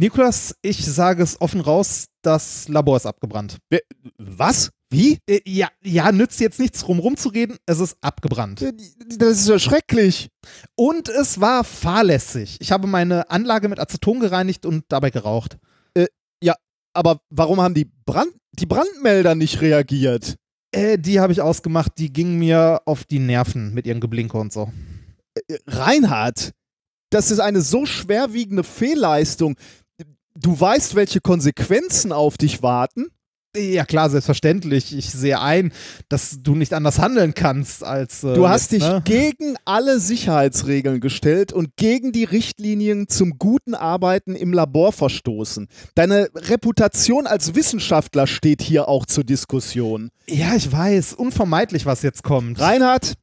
Nikolas, ich sage es offen raus, das Labor ist abgebrannt. Was? Wie? Äh, ja, ja, nützt jetzt nichts rum rumzureden, es ist abgebrannt. Äh, Das ist ja schrecklich. Und es war fahrlässig. Ich habe meine Anlage mit Aceton gereinigt und dabei geraucht. Aber warum haben die, Brand die Brandmelder nicht reagiert? Äh, die habe ich ausgemacht, die gingen mir auf die Nerven mit ihrem Geblinke und so. Äh, Reinhard, das ist eine so schwerwiegende Fehlleistung. Du weißt, welche Konsequenzen auf dich warten. Ja klar, selbstverständlich. Ich sehe ein, dass du nicht anders handeln kannst als. Äh, Du hast jetzt, dich ne? gegen alle Sicherheitsregeln gestellt und gegen die Richtlinien zum guten Arbeiten im Labor verstoßen. Deine Reputation als Wissenschaftler steht hier auch zur Diskussion. Ja, ich weiß. Unvermeidlich, was jetzt kommt. Reinhard,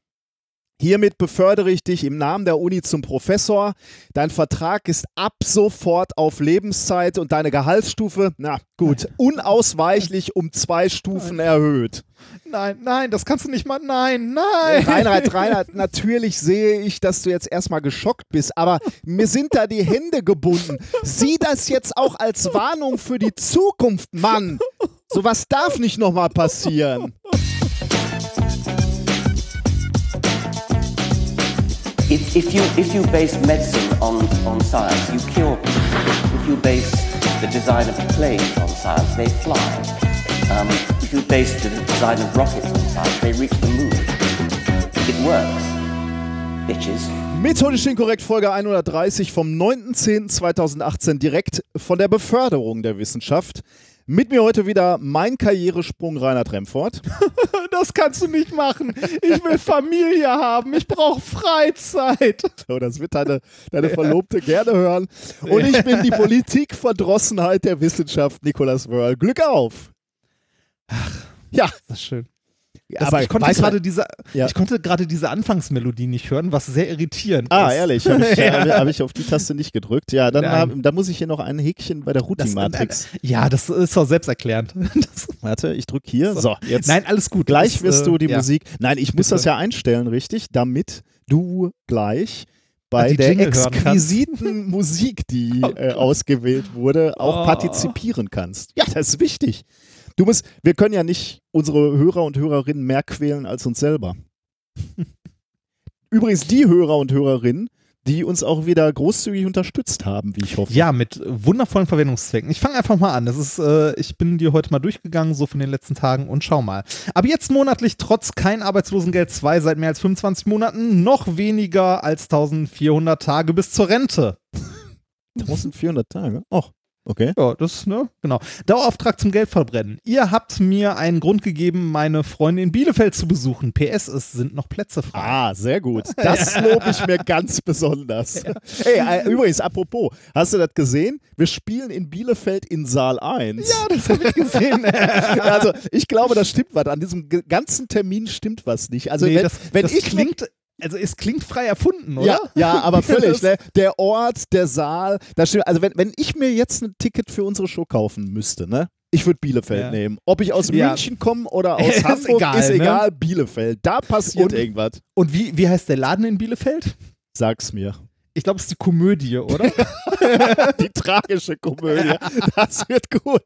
hiermit befördere ich dich im Namen der Uni zum Professor. Dein Vertrag ist ab sofort auf Lebenszeit und deine Gehaltsstufe, na gut, unausweichlich um zwei Stufen erhöht. Nein, nein, das kannst du nicht mal. Nein, nein. Reinhard, Reinhard, natürlich sehe ich, dass du jetzt erstmal geschockt bist, aber mir sind da die Hände gebunden. Sieh das jetzt auch als Warnung für die Zukunft, Mann. Sowas darf nicht nochmal passieren. If, if, you, if you base medicine on, on science, you cure people. If you base the design of planes on science, they fly. Um, if you base the design of rockets on science, they reach the moon. It works, bitches. Methodisch inkorrekt Folge 130 vom 9.10.2018 direkt von der Beförderung der Wissenschaft. Mit mir heute wieder mein Karrieresprung Reinhard Remfort. Das kannst du nicht machen. Ich will Familie haben. Ich brauche Freizeit. So, das wird deine, deine Verlobte gerne hören. Und ich bin die Politikverdrossenheit der Wissenschaft, Nicolas Wörl. Glück auf! Ja, Das ist schön. Das, ich konnte gerade diese, Ja. ich konnte gerade diese Anfangsmelodie nicht hören, was sehr irritierend Ah, ist. ehrlich, habe ich, Ja. hab, ich auf die Taste nicht gedrückt. Ja, dann hab, da muss ich hier noch ein Häkchen bei der Routing-Matrix. ja, das ist doch selbsterklärend. Das, Warte, ich drücke hier. So, jetzt. nein, alles gut. Gleich Das, wirst äh, du die ja. Musik. Nein, ich muss Bitte. das ja einstellen, richtig? Damit du gleich bei Ah, die der Jingle exquisiten Musik, die Oh äh, ausgewählt wurde, auch Oh. partizipieren kannst. Ja, das ist wichtig. Du musst, wir können ja nicht unsere Hörer und Hörerinnen mehr quälen als uns selber. Übrigens die Hörer und Hörerinnen, die uns auch wieder großzügig unterstützt haben, wie ich hoffe. Ja, mit wundervollen Verwendungszwecken. Ich fange einfach mal an. Das ist, äh, ich bin dir heute mal durchgegangen, so von den letzten Tagen und schau mal. Ab jetzt monatlich trotz kein Arbeitslosengeld 2 seit mehr als 25 Monaten noch weniger als 1400 Tage bis zur Rente. 1400 Tage. Och, okay. Ja, das, ne, genau. Dauerauftrag zum Geldverbrennen. Ihr habt mir einen Grund gegeben, meine Freunde in Bielefeld zu besuchen. PS, es sind noch Plätze frei. Ah, sehr gut. Das lobe ich mir ganz besonders. Hey, äh, übrigens, apropos, hast du das gesehen? Wir spielen in Bielefeld in Saal 1. Ja, das habe ich gesehen. Also, ich glaube, das stimmt was. An diesem ganzen Termin stimmt was nicht. Also, nee, wenn, das, wenn das ich klingt, also es klingt frei erfunden, oder? Ja, ja, aber völlig. Ne? Der Ort, der Saal, das stimmt. Also, wenn, wenn ich mir jetzt ein Ticket für unsere Show kaufen müsste, ne? Ich würde Bielefeld Ja. nehmen. Ob ich aus Ja. München komme oder aus Ist Hamburg, egal, ist ne? egal. Bielefeld. Da passiert Und- irgendwas. Und wie, wie heißt der Laden in Bielefeld? Sag's mir. Ich glaube, es ist die Komödie, oder? Die tragische Komödie. Das wird gut.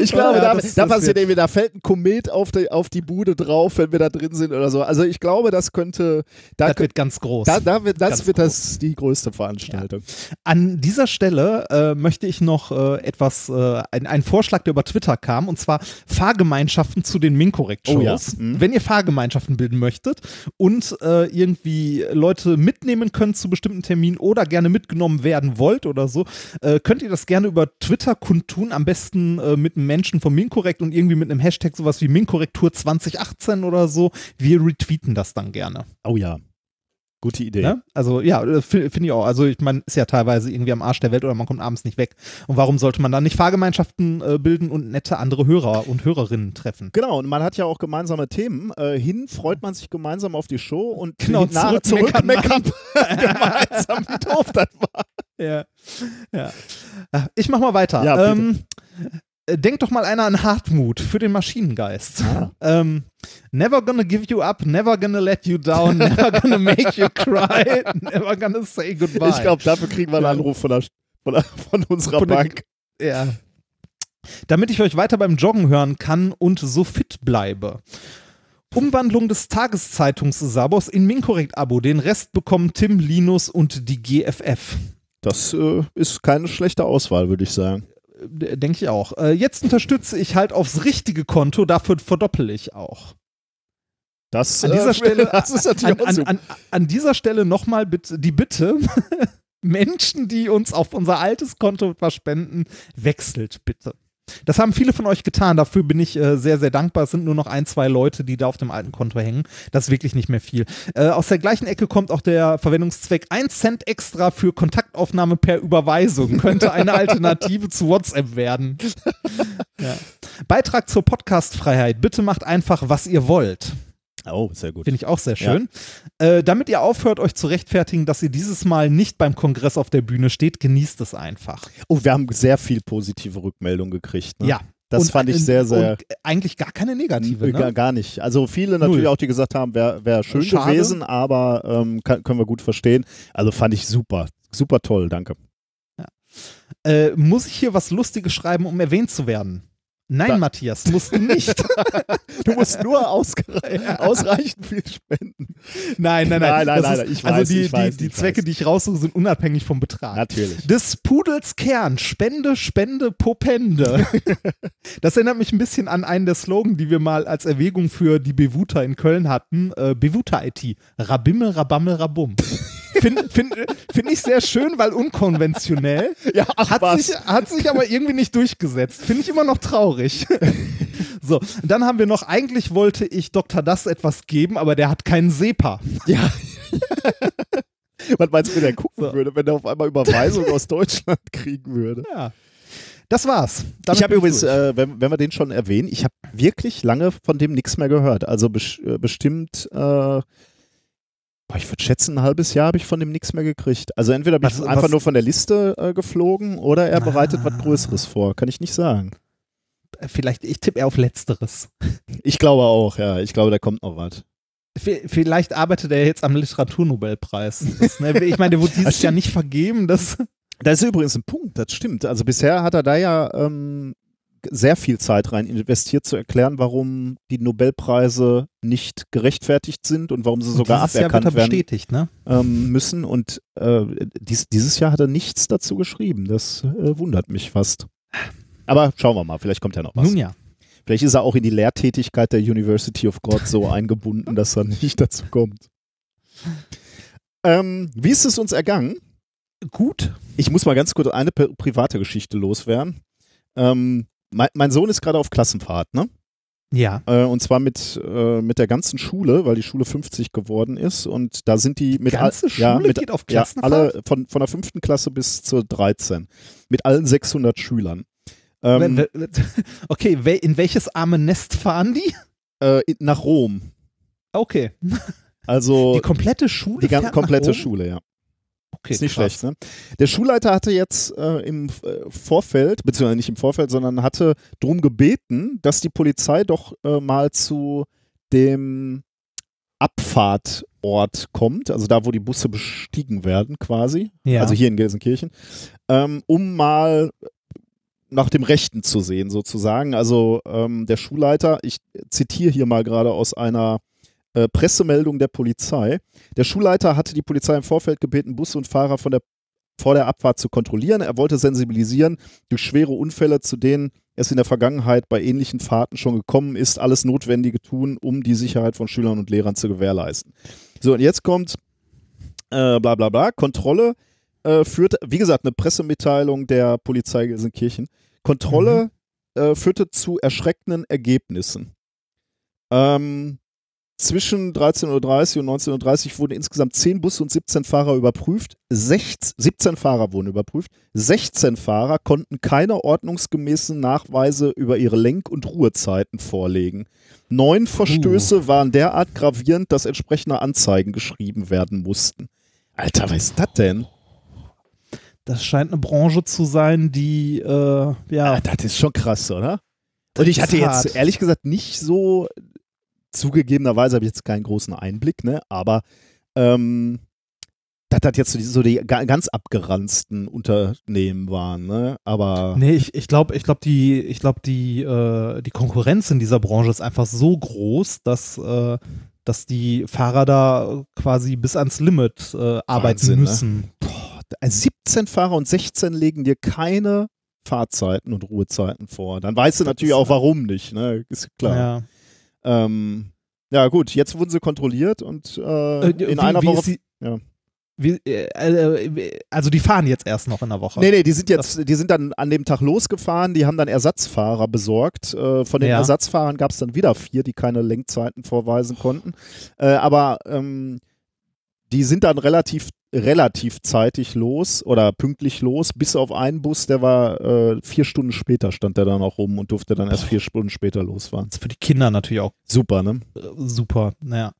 Ich glaube, Ja, da, das- da das passiert irgendwie, da fällt ein Komet auf die, auf die Bude drauf, wenn wir da drin sind oder so. Also ich glaube, das könnte, da, Das wird ganz groß. da, da wird, das ganz wird das die größte Veranstaltung. An dieser Stelle äh, möchte ich noch äh, etwas, äh, ein, einen Vorschlag, der über Twitter kam, und zwar Fahrgemeinschaften zu den Minkorrekt-Shows. Oh ja. Mhm. Wenn ihr Fahrgemeinschaften bilden möchtet und äh, irgendwie Leute mitnehmen könnt zu bestimmten Terminen oder gerne mitgenommen werden wollt oder so, äh, könnt ihr das gerne über Twitter kundtun, am besten äh, mit einem Menschen von Minkorrekt und irgendwie mit einem Hashtag sowas wie Minkorrektur 2018 oder so. Wir retweeten das dann gerne. Oh ja. Gute Idee. Ne? Also ja, äh, fi- finde ich auch. Also ich meine, ist ja teilweise irgendwie am Arsch der Welt oder man kommt abends nicht weg. Und warum sollte man dann nicht Fahrgemeinschaften äh, bilden und nette andere Hörer und Hörerinnen treffen? Genau, und man hat ja auch gemeinsame Themen. Äh, hin freut man sich gemeinsam auf die Show und Genau, nach, zurück zurück meckern gemeinsam, wie doof das war. Ja. ja. Ah, Ich mach mal weiter. Ja, ähm, äh, denk doch mal einer an Hartmut für den Maschinengeist. Ah. Ähm, never gonna give you up, never gonna let you down, never gonna make you cry, never gonna say goodbye. Ich glaube, dafür kriegen wir einen Anruf von der, von, von unserer Von der- Bank. Ja. Damit ich euch weiter beim Joggen hören kann und so fit bleibe. Umwandlung des Tageszeitungs-Sabos in Minkorrekt-Abo. Den Rest bekommen Tim, Linus und die GFF. Das äh, ist keine schlechte Auswahl, würde ich sagen. Denke ich auch. Äh, jetzt unterstütze ich halt aufs richtige Konto, dafür verdoppel ich auch. Das, An dieser äh, Stelle, das ist natürlich an, an, an, an dieser Stelle nochmal bitte, die Bitte, Menschen, die uns auf unser altes Konto verspenden, wechselt bitte. Das haben viele von euch getan. Dafür bin ich äh, sehr, sehr dankbar. Es sind nur noch ein, zwei Leute, die da auf dem alten Konto hängen. Das ist wirklich nicht mehr viel. Äh, aus der gleichen Ecke kommt auch der Verwendungszweck 1 Cent extra für Kontaktaufnahme per Überweisung. Könnte eine Alternative zu WhatsApp werden. Ja. Beitrag zur Podcastfreiheit. Bitte macht einfach, was ihr wollt. Oh, sehr gut. Finde ich auch sehr schön. Äh, damit ihr aufhört, euch zu rechtfertigen, dass ihr dieses Mal nicht beim Kongress auf der Bühne steht, genießt es einfach. Oh, wir haben sehr viel positive Rückmeldung gekriegt. Ne? Ja. Das Und- fand ich und- sehr, sehr. Eigentlich gar keine negative. Gar, Ne? gar nicht. Also viele natürlich auch, die gesagt haben, wäre wär schön Schade. gewesen, aber ähm, kann, können wir gut verstehen. Also fand ich super. Super toll, danke. Äh, muss ich hier was Lustiges schreiben, um erwähnt zu werden? Nein, Da- Matthias, musst du nicht. Du musst nur ausreichend viel spenden. nein, nein, nein. Nein, nein, nein, ist- ich also weiß, die, ich weiß, die, die Zwecke, weiß. die ich raussuche, sind unabhängig vom Betrag. Natürlich. Des Pudels Kern, Spende, Spende, Popende. das erinnert mich ein bisschen an einen der Slogan, die wir mal als Erwägung für die Bewuta in Köln hatten. Äh, Bewuta IT. Rabimmel, Rabammel, Rabum. Finde find, find ich sehr schön, weil unkonventionell. Ja, ach Hat was. sich, hat sich aber irgendwie nicht durchgesetzt. Finde ich immer noch traurig. So, dann haben wir noch, eigentlich wollte ich Dr. Das etwas geben, aber der hat keinen SEPA. Ja. Was meinst du, wenn der gucken So. würde, wenn er auf einmal Überweisung aus Deutschland kriegen würde? Ja. Das war's. Damit ich habe übrigens, äh, wenn, wenn wir den schon erwähnen, ich habe wirklich lange von dem nichts mehr gehört. Also äh, bestimmt, äh, boah, ich würde schätzen, ein halbes Jahr habe ich von dem nichts mehr gekriegt. Also entweder bin ich einfach nur von der Liste äh, geflogen oder er bereitet Ah. was Größeres vor. Kann ich nicht sagen. Vielleicht, ich tippe eher auf Letzteres. Ich glaube auch, ja. Ich glaube, da kommt noch was. Vielleicht arbeitet er jetzt am Literaturnobelpreis. Das, ne, ich meine, der wurde dieses stimmt. Jahr nicht vergeben. Das, Das ist übrigens ein Punkt, das stimmt. Also bisher hat er da ja ähm, sehr viel Zeit rein investiert, zu erklären, warum die Nobelpreise nicht gerechtfertigt sind und warum sie sogar dieses Jahr wird er aberkannt werden bestätigt, ne? ähm, müssen. Und äh, dies, dieses Jahr hat er nichts dazu geschrieben. Das äh, wundert mich fast. Aber schauen wir mal, vielleicht kommt ja noch was. Nun ja. Vielleicht ist er auch in die Lehrtätigkeit der University of God so eingebunden, dass er nicht dazu kommt. Ähm, wie ist es uns ergangen? Gut. Ich muss mal ganz kurz eine pri- private Geschichte loswerden. Ähm, mein, mein Sohn ist gerade auf Klassenfahrt, ne? Ja. Äh, und zwar mit, äh, mit der ganzen Schule, weil die Schule 50 geworden ist. Und da sind die mit all- ganze Schule ja, mit, geht auf ja, Klassenfahrt? alle von, von der fünften Klasse bis zur 13. Mit allen 600 Schülern. Ähm, okay, in welches arme Nest fahren die? äh, nach Rom. Okay. Also Die komplette Schule? die ganze komplette? Schule, ja. Okay, ist nicht krass. schlecht, ne? Der Schulleiter hatte jetzt äh, im äh, Vorfeld, beziehungsweise nicht im Vorfeld, sondern hatte drum gebeten, dass die Polizei doch äh, mal zu dem Abfahrtort kommt, also da, wo die Busse bestiegen werden, quasi. Ja. Also hier in Gelsenkirchen, ähm, um mal nach dem Rechten zu sehen, sozusagen. Also ähm, der Schulleiter, ich zitiere hier mal gerade aus einer äh, Pressemeldung der Polizei. Der Schulleiter hatte die Polizei im Vorfeld gebeten, Busse und Fahrer von der, vor der Abfahrt zu kontrollieren. Er wollte sensibilisieren durch schwere Unfälle, zu denen es in der Vergangenheit bei ähnlichen Fahrten schon gekommen ist, alles Notwendige tun, um die Sicherheit von Schülern und Lehrern zu gewährleisten. So, und jetzt kommt äh, bla bla bla, Kontrolle äh, führte, wie gesagt, eine Pressemitteilung der Polizei Gelsenkirchen. Kontrolle äh, führte zu erschreckenden Ergebnissen. Ähm, zwischen 13.30 Uhr und 19.30 Uhr wurden insgesamt 10 Busse und 17 Fahrer überprüft. 16, 17 Fahrer wurden überprüft. 16 Fahrer konnten keine ordnungsgemäßen Nachweise über ihre Lenk- und Ruhezeiten vorlegen. Neun Verstöße waren derart gravierend, dass entsprechende Anzeigen geschrieben werden mussten. Alter, was ist das denn? Das scheint eine Branche zu sein, die, äh, ja. Ah, das ist schon krass, oder? Und ich hatte jetzt ehrlich gesagt nicht so, zugegebenerweise habe ich jetzt keinen großen Einblick, ne? Aber ähm, dass das jetzt so die, so die ga- ganz abgeranzten Unternehmen waren, ne? Aber Nee, ich, ich glaube, ich glaube, die, ich glaube, die, äh, die Konkurrenz in dieser Branche ist einfach so groß, dass, äh, dass die Fahrer da quasi bis ans Limit äh, arbeiten Wahnsinn, ne? müssen. boah, 17 Fahrer und 16 legen dir keine Fahrzeiten und Ruhezeiten vor. Dann weißt du Das natürlich auch, warum nicht, ne? Ist klar. Ja. Ähm, ja, gut, jetzt wurden sie kontrolliert und äh, Äh, in wie, einer wie Woche. ja. wie, äh, äh, also die fahren jetzt erst noch in der Woche. Nee, nee, die sind jetzt, die sind dann an dem Tag losgefahren, die haben dann Ersatzfahrer besorgt. Äh, von den Ja. Ersatzfahrern gab es dann wieder vier, die keine Lenkzeiten vorweisen konnten. Aber ähm, die sind dann relativ, relativ zeitig los oder pünktlich los, bis auf einen Bus, der war äh, vier Stunden später, stand der dann auch rum und durfte dann erst vier Stunden später losfahren. Das ist für die Kinder natürlich auch Super, ne? äh, super. Naja.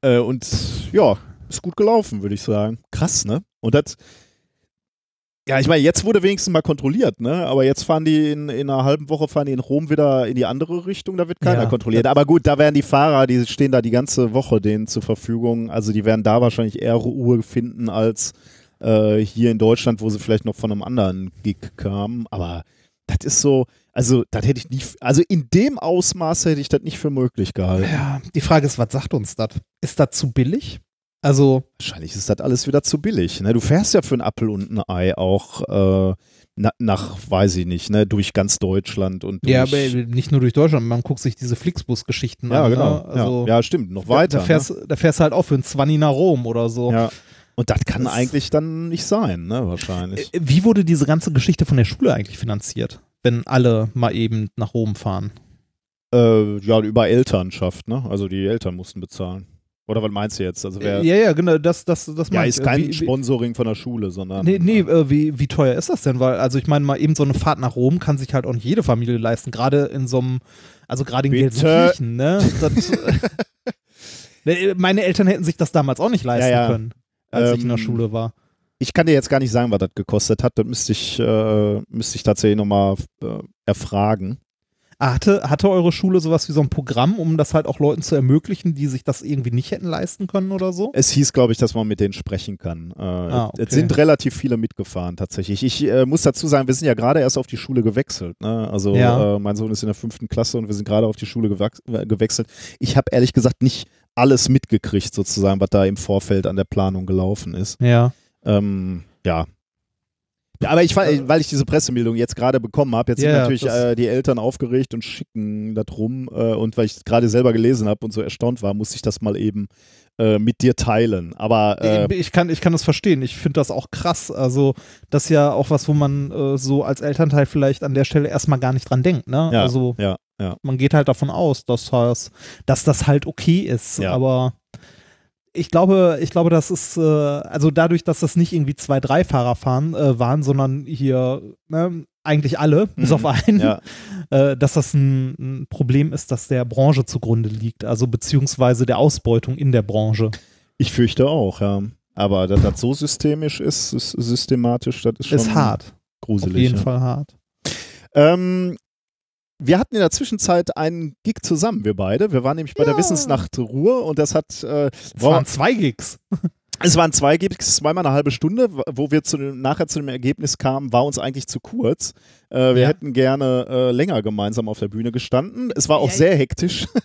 Äh, und ja, ist gut gelaufen, würde ich sagen. Krass, ne? Und das, ja, ich meine, jetzt wurde wenigstens mal kontrolliert, ne? Aber jetzt fahren die in, in einer halben Woche fahren die in Rom wieder in die andere Richtung, da wird keiner Ja. kontrolliert. Aber gut, da werden die Fahrer, die stehen da die ganze Woche denen zur Verfügung. Also die werden da wahrscheinlich eher Ruhe finden als äh, hier in Deutschland, wo sie vielleicht noch von einem anderen Gig kamen. Aber das ist so, also das hätte ich nicht, also in dem Ausmaß hätte ich das nicht für möglich gehalten. Ja, die Frage ist, was sagt uns das? Ist das zu billig? Also, Wahrscheinlich ist das alles wieder zu billig. Ne? Du fährst ja für einen Apfel und ein Ei auch äh, na, nach, weiß ich nicht, ne, durch ganz Deutschland und durch, ja, aber nicht nur durch Deutschland, man guckt sich diese Flixbus-Geschichten ja, an. genau. Ne? Also, ja. ja, stimmt, noch weiter. Da, da, fährst, da fährst du halt auch für einen Zwanni nach Rom oder so. ne? ja. Und das kann Das- eigentlich dann nicht sein, ne, wahrscheinlich. Äh, Wie wurde diese ganze Geschichte von der Schule eigentlich finanziert, wenn alle mal eben nach Rom fahren? Äh, ja, über Elternschaft, ne? Also die Eltern mussten bezahlen. Oder was meinst du jetzt? Also wer, ja, ja, genau, das, das, das ja, ist kein Wie- Sponsoring von der Schule, sondern. Nee, nee äh, wie, wie teuer ist das denn? Weil, also ich meine mal eben so eine Fahrt nach Rom kann sich halt auch nicht jede Familie leisten, gerade in so einem, also gerade in Bitte. Gelsenkirchen, ne? Das, äh, meine Eltern hätten sich das damals auch nicht leisten Ja, ja. können, als ich in der Ähm, Schule war. Ich kann dir jetzt gar nicht sagen, was das gekostet hat. Das müsste ich, äh, müsste ich tatsächlich nochmal äh, erfragen. Hatte, hatte eure Schule sowas wie so ein Programm, um das halt auch Leuten zu ermöglichen, die sich das irgendwie nicht hätten leisten können oder so? Es hieß, glaube ich, dass man mit denen sprechen kann. Äh, Ah, okay. Es sind relativ viele mitgefahren tatsächlich. Ich äh, muss dazu sagen, wir sind ja gerade erst auf die Schule gewechselt. Ne? Also Ja. äh, mein Sohn ist in der fünften Klasse und wir sind gerade auf die Schule äh, gewechselt. Ich habe ehrlich gesagt nicht alles mitgekriegt, sozusagen, was da im Vorfeld an der Planung gelaufen ist. Ja. Ähm, ja. Aber ich, fa- weil ich diese Pressemeldung jetzt gerade bekommen habe, jetzt Ja, sind natürlich äh, die Eltern aufgeregt und schicken das rum. Äh, und weil ich es gerade selber gelesen habe und so erstaunt war, musste ich das mal eben äh, mit dir teilen. Aber äh, ich, kann, ich kann das verstehen. Ich finde das auch krass. Also, das ist ja auch was, wo man äh, so als Elternteil vielleicht an der Stelle erstmal gar nicht dran denkt. Ne? ja, Also, ja, ja. man geht halt davon aus, dass das, dass das halt okay ist. Ja. Aber ich glaube, ich glaube, das ist, äh, also dadurch, dass das nicht irgendwie zwei, drei Fahrer fahren äh, waren, sondern hier ne, eigentlich alle, bis Mhm. auf einen, ja. äh, dass das ein, ein Problem ist, das der Branche zugrunde liegt, also beziehungsweise der Ausbeutung in der Branche. Ich fürchte auch, ja. Aber dass das so systemisch ist, ist systematisch, das ist schon Ist hart. Auf gruselig. jeden ja. Fall hart. Ähm, wir hatten in der Zwischenzeit einen Gig zusammen, wir beide. Wir waren nämlich bei der Ja. Wissensnacht Ruhr und das hat äh, Es waren zwei Gigs. Es waren zwei Gigs, zweimal eine halbe Stunde, wo wir zu dem, nachher zu dem Ergebnis kamen, war uns eigentlich zu kurz. Äh, wir Ja. hätten gerne äh, länger gemeinsam auf der Bühne gestanden. Es war auch Ja, sehr hektisch.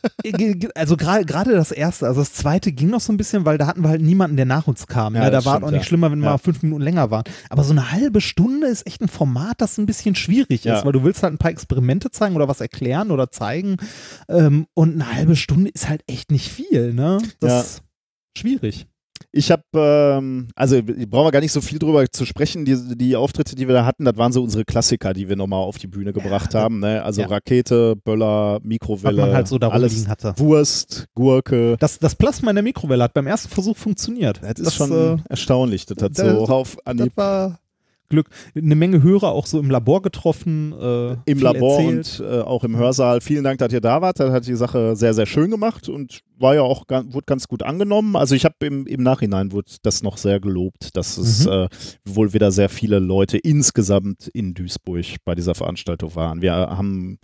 Also gerade das erste, also das zweite ging noch so ein bisschen, weil da hatten wir halt niemanden, der nach uns kam. Ja, ne? Da war es stimmt, auch nicht schlimmer, wenn wir mal fünf Minuten länger waren. Aber so eine halbe Stunde ist echt ein Format, das ein bisschen schwierig ist, weil du willst halt ein paar Experimente zeigen oder was erklären oder zeigen. Ähm, und eine halbe Stunde ist halt echt nicht viel, ne? Das Ja. ist schwierig. Ich habe, ähm, also brauchen wir gar nicht so viel drüber zu sprechen. Die, die Auftritte, die wir da hatten, das waren so unsere Klassiker, die wir nochmal auf die Bühne gebracht Ja, haben. Ne? Also ja. Rakete, Böller, Was Mikrowelle, man halt so da alles hatte. Wurst, Gurke. Das, das Plasma in der Mikrowelle hat beim ersten Versuch funktioniert. Das ist schon äh, erstaunlich. Das hat so auf Anhieb das war Glück. Eine Menge Hörer auch so im Labor getroffen. Äh, im Labor erzählt. und äh, auch im Hörsaal. Vielen Dank, dass ihr da wart. Das hat die Sache sehr, sehr schön gemacht und war ja auch wurde ganz gut angenommen. Also ich habe im, im Nachhinein wurde das noch sehr gelobt, dass es Mhm. äh, wohl wieder sehr viele Leute insgesamt in Duisburg bei dieser Veranstaltung waren. Wir haben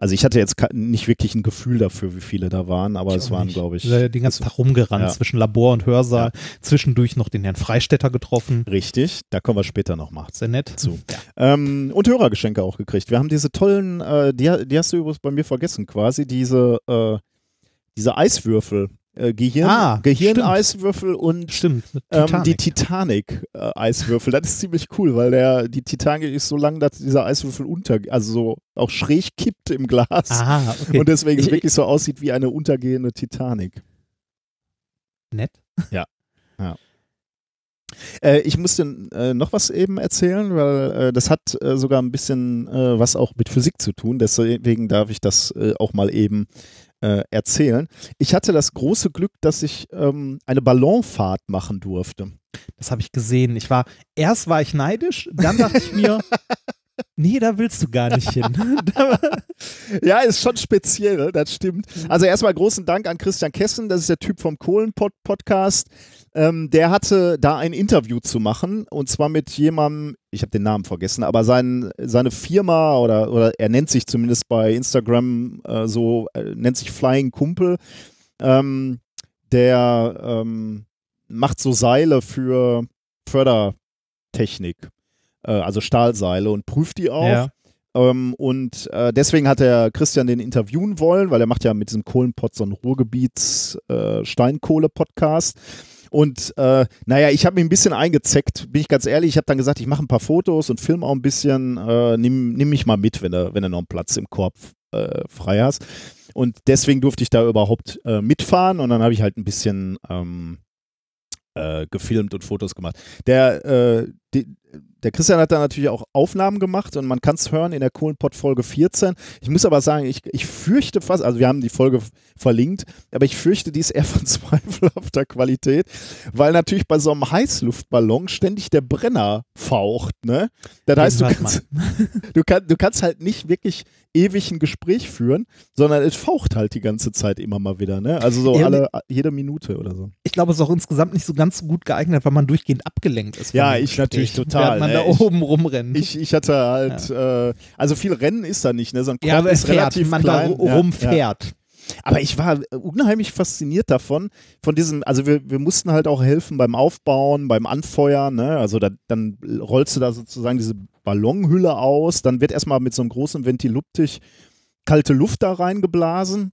Also ich hatte jetzt nicht wirklich ein Gefühl dafür, wie viele da waren, aber Ich es waren, glaube ich, Den ganzen Tag rumgerannt Ja. zwischen Labor und Hörsaal. Zwischendurch noch den Herrn Freistetter getroffen. richtig. Da kommen wir später noch mal Sehr nett. zu. Ja. Ähm, und Hörergeschenke auch gekriegt. Wir haben diese tollen, äh, die, die hast du übrigens bei mir vergessen, quasi diese, äh, diese Eiswürfel. Äh, Gehirn, Ah, Gehirneiswürfel und Stimmt. mit ähm, Titanic. die Titanic-Eiswürfel. das ist ziemlich cool, weil der, die Titanic ist so lang, dass dieser Eiswürfel unter, also so auch schräg kippt im Glas. ah, okay. Und deswegen es Ich- wirklich so aussieht wie eine untergehende Titanic. nett. Äh, ich musste äh, noch was eben erzählen, weil äh, das hat äh, sogar ein bisschen äh, was auch mit Physik zu tun. Deswegen darf ich das auch mal eben äh, erzählen. Ich hatte das große Glück, dass ich ähm, eine Ballonfahrt machen durfte. Das habe ich gesehen. Ich war, erst war ich neidisch, dann dachte ich mir, nee, da willst du gar nicht hin. Ja, ist schon speziell, das stimmt. Also erstmal großen Dank an Christian Kessen, das ist der Typ vom Kohlen-Podcast. Ähm, der hatte da ein Interview zu machen und zwar mit jemandem, ich habe den Namen vergessen, aber sein, seine Firma oder, oder er nennt sich zumindest bei Instagram äh, so, äh, nennt sich Flying Kumpel. Ähm, der ähm, macht so Seile für Fördertechnik, äh, also Stahlseile und prüft die auch. Ja. Ähm, und äh, deswegen hat der Christian den interviewen wollen, weil er macht ja mit diesem Kohlenpott so einen Ruhrgebiets-Steinkohle-Podcast. Und äh, naja, ich habe mich ein bisschen eingezeckt, bin ich ganz ehrlich. Ich habe dann gesagt, ich mache ein paar Fotos und film auch ein bisschen. Äh, nimm, nimm mich mal mit, wenn du, wenn du noch einen Platz im Korb äh, frei hast. Und deswegen durfte ich da überhaupt äh, mitfahren und dann habe ich halt ein bisschen ähm, äh, gefilmt und Fotos gemacht. Der, äh, die, der Christian hat da natürlich auch Aufnahmen gemacht und man kann es hören in der Kohlenpott Folge 14. Ich muss aber sagen, ich, ich fürchte fast, also wir haben die Folge verlinkt, aber ich fürchte, die ist eher von zweifelhafter Qualität, weil natürlich bei so einem Heißluftballon ständig der Brenner faucht, ne? Das heißt, du kannst, du, kann, du kannst halt nicht wirklich ewig ein Gespräch führen, sondern es faucht halt die ganze Zeit immer mal wieder, ne? Also so Ja, alle, jede Minute oder so. Ich glaube, es ist auch insgesamt nicht so ganz so gut geeignet, weil man durchgehend abgelenkt ist. Ja, ich natürlich Gespräch, total, man ne? da Ich- oben rumrennt. Ich, ich hatte halt, äh, also viel Rennen ist da nicht, ne? So ein Korb ja, aber ist fährt, relativ man klein. da ru- Ja, rumfährt. Ja. Aber ich war unheimlich fasziniert davon, von diesem, also wir, wir mussten halt auch helfen beim Aufbauen, beim Anfeuern, ne? Also da, dann rollst du da sozusagen diese Ballonhülle aus, dann wird erstmal mit so einem großen Ventiluptich kalte Luft da reingeblasen.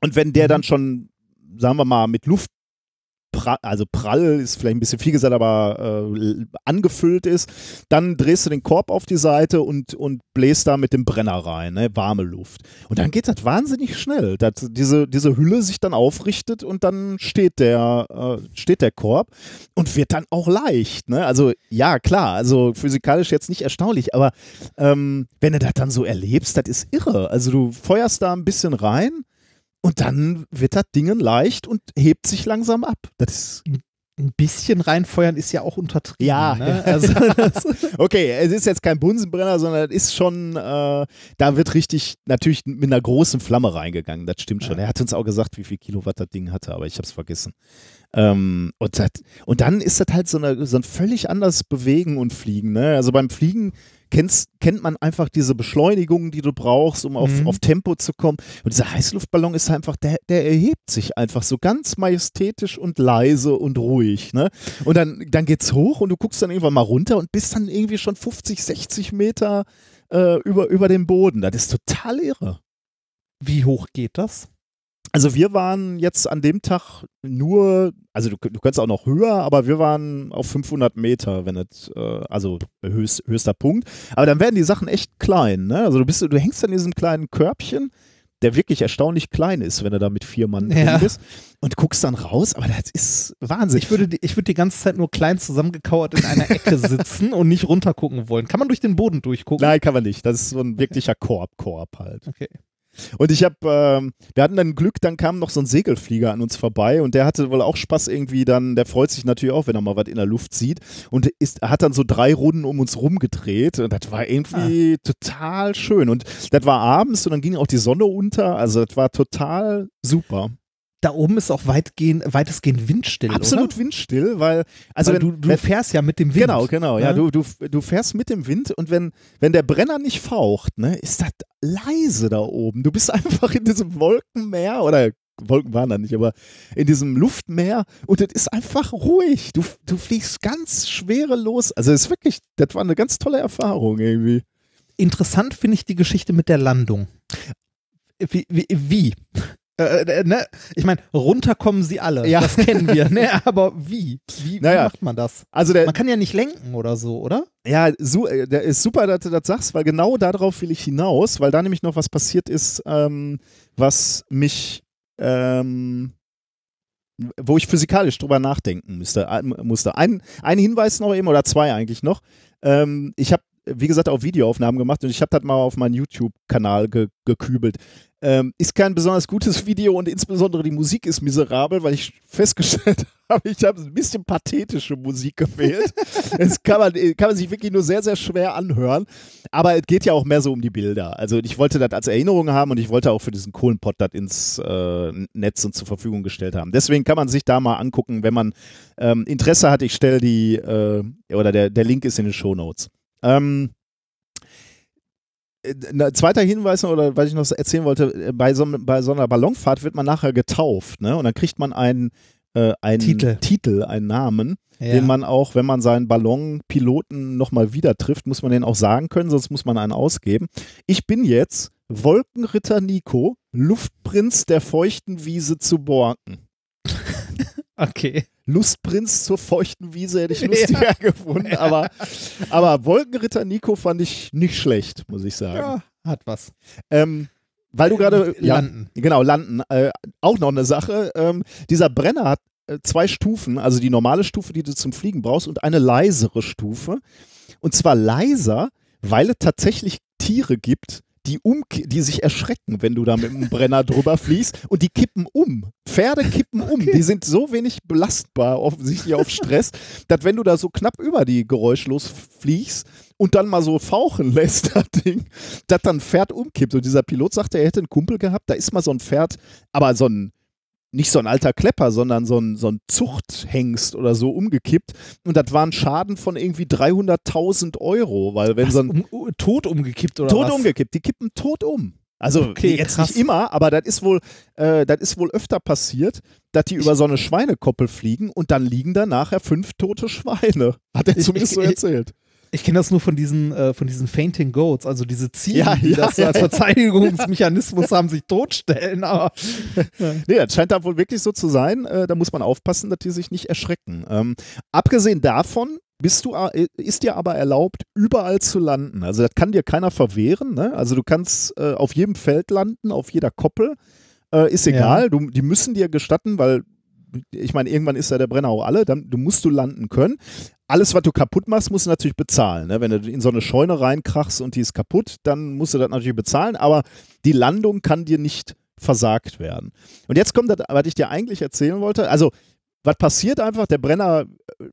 Und wenn der Mhm. dann schon, sagen wir mal, mit Luft also prall ist vielleicht ein bisschen viel gesagt, aber äh, angefüllt ist, dann drehst du den Korb auf die Seite und, und bläst da mit dem Brenner rein, ne? warme Luft. Und dann geht das wahnsinnig schnell, dass diese, diese Hülle sich dann aufrichtet und dann steht der, äh, steht der Korb und wird dann auch leicht. Ne? Also ja, klar, also physikalisch jetzt nicht erstaunlich, aber ähm, wenn du das dann so erlebst, das ist irre. Also du feuerst da ein bisschen rein und dann wird das Ding leicht und hebt sich langsam ab. Das ist Ein bisschen reinfeuern ist ja auch untertrieben. Ja. Ne? Also, okay, es ist jetzt kein Bunsenbrenner, sondern es ist schon, äh, da wird richtig natürlich mit einer großen Flamme reingegangen. Das stimmt schon. Ja. Er hat uns auch gesagt, wie viel Kilowatt das Ding hatte, aber ich habe es vergessen. Ähm, und, das, und dann ist das halt so, eine, so ein völlig anderes Bewegen und Fliegen. Ne? Also beim Fliegen kennst, kennt man einfach diese Beschleunigung, die du brauchst, um auf, Mhm. auf Tempo zu kommen. Und dieser Heißluftballon ist einfach, der, der erhebt sich einfach so ganz majestätisch und leise und ruhig. Ne? Und dann, dann geht's hoch und du guckst dann irgendwann mal runter und bist dann irgendwie schon 50, 60 Meter äh, über, über dem Boden. Das ist total irre. wie hoch geht das? Also wir waren jetzt an dem Tag nur, also du, du kannst auch noch höher, aber wir waren auf 500 Meter, wenn es, äh, also höchst, höchster Punkt. Aber dann werden die Sachen echt klein, ne? Also du bist, du hängst an diesem kleinen Körbchen, der wirklich erstaunlich klein ist, wenn du da mit vier Mann Ja. drin bist und guckst dann raus, aber das ist Wahnsinn. Ich würde, die- ich würde die ganze Zeit nur klein zusammengekauert in einer Ecke sitzen und nicht runtergucken wollen. Kann man durch den Boden durchgucken? Nein, kann man nicht. Das ist so ein wirklicher Korb-Korb halt. Okay. Und ich habe, ähm, wir hatten dann Glück, dann kam noch so ein Segelflieger an uns vorbei und der hatte wohl auch Spaß irgendwie dann, der freut sich natürlich auch, wenn er mal was in der Luft sieht und ist, hat dann so drei Runden um uns rumgedreht und das war irgendwie total schön und das war abends und dann ging auch die Sonne unter, also das war total super. Da oben ist auch weitgehend, weitestgehend windstill. Absolut oder? windstill, weil also Weil wenn, du, du wenn, fährst ja mit dem Wind. Genau, genau. Ja, ne? du, du, du fährst mit dem Wind und wenn, wenn der Brenner nicht faucht, ne, ist das leise da oben. Du bist einfach in diesem Wolkenmeer oder Wolken waren da nicht, aber in diesem Luftmeer und es ist einfach ruhig. Du, du fliegst ganz schwerelos. Also es ist wirklich, das war eine ganz tolle Erfahrung irgendwie. Interessant finde ich die Geschichte mit der Landung. Wie? wie, wie? Äh, äh, ne? Ich meine, runterkommen sie alle. Ja. Das kennen wir. Ne? Aber wie? Wie, Naja. wie macht man das? Also der, Man kann ja nicht lenken oder so, oder? Ja, su äh, der ist super, dass du das sagst, weil genau darauf will ich hinaus, weil da nämlich noch was passiert ist, ähm, was mich, ähm, wo ich physikalisch drüber nachdenken müsste. Ein- musste. Ein, ein Hinweis noch eben, oder zwei eigentlich noch. Ähm, ich habe, wie gesagt, auch Videoaufnahmen gemacht und ich habe das mal auf meinen YouTube-Kanal ge gekübelt. Ähm, ist kein besonders gutes Video und insbesondere die Musik ist miserabel, weil ich festgestellt habe, ich habe ein bisschen pathetische Musik gewählt. Das kann man, kann man sich wirklich nur sehr, sehr schwer anhören. Aber es geht ja auch mehr so um die Bilder. Also ich wollte das als Erinnerung haben und ich wollte auch für diesen Kohlenpott das ins äh, Netz und zur Verfügung gestellt haben. Deswegen kann man sich da mal angucken, wenn man ähm, Interesse hat. Ich stelle die, äh, oder der, der Link ist in den Show Notes. Ähm, äh, ein zweiter Hinweis oder was ich noch erzählen wollte, äh, bei so, bei so einer Ballonfahrt wird man nachher getauft, ne? Und dann kriegt man einen, äh, einen Titel. Titel, einen Namen, Ja. den man auch, wenn man seinen Ballonpiloten nochmal wieder trifft, muss man den auch sagen können, sonst muss man einen ausgeben. Ich bin jetzt Wolkenritter Nico, Luftprinz der feuchten Wiese zu Borken. okay. Lustprinz zur feuchten Wiese hätte ich lustiger gefunden, aber, aber Wolkenritter Nico fand ich nicht schlecht, muss ich sagen. Ja, hat was. Ähm, weil du gerade ja, Landen. Genau, landen. Äh, auch noch eine Sache. Ähm, dieser Brenner hat äh, zwei Stufen, also die normale Stufe, die du zum Fliegen brauchst, und eine leisere Stufe. Und zwar leiser, weil es tatsächlich Tiere gibt, die, um, die sich erschrecken, wenn du da mit dem Brenner drüber fliegst und die kippen um. Pferde kippen um. Die sind so wenig belastbar, offensichtlich auf Stress, dass wenn du da so knapp über die geräuschlos fliegst und dann mal so fauchen lässt, das Ding, dass dann ein Pferd umkippt. Und dieser Pilot sagte, er hätte einen Kumpel gehabt, da ist mal so ein Pferd, aber so ein, nicht so ein alter Klepper, sondern so ein, so ein Zuchthengst oder so umgekippt. Und das war ein Schaden von irgendwie 300.000 Euro, weil wenn Was, so ein um, tot umgekippt oder tot was? umgekippt, die kippen tot um. Also Okay, jetzt krass. nicht immer, aber das ist wohl, äh, das ist wohl öfter passiert, dass die über so eine Schweinekoppel fliegen und dann liegen da nachher fünf tote Schweine. Hat er Ich- zumindest ich- so ich- erzählt. Ich kenne das nur von diesen, äh, von diesen Fainting Goats, also diese Ziegen, Ja, die ja, das ja, als ja. Verteidigungsmechanismus haben, sich totstellen. Aber Nee, das scheint da wohl wirklich so zu sein. Äh, da muss man aufpassen, dass die sich nicht erschrecken. Ähm, abgesehen davon bist du, äh, ist dir aber erlaubt, überall zu landen. Also das kann dir keiner verwehren. Ne? Also du kannst äh, auf jedem Feld landen, auf jeder Koppel. Äh, ist egal. Du, die müssen dir gestatten, weil ich meine, irgendwann ist ja der Brenner auch alle, dann du musst du landen können. Alles, was du kaputt machst, musst du natürlich bezahlen. Ne? Wenn du in so eine Scheune reinkrachst und die ist kaputt, dann musst du das natürlich bezahlen, aber die Landung kann dir nicht versagt werden. Und jetzt kommt das, was ich dir eigentlich erzählen wollte. Also, was passiert einfach? Der Brenner, äh,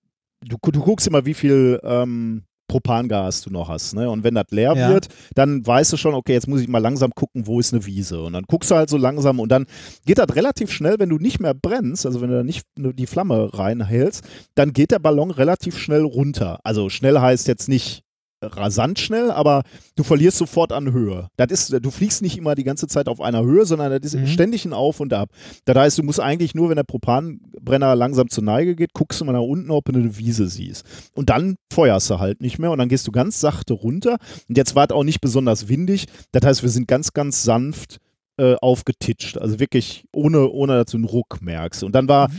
du, du guckst immer, wie viel ähm, Propangas du noch hast. Ne? Und wenn das leer Ja. wird, dann weißt du schon, okay, jetzt muss ich mal langsam gucken, wo ist eine Wiese. Und dann guckst du halt so langsam und dann geht das relativ schnell, wenn du nicht mehr brennst, also wenn du da nicht die Flamme reinhältst, dann geht der Ballon relativ schnell runter. Also schnell heißt jetzt nicht rasant schnell, aber du verlierst sofort an Höhe. Das ist, du fliegst nicht immer die ganze Zeit auf einer Höhe, sondern das ist Mhm. ständig ein Auf und Ab. Das heißt, du musst eigentlich nur, wenn der Propanbrenner langsam zur Neige geht, guckst du mal nach unten, ob du eine Wiese siehst. Und dann feuerst du halt nicht mehr und dann gehst du ganz sachte runter. Und jetzt war es auch nicht besonders windig. Das heißt, wir sind ganz, ganz sanft äh, aufgetitscht. Also wirklich ohne, ohne dass du einen Ruck merkst. Und dann war,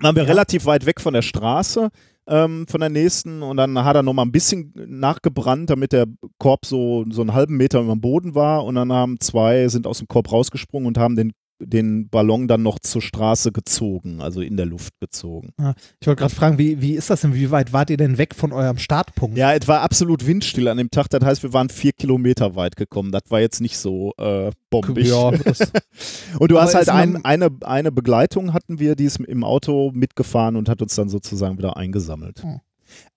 waren wir Ja. relativ weit weg von der Straße, ähm, von der nächsten. Und dann hat er noch mal ein bisschen nachgebrannt, damit der Korb so, so einen halben Meter über dem Boden war. Und dann haben zwei, sind aus dem Korb rausgesprungen und haben den, den Ballon dann noch zur Straße gezogen, also in der Luft gezogen. ich wollte gerade fragen, wie, wie ist das denn? Wie weit wart ihr denn weg von eurem Startpunkt? Ja, es war absolut windstill an dem Tag. Das heißt, wir waren vier Kilometer weit gekommen. Das war jetzt nicht so äh, bombig. Ja, Und du hast halt ein, eine, eine Begleitung hatten wir, die ist im Auto mitgefahren und hat uns dann sozusagen wieder eingesammelt. Hm.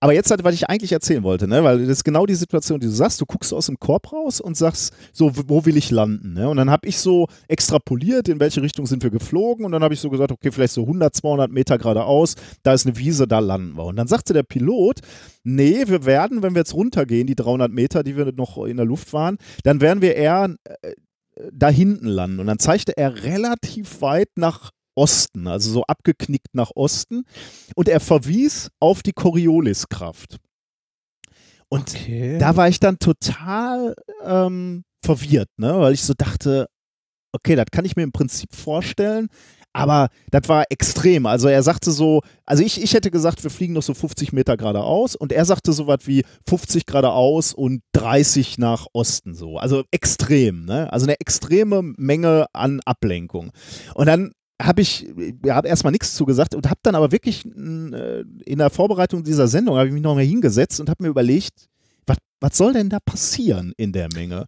Aber jetzt, was ich eigentlich erzählen wollte, ne? weil das ist genau die Situation, die du sagst, du guckst aus dem Korb raus und sagst, so, wo will ich landen? Ne? Und dann habe ich so extrapoliert, in welche Richtung sind wir geflogen und dann habe ich so gesagt, okay, vielleicht so 100, 200 Meter geradeaus, da ist eine Wiese, da landen wir. Und dann sagte der Pilot, nee, wir werden, wenn wir jetzt runtergehen, die 300 Meter, die wir noch in der Luft waren, dann werden wir eher äh, da hinten landen. Und dann zeigte er relativ weit nach Osten, also so abgeknickt nach Osten. Und er verwies auf die Corioliskraft. Und Okay. da war ich dann total ähm, verwirrt, ne? weil ich so dachte, okay, das kann ich mir im Prinzip vorstellen, aber das war extrem. Also er sagte so, also ich, ich hätte gesagt, wir fliegen noch so 50 Meter geradeaus und er sagte so was wie 50 geradeaus und 30 nach Osten so. Also extrem, ne? Also eine extreme Menge an Ablenkung. Und dann habe ich ja, hab erstmal nichts zugesagt und habe dann aber wirklich äh, in der Vorbereitung dieser Sendung habe ich mich noch mal hingesetzt und habe mir überlegt, was, was soll denn da passieren in der Menge?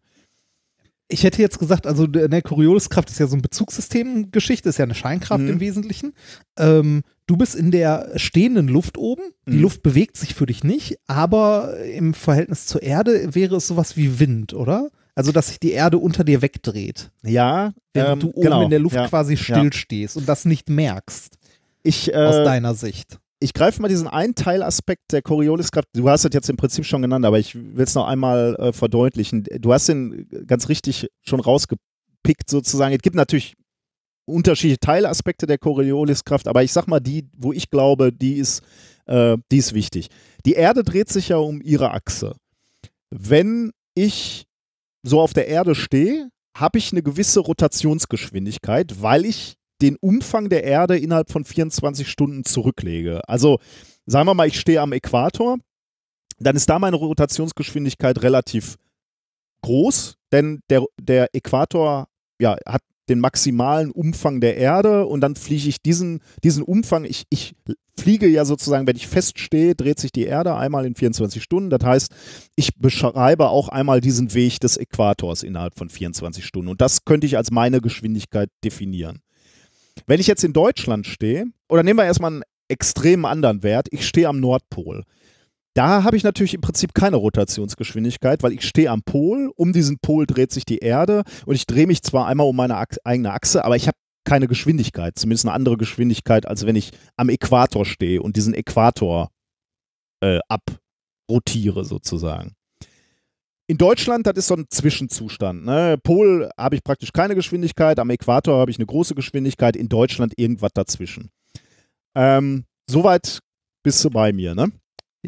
Ich hätte jetzt gesagt, also eine Corioliskraft ist ja so ein Bezugssystem-Geschichte, ist ja eine Scheinkraft Mhm. im Wesentlichen. Ähm, du bist in der stehenden Luft oben, die Mhm. Luft bewegt sich für dich nicht, aber im Verhältnis zur Erde wäre es sowas wie Wind, oder? Also, dass sich die Erde unter dir wegdreht, Ja, während ähm, du oben genau, in der Luft ja. quasi stillstehst und das nicht merkst, Ich, aus äh, deiner Sicht. ich greife mal diesen einen Teilaspekt der Corioliskraft. Du hast es jetzt im Prinzip schon genannt, aber ich will es noch einmal äh, verdeutlichen. Du hast den ganz richtig schon rausgepickt sozusagen. Es gibt natürlich unterschiedliche Teilaspekte der Corioliskraft, aber ich sag mal die, wo ich glaube, die ist, äh, die ist wichtig. Die Erde dreht sich ja um ihre Achse. Wenn ich so auf der Erde stehe, habe ich eine gewisse Rotationsgeschwindigkeit, weil ich den Umfang der Erde innerhalb von 24 Stunden zurücklege. Also sagen wir mal, ich stehe am Äquator, dann ist da meine Rotationsgeschwindigkeit relativ groß, denn der, der Äquator ja, hat den maximalen Umfang der Erde und dann fliege ich diesen, diesen Umfang, ich, ich fliege ja sozusagen, wenn ich feststehe, dreht sich die Erde einmal in 24 Stunden. Das heißt, ich beschreibe auch einmal diesen Weg des Äquators innerhalb von 24 Stunden. Und das könnte ich als meine Geschwindigkeit definieren. Wenn ich jetzt in Deutschland stehe, oder nehmen wir erstmal einen extrem anderen Wert, ich stehe am Nordpol. Da habe ich natürlich im Prinzip keine Rotationsgeschwindigkeit, weil ich stehe am Pol, um diesen Pol dreht sich die Erde und ich drehe mich zwar einmal um meine eigene Achse, aber ich habe keine Geschwindigkeit, zumindest eine andere Geschwindigkeit, als wenn ich am Äquator stehe und diesen Äquator äh, abrotiere sozusagen. In Deutschland, das ist so ein Zwischenzustand. Ne? Pol habe ich praktisch keine Geschwindigkeit, am Äquator habe ich eine große Geschwindigkeit, in Deutschland irgendwas dazwischen. Ähm, soweit bist du bei mir, ne?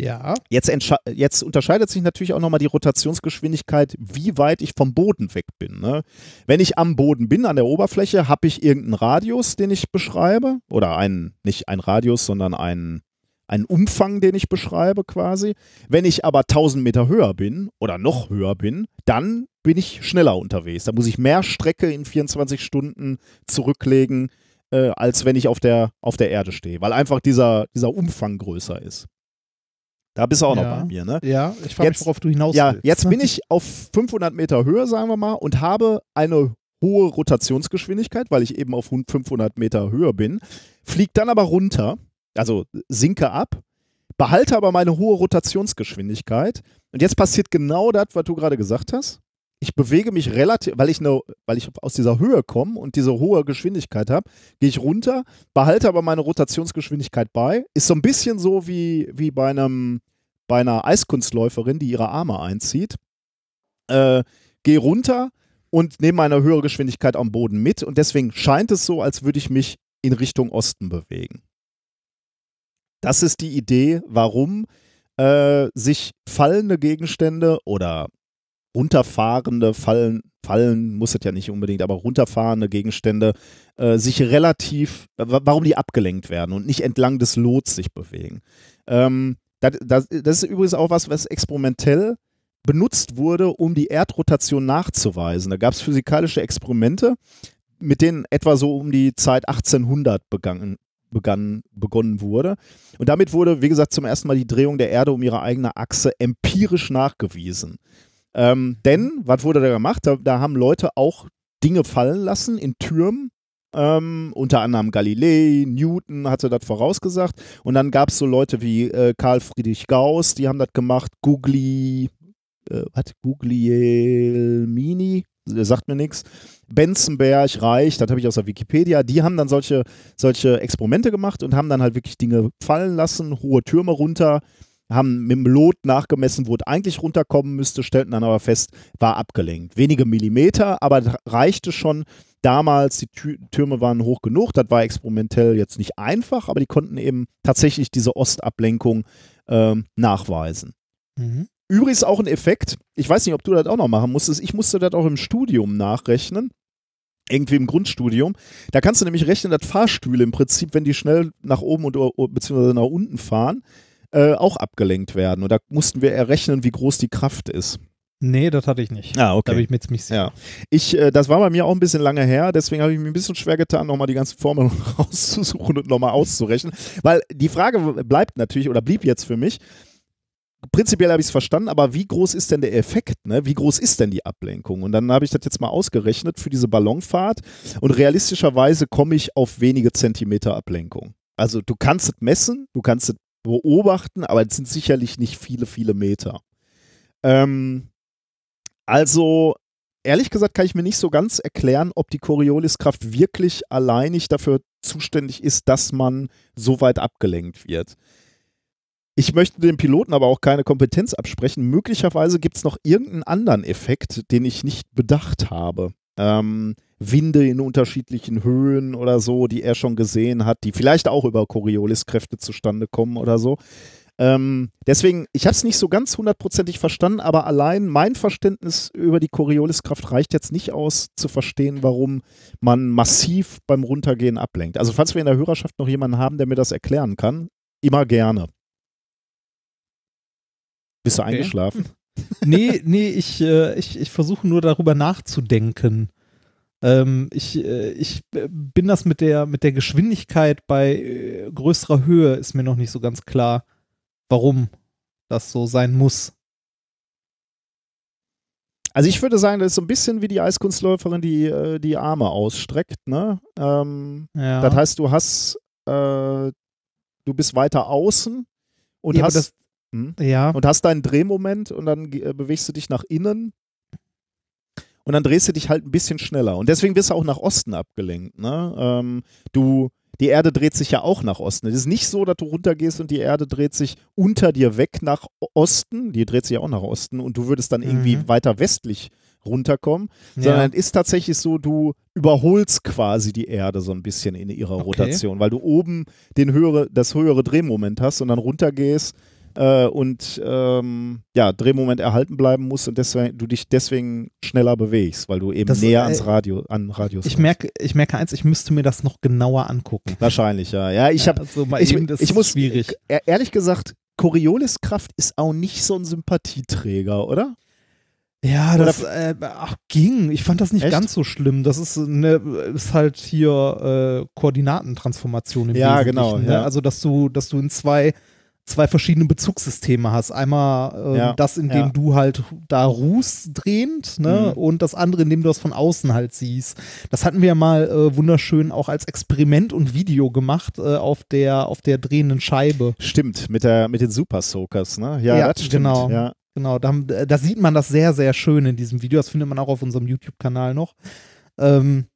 Ja. Jetzt, jetzt unterscheidet sich natürlich auch nochmal die Rotationsgeschwindigkeit, wie weit ich vom Boden weg bin. Ne? Wenn ich am Boden bin, an der Oberfläche, habe ich irgendeinen Radius, den ich beschreibe. Oder einen, nicht ein Radius, sondern einen, einen Umfang, den ich beschreibe quasi. Wenn ich aber 1000 Meter höher bin oder noch höher bin, dann bin ich schneller unterwegs. Da muss ich mehr Strecke in 24 Stunden zurücklegen, äh, als wenn ich auf der, auf der Erde stehe, weil einfach dieser, dieser Umfang größer ist. Da bist du auch noch Ja. bei mir, ne? Ja, ich frage mich, Jetzt- worauf du hinaus Ja, willst. jetzt bin ich auf 500 Meter Höhe, sagen wir mal, und habe eine hohe Rotationsgeschwindigkeit, weil ich eben auf 500 Meter Höhe bin, fliege dann aber runter, also sinke ab, behalte aber meine hohe Rotationsgeschwindigkeit. Und jetzt passiert genau das, was du gerade gesagt hast. Ich bewege mich relativ, weil ich, ne, weil ich aus dieser Höhe komme und diese hohe Geschwindigkeit habe, gehe ich runter, behalte aber meine Rotationsgeschwindigkeit bei. Ist so ein bisschen so wie, wie bei einem bei einer Eiskunstläuferin, die ihre Arme einzieht. Äh, gehe runter und nehme meine höhere Geschwindigkeit am Boden mit und deswegen scheint es so, als würde ich mich in Richtung Osten bewegen. Das ist die Idee, warum äh, sich fallende Gegenstände oder runterfahrende Fallen, Fallen muss es ja nicht unbedingt, aber runterfahrende Gegenstände äh, sich relativ, wa- warum die abgelenkt werden und nicht entlang des Lots sich bewegen. Ähm, das, das, das ist übrigens auch was, was experimentell benutzt wurde, um die Erdrotation nachzuweisen. Da gab es physikalische Experimente, mit denen etwa so um die Zeit 1800 begangen, begann, begonnen wurde. Und damit wurde, wie gesagt, zum ersten Mal die Drehung der Erde um ihre eigene Achse empirisch nachgewiesen. Ähm, denn, was wurde da gemacht? Da, da haben Leute auch Dinge fallen lassen in Türmen Ähm, unter anderem Galilei, Newton hatte das vorausgesagt. Und dann gab es so Leute wie äh, Karl Friedrich Gauss, die haben das gemacht. Googly, äh, was? Guglielmini, der sagt mir nichts. Benzenberg, Reich, das habe ich aus der Wikipedia, die haben dann solche, solche Experimente gemacht und haben dann halt wirklich Dinge fallen lassen, hohe Türme runter, haben mit dem Lot nachgemessen, wo es eigentlich runterkommen müsste, stellten dann aber fest, war abgelenkt. Wenige Millimeter, aber das reichte schon damals. Die Tü Türme waren hoch genug. Das war experimentell jetzt nicht einfach, aber die konnten eben tatsächlich diese Ostablenkung ähm, nachweisen. Mhm. Übrigens auch ein Effekt. Ich weiß nicht, ob du das auch noch machen musstest. Ich musste das auch im Studium nachrechnen. Irgendwie im Grundstudium. Da kannst du nämlich rechnen, dass Fahrstühle im Prinzip, wenn die schnell nach oben und beziehungsweise nach unten fahren, äh, auch abgelenkt werden. Und da mussten wir errechnen, wie groß die Kraft ist. Nee, das hatte ich nicht. Ah, okay. Da bin ich mir jetzt nicht sicher. Ja. Ich, äh, das war bei mir auch ein bisschen lange her, deswegen habe ich mir ein bisschen schwer getan, nochmal die ganzen Formeln rauszusuchen und nochmal auszurechnen. Weil die Frage bleibt natürlich oder blieb jetzt für mich, prinzipiell habe ich es verstanden, aber wie groß ist denn der Effekt? Ne? Wie groß ist denn die Ablenkung? Und dann habe ich das jetzt mal ausgerechnet für diese Ballonfahrt und realistischerweise komme ich auf wenige Zentimeter Ablenkung. Also du kannst es messen, du kannst es beobachten, aber es sind sicherlich nicht viele, viele Meter. Ähm, also ehrlich gesagt kann ich mir nicht so ganz erklären, ob die Corioliskraft wirklich alleinig dafür zuständig ist, dass man so weit abgelenkt wird. Ich möchte dem Piloten aber auch keine Kompetenz absprechen. Möglicherweise gibt es noch irgendeinen anderen Effekt, den ich nicht bedacht habe. Ähm, Winde in unterschiedlichen Höhen oder so, die er schon gesehen hat, die vielleicht auch über Coriolis-Kräfte zustande kommen oder so. Ähm, deswegen, ich habe es nicht so ganz hundertprozentig verstanden, aber allein mein Verständnis über die Corioliskraft reicht jetzt nicht aus, zu verstehen, warum man massiv beim Runtergehen ablenkt. Also, falls wir in der Hörerschaft noch jemanden haben, der mir das erklären kann, immer gerne. Bist du Okay. eingeschlafen? Nee, nee, ich, äh, ich, ich versuche nur darüber nachzudenken. Ähm, ich, äh, ich bin das mit der, mit der Geschwindigkeit bei äh, größerer Höhe ist mir noch nicht so ganz klar, warum das so sein muss. Also ich würde sagen, das ist so ein bisschen wie die Eiskunstläuferin, die äh, die Arme ausstreckt. Ne? Ähm, Ja. Das heißt, du hast, äh, du bist weiter außen und Ja, hast das- Hm? ja. und hast deinen Drehmoment und dann äh, bewegst du dich nach innen und dann drehst du dich halt ein bisschen schneller. Und deswegen wirst du auch nach Osten abgelenkt. Ne? Ähm, du, die Erde dreht sich ja auch nach Osten. Es ist nicht so, dass du runtergehst und die Erde dreht sich unter dir weg nach Osten. Die dreht sich ja auch nach Osten und du würdest dann irgendwie Mhm. weiter westlich runterkommen. ja. Sondern es ist tatsächlich so, du überholst quasi die Erde so ein bisschen in ihrer Okay. Rotation, weil du oben den höhere, das höhere Drehmoment hast und dann runtergehst äh, und ähm, ja, Drehmoment erhalten bleiben musst und deswegen, du dich deswegen schneller bewegst, weil du eben Das, näher äh, ans Radio, an Radius Ich kommst. merke, ich merke eins, ich müsste mir das noch genauer angucken. Wahrscheinlich, ja. Ja, ich habe also ich, ich muss schwierig. e- ehrlich gesagt, Corioliskraft ist auch nicht so ein Sympathieträger, oder? Ja, das äh, ach, ging. Ich fand das nicht Echt? ganz so schlimm. Das ist, ne, ist halt hier äh, Koordinatentransformation im Ja, Wesentlichen. genau, Ne? ja. Also, dass du, dass du in zwei, zwei verschiedene Bezugssysteme hast. Einmal ähm, Ja, das, in dem ja. du halt da ruhst drehend, ne? Mhm. Und das andere, in dem du das von außen halt siehst. Das hatten wir ja mal äh, wunderschön auch als Experiment und Video gemacht äh, auf der, auf der drehenden Scheibe. Stimmt, mit, der, mit den Super Soakers, ne? Ja, Ja, das stimmt. genau. Ja. Genau, da, da sieht man das sehr, sehr schön in diesem Video. Das findet man auch auf unserem YouTube-Kanal noch. Ähm,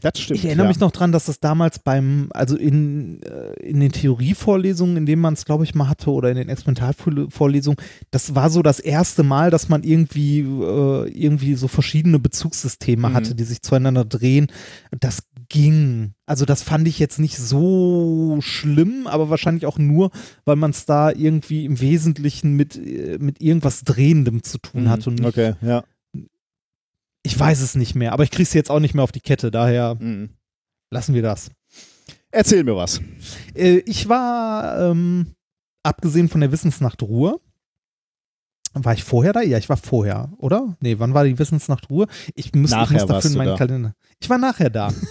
Das stimmt. ich erinnere ja. mich noch dran, dass das damals beim, also in, äh, in den Theorievorlesungen, in denen man es, glaube ich, mal hatte, oder in den Experimentalvorlesungen, das war so das erste Mal, dass man irgendwie, äh, irgendwie so verschiedene Bezugssysteme Mhm. hatte, die sich zueinander drehen. Das ging. Also das fand ich jetzt nicht so schlimm, aber wahrscheinlich auch nur, weil man es da irgendwie im Wesentlichen mit, äh, mit irgendwas Drehendem zu tun hat. Und nicht, Okay, ja. Ich weiß es nicht mehr, aber ich kriege es jetzt auch nicht mehr auf die Kette, daher Mhm. lassen wir das. Erzähl mir was. Äh, ich war, ähm, abgesehen von der Wissensnacht Ruhe, war ich vorher da? Ja, ich war vorher, oder? Nee, wann war die Wissensnacht Ruhe? Ich muss, ich Nachher muss dafür in meinen da. Kalender. Ich war nachher da.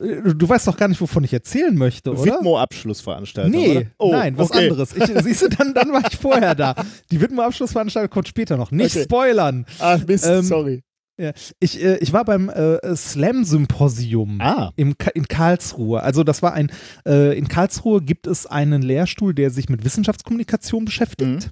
Äh, du weißt doch gar nicht, wovon ich erzählen möchte, oder? Widmo-Abschlussveranstaltung. Nee, oder? Oh, nein, was okay. anderes. Ich, siehst du, dann, dann war ich vorher da. Die Widmo-Abschlussveranstaltung kommt später noch. Nicht Okay. spoilern. Ah, Mist, Ähm, sorry. Ja, ich, äh, ich war beim äh, Slam-Symposium Ah. im in Karlsruhe. Also das war ein, äh, in Karlsruhe gibt es einen Lehrstuhl, der sich mit Wissenschaftskommunikation beschäftigt.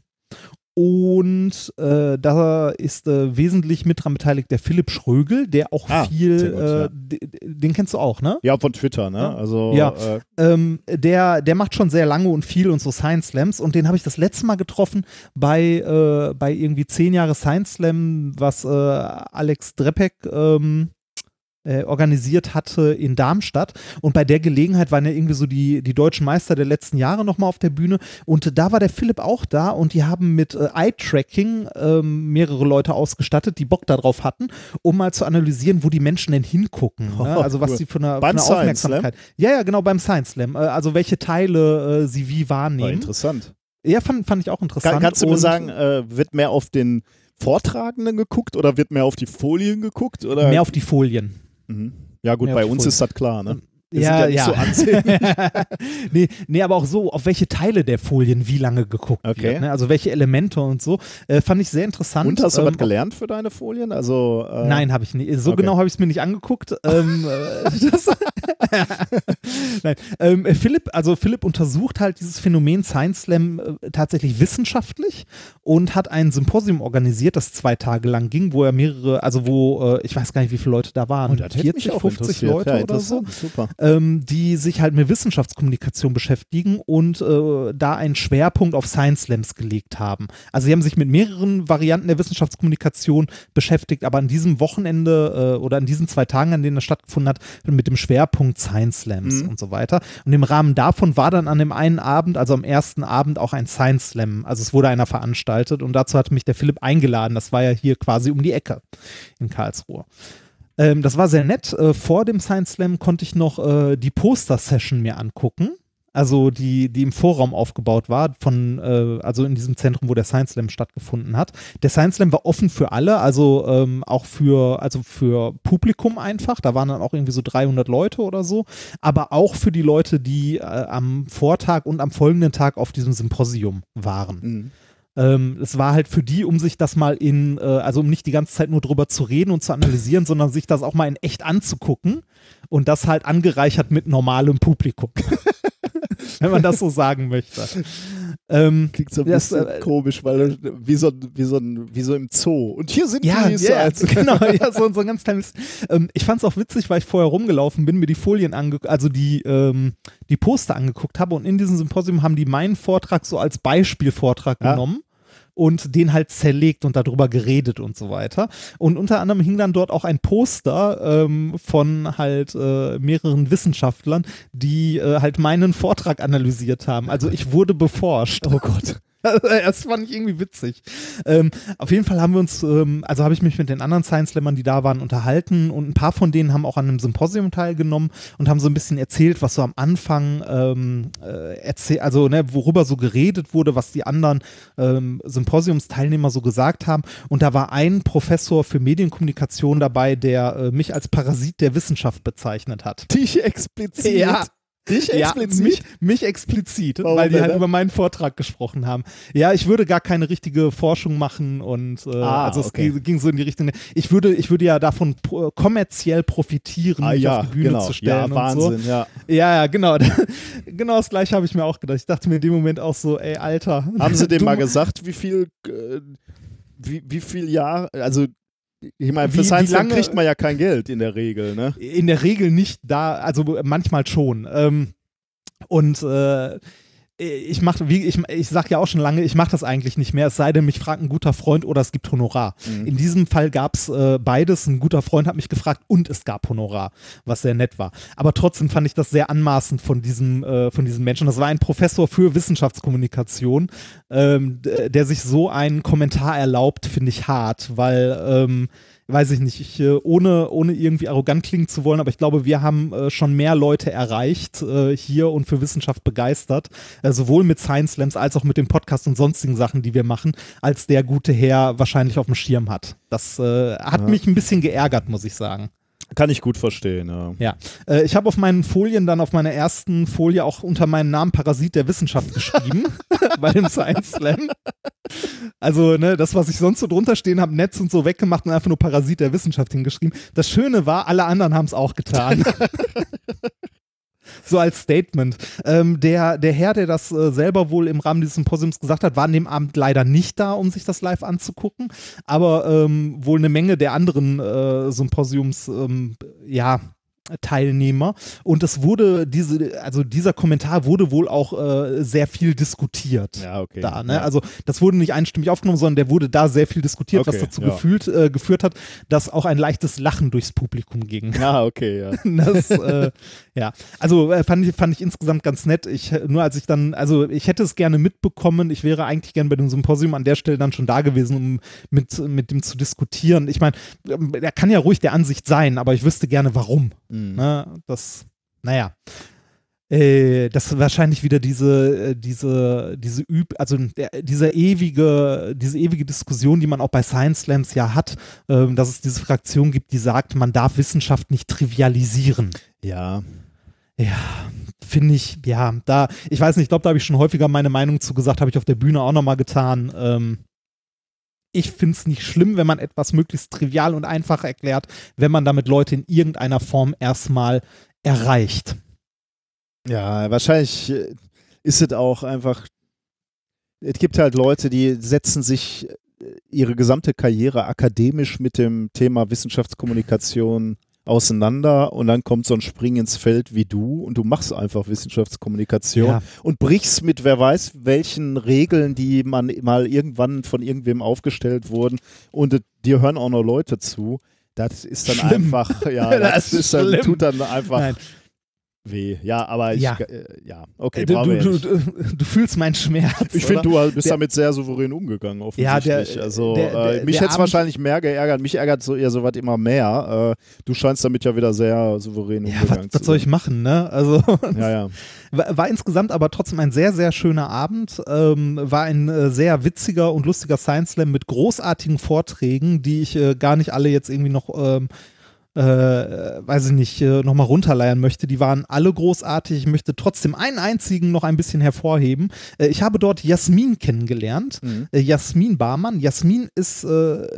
Und äh, da ist äh, wesentlich mit dran beteiligt der Philipp Schrögel, der auch Ah, viel, gut, ja. äh, d- den kennst du auch, ne? Ja, von Twitter, ne? Ja. Also, Ja. Äh, Ähm, der, der macht schon sehr lange und viel und so Science Slams und den habe ich das letzte Mal getroffen bei, äh, bei irgendwie zehn Jahre Science Slam, was äh, Alex Drepek ähm, äh, organisiert hatte in Darmstadt und bei der Gelegenheit waren ja irgendwie so die, die deutschen Meister der letzten Jahre nochmal auf der Bühne und da war der Philipp auch da und die haben mit äh, Eye-Tracking ähm, mehrere Leute ausgestattet, die Bock darauf hatten, um mal zu analysieren, wo die Menschen denn hingucken. Ne? Oh, Also was cool. sie von einer, Beim Science Slam? Aufmerksamkeit. Ja, ja, genau, beim Science Slam. Äh, Also welche Teile äh, sie wie war wahrnehmen. interessant. Ja, fand, fand ich auch interessant. Kann, kannst du mir Und sagen, äh, wird mehr auf den Vortragenden geguckt oder wird mehr auf die Folien geguckt? Oder? Mehr auf die Folien. Mhm. Ja, gut, mehr bei uns ist das klar, ne? Wir ja, ja ja. so ansehnlich. nee, nee, aber auch so, auf welche Teile der Folien wie lange geguckt Okay. wird. Ne? Also welche Elemente und so. Äh, fand ich sehr interessant. Und hast du Ähm, was gelernt für deine Folien? Also, äh, Nein, habe ich nicht. So Okay. genau habe ich es mir nicht angeguckt. ähm, äh, Nein. Ähm, äh, Philipp, also Philipp untersucht halt dieses Phänomen Science Slam äh, tatsächlich wissenschaftlich und hat ein Symposium organisiert, das zwei Tage lang ging, wo er mehrere, also wo, äh, ich weiß gar nicht, wie viele Leute da waren, mich 40, auch 50 interessiert. Leute ja, oder so Super. Ähm, die sich halt mit Wissenschaftskommunikation beschäftigen und äh, da einen Schwerpunkt auf Science Slams gelegt haben. Also sie haben sich mit mehreren Varianten der Wissenschaftskommunikation beschäftigt, aber an diesem Wochenende äh, oder an diesen zwei Tagen, an denen das stattgefunden hat, mit dem Schwerpunkt Science Slams Mhm. und so weiter. Und im Rahmen davon war dann an dem einen Abend, also am ersten Abend, auch ein Science Slam. Also es wurde einer veranstaltet und dazu hatte mich der Philipp eingeladen. Das war ja hier quasi um die Ecke in Karlsruhe. Ähm, das war sehr nett. Äh, vor dem Science Slam konnte ich noch äh, die Poster-Session mir angucken. Also die, die im Vorraum aufgebaut war, von, äh, also in diesem Zentrum, wo der Science Slam stattgefunden hat. Der Science Slam war offen für alle, also ähm, auch für, also für Publikum einfach. Da waren dann auch irgendwie so 300 Leute oder so. Aber auch für die Leute, die äh, am Vortag und am folgenden Tag auf diesem Symposium waren. Mhm. Ähm, es war halt für die, um sich das mal in, äh, also um nicht die ganze Zeit nur drüber zu reden und zu analysieren, sondern sich das auch mal in echt anzugucken und das halt angereichert mit normalem Publikum. Wenn man das so sagen möchte. Ähm, Klingt so ein Das, bisschen äh, komisch, weil wie so, wie, so wie so im Zoo. Und hier sind ja, die Science- genau, ja, so, so ein ganz kleines. Ähm, ich fand es auch witzig, weil ich vorher rumgelaufen bin, mir die Folien angeguckt, also die, ähm, die Poster angeguckt habe und in diesem Symposium haben die meinen Vortrag so als Beispielvortrag Ja. genommen. Und den halt zerlegt und darüber geredet und so weiter. Und unter anderem hing dann dort auch ein Poster ähm, von halt äh, mehreren Wissenschaftlern, die äh, halt meinen Vortrag analysiert haben. Also ich wurde beforscht. Oh Gott. Das fand ich irgendwie witzig. Ähm, auf jeden Fall haben wir uns, ähm, also habe ich mich mit den anderen Science Slammern, die da waren, unterhalten und ein paar von denen haben auch an einem Symposium teilgenommen und haben so ein bisschen erzählt, was so am Anfang ähm, äh, erzählt, also ne, worüber so geredet wurde, was die anderen ähm, Symposiumsteilnehmer so gesagt haben. Und da war ein Professor für Medienkommunikation dabei, der äh, mich als Parasit der Wissenschaft bezeichnet hat. Dich explizit. Ja. Dich Ja, explizit. mich, mich explizit, Warum weil die halt ne? über meinen Vortrag gesprochen haben. Ja, ich würde gar keine richtige Forschung machen und äh, Ah, also es okay. ging, so in die Richtung. Ich würde, ich würde ja davon pro, kommerziell profitieren, ah mich ja, auf die Bühne genau. zu stellen ja, und so. Wahnsinn, ja. Ja, ja, genau. genau das gleiche habe ich mir auch gedacht. Ich dachte mir in dem Moment auch so, ey, Alter. Haben sie dem mal gesagt, wie viel, äh, wie, wie viel Jahr, also ich meine, für Wie- Science wie lange- kriegt man ja kein Geld in der Regel, ne? In der Regel nicht da, also manchmal schon. Ähm, und äh, ich mache, wie ich, ich sag ja auch schon lange, ich mache das eigentlich nicht mehr, es sei denn, mich fragt ein guter Freund oder es gibt Honorar. Mhm. In diesem Fall gab es äh, beides. Ein guter Freund hat mich gefragt und es gab Honorar, was sehr nett war. Aber trotzdem fand ich das sehr anmaßend von diesem, äh, von diesem Menschen. Das war ein Professor für Wissenschaftskommunikation, ähm, der sich so einen Kommentar erlaubt, finde ich hart, weil ähm, weiß ich nicht, ich, äh, ohne, ohne irgendwie arrogant klingen zu wollen, aber ich glaube, wir haben äh, schon mehr Leute erreicht äh, hier und für Wissenschaft begeistert, äh, sowohl mit Science Slams als auch mit dem Podcast und sonstigen Sachen, die wir machen, als der gute Herr wahrscheinlich auf dem Schirm hat. Das äh, hat Ja. mich ein bisschen geärgert, muss ich sagen. Kann ich gut verstehen, ja. Ja, äh, ich habe auf meinen Folien dann auf meiner ersten Folie auch unter meinen Namen Parasit der Wissenschaft geschrieben, bei dem Science Slam. Also, ne, das, was ich sonst so drunter stehen habe, Netz und so weggemacht und einfach nur Parasit der Wissenschaft hingeschrieben. Das Schöne war, alle anderen haben es auch getan. so als Statement. Ähm, der, der Herr, der das äh, selber wohl im Rahmen dieses Symposiums gesagt hat, war an dem Abend leider nicht da, um sich das live anzugucken, aber ähm, wohl eine Menge der anderen äh, Symposiums, ähm, ja, Teilnehmer und es wurde diese also dieser Kommentar wurde wohl auch äh, sehr viel diskutiert Ja, okay. da ne Ja. also das wurde nicht einstimmig aufgenommen sondern der wurde da sehr viel diskutiert was Okay, dazu ja. gefühlt äh, geführt hat dass auch ein leichtes Lachen durchs Publikum ging Ja, okay, ja. das, äh, ja, also äh, fand, ich, fand ich insgesamt ganz nett. Ich, nur als ich dann, also ich hätte es gerne mitbekommen. Ich wäre eigentlich gern bei dem Symposium an der Stelle dann schon da gewesen, um mit, mit dem zu diskutieren. Ich meine, ähm, er kann ja ruhig der Ansicht sein, aber ich wüsste gerne, warum. Mhm. Ne? Das, naja. Äh, das ist wahrscheinlich wieder diese, äh, diese, diese Üb, also der, dieser ewige, diese ewige Diskussion, die man auch bei Science Slams ja hat, ähm, dass es diese Fraktion gibt, die sagt, man darf Wissenschaft nicht trivialisieren. Ja. Ja, finde ich, ja, da, ich weiß nicht, ich glaube, da habe ich schon häufiger meine Meinung zu gesagt, habe ich auf der Bühne auch nochmal getan. Ähm, ich finde es nicht schlimm, wenn man etwas möglichst trivial und einfach erklärt, wenn man damit Leute in irgendeiner Form erstmal erreicht. Ja, wahrscheinlich äh, ist es auch einfach. Es gibt halt Leute, die setzen sich äh, ihre gesamte Karriere akademisch mit dem Thema Wissenschaftskommunikation auseinander und dann kommt so ein Spring ins Feld wie du und du machst einfach Wissenschaftskommunikation Ja. und brichst mit wer weiß welchen Regeln, die man mal irgendwann von irgendwem aufgestellt wurden und dir hören auch noch Leute zu. Das ist dann Schlimm. einfach, ja, Das das, ist ist dann, schlimm. tut dann einfach Nein. Weh. Ja, aber ich, Ja. äh, ja, okay, du, wir du, ja du, nicht. du fühlst meinen Schmerz. Ich finde, du bist Der- damit sehr souverän umgegangen, Ja, offensichtlich. der- also, der- der- äh, mich hätte es wahrscheinlich mehr geärgert. Mich ärgert so eher sowas immer mehr. Äh, du scheinst damit ja wieder sehr souverän Ja, umgegangen was, was zu soll ich sein. machen, ne? Also, Ja, ja. War, war insgesamt aber trotzdem ein sehr, sehr schöner Abend. Ähm, war ein äh, sehr witziger und lustiger Science Slam mit großartigen Vorträgen, die ich äh, gar nicht alle jetzt irgendwie noch, ähm, äh, weiß ich nicht, äh, nochmal runterleiern möchte. Die waren alle großartig. Ich möchte trotzdem einen einzigen noch ein bisschen hervorheben. Äh, ich habe dort Jasmin kennengelernt. Mhm. Äh, Jasmin Barmann. Jasmin ist äh,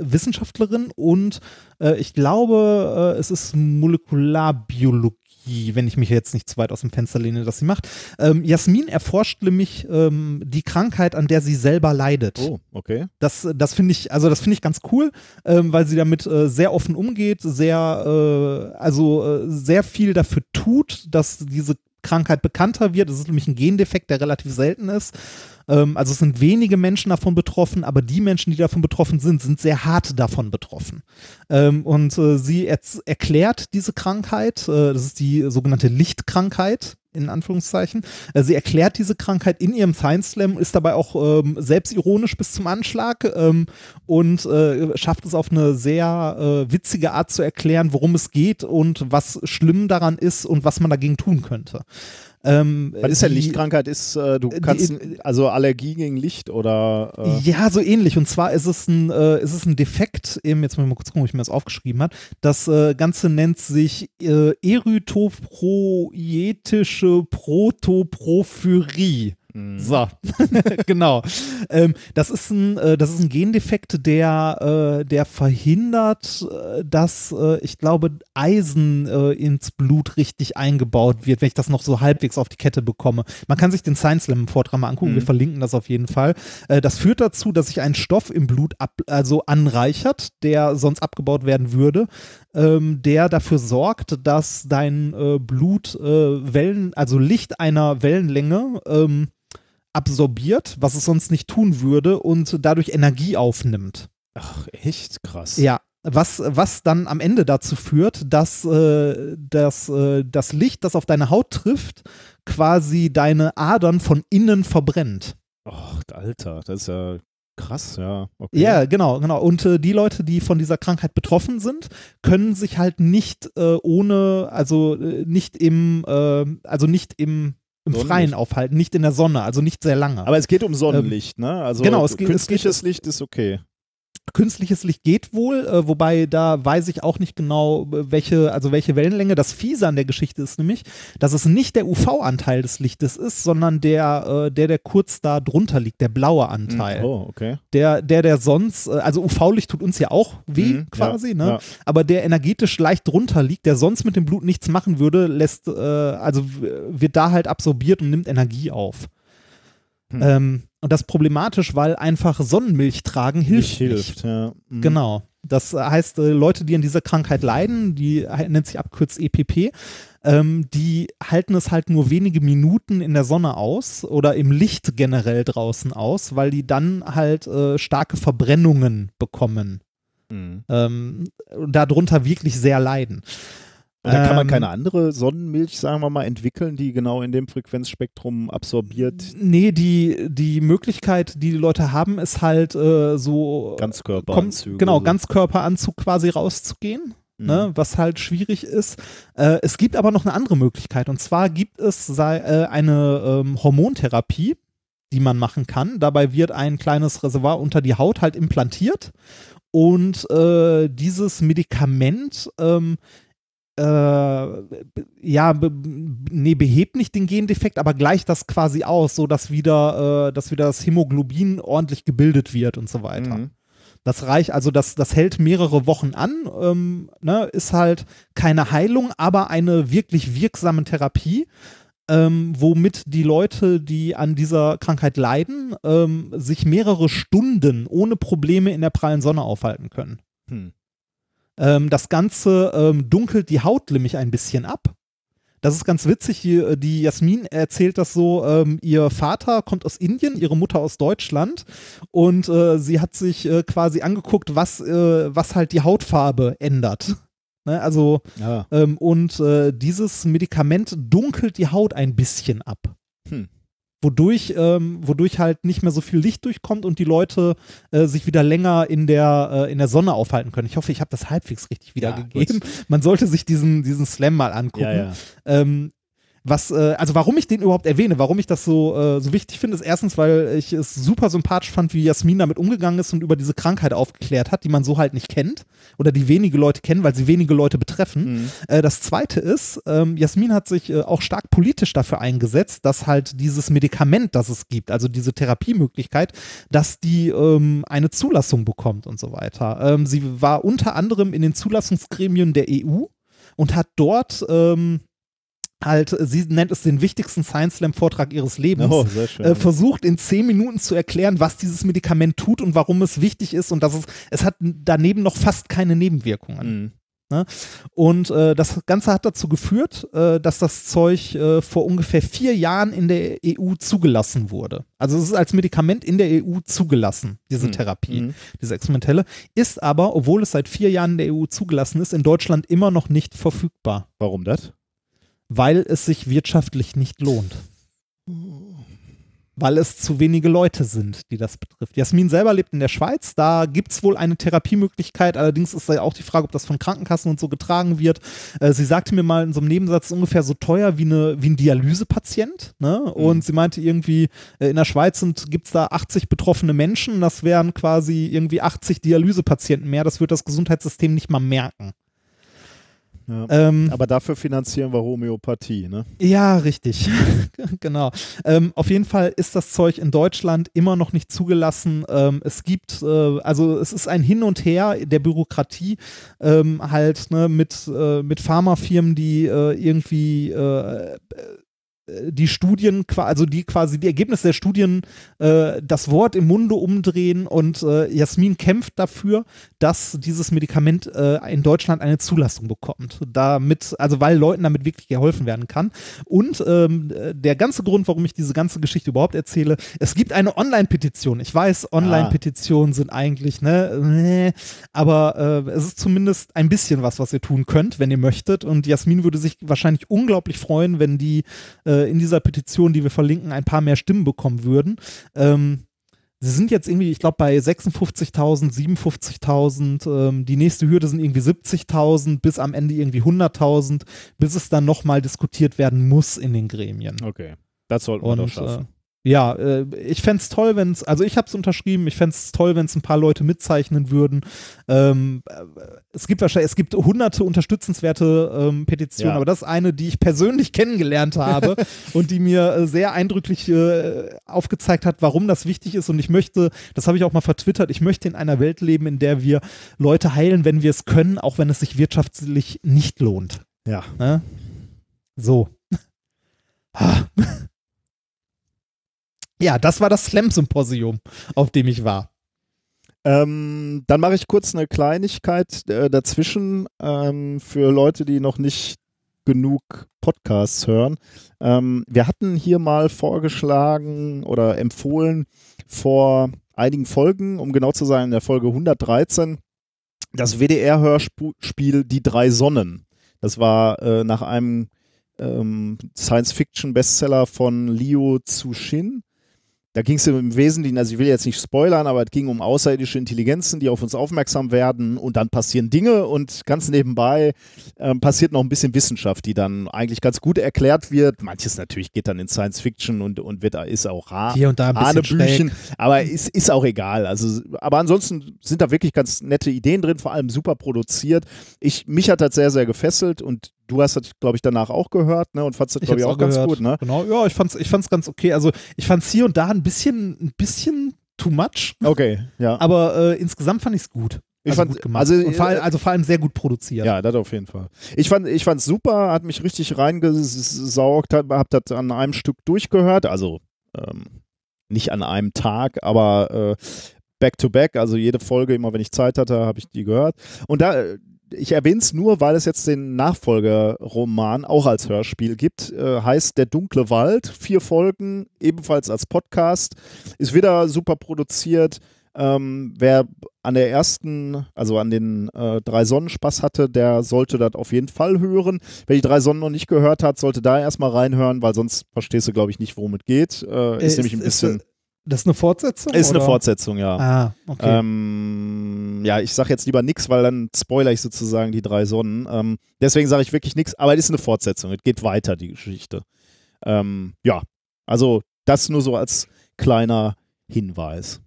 Wissenschaftlerin und äh, ich glaube, äh, es ist Molekularbiologie, wenn ich mich jetzt nicht zu weit aus dem Fenster lehne, dass sie macht. Ähm, Jasmin erforscht nämlich ähm, die Krankheit, an der sie selber leidet. Oh, okay. Das, das finde ich, also das finde ich ganz cool, ähm, weil sie damit äh, sehr offen umgeht, sehr, äh, also äh, sehr viel dafür tut, dass diese Krankheit bekannter wird. Das ist nämlich ein Gendefekt, der relativ selten ist. Ähm, also es sind wenige Menschen davon betroffen, aber die Menschen, die davon betroffen sind, sind sehr hart davon betroffen. Ähm, und äh, sie erklärt diese Krankheit, äh, das ist die sogenannte Lichtkrankheit, in Anführungszeichen. Äh, sie erklärt diese Krankheit in ihrem Science Slam, ist dabei auch ähm, selbstironisch bis zum Anschlag ähm, und äh, schafft es auf eine sehr äh, witzige Art zu erklären, worum es geht und was schlimm daran ist und was man dagegen tun könnte. Ähm, Was ist denn die- Lichtkrankheit? Ist, äh, du die- kannst, also Allergie gegen Licht oder. Äh, Ja, so ähnlich. Und zwar ist es ein, äh, ist es ein Defekt, eben, jetzt muss ich mal kurz gucken, ob ich mir das aufgeschrieben habe. Das äh, Ganze nennt sich äh, erythropoietische Protoporphyrie. Mh. So, genau. Ähm, das, ist ein, äh, das ist ein Gendefekt, der, äh, der verhindert, äh, dass, äh, ich glaube, Eisen äh, ins Blut richtig eingebaut wird, wenn ich das noch so halbwegs auf die Kette bekomme. Man kann sich den Science Slam Vortrag mal angucken, Mhm. wir verlinken das auf jeden Fall. Äh, das führt dazu, dass sich ein Stoff im Blut ab, also anreichert, der sonst abgebaut werden würde, ähm, der dafür sorgt, dass dein äh, Blut äh, Wellen, also Licht einer Wellenlänge ähm, absorbiert, was es sonst nicht tun würde und dadurch Energie aufnimmt. Ach, echt krass. Ja. Was, was dann am Ende dazu führt, dass, äh, dass äh, das Licht, das auf deine Haut trifft, quasi deine Adern von innen verbrennt. Ach, Alter, das ist ja krass, ja. Okay. Ja, genau, genau. Und äh, die Leute, die von dieser Krankheit betroffen sind, können sich halt nicht äh, ohne, also äh, nicht im, äh, also nicht im, im Sonnenlicht. Freien aufhalten, nicht in der Sonne, also nicht sehr lange. Aber es geht um Sonnenlicht, ne? Also genau, es geht- es künstliches Licht ist okay. Künstliches Licht geht wohl, äh, wobei da weiß ich auch nicht genau, welche, also welche Wellenlänge. Das Fiese an der Geschichte ist nämlich, dass es nicht der UV-Anteil des Lichtes ist, sondern der, äh, der, der kurz da drunter liegt, der blaue Anteil. Oh, okay. Der, der, der sonst, äh, also UV-Licht tut uns ja auch weh Mhm, quasi, ja, ne? ja. Aber der energetisch leicht drunter liegt, der sonst mit dem Blut nichts machen würde, lässt, äh, also wird da halt absorbiert und nimmt Energie auf. Hm. Ähm, und das ist problematisch, weil einfach Sonnenmilch tragen hilft Nicht nicht. hilft, ja. Mhm. Genau. Das heißt, äh, Leute, die an dieser Krankheit leiden, die he- nennt sich abkürzt EPP, ähm, die halten es halt nur wenige Minuten in der Sonne aus oder im Licht generell draußen aus, weil die dann halt äh, starke Verbrennungen bekommen. Mhm. Ähm, und darunter wirklich sehr leiden. Und da kann man Ähm, keine andere Sonnenmilch, sagen wir mal, entwickeln, die genau in dem Frequenzspektrum absorbiert. Nee, die, die Möglichkeit, die die Leute haben, ist halt äh, so Ganzkörperanzüge. Kom- Genau. Ganzkörperanzug quasi rauszugehen. Mhm. Ne, was halt schwierig ist. Äh, es gibt aber noch eine andere Möglichkeit. Und zwar gibt es sei, äh, eine ähm, Hormontherapie, die man machen kann. Dabei wird ein kleines Reservoir unter die Haut halt implantiert. Und äh, dieses Medikament ähm, äh, ja, be, nee, behebt nicht den Gendefekt, aber gleicht das quasi aus, so dass wieder, äh, dass wieder das Hämoglobin ordentlich gebildet wird und so weiter. Mhm. Das reicht, also das, das hält mehrere Wochen an, ähm, ne, ist halt keine Heilung, aber eine wirklich wirksame Therapie, ähm, womit die Leute, die an dieser Krankheit leiden, ähm, sich mehrere Stunden ohne Probleme in der prallen Sonne aufhalten können. Hm. Ähm, das Ganze ähm, dunkelt die Haut nämlich ein bisschen ab. Das ist ganz witzig. Die, äh, die Jasmin erzählt das so: ähm, Ihr Vater kommt aus Indien, ihre Mutter aus Deutschland und äh, sie hat sich äh, quasi angeguckt, was, äh, was halt die Hautfarbe ändert. Ne? Also, Ja. ähm, und äh, dieses Medikament dunkelt die Haut ein bisschen ab. Hm. Wodurch, ähm, wodurch halt nicht mehr so viel Licht durchkommt und die Leute äh, sich wieder länger in der, äh, in der Sonne aufhalten können. Ich hoffe, ich habe das halbwegs richtig wiedergegeben. Man sollte sich diesen, diesen Slam mal angucken. Ja, ja. Ähm, was, äh, also warum ich den überhaupt erwähne, warum ich das so, äh, so wichtig finde, ist erstens, weil ich es super sympathisch fand, wie Jasmin damit umgegangen ist und über diese Krankheit aufgeklärt hat, die man so halt nicht kennt oder die wenige Leute kennen, weil sie wenige Leute betreffen. Mhm. Äh, das zweite ist, ähm, Jasmin hat sich äh, auch stark politisch dafür eingesetzt, dass halt dieses Medikament, das es gibt, also diese Therapiemöglichkeit, dass die ähm, eine Zulassung bekommt und so weiter. Ähm, sie war unter anderem in den Zulassungsgremien der EU und hat dort ähm, halt, sie nennt es den wichtigsten Science Slam Vortrag ihres Lebens. Oh, sehr schön. Äh, versucht in zehn Minuten zu erklären, was dieses Medikament tut und warum es wichtig ist und dass es, es hat daneben noch fast keine Nebenwirkungen. Mhm. Und äh, das Ganze hat dazu geführt, äh, dass das Zeug äh, vor ungefähr vier Jahren in der EU zugelassen wurde. Also es ist als Medikament in der EU zugelassen, diese Mhm. Therapie, Mhm. diese experimentelle, ist aber, obwohl es seit vier Jahren in der EU zugelassen ist, in Deutschland immer noch nicht verfügbar, Warum das? Weil es sich wirtschaftlich nicht lohnt. Weil es zu wenige Leute sind, die das betrifft. Jasmin selber lebt in der Schweiz. Da gibt es wohl eine Therapiemöglichkeit. Allerdings ist da auch die Frage, ob das von Krankenkassen und so getragen wird. Äh, sie sagte mir mal in so einem Nebensatz, ungefähr so teuer wie, eine, wie ein Dialysepatient. Ne? Und sie meinte irgendwie, äh, in der Schweiz gibt es da 80 betroffene Menschen. Das wären quasi irgendwie 80 Dialysepatienten mehr. Das wird das Gesundheitssystem nicht mal merken. Ja. Ähm, Aber dafür finanzieren wir Homöopathie, ne? Ja, richtig. genau. Ähm, auf jeden Fall ist das Zeug in Deutschland immer noch nicht zugelassen. Ähm, es gibt, äh, also es ist ein Hin und Her der Bürokratie ähm, halt ne, mit, äh, mit Pharmafirmen, die äh, irgendwie äh, die Studien, also die quasi die Ergebnisse der Studien äh, das Wort im Munde umdrehen und äh, Jasmin kämpft dafür, dass dieses Medikament äh, in Deutschland eine Zulassung bekommt. Damit, also weil Leuten damit wirklich geholfen werden kann. Und ähm, äh, der ganze Grund, warum ich diese ganze Geschichte überhaupt erzähle, es gibt eine Online-Petition. Ich weiß, Online-Petitionen sind eigentlich, ne, äh, aber äh, es ist zumindest ein bisschen was, was ihr tun könnt, wenn ihr möchtet. Und Jasmin würde sich wahrscheinlich unglaublich freuen, wenn die äh, in dieser Petition, die wir verlinken, ein paar mehr Stimmen bekommen würden. Ähm, Sie sind jetzt irgendwie, ich glaube, bei 56.000, 57.000. Ähm, die nächste Hürde sind irgendwie 70.000, bis am Ende irgendwie 100.000, bis es dann nochmal diskutiert werden muss in den Gremien. Okay. Das sollten wir doch Und schaffen. äh, ja, äh, ich fände es toll, wenn es, also ich habe es unterschrieben, ich fände es toll, wenn es ein paar Leute mitzeichnen würden. Ähm, äh, es gibt wahrscheinlich, es gibt hunderte unterstützenswerte ähm, Petitionen, Ja. aber das ist eine, die ich persönlich kennengelernt habe und die mir äh, sehr eindrücklich äh, aufgezeigt hat, warum das wichtig ist. Und ich möchte, das habe ich auch mal vertwittert, ich möchte in einer Welt leben, in der wir Leute heilen, wenn wir es können, auch wenn es sich wirtschaftlich nicht lohnt. Ja. Ne? So. Ja, das war das Slam-Symposium, auf dem ich war. Ähm, dann mache ich kurz eine Kleinigkeit äh, dazwischen ähm, für Leute, die noch nicht genug Podcasts hören. Ähm, wir hatten hier mal vorgeschlagen oder empfohlen vor einigen Folgen, um genau zu sein, in der Folge 113, das WDR-Hörspiel Die drei Sonnen. Das war äh, nach einem ähm, Science-Fiction-Bestseller von Liu Cixin. Da ging es im Wesentlichen, also ich will jetzt nicht spoilern, aber es ging um außerirdische Intelligenzen, die auf uns aufmerksam werden und dann passieren Dinge und ganz nebenbei ähm, passiert noch ein bisschen Wissenschaft, die dann eigentlich ganz gut erklärt wird. Manches natürlich geht dann in Science Fiction und, und wird, ist auch rar. Hier und da ein bisschen Hanebüchen, aber ist, ist auch egal. Also, aber ansonsten sind da wirklich ganz nette Ideen drin, vor allem super produziert. Ich, mich hat das sehr, sehr gefesselt und du hast das, glaube ich, danach auch gehört ne, und fandst das, glaube ich, hab's auch, ganz gut. Ne? Genau, ja, ich fand's, ich fand's ganz okay. Also ich fand's hier und da ein bisschen, ein bisschen too much, Okay, ja. aber äh, insgesamt fand ich's gut. Ich also fand- gut gemacht. also, vor allem, äh, also vor allem sehr gut produziert. Ja, das auf jeden Fall. Ich fand ich fand's super, hat mich richtig reingesaugt, hab, hab das an einem Stück durchgehört, also ähm, nicht an einem Tag, aber äh, back to back, also jede Folge, immer wenn ich Zeit hatte, habe ich die gehört. Und da, ich erwähne es nur, weil es jetzt den Nachfolgeroman auch als Hörspiel gibt, äh, heißt Der dunkle Wald, vier Folgen, ebenfalls als Podcast, ist wieder super produziert. Ähm, wer an der ersten, also an den äh, drei Sonnen Spaß hatte, der sollte das auf jeden Fall hören. Wer die drei Sonnen noch nicht gehört hat, sollte da erstmal reinhören, weil sonst verstehst du, glaube ich, nicht, worum es geht. Äh, ist Äh, nämlich ein bisschen. Ist, das ist eine Fortsetzung? Ist, eine oder? Fortsetzung, ja. Ah, okay. Ähm, ja, ich sage jetzt lieber nichts, weil dann spoiler ich sozusagen die drei Sonnen. Ähm, deswegen sage ich wirklich nichts, aber es ist eine Fortsetzung. Es geht weiter, die Geschichte. Ähm, ja, also das nur so als kleiner Hinweis.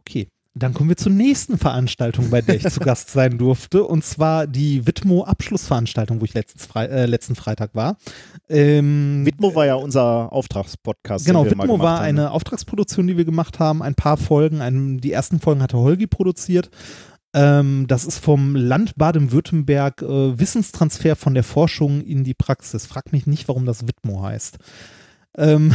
Okay. Dann kommen wir zur nächsten Veranstaltung, bei der ich zu Gast sein durfte, und zwar die Witmo-Abschlussveranstaltung, wo ich Fre äh, letzten Freitag war. Ähm, Witmo war ja unser Auftragspodcast. Genau, gemacht war haben. eine Auftragsproduktion, die wir gemacht haben. Ein paar Folgen. Ein, die ersten Folgen hatte Holgi produziert. Ähm, das ist vom Land Baden-Württemberg äh, Wissenstransfer von der Forschung in die Praxis. Frag mich nicht, warum das Witmo heißt. Ähm,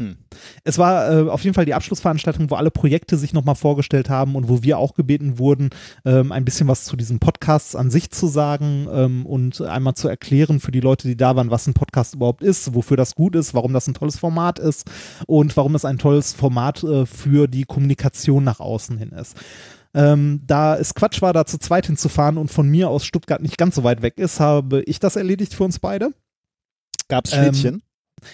Hm. Es war äh, auf jeden Fall die Abschlussveranstaltung, wo alle Projekte sich nochmal vorgestellt haben und wo wir auch gebeten wurden, ähm, ein bisschen was zu diesen Podcasts an sich zu sagen ähm, und einmal zu erklären für die Leute, die da waren, was ein Podcast überhaupt ist, wofür das gut ist, warum das ein tolles Format ist und warum das ein tolles Format äh, für die Kommunikation nach außen hin ist. Ähm, da es Quatsch war, da zu zweit hinzufahren und von mir aus Stuttgart nicht ganz so weit weg ist, habe ich das erledigt für uns beide. Gab's ähm, Schnittchen?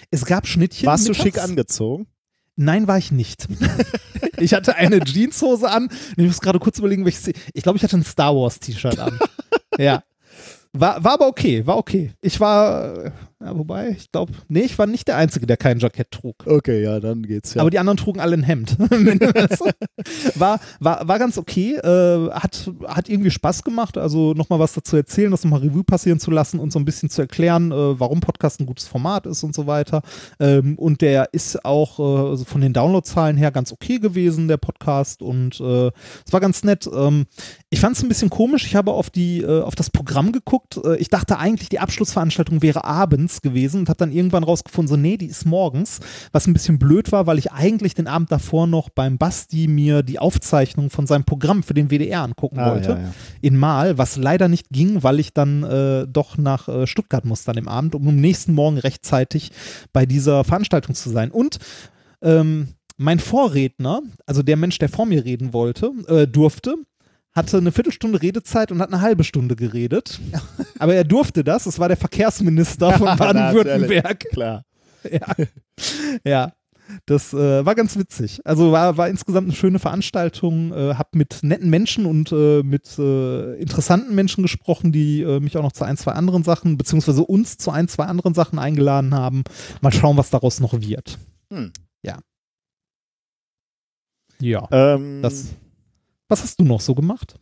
Es gab Schnittchen. Warst du schick angezogen? Nein, war ich nicht. ich hatte eine Jeanshose an. Ich muss gerade kurz überlegen, welches. Ich glaube, ich hatte ein Star Wars T-Shirt an. ja. War, war aber okay, war okay. Ich war, äh, ja, wobei, ich glaube, nee, ich war nicht der Einzige, der kein Jackett trug. Okay, ja, dann geht's ja. Aber die anderen trugen alle ein Hemd. war, war, war ganz okay. Äh, hat, hat irgendwie Spaß gemacht. Also nochmal was dazu erzählen, das nochmal Revue passieren zu lassen und so ein bisschen zu erklären, äh, warum Podcast ein gutes Format ist und so weiter. Ähm, und der ist auch äh, also von den Downloadzahlen her ganz okay gewesen, der Podcast. Und äh, es war ganz nett. Ähm, ich fand es ein bisschen komisch. Ich habe auf, die, äh, auf das Programm geguckt. Äh, ich dachte eigentlich, die Abschlussveranstaltung wäre abends gewesen und habe dann irgendwann rausgefunden, so, nee, die ist morgens. Was ein bisschen blöd war, weil ich eigentlich den Abend davor noch beim Basti mir die Aufzeichnung von seinem Programm für den WDR angucken Ah, wollte. ja, ja. In Mal, was leider nicht ging, weil ich dann äh, doch nach äh, Stuttgart musste an dem Abend, um am nächsten Morgen rechtzeitig bei dieser Veranstaltung zu sein. Und ähm, mein Vorredner, also der Mensch, der vor mir reden wollte, äh, durfte, hatte eine Viertelstunde Redezeit und hat eine halbe Stunde geredet. Aber er durfte das. Es war der Verkehrsminister von Baden-Württemberg. Klar. ja. ja. Das äh, war ganz witzig. Also war, war insgesamt eine schöne Veranstaltung. Äh, hab mit netten Menschen und äh, mit äh, interessanten Menschen gesprochen, die äh, mich auch noch zu ein, zwei anderen Sachen, beziehungsweise uns zu ein, zwei anderen Sachen eingeladen haben. Mal schauen, was daraus noch wird. Hm. Ja. Ja. Ähm, Das, was hast du noch so gemacht?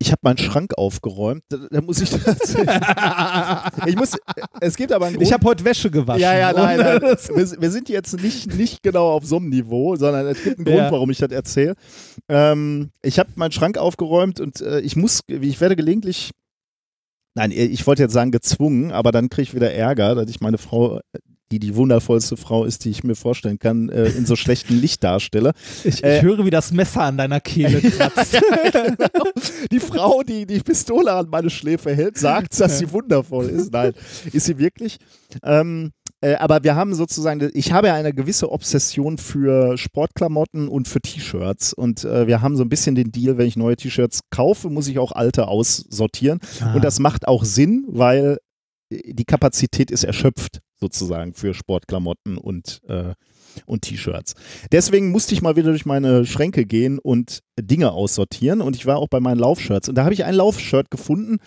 ich habe meinen Schrank aufgeräumt. Da, da muss ich tatsächlich. ich muss. Es gibt aber einen Grund. Ich habe heute Wäsche gewaschen. ja, ja, nein, nein. das- Wir, wir sind jetzt nicht, nicht genau auf so einem Niveau, sondern es gibt einen Grund, Ja. warum ich das erzähle. Ähm, ich habe meinen Schrank aufgeräumt und äh, ich muss, ich werde gelegentlich, nein, ich wollte jetzt sagen gezwungen, aber dann kriege ich wieder Ärger, dass ich meine Frau, die die wundervollste Frau ist, die ich mir vorstellen kann, äh, in so schlechtem Licht darstelle. Ich, Äh, ich höre, wie das Messer an deiner Kehle kratzt. Die Frau, die die Pistole an meine Schläfe hält, sagt, dass sie wundervoll ist. Nein, ist sie wirklich. Ähm, äh, aber wir haben sozusagen, ich habe ja eine gewisse Obsession für Sportklamotten und für T-Shirts. Und äh, wir haben so ein bisschen den Deal, wenn ich neue T-Shirts kaufe, muss ich auch alte aussortieren. Ah. Und das macht auch Sinn, weil die Kapazität ist erschöpft sozusagen für Sportklamotten und, äh, und T-Shirts. Deswegen musste ich mal wieder durch meine Schränke gehen und Dinge aussortieren. Und ich war auch bei meinen Laufshirts. Und da habe ich ein Laufshirt gefunden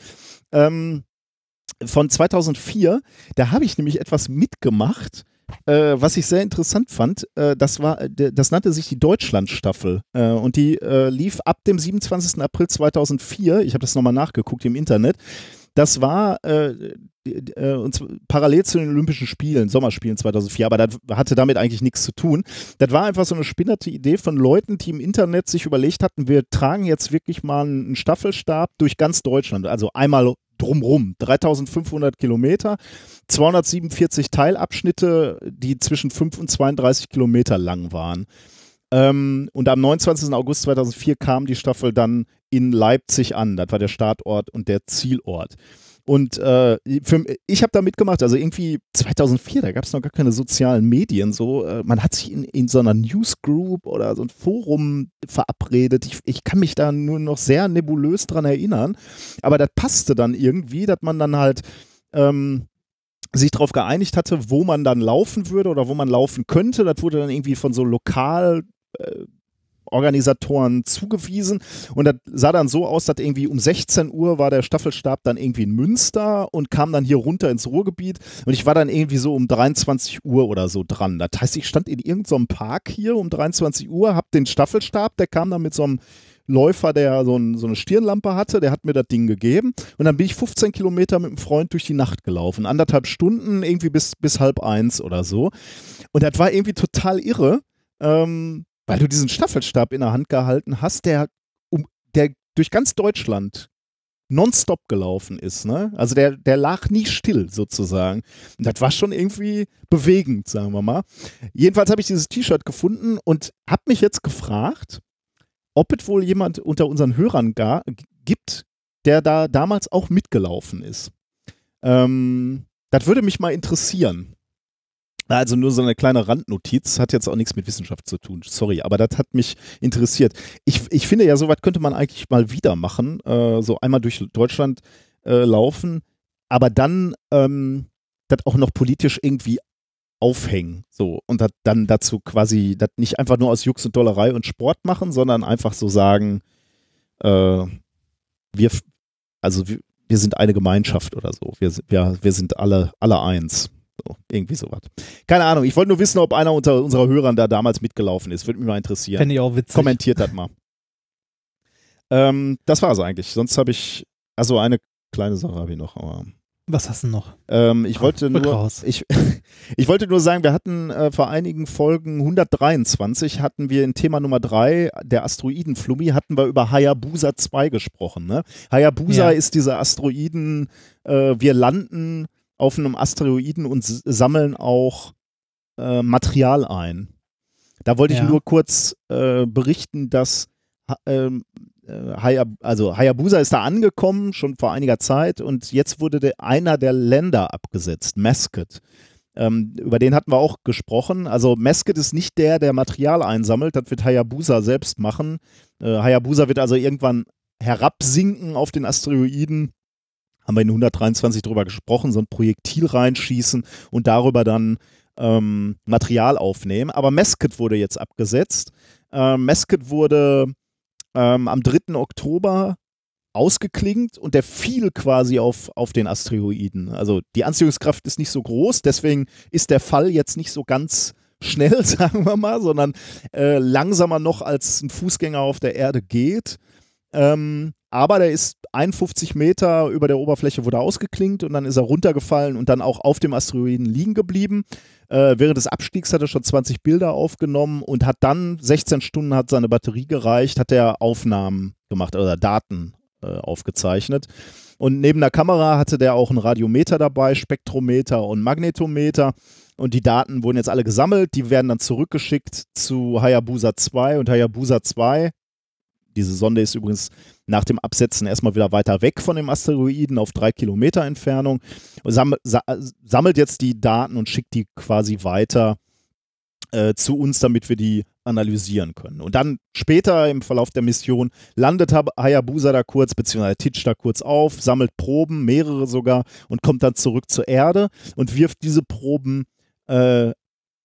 ähm, von 2004. Da habe ich nämlich etwas mitgemacht. Äh, was ich sehr interessant fand, äh, das war, äh, das nannte sich die Deutschlandstaffel äh, und die äh, lief ab dem 27. April 2004. Ich habe das nochmal nachgeguckt im Internet. Das war äh, äh, und parallel zu den Olympischen Spielen, Sommerspielen 2004, aber das hatte damit eigentlich nichts zu tun. Das war einfach so eine spinnerte Idee von Leuten, die im Internet sich überlegt hatten, wir tragen jetzt wirklich mal einen Staffelstab durch ganz Deutschland, also einmal drumrum, 3500 Kilometer, 247 Teilabschnitte, die zwischen 5 und 32 Kilometer lang waren. Ähm, und am 29. August 2004 kam die Staffel dann in Leipzig an. Das war der Startort und der Zielort. Und äh, für, ich habe da mitgemacht, also irgendwie 2004, da gab es noch gar keine sozialen Medien. So, äh, man hat sich in, in so einer Newsgroup oder so ein Forum verabredet. Ich, ich kann mich da nur noch sehr nebulös dran erinnern. Aber das passte dann irgendwie, dass man dann halt ähm, sich darauf geeinigt hatte, wo man dann laufen würde oder wo man laufen könnte. Das wurde dann irgendwie von so lokal äh, Organisatoren zugewiesen und das sah dann so aus, dass irgendwie um 16 Uhr war der Staffelstab dann irgendwie in Münster und kam dann hier runter ins Ruhrgebiet und ich war dann irgendwie so um 23 Uhr oder so dran. Das heißt, ich stand in irgendeinem Park hier um 23 Uhr, hab den Staffelstab, der kam dann mit so einem Läufer, der so, ein, so eine Stirnlampe hatte, der hat mir das Ding gegeben und dann bin ich 15 Kilometer mit einem Freund durch die Nacht gelaufen. Anderthalb Stunden, irgendwie bis, bis halb eins oder so. Und das war irgendwie total irre, ähm, weil du diesen Staffelstab in der Hand gehalten hast, der, um, der durch ganz Deutschland nonstop gelaufen ist. Ne? Also der, der lag nie still sozusagen. Und das war schon irgendwie bewegend, sagen wir mal. Jedenfalls habe ich dieses T-Shirt gefunden und habe mich jetzt gefragt, ob es wohl jemand unter unseren Hörern gar, gibt, der da damals auch mitgelaufen ist. Ähm, das würde mich mal interessieren. Also nur so eine kleine Randnotiz, hat jetzt auch nichts mit Wissenschaft zu tun, sorry, aber das hat mich interessiert. Ich, ich finde ja, sowas könnte man eigentlich mal wieder machen, äh, so einmal durch Deutschland äh, laufen, aber dann ähm, das auch noch politisch irgendwie aufhängen, so und dat dann dazu quasi das nicht einfach nur aus Jux und Dollerei und Sport machen, sondern einfach so sagen, äh, wir, also wir, wir sind eine Gemeinschaft oder so, wir, wir, wir sind alle, alle eins. So, irgendwie sowas. Keine Ahnung, ich wollte nur wissen, ob einer unter unserer Hörern da damals mitgelaufen ist. Würde mich mal interessieren. Fände ich auch witzig. Kommentiert das mal. Ähm, das war es eigentlich. Sonst habe ich, also eine kleine Sache habe ich noch. Aber, Was hast du noch? ähm, ich wollte Rück nur, ich, ich wollte nur sagen, wir hatten äh, vor einigen Folgen 123 hatten wir in Thema Nummer 3, der Asteroidenflummi, hatten wir über Hayabusa 2 gesprochen. Ne? Hayabusa Ja. ist dieser Asteroiden, äh, wir landen auf einem Asteroiden und sammeln auch äh, Material ein. Da wollte ich Ja. nur kurz äh, berichten, dass ähm, äh, Hayab also Hayabusa ist da angekommen, schon vor einiger Zeit, und jetzt wurde der, einer der Länder abgesetzt, Mesket. Ähm, über den hatten wir auch gesprochen. Also Mesket ist nicht der, der Material einsammelt, das wird Hayabusa selbst machen. Äh, Hayabusa wird also irgendwann herabsinken auf den Asteroiden. Haben wir in 123 drüber gesprochen, so ein Projektil reinschießen und darüber dann ähm, Material aufnehmen. Aber Mesket wurde jetzt abgesetzt. Ähm, Mesket wurde ähm, am 3. Oktober ausgeklingt und der fiel quasi auf, auf den Asteroiden. Also die Anziehungskraft ist nicht so groß, deswegen ist der Fall jetzt nicht so ganz schnell, sagen wir mal, sondern äh, langsamer noch als ein Fußgänger auf der Erde geht. Ähm, aber der ist 51 Meter über der Oberfläche wurde ausgeklingt und dann ist er runtergefallen und dann auch auf dem Asteroiden liegen geblieben. Äh, während des Abstiegs hat er schon 20 Bilder aufgenommen und hat dann 16 Stunden hat seine Batterie gereicht, hat er Aufnahmen gemacht oder Daten äh, aufgezeichnet. Und neben der Kamera hatte der auch ein Radiometer dabei, Spektrometer und Magnetometer. Und die Daten wurden jetzt alle gesammelt, die werden dann zurückgeschickt zu Hayabusa 2 und Hayabusa 2 diese Sonde ist übrigens nach dem Absetzen erstmal wieder weiter weg von dem Asteroiden auf drei Kilometer Entfernung und sammelt jetzt die Daten und schickt die quasi weiter äh, zu uns, damit wir die analysieren können. Und dann später im Verlauf der Mission landet Hayabusa da kurz, beziehungsweise titscht da kurz auf, sammelt Proben, mehrere sogar, und kommt dann zurück zur Erde und wirft diese Proben äh,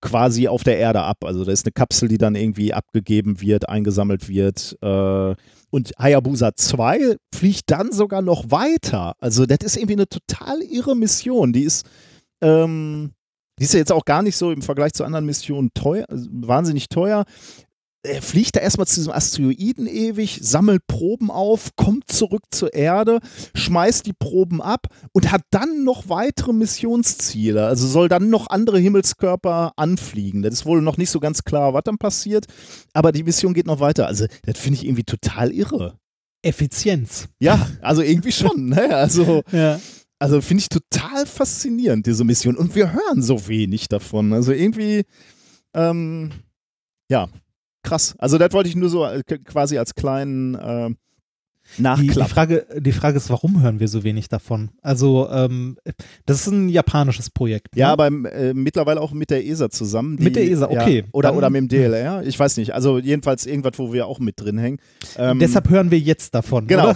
quasi auf der Erde ab. Also da ist eine Kapsel, die dann irgendwie abgegeben wird, eingesammelt wird. Äh, und Hayabusa 2 fliegt dann sogar noch weiter. Also das ist irgendwie eine total irre Mission. Die ist, ähm, die ist ja jetzt auch gar nicht so im Vergleich zu anderen Missionen teuer, wahnsinnig teuer er fliegt da erstmal zu diesem Asteroiden ewig, sammelt Proben auf, kommt zurück zur Erde, schmeißt die Proben ab und hat dann noch weitere Missionsziele. Also soll dann noch andere Himmelskörper anfliegen. Das ist wohl noch nicht so ganz klar, was dann passiert, aber die Mission geht noch weiter. Also, das finde ich irgendwie total irre. Effizienz. Ja, also irgendwie schon. Ne? Also, ja. also finde ich total faszinierend, diese Mission. Und wir hören so wenig davon. Also irgendwie, ähm, ja, krass. Also das wollte ich nur so äh, quasi als kleinen äh, die, die, Frage, die Frage ist, warum hören wir so wenig davon? Also, ähm, das ist ein japanisches Projekt. Ne? Ja, aber äh, mittlerweile auch mit der ESA zusammen. Die, mit der ESA, okay. Ja, oder, Dann, oder mit dem DLR, ich weiß nicht. Also, jedenfalls irgendwas, wo wir auch mit drin hängen. Ähm, deshalb hören wir jetzt davon. Genau.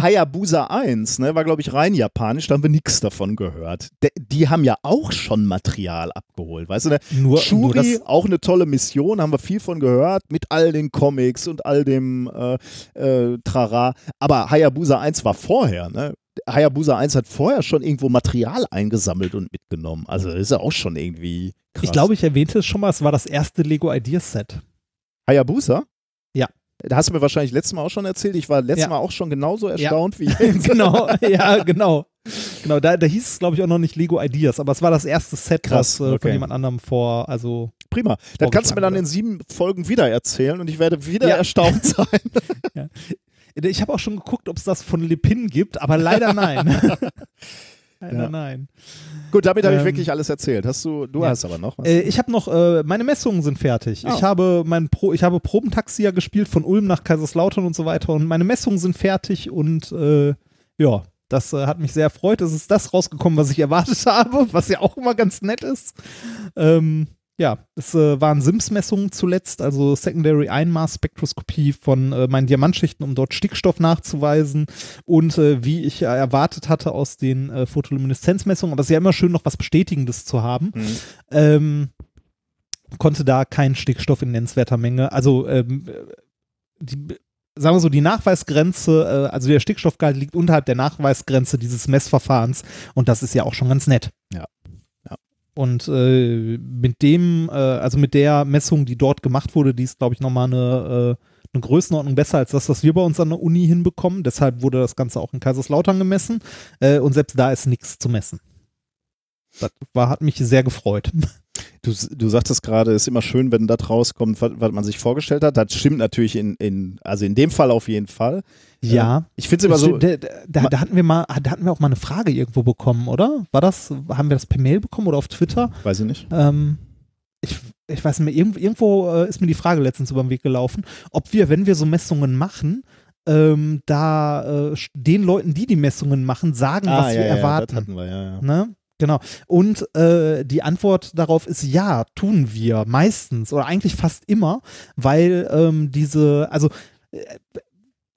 Hayabusa 1 ne, war, glaube ich, rein japanisch, da haben wir nichts davon gehört. De die haben ja auch schon Material abgeholt, weißt du? Ne? Nur, Shuri, nur auch eine tolle Mission, haben wir viel von gehört, mit all den Comics und all dem äh, äh, Trara. Aber Hayabusa 1 war vorher, ne? Hayabusa 1 hat vorher schon irgendwo Material eingesammelt und mitgenommen. Also das ist ja auch schon irgendwie krass. Ich glaube, ich erwähnte es schon mal, es war das erste Lego Ideas Set. Hayabusa? Ja. Da hast du mir wahrscheinlich letztes Mal auch schon erzählt. Ich war letztes ja. Mal auch schon genauso erstaunt ja. wie jetzt. genau, ja, genau. Genau, da, da hieß es, glaube ich, auch noch nicht Lego Ideas, aber es war das erste Set, Krass, was äh, okay. von jemand anderem vor, also. Prima. Dann kannst du mir dann in sieben Folgen wieder erzählen und ich werde wieder ja. erstaunt sein. ja. Ich habe auch schon geguckt, ob es das von Lipin gibt, aber leider nein. leider ja. nein. Gut, damit habe ich ähm, wirklich alles erzählt. Hast du, du ja. hast aber noch was? Äh, ich habe noch, äh, meine Messungen sind fertig. Oh. Ich habe mein Pro, ich habe Probentaxi ja gespielt von Ulm nach Kaiserslautern und so weiter und meine Messungen sind fertig und äh, ja, das äh, hat mich sehr erfreut. Es ist das rausgekommen, was ich erwartet habe, was ja auch immer ganz nett ist. Ähm, ja, es äh, waren SIMS-Messungen zuletzt, also Secondary Einmaß-Spektroskopie von äh, meinen Diamantschichten, um dort Stickstoff nachzuweisen und äh, wie ich erwartet hatte aus den äh, Photolumineszenzmessungen, aber es ist ja immer schön, noch was Bestätigendes zu haben. Mhm. Ähm, konnte da keinen Stickstoff in nennenswerter Menge, also ähm, die, sagen wir so, die Nachweisgrenze, äh, also der Stickstoffgehalt liegt unterhalb der Nachweisgrenze dieses Messverfahrens und das ist ja auch schon ganz nett. Ja. Und äh, mit dem, äh, also mit der Messung, die dort gemacht wurde, die ist, glaube ich, nochmal eine, äh, eine Größenordnung besser als das, was wir bei uns an der Uni hinbekommen. Deshalb wurde das Ganze auch in Kaiserslautern gemessen. Äh, und selbst da ist nichts zu messen. Das war, hat mich sehr gefreut. Du, du sagtest gerade, es ist immer schön, wenn das rauskommt, was, was man sich vorgestellt hat. Das stimmt natürlich in, in, also in dem Fall auf jeden Fall. Ja. Ähm, ich finde es immer so. Da, da, da, hatten wir mal, da hatten wir auch mal eine Frage irgendwo bekommen, oder? War das, haben wir das per Mail bekommen oder auf Twitter? Weiß ich nicht. Ähm, ich, ich weiß nicht mehr, irgendwo, irgendwo äh, ist mir die Frage letztens über den Weg gelaufen, ob wir, wenn wir so Messungen machen, ähm, da äh, den Leuten, die die Messungen machen, sagen, ah, was ja, wir ja, erwarten. Das hatten wir, ja, ja. Ne? Genau. Und äh, die Antwort darauf ist ja, tun wir meistens oder eigentlich fast immer, weil ähm, diese, also äh,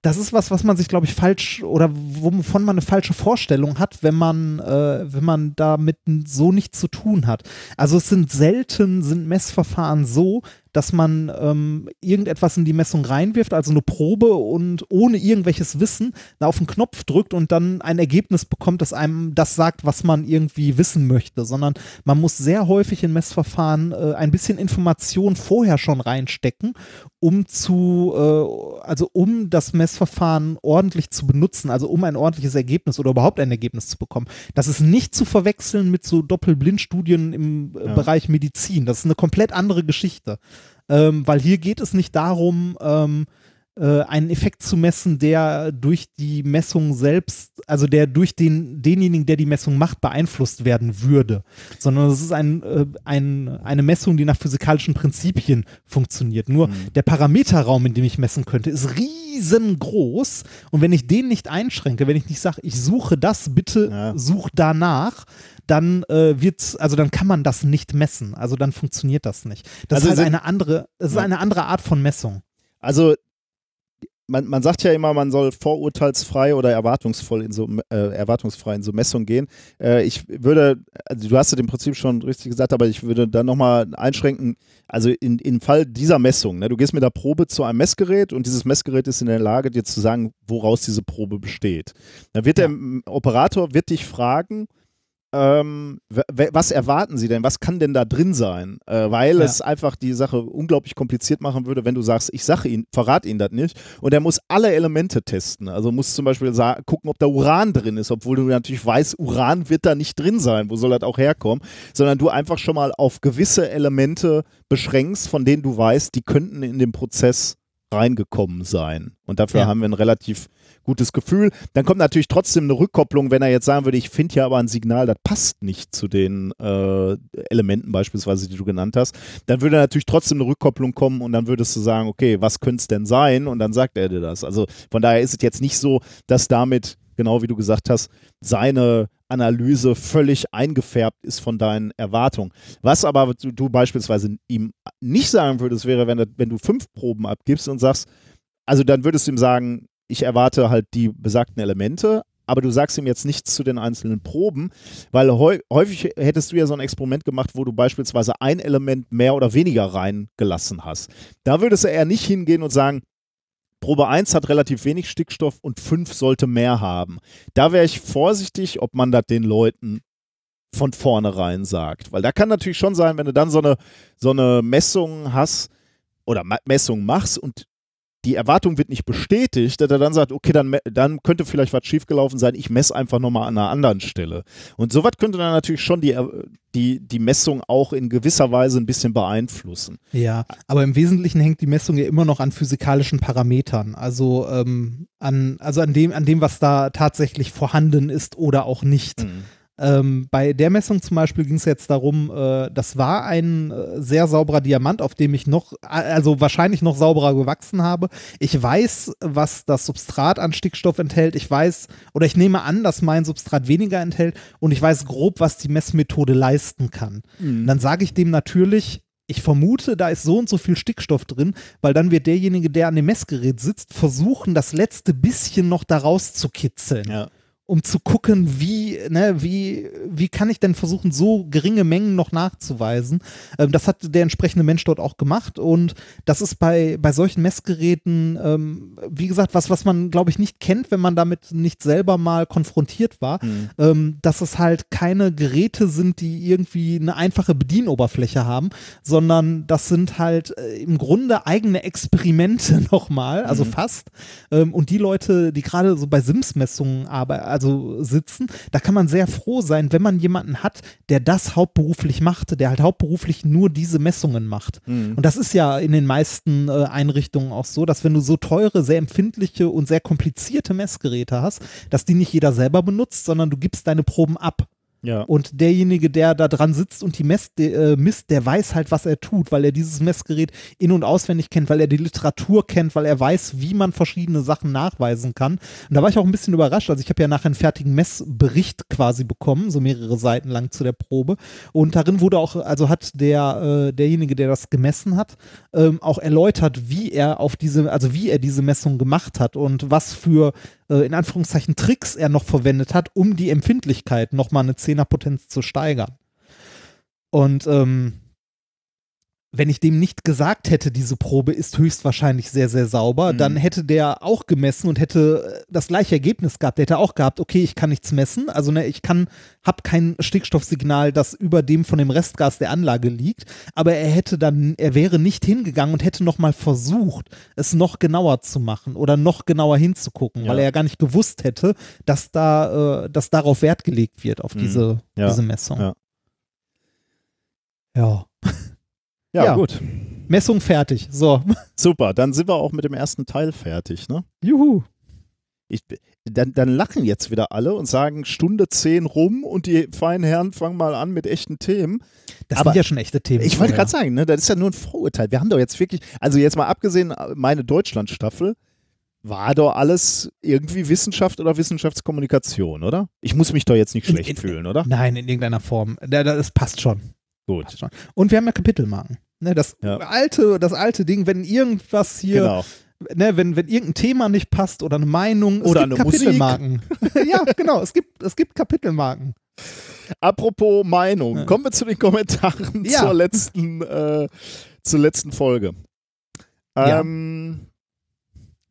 das ist was, was man sich, glaube ich, falsch oder wovon man eine falsche Vorstellung hat, wenn man, äh, wenn man damit so nichts zu tun hat. Also es sind selten, sind Messverfahren so, dass man ähm, irgendetwas in die Messung reinwirft, also eine Probe und ohne irgendwelches Wissen auf den Knopf drückt und dann ein Ergebnis bekommt, das einem das sagt, was man irgendwie wissen möchte, sondern man muss sehr häufig in Messverfahren äh, ein bisschen Information vorher schon reinstecken, um zu, äh, also um das Messverfahren ordentlich zu benutzen, also um ein ordentliches Ergebnis oder überhaupt ein Ergebnis zu bekommen. Das ist nicht zu verwechseln mit so Doppelblindstudien im äh, Ja. Bereich Medizin. Das ist eine komplett andere Geschichte. Ähm, weil hier geht es nicht darum, ähm, äh, einen Effekt zu messen, der durch die Messung selbst, also der durch den, denjenigen, der die Messung macht, beeinflusst werden würde, sondern es ist ein, äh, ein, eine Messung, die nach physikalischen Prinzipien funktioniert. Nur der Parameterraum, in dem ich messen könnte, ist riesengroß und wenn ich den nicht einschränke, wenn ich nicht sage, ich suche das, bitte Ja. such danach, dann äh, wird's, also dann kann man das nicht messen. Also dann funktioniert das nicht. Das Also ist halt eine andere, es ist Ja. eine andere Art von Messung. Also man, man sagt ja immer, man soll vorurteilsfrei oder erwartungsvoll in so äh, erwartungsfrei in so Messungen gehen. Äh, ich würde, also du hast es im Prinzip schon richtig gesagt, aber ich würde dann nochmal einschränken, also in, im Fall dieser Messung, ne, du gehst mit der Probe zu einem Messgerät und dieses Messgerät ist in der Lage, dir zu sagen, woraus diese Probe besteht. Dann wird Ja. der m, Operator wird dich fragen, ähm, was erwarten Sie denn? Was kann denn da drin sein? Äh, weil Ja. es einfach die Sache unglaublich kompliziert machen würde, wenn du sagst, ich sage Ihnen, verrate Ihnen das nicht. Und er muss alle Elemente testen. Also muss zum Beispiel gucken, ob da Uran drin ist, obwohl du natürlich weißt, Uran wird da nicht drin sein. Wo soll das auch herkommen? Sondern du einfach schon mal auf gewisse Elemente beschränkst, von denen du weißt, die könnten in den Prozess reingekommen sein. Und dafür Ja. haben wir ein relativ gutes Gefühl. Dann kommt natürlich trotzdem eine Rückkopplung, wenn er jetzt sagen würde, ich finde ja aber ein Signal, das passt nicht zu den äh, Elementen beispielsweise, die du genannt hast. Dann würde natürlich trotzdem eine Rückkopplung kommen und dann würdest du sagen, okay, was könnte es denn sein? Und dann sagt er dir das. Also von daher ist es jetzt nicht so, dass damit, genau wie du gesagt hast, seine Analyse völlig eingefärbt ist von deinen Erwartungen. Was aber du, du beispielsweise ihm nicht sagen würdest, wäre, wenn, wenn du fünf Proben abgibst und sagst, also dann würdest du ihm sagen, ich erwarte halt die besagten Elemente, aber du sagst ihm jetzt nichts zu den einzelnen Proben, weil häu häufig hättest du ja so ein Experiment gemacht, wo du beispielsweise ein Element mehr oder weniger reingelassen hast. Da würdest du eher nicht hingehen und sagen, Probe 1 hat relativ wenig Stickstoff und 5 sollte mehr haben. Da wäre ich vorsichtig, ob man das den Leuten von vornherein sagt. Weil da kann natürlich schon sein, wenn du dann so eine, so eine Messung hast oder Messung machst und die Erwartung wird nicht bestätigt, dass er dann sagt, okay, dann, dann könnte vielleicht was schiefgelaufen sein, ich messe einfach nochmal an einer anderen Stelle. Und sowas könnte dann natürlich schon die, äh, die, die Messung auch in gewisser Weise ein bisschen beeinflussen. Ja, aber im Wesentlichen hängt die Messung ja immer noch an physikalischen Parametern, also ähm, an, also an dem, an dem, was da tatsächlich vorhanden ist oder auch nicht. Ähm, bei der Messung zum Beispiel ging es jetzt darum, äh, das war ein äh, sehr sauberer Diamant, auf dem ich noch, also wahrscheinlich noch sauberer gewachsen habe. Ich weiß, was das Substrat an Stickstoff enthält. Ich weiß, oder ich nehme an, dass mein Substrat weniger enthält und ich weiß grob, was die Messmethode leisten kann. Und dann sage ich dem natürlich, ich vermute, da ist so und so viel Stickstoff drin, weil dann wird derjenige, der an dem Messgerät sitzt, versuchen, das letzte bisschen noch daraus zu kitzeln Ja. Um zu gucken, wie, ne, wie, wie kann ich denn versuchen, so geringe Mengen noch nachzuweisen. Ähm, das hat der entsprechende Mensch dort auch gemacht und das ist bei, bei solchen Messgeräten, ähm, wie gesagt, was, was man, glaube ich, nicht kennt, wenn man damit nicht selber mal konfrontiert war, ähm, dass es halt keine Geräte sind, die irgendwie eine einfache Bedienoberfläche haben, sondern das sind halt äh, im Grunde eigene Experimente nochmal, also fast. Ähm, und die Leute, die gerade so bei Sims-Messungen arbeiten, also sitzen, da kann man sehr froh sein, wenn man jemanden hat, der das hauptberuflich macht, der halt hauptberuflich nur diese Messungen macht. Und das ist ja in den meisten äh, Einrichtungen auch so, dass wenn du so teure, sehr empfindliche und sehr komplizierte Messgeräte hast, dass die nicht jeder selber benutzt, sondern du gibst deine Proben ab. Ja. Und derjenige, der da dran sitzt und die Mess, der, äh, misst, der weiß halt, was er tut, weil er dieses Messgerät in- und auswendig kennt, weil er die Literatur kennt, weil er weiß, wie man verschiedene Sachen nachweisen kann. Und da war ich auch ein bisschen überrascht. Also ich habe ja nachher einen fertigen Messbericht quasi bekommen, so mehrere Seiten lang zu der Probe. Und darin wurde auch, also hat der, äh, derjenige, der das gemessen hat, ähm, auch erläutert, wie er auf diese, also wie er diese Messung gemacht hat und was für in Anführungszeichen Tricks er noch verwendet hat, um die Empfindlichkeit nochmal eine Zehnerpotenz zu steigern. Und ähm, wenn ich dem nicht gesagt hätte, diese Probe ist höchstwahrscheinlich sehr, sehr sauber, Mhm. dann hätte der auch gemessen und hätte äh, das gleiche Ergebnis gehabt. Der hätte auch gehabt, okay, ich kann nichts messen, also ne, ich kann, hab kein Stickstoffsignal, das über dem von dem Restgas der Anlage liegt, aber er hätte dann, er wäre nicht hingegangen und hätte nochmal versucht, es noch genauer zu machen oder noch genauer hinzugucken, Ja. weil er ja gar nicht gewusst hätte, dass da, äh, dass darauf Wert gelegt wird, auf Mhm. diese, Ja. diese Messung. Ja. ja. Ja, Ja. gut. Messung fertig. So. Super, dann sind wir auch mit dem ersten Teil fertig, ne? Juhu. Ich, dann, dann lachen jetzt wieder alle und sagen Stunde 10 rum und die feinen Herren fangen mal an mit echten Themen. Das Aber sind ja schon echte Themen. Ich wollte gerade sagen, ne, das ist ja nur ein Vorurteil. Wir haben doch jetzt wirklich, also jetzt mal abgesehen, meine Deutschland-Staffel, war doch alles irgendwie Wissenschaft oder Wissenschaftskommunikation, oder? Ich muss mich doch jetzt nicht In- schlecht in- fühlen, oder? Nein, in irgendeiner Form. Da- da- Das passt schon. Gut. Passt schon. Und wir haben ja Kapitelmarken. Ne, das Ja. alte, das alte Ding, wenn irgendwas hier, Genau. ne, wenn, wenn irgendein Thema nicht passt oder eine Meinung, es Oder gibt eine Musik. Kapitelmarken. ja, genau, es gibt, es gibt Kapitelmarken. Apropos Meinung, Ja. kommen wir zu den Kommentaren Ja. zur letzten, äh, zur letzten Folge. Ähm,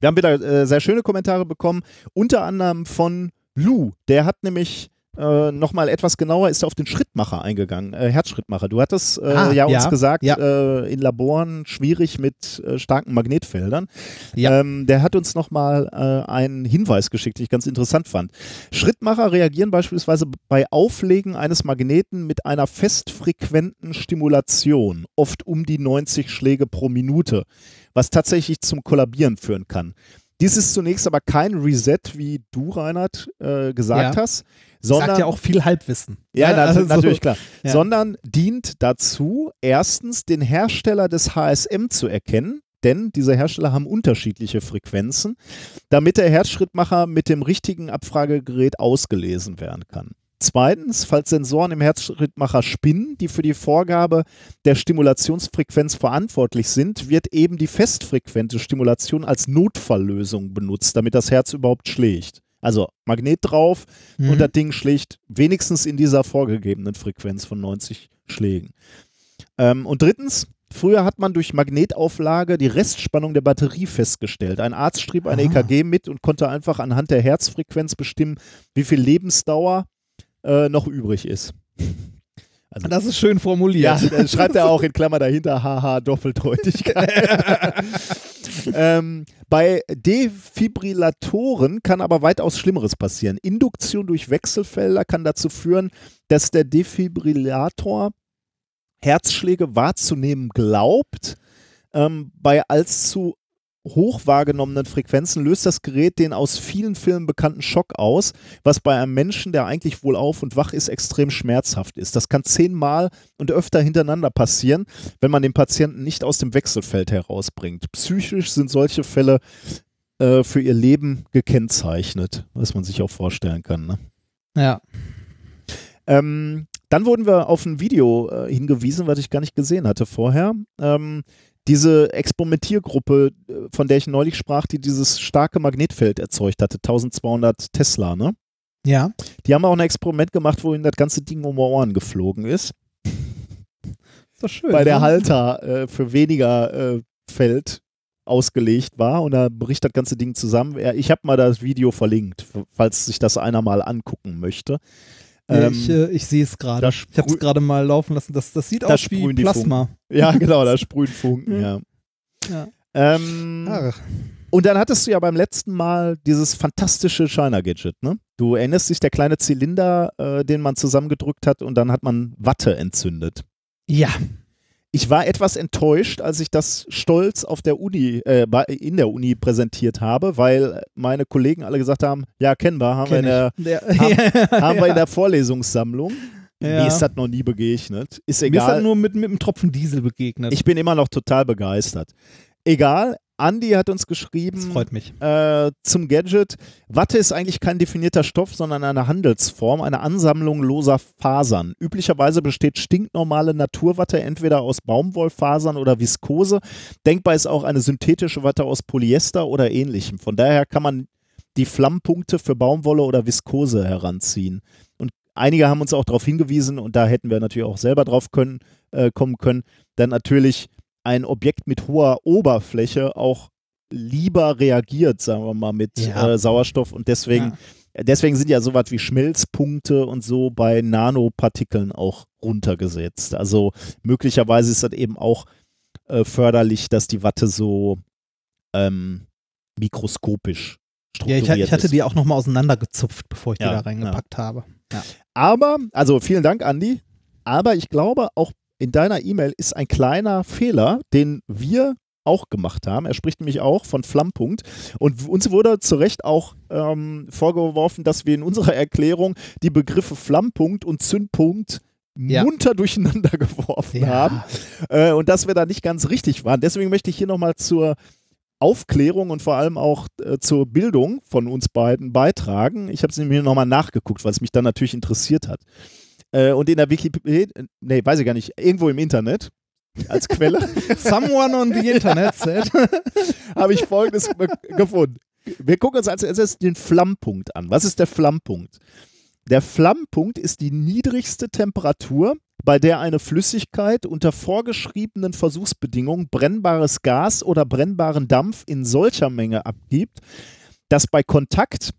wir haben wieder äh, sehr schöne Kommentare bekommen, unter anderem von Lou. Der hat nämlich äh, nochmal etwas genauer ist er auf den Schrittmacher eingegangen, äh, Herzschrittmacher. Du hattest äh, Ah, ja, uns ja, gesagt, ja. Äh, in Laboren schwierig mit äh, starken Magnetfeldern. Ja. Ähm, der hat uns nochmal äh, einen Hinweis geschickt, den ich ganz interessant fand. Schrittmacher reagieren beispielsweise bei Auflegen eines Magneten mit einer festfrequenten Stimulation, oft um die 90 Schläge pro Minute, was tatsächlich zum Kollabieren führen kann. Dies ist zunächst aber kein Reset, wie du, Reinhard, äh, gesagt Ja. hast, sondern Sagt ja auch viel Halbwissen. ja, nat also- natürlich klar. ja. Sondern dient dazu, erstens den Hersteller des HSM zu erkennen, denn diese Hersteller haben unterschiedliche Frequenzen, damit der Herzschrittmacher mit dem richtigen Abfragegerät ausgelesen werden kann. Zweitens, falls Sensoren im Herzschrittmacher spinnen, die für die Vorgabe der Stimulationsfrequenz verantwortlich sind, wird eben die festfrequente Stimulation als Notfalllösung benutzt, damit das Herz überhaupt schlägt. Also Magnet drauf, Mhm. und das Ding schlägt wenigstens in dieser vorgegebenen Frequenz von 90 Schlägen. Ähm, und drittens, früher hat man durch Magnetauflage die Restspannung der Batterie festgestellt. Ein Arzt schrieb ein. EKG mit und konnte einfach anhand der Herzfrequenz bestimmen, wie viel Lebensdauer äh, noch übrig ist. Also, das ist schön formuliert. ja, dann schreibt er auch in Klammer dahinter, haha, Doppeldeutigkeit. ähm, bei Defibrillatoren kann aber weitaus Schlimmeres passieren. Induktion durch Wechselfelder kann dazu führen, dass der Defibrillator Herzschläge wahrzunehmen glaubt. Ähm, bei allzu hoch wahrgenommenen Frequenzen löst das Gerät den aus vielen Filmen bekannten Schock aus, was bei einem Menschen, der eigentlich wohl auf und wach ist, extrem schmerzhaft ist. Das kann zehnmal und öfter hintereinander passieren, wenn man den Patienten nicht aus dem Wechselfeld herausbringt. Psychisch sind solche Fälle äh, für ihr Leben gekennzeichnet, was man sich auch vorstellen kann. Ne? ja. Ähm, dann wurden wir auf ein Video äh, hingewiesen, was ich gar nicht gesehen hatte vorher. Ähm, diese Experimentiergruppe, äh, von der ich neulich sprach, die dieses starke Magnetfeld erzeugt hatte, 1200 Tesla, ne? Ja. Die haben auch ein Experiment gemacht, wo ihnen das ganze Ding um die Ohren geflogen ist, Ist doch schön. weil der ne? Halter äh, für weniger äh, Feld ausgelegt war und da bricht das ganze Ding zusammen. Ich habe mal das Video verlinkt, falls sich das einer mal angucken möchte. Ja, Ähm, ich äh, ich sehe es gerade. Ich habe es gerade mal laufen lassen. Das, das sieht Da aus wie Plasma. Ja, genau, da sprühen Funken, ja. Ja. Ähm, Ach, und dann hattest du ja beim letzten Mal dieses fantastische China-Gadget, ne? Du erinnerst dich, der kleine Zylinder, äh, den man zusammengedrückt hat und dann hat man Watte entzündet. ja. Ich war etwas enttäuscht, als ich das stolz auf der Uni, äh, in der Uni präsentiert habe, weil meine Kollegen alle gesagt haben, ja, kennen wir, haben, wir in, der, Der, Haben- haben wir ja. in der Vorlesungssammlung. Ja. Mir ist das noch nie begegnet. Ist Mir ist egal. halt nur mit, mit einem Tropfen Diesel begegnet. Ich bin immer noch total begeistert. Egal, Andi hat uns das geschrieben freut mich. äh, zum Gadget. Watte ist eigentlich kein definierter Stoff, sondern eine Handelsform, eine Ansammlung loser Fasern. Üblicherweise besteht stinknormale Naturwatte entweder aus Baumwollfasern oder Viskose. Denkbar ist auch eine synthetische Watte aus Polyester oder ähnlichem. Von daher kann man die Flammpunkte für Baumwolle oder Viskose heranziehen. Und einige haben uns auch darauf hingewiesen und da hätten wir natürlich auch selber drauf können, äh, kommen können. Dann natürlich ein Objekt mit hoher Oberfläche auch lieber reagiert, sagen wir mal, mit Ja. äh, Sauerstoff und deswegen, deswegen sind ja sowas wie Schmelzpunkte und so bei Nanopartikeln auch runtergesetzt. Also möglicherweise ist das eben auch äh, förderlich, dass die Watte so ähm, mikroskopisch Ja, strukturiert ich, ich hatte ist. die auch nochmal auseinandergezupft, bevor ich Ja, die da reingepackt habe. Aber, also vielen Dank, Andi. Aber ich glaube, auch in deiner E-Mail ist ein kleiner Fehler, den wir auch gemacht haben. Er spricht nämlich auch von Flammpunkt. Und uns wurde zu Recht auch ähm, vorgeworfen, dass wir in unserer Erklärung die Begriffe Flammpunkt und Zündpunkt Ja. munter durcheinander geworfen haben äh, und dass wir da nicht ganz richtig waren. Deswegen möchte ich hier nochmal zur Aufklärung und vor allem auch äh, zur Bildung von uns beiden beitragen. Ich habe es nämlich nochmal nachgeguckt, weil es mich dann natürlich interessiert hat. Äh, und in der Wikipedia, nee, weiß ich gar nicht, irgendwo im Internet als Quelle Someone on the Internet said. habe ich folgendes gefunden. Wir gucken uns als erstes den Flammpunkt an. Was ist der Flammpunkt? Der Flammpunkt ist die niedrigste Temperatur, bei der eine Flüssigkeit unter vorgeschriebenen Versuchsbedingungen brennbares Gas oder brennbaren Dampf in solcher Menge abgibt, dass bei Kontakt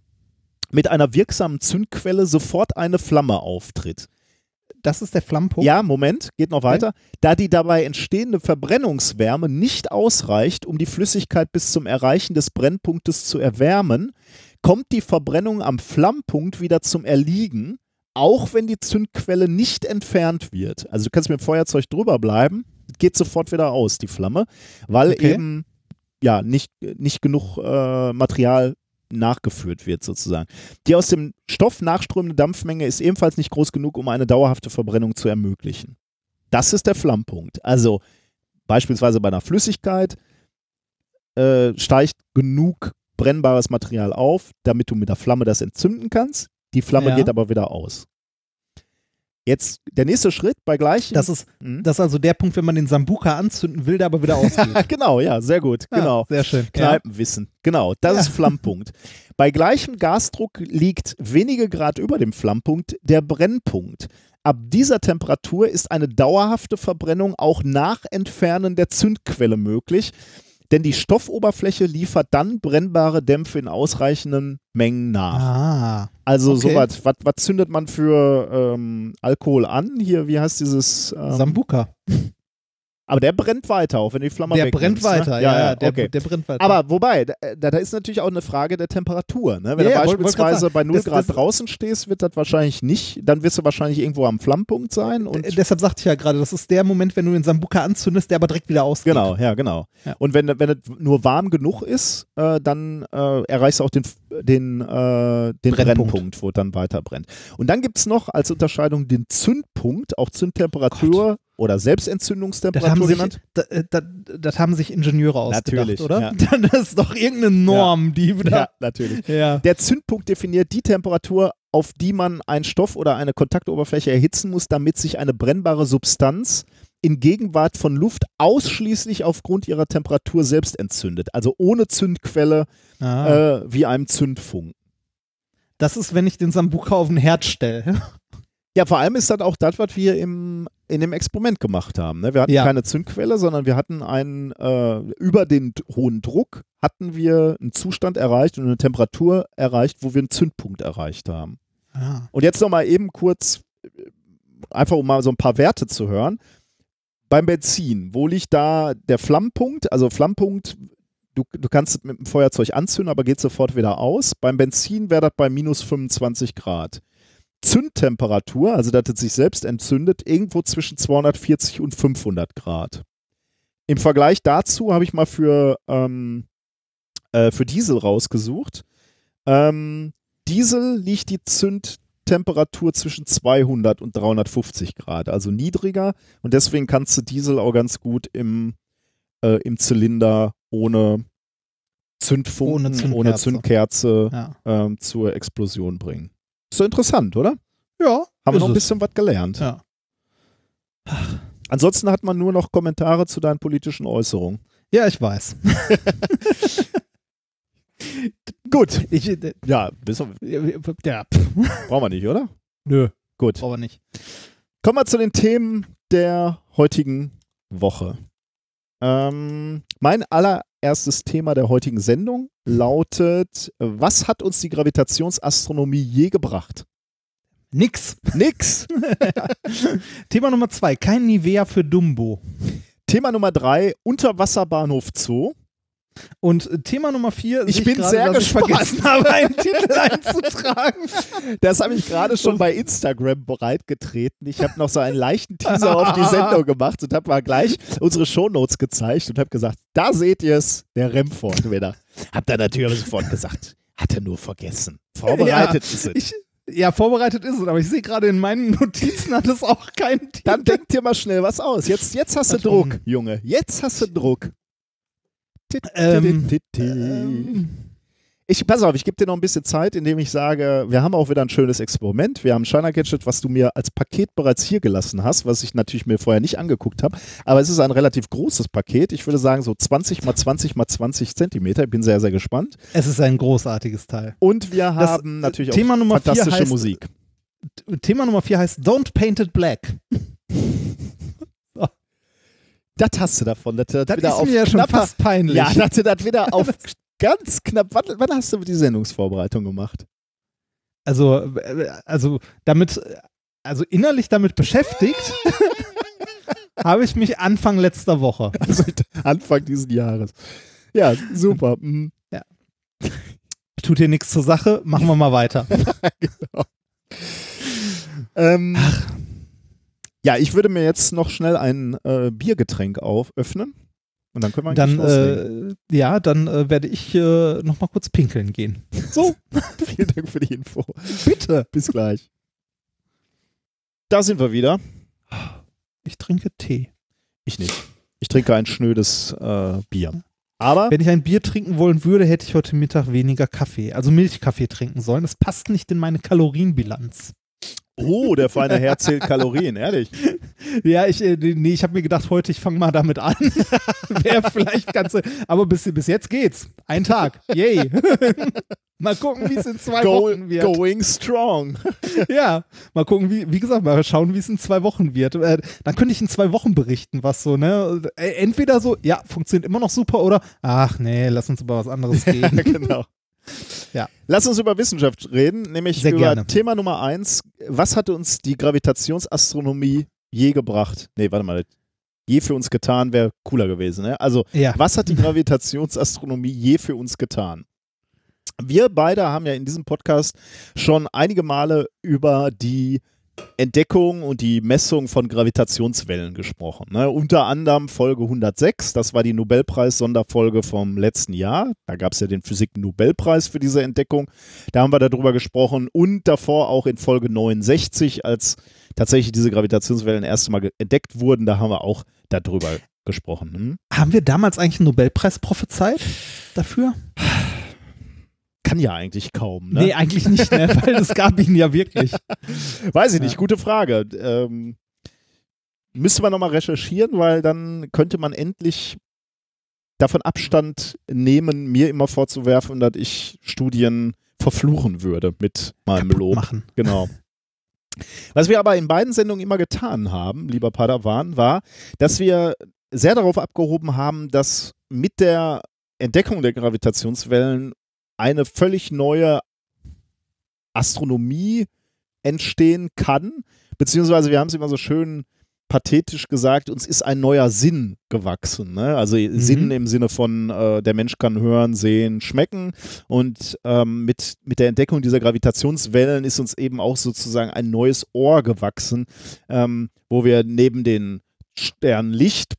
mit einer wirksamen Zündquelle sofort eine Flamme auftritt. Das ist der Flammpunkt. Ja, Moment, geht noch weiter. Da die dabei entstehende Verbrennungswärme nicht ausreicht, um die Flüssigkeit bis zum Erreichen des Brennpunktes zu erwärmen, kommt die Verbrennung am Flammpunkt wieder zum Erliegen, auch wenn die Zündquelle nicht entfernt wird. Also du kannst mit dem Feuerzeug drüber bleiben, geht sofort wieder aus, die Flamme, weil Okay. eben ja nicht, nicht genug äh, Material nachgeführt wird sozusagen. Die aus dem Stoff nachströmende Dampfmenge ist ebenfalls nicht groß genug, um eine dauerhafte Verbrennung zu ermöglichen. Das ist der Flammpunkt. Also beispielsweise bei einer Flüssigkeit äh, steigt genug brennbares Material auf, damit du mit der Flamme das entzünden kannst. Die Flamme Ja. geht aber wieder aus. Jetzt der nächste Schritt bei gleichem. Das ist, Mhm. das ist also der Punkt, wenn man den Sambuka anzünden will, der aber wieder ausgeht. genau, ja, sehr gut. Genau. Ja, sehr schön. Kneipenwissen. Genau, das Ja. ist Flammpunkt. Bei gleichem Gasdruck liegt wenige Grad über dem Flammpunkt der Brennpunkt. Ab dieser Temperatur ist eine dauerhafte Verbrennung auch nach Entfernen der Zündquelle möglich, denn die Stoffoberfläche liefert dann brennbare Dämpfe in ausreichenden Mengen nach. Ah. Also okay. sowas, was, was zündet man für ähm, Alkohol an? Hier, wie heißt dieses? Ähm, Sambuka. aber der brennt weiter, auch wenn die Flamme Der brennt weiter, ja, ja, der, okay. der brennt weiter. Aber wobei, da, da ist natürlich auch eine Frage der Temperatur. Ne? Wenn Ja, du ja, beispielsweise bei 0 das- Grad das- draußen stehst, wird das wahrscheinlich nicht. Dann wirst du wahrscheinlich irgendwo am Flammpunkt sein. Und Äh, Deshalb sagte ich ja gerade, das ist der Moment, wenn du den Sambuka anzündest, der aber direkt wieder ausgeht. genau, ja, genau. Ja. Und wenn, wenn es nur warm genug ist, äh, dann äh, erreichst du auch den, den, äh, den Brennpunkt. Brennpunkt, wo es dann weiter brennt. Und dann gibt es noch als Unterscheidung den Zündpunkt, auch Zündtemperatur oder Das Selbstentzündungstemperatur genannt. da- äh, da- das haben sich Ingenieure ausgedacht, Natürlich, oder? ja. Das ist doch irgendeine Norm, die Ja, wieder. natürlich. Ja. Der Zündpunkt definiert die Temperatur, auf die man einen Stoff oder eine Kontaktoberfläche erhitzen muss, damit sich eine brennbare Substanz in Gegenwart von Luft ausschließlich aufgrund ihrer Temperatur selbst entzündet. Also ohne Zündquelle Ah. äh, wie einem Zündfunken. das ist, wenn ich den Sambuka auf den Herd stelle. Ja, vor allem ist das auch das, was wir im, in dem Experiment gemacht haben. Ne? Wir hatten Ja. keine Zündquelle, sondern wir hatten einen, äh, über den hohen Druck hatten wir einen Zustand erreicht und eine Temperatur erreicht, wo wir einen Zündpunkt erreicht haben. Ah. Und jetzt nochmal eben kurz, äh, einfach um mal so ein paar Werte zu hören. Beim Benzin, wo liegt da der Flammpunkt? Also Flammpunkt, du, du kannst es mit dem Feuerzeug anzünden, aber geht sofort wieder aus. Beim Benzin wäre das bei minus 25 Grad. Zündtemperatur, also dass es sich selbst entzündet, irgendwo zwischen 240 und 500 Grad. Im Vergleich dazu habe ich mal für, ähm, äh, für Diesel rausgesucht. Ähm, Diesel liegt die Zündtemperatur zwischen 200 und 350 Grad, also niedriger. Und deswegen kannst du Diesel auch ganz gut im, äh, im Zylinder ohne Zündfunken, Ohne Zündkerze. ohne Zündkerze Ja. ähm, zur Explosion bringen. Ist doch interessant, oder? Ja. Haben wir noch ein bisschen was gelernt. Ja. Ansonsten hat man nur noch Kommentare zu deinen politischen Äußerungen. Ja, ich weiß. Gut. Ich, äh, Ja, wissen ja, wir- brauchen wir nicht, oder? nö, Gut. brauchen wir nicht. Kommen wir zu den Themen der heutigen Woche. Ähm, mein allererstes Thema der heutigen Sendung lautet: Was hat uns die Gravitationsastronomie je gebracht? Nix. Nix. Thema Nummer zwei, kein Nivea für Dumbo. Thema Nummer drei: Unterwasserbahnhof Zoo. Und äh, Thema Nummer vier, Ich bin gerade, sehr dass ich gespannt. vergessen habe, einen Titel einzutragen. Das habe ich gerade schon bei Instagram bereitgetreten. Ich habe noch so einen leichten Teaser auf die Sendung gemacht und habe mal gleich unsere Shownotes gezeigt und habe gesagt, da seht ihr es, der Remford wieder. Habt ihr natürlich sofort gesagt, hat er nur vergessen. Vorbereitet ist es. Ich, ja, vorbereitet ist es, aber ich sehe gerade in meinen Notizen hat es auch keinen Titel. Dann denk dir mal schnell was aus. Jetzt, jetzt hast du Druck? Junge. Jetzt hast du Druck. Ähm, Ähm, Ich, pass auf, ich gebe dir noch ein bisschen Zeit, indem ich sage, wir haben auch wieder ein schönes Experiment. Wir haben ein Shiner Gadget, was du mir als Paket bereits hier gelassen hast, was ich natürlich mir vorher nicht angeguckt habe. Aber es ist ein relativ großes Paket. Ich würde sagen so 20 mal 20 mal 20 Zentimeter. Ich bin sehr, sehr gespannt. Es ist ein großartiges Teil. Und wir Das, haben äh, natürlich Thema auch Nummer fantastische heißt- Musik. Thema Nummer vier heißt Don't Paint It Black. Das hast du davon. Das, das Das ist auf mir ja schon fast peinlich. Ja, dass du das wieder auf ganz knapp. Wann, wann hast du die Sendungsvorbereitung gemacht? Also, also damit, also innerlich damit beschäftigt, habe ich mich Anfang letzter Woche. Also Anfang dieses Jahres. Ja, super. Mhm. Tut hier nichts zur Sache, machen wir mal weiter. Ähm, ja, ich würde mir jetzt noch schnell ein äh, Biergetränk auf öffnen. Und dann können wir Dann, äh, ja, dann äh, werde ich äh, noch mal kurz pinkeln gehen. So, Vielen Dank für die Info. bitte. Bis gleich. Da sind wir wieder. Ich trinke Tee. Ich nicht. Ich trinke ein schnödes äh, Bier. Aber Wenn ich ein Bier trinken wollen würde, hätte ich heute Mittag weniger Kaffee, also Milchkaffee trinken sollen. Das passt nicht in meine Kalorienbilanz. Oh, der feine Herr zählt Kalorien, ehrlich. Ja, ich, äh, nee, ich habe mir gedacht, heute, ich fange mal damit an. Wäre vielleicht ganz, aber bis, bis jetzt geht's. Ein Tag. Yay. mal gucken, wie es in zwei Go, Wochen wird. going strong. Ja, mal gucken, wie, wie gesagt, mal schauen, wie es in zwei Wochen wird. Äh, dann könnte ich in zwei Wochen berichten, was so, ne? Äh, Entweder so, ja, funktioniert immer noch super oder, ach nee, lass uns über was anderes reden. genau. Ja. Lass uns über Wissenschaft reden, nämlich Sehr über gerne. Thema Nummer eins. Was hatte uns die Gravitationsastronomie je gebracht? Nee, warte mal. Je für uns getan wäre cooler gewesen. Ne? Also, ja. was hat die Gravitationsastronomie je für uns getan? Wir beide haben ja in diesem Podcast schon einige Male über die Entdeckung und die Messung von Gravitationswellen gesprochen. Ne? Unter anderem Folge 106, das war die Nobelpreis-Sonderfolge vom letzten Jahr. Da gab es ja den Physik-Nobelpreis für diese Entdeckung. Da haben wir darüber gesprochen und davor auch in Folge 69, als tatsächlich diese Gravitationswellen das erste Mal entdeckt wurden, da haben wir auch darüber gesprochen. Hm? Haben wir damals eigentlich einen Nobelpreis prophezeit dafür? Kann ja eigentlich kaum. Ne? Nee, eigentlich nicht, ne? weil es gab ihn ja wirklich. Weiß ich nicht, Ja. gute Frage. Ähm, müsste man nochmal recherchieren, weil dann könnte man endlich davon Abstand nehmen, mir immer vorzuwerfen, dass ich Studien verfluchen würde mit meinem Kaputt Lob. machen. Genau. Was wir aber in beiden Sendungen immer getan haben, lieber Padawan, war, dass wir sehr darauf abgehoben haben, dass mit der Entdeckung der Gravitationswellen eine völlig neue Astronomie entstehen kann, beziehungsweise wir haben es immer so schön pathetisch gesagt, uns ist ein neuer Sinn gewachsen. Ne? Also Sinn im Sinne von, äh, der Mensch kann hören, sehen, schmecken. Und ähm, mit, mit der Entdeckung dieser Gravitationswellen ist uns eben auch sozusagen ein neues Ohr gewachsen, ähm, wo wir neben den Sternlicht,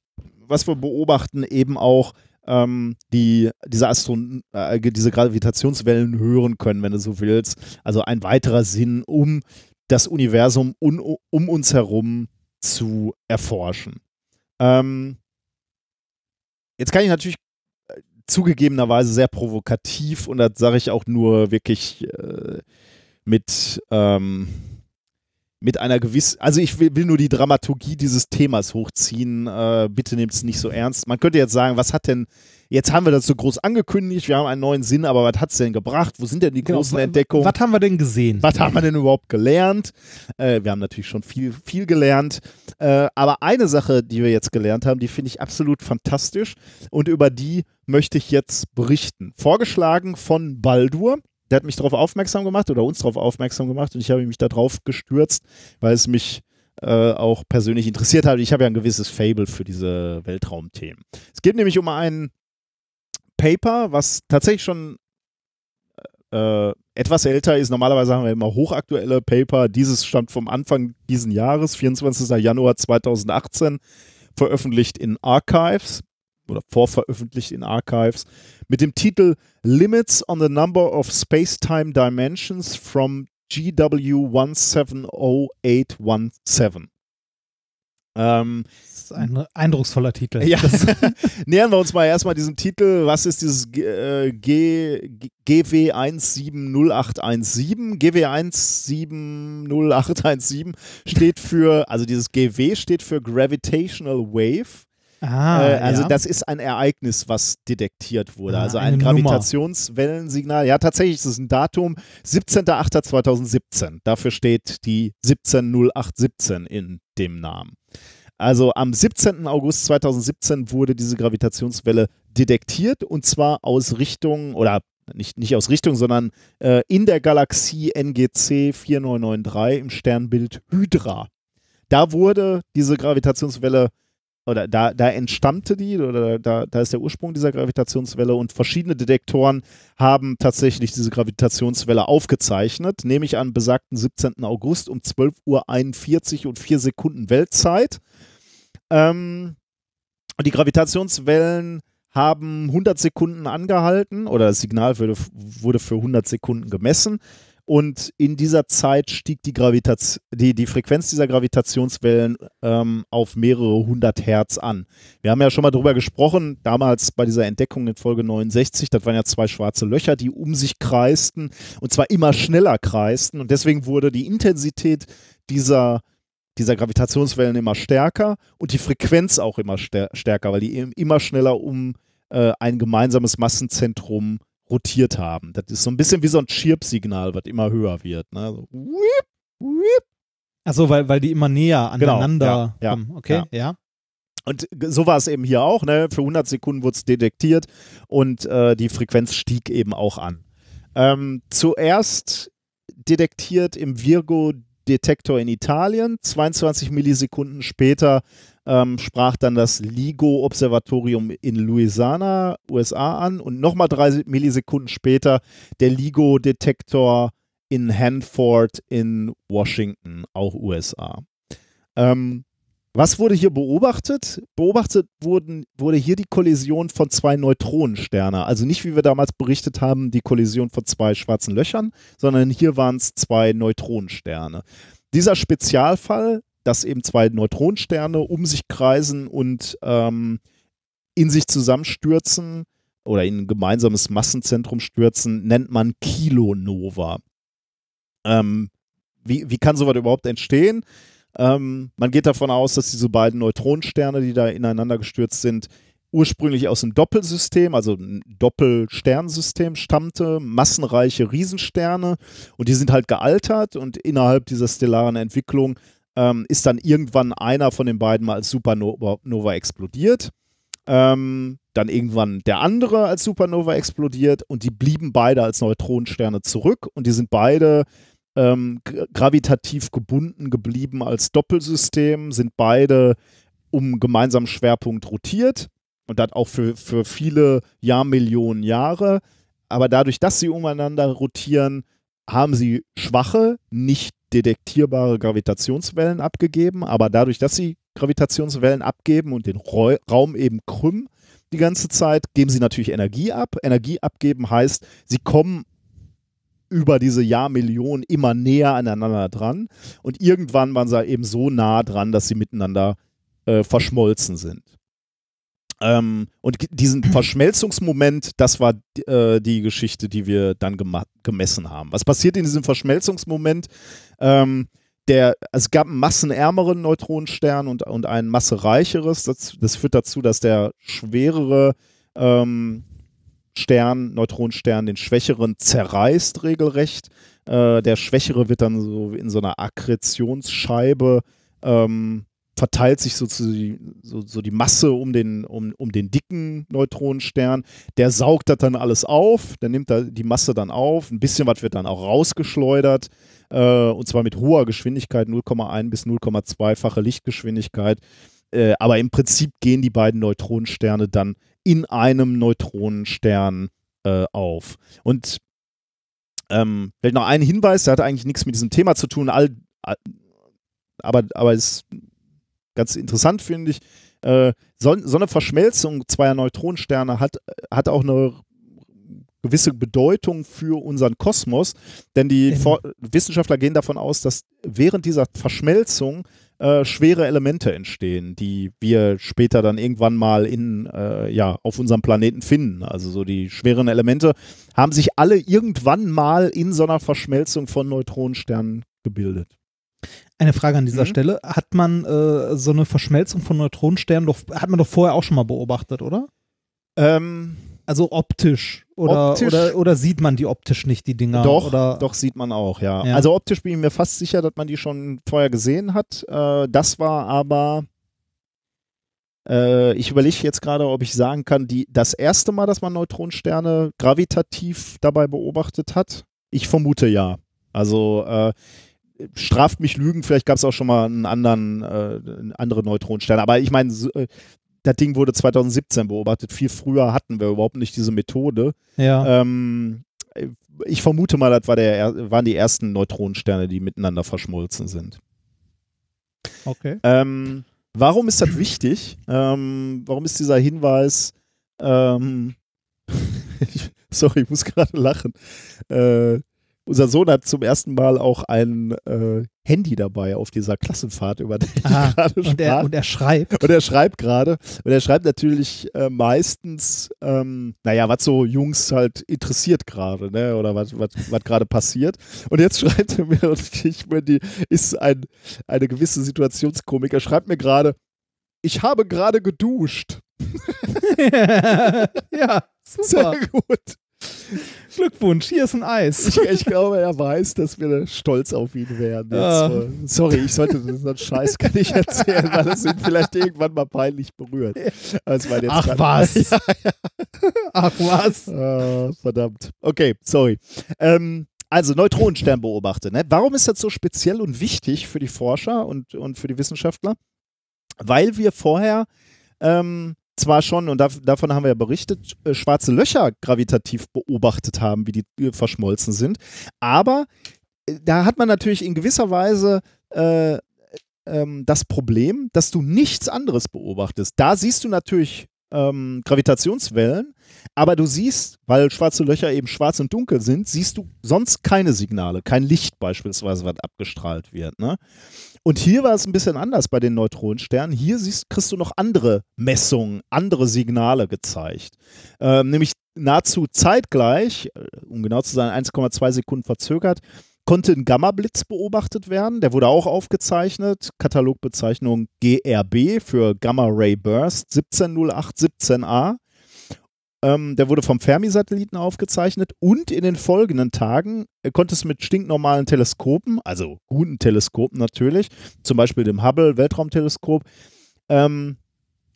was wir beobachten, eben auch ähm, die, diese, Astron äh, diese Gravitationswellen hören können, wenn du so willst. Also ein weiterer Sinn, um das Universum un um uns herum zu erforschen. Ähm, jetzt kann ich natürlich äh, zugegebenerweise sehr provokativ und das sage ich auch nur wirklich äh, mit, ähm, mit einer gewissen, also ich will, will, nur die Dramaturgie dieses Themas hochziehen. Äh, bitte nehmt es nicht so ernst. Man könnte jetzt sagen, was hat denn, jetzt haben wir das so groß angekündigt, wir haben einen neuen Sinn, aber was hat es denn gebracht? Wo sind denn die genau, großen Entdeckungen? Was haben wir denn gesehen? Was haben wir denn überhaupt gelernt? Äh, wir haben natürlich schon viel, viel gelernt. Äh, aber eine Sache, die wir jetzt gelernt haben, die finde ich absolut fantastisch und über die möchte ich jetzt berichten. Vorgeschlagen von Baldur der hat mich darauf aufmerksam gemacht oder uns darauf aufmerksam gemacht und ich habe mich darauf gestürzt, weil es mich äh, auch persönlich interessiert hat. Ich habe ja ein gewisses Fable für diese Weltraumthemen. Es geht nämlich um ein Paper, was tatsächlich schon äh, etwas älter ist. Normalerweise haben wir immer hochaktuelle Paper. Dieses stammt vom Anfang diesen Jahres, 24. Januar 2018, veröffentlicht in Archives oder vorveröffentlicht in Archives mit dem Titel Limits on the Number of Space-Time Dimensions from GW 170817. Ähm, das ist ein eindrucksvoller Titel. Ja. Nähern wir uns mal erstmal diesem Titel. Was ist dieses äh, G, GW 170817? GW 170817 steht für, also dieses GW steht für Gravitational Wave. Ah, äh, also ja. das ist ein Ereignis, was detektiert wurde. Ah, also ein Gravitationswellensignal. Ja, tatsächlich ist es ein Datum, 17.08.2017. Dafür steht die 170817 in dem Namen. Also am 17. August 2017 wurde diese Gravitationswelle detektiert und zwar aus Richtung oder nicht, nicht aus Richtung, sondern äh, in der Galaxie NGC 4993 im Sternbild Hydra. Da wurde diese Gravitationswelle detektiert oder da, da entstammte die, oder da, da ist der Ursprung dieser Gravitationswelle und verschiedene Detektoren haben tatsächlich diese Gravitationswelle aufgezeichnet, nämlich am besagten 17. August um 12.41 Uhr und 4 Sekunden Weltzeit. Ähm, und die Gravitationswellen haben 100 Sekunden angehalten oder das Signal wurde, wurde für 100 Sekunden gemessen und in dieser Zeit stieg die, Gravitation, die, die Frequenz dieser Gravitationswellen ähm, auf mehrere hundert Hertz an. Wir haben ja schon mal darüber gesprochen, damals bei dieser Entdeckung in Folge 69, das waren ja zwei schwarze Löcher, die um sich kreisten und zwar immer schneller kreisten. Und deswegen wurde die Intensität dieser dieser Gravitationswellen immer stärker und die Frequenz auch immer stärker, weil die immer schneller um äh, ein gemeinsames Massenzentrum rotiert haben. Das ist so ein bisschen wie so ein Chirp-Signal, was immer höher wird. Ne? So, whip, whip. Achso, weil, weil die immer näher genau, aneinander genau, ja, kommen. Okay, ja. ja. Und so war es eben hier auch. Ne? Für 100 Sekunden wurde es detektiert und äh, die Frequenz stieg eben auch an. Ähm, zuerst detektiert im Virgo-Detektor in Italien, 22 Millisekunden später ähm, sprach dann das LIGO-Observatorium in Louisiana, USA an und nochmal drei Millisekunden später der LIGO-Detektor in Hanford in Washington, auch USA. Ähm, was wurde hier beobachtet? Beobachtet wurden, wurde hier die Kollision von zwei Neutronensternen. Also nicht, wie wir damals berichtet haben, die Kollision von zwei schwarzen Löchern, sondern hier waren es zwei Neutronensterne. Dieser Spezialfall dass eben zwei Neutronensterne um sich kreisen und ähm, in sich zusammenstürzen oder in ein gemeinsames Massenzentrum stürzen, nennt man Kilonova. Ähm, wie, wie kann sowas überhaupt entstehen? Ähm, man geht davon aus, dass diese beiden Neutronensterne, die da ineinander gestürzt sind, ursprünglich aus einem Doppelsystem, also ein Doppelsternsystem stammte, massenreiche Riesensterne und die sind halt gealtert und innerhalb dieser stellaren Entwicklung ähm, ist dann irgendwann einer von den beiden mal als Supernova Nova explodiert. Ähm, dann irgendwann der andere als Supernova explodiert und die blieben beide als Neutronensterne zurück und die sind beide ähm, gravitativ gebunden geblieben als Doppelsystem, sind beide um gemeinsamen Schwerpunkt rotiert und das auch für, für viele Jahrmillionen Jahre. Aber dadurch, dass sie umeinander rotieren, haben sie schwache, nicht detektierbare Gravitationswellen abgegeben, aber dadurch, dass sie Gravitationswellen abgeben und den Raum eben krümmen die ganze Zeit, geben sie natürlich Energie ab. Energie abgeben heißt, sie kommen über diese Jahrmillionen immer näher aneinander dran und irgendwann waren sie eben so nah dran, dass sie miteinander äh, verschmolzen sind. Ähm, und diesen Verschmelzungsmoment, das war äh, die Geschichte, die wir dann gemessen haben. Was passiert in diesem Verschmelzungsmoment? Ähm, der, es gab einen massenärmeren Neutronenstern und, und ein massereicheres. Das, das führt dazu, dass der schwerere ähm, Stern, Neutronenstern, den schwächeren zerreißt regelrecht. Äh, der schwächere wird dann so in so einer Akkretionsscheibe ähm, verteilt sich so, die, so, so, die Masse um den, um, um den dicken Neutronenstern. Der saugt das dann alles auf, der nimmt da die Masse dann auf. Ein bisschen was wird dann auch rausgeschleudert. Äh, und zwar mit hoher Geschwindigkeit, 0,1 bis 0,2-fache Lichtgeschwindigkeit. Äh, aber im Prinzip gehen die beiden Neutronensterne dann in einem Neutronenstern äh, auf. Und ähm, vielleicht noch ein Hinweis, der hat eigentlich nichts mit diesem Thema zu tun, all, all, aber, aber ist ganz interessant, finde ich. Äh, so, so, eine Verschmelzung zweier Neutronensterne hat, hat auch eine gewisse Bedeutung für unseren Kosmos, denn die mhm. Wissenschaftler gehen davon aus, dass während dieser Verschmelzung äh, schwere Elemente entstehen, die wir später dann irgendwann mal in, äh, ja, auf unserem Planeten finden. Also so die schweren Elemente haben sich alle irgendwann mal in so einer Verschmelzung von Neutronensternen gebildet. Eine Frage an dieser mhm. Stelle. Hat man äh, so eine Verschmelzung von Neutronensternen doch, hat man doch vorher auch schon mal beobachtet, oder? Ähm, also optisch oder, optisch, oder, oder sieht man die optisch nicht, die Dinger? Doch, oder? doch sieht man auch, ja. ja. Also optisch bin ich mir fast sicher, dass man die schon vorher gesehen hat. Äh, das war aber, äh, ich überlege jetzt gerade, ob ich sagen kann, die, das erste Mal, dass man Neutronensterne gravitativ dabei beobachtet hat. Ich vermute ja. Also äh, straft mich Lügen, vielleicht gab es auch schon mal einen anderen, äh, andere Neutronensterne. Aber ich meine, äh, das Ding wurde 2017 beobachtet. Viel früher hatten wir überhaupt nicht diese Methode. Ja. Ähm, ich vermute mal, das war der, waren die ersten Neutronensterne, die miteinander verschmolzen sind. Okay. Ähm, warum ist das wichtig? Ähm, warum ist dieser Hinweis? Ähm, sorry, ich muss gerade lachen. Äh, unser Sohn hat zum ersten Mal auch ein äh, Handy dabei auf dieser Klassenfahrt, über die ah, ich gerade sprach. Und er, und er schreibt. Und er schreibt gerade. Und er schreibt natürlich äh, meistens, ähm, naja, was so Jungs halt interessiert gerade, ne? Oder was gerade passiert. Und jetzt schreibt er mir, und ich meine, die ist ein, eine gewisse Situationskomik. Er schreibt mir gerade, ich habe gerade geduscht. ja, super. Sehr gut. Glückwunsch, hier ist ein Eis. Ich, ich, glaube, er weiß, dass wir stolz auf ihn werden. Ah. Sorry, ich sollte so einen Scheiß gar nicht erzählen, weil es ihn vielleicht irgendwann mal peinlich berührt. Ach was. Ja, ja. Ach was. Ah, verdammt. Okay, sorry. Ähm, also Neutronenstern beobachten. Ne? Warum ist das so speziell und wichtig für die Forscher und, und für die Wissenschaftler? Weil wir vorher ähm, zwar schon, und davon haben wir ja berichtet, äh, schwarze Löcher gravitativ beobachtet haben, wie die äh, verschmolzen sind. Aber äh, da hat man natürlich in gewisser Weise äh, ähm, das Problem, dass du nichts anderes beobachtest. Da siehst du natürlich ähm, Gravitationswellen, aber du siehst, weil schwarze Löcher eben schwarz und dunkel sind, siehst du sonst keine Signale, kein Licht beispielsweise, was abgestrahlt wird. Ne? Und hier war es ein bisschen anders bei den Neutronensternen. Hier siehst, kriegst du noch andere Messungen, andere Signale gezeigt. Ähm, nämlich nahezu zeitgleich, äh, um genau zu sein, 1,2 Sekunden verzögert, konnte ein Gamma-Blitz beobachtet werden. Der wurde auch aufgezeichnet. Katalogbezeichnung GRB für Gamma Ray Burst 170817A. Ähm, der wurde vom Fermi-Satelliten aufgezeichnet und in den folgenden Tagen äh, konnte es mit stinknormalen Teleskopen, also guten Teleskopen natürlich, zum Beispiel dem Hubble-Weltraumteleskop, ähm,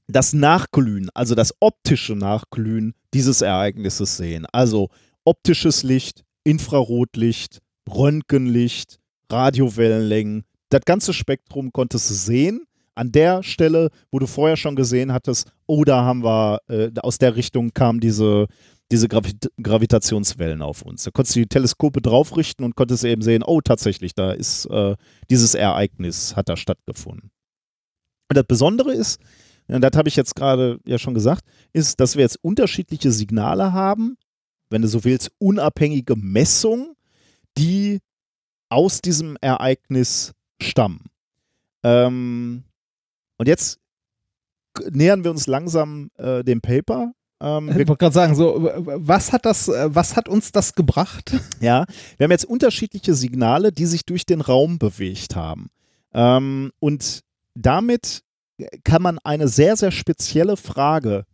das Nachglühen, also das optische Nachglühen dieses Ereignisses sehen. Also optisches Licht, Infrarotlicht, Röntgenlicht, Radiowellenlängen, das ganze Spektrum konntest du sehen an der Stelle, wo du vorher schon gesehen hattest, oh, da haben wir, äh, aus der Richtung kamen diese, diese Gravit Gravitationswellen auf uns. Da konntest du die Teleskope draufrichten und konntest eben sehen, oh, tatsächlich, da ist äh, dieses Ereignis, hat da stattgefunden. Und das Besondere ist, und das habe ich jetzt gerade ja schon gesagt, ist, dass wir jetzt unterschiedliche Signale haben, wenn du so willst, unabhängige Messungen, die aus diesem Ereignis stammen. Ähm, und jetzt nähern wir uns langsam äh, dem Paper, Ähm, Ich wollte gerade sagen, so, was hat das, äh, was hat uns das gebracht? ja, wir haben jetzt unterschiedliche Signale, die sich durch den Raum bewegt haben. Ähm, und damit kann man eine sehr, sehr spezielle Frage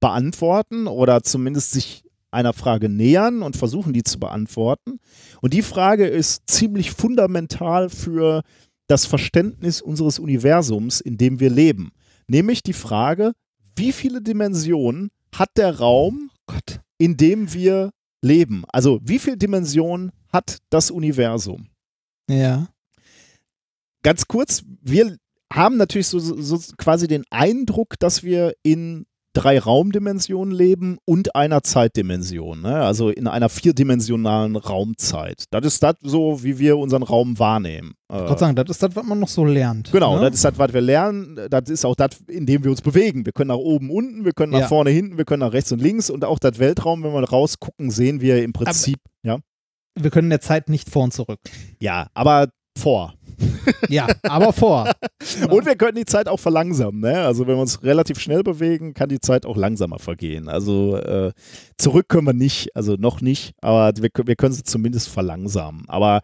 beantworten oder zumindest sich einer Frage nähern und versuchen, die zu beantworten. Und die Frage ist ziemlich fundamental für das Verständnis unseres Universums, in dem wir leben. Nämlich die Frage, wie viele Dimensionen hat der Raum, Gott. in dem wir leben? Also wie viele Dimensionen hat das Universum? Ja. Ganz kurz, wir haben natürlich so so quasi den Eindruck, dass wir in drei Raumdimensionen leben und einer Zeitdimension, ne? also in einer vierdimensionalen Raumzeit. Das ist das so, wie wir unseren Raum wahrnehmen. Äh, Gott sagen, das ist das, was man noch so lernt. Genau, ne? das ist das, was wir lernen. Das ist auch das, in dem wir uns bewegen. Wir können nach oben, unten, wir können nach Ja. vorne, hinten, wir können nach rechts und links und auch das Weltraum, wenn wir rausgucken, sehen wir im Prinzip, ja, Wir können der Zeit nicht vor und zurück. ja, aber vor. Ja, aber vor. Und wir können die Zeit auch verlangsamen. Ne? Also wenn wir uns relativ schnell bewegen, kann die Zeit auch langsamer vergehen. Also äh, zurück können wir nicht, also noch nicht, aber wir, wir können sie zumindest verlangsamen. Aber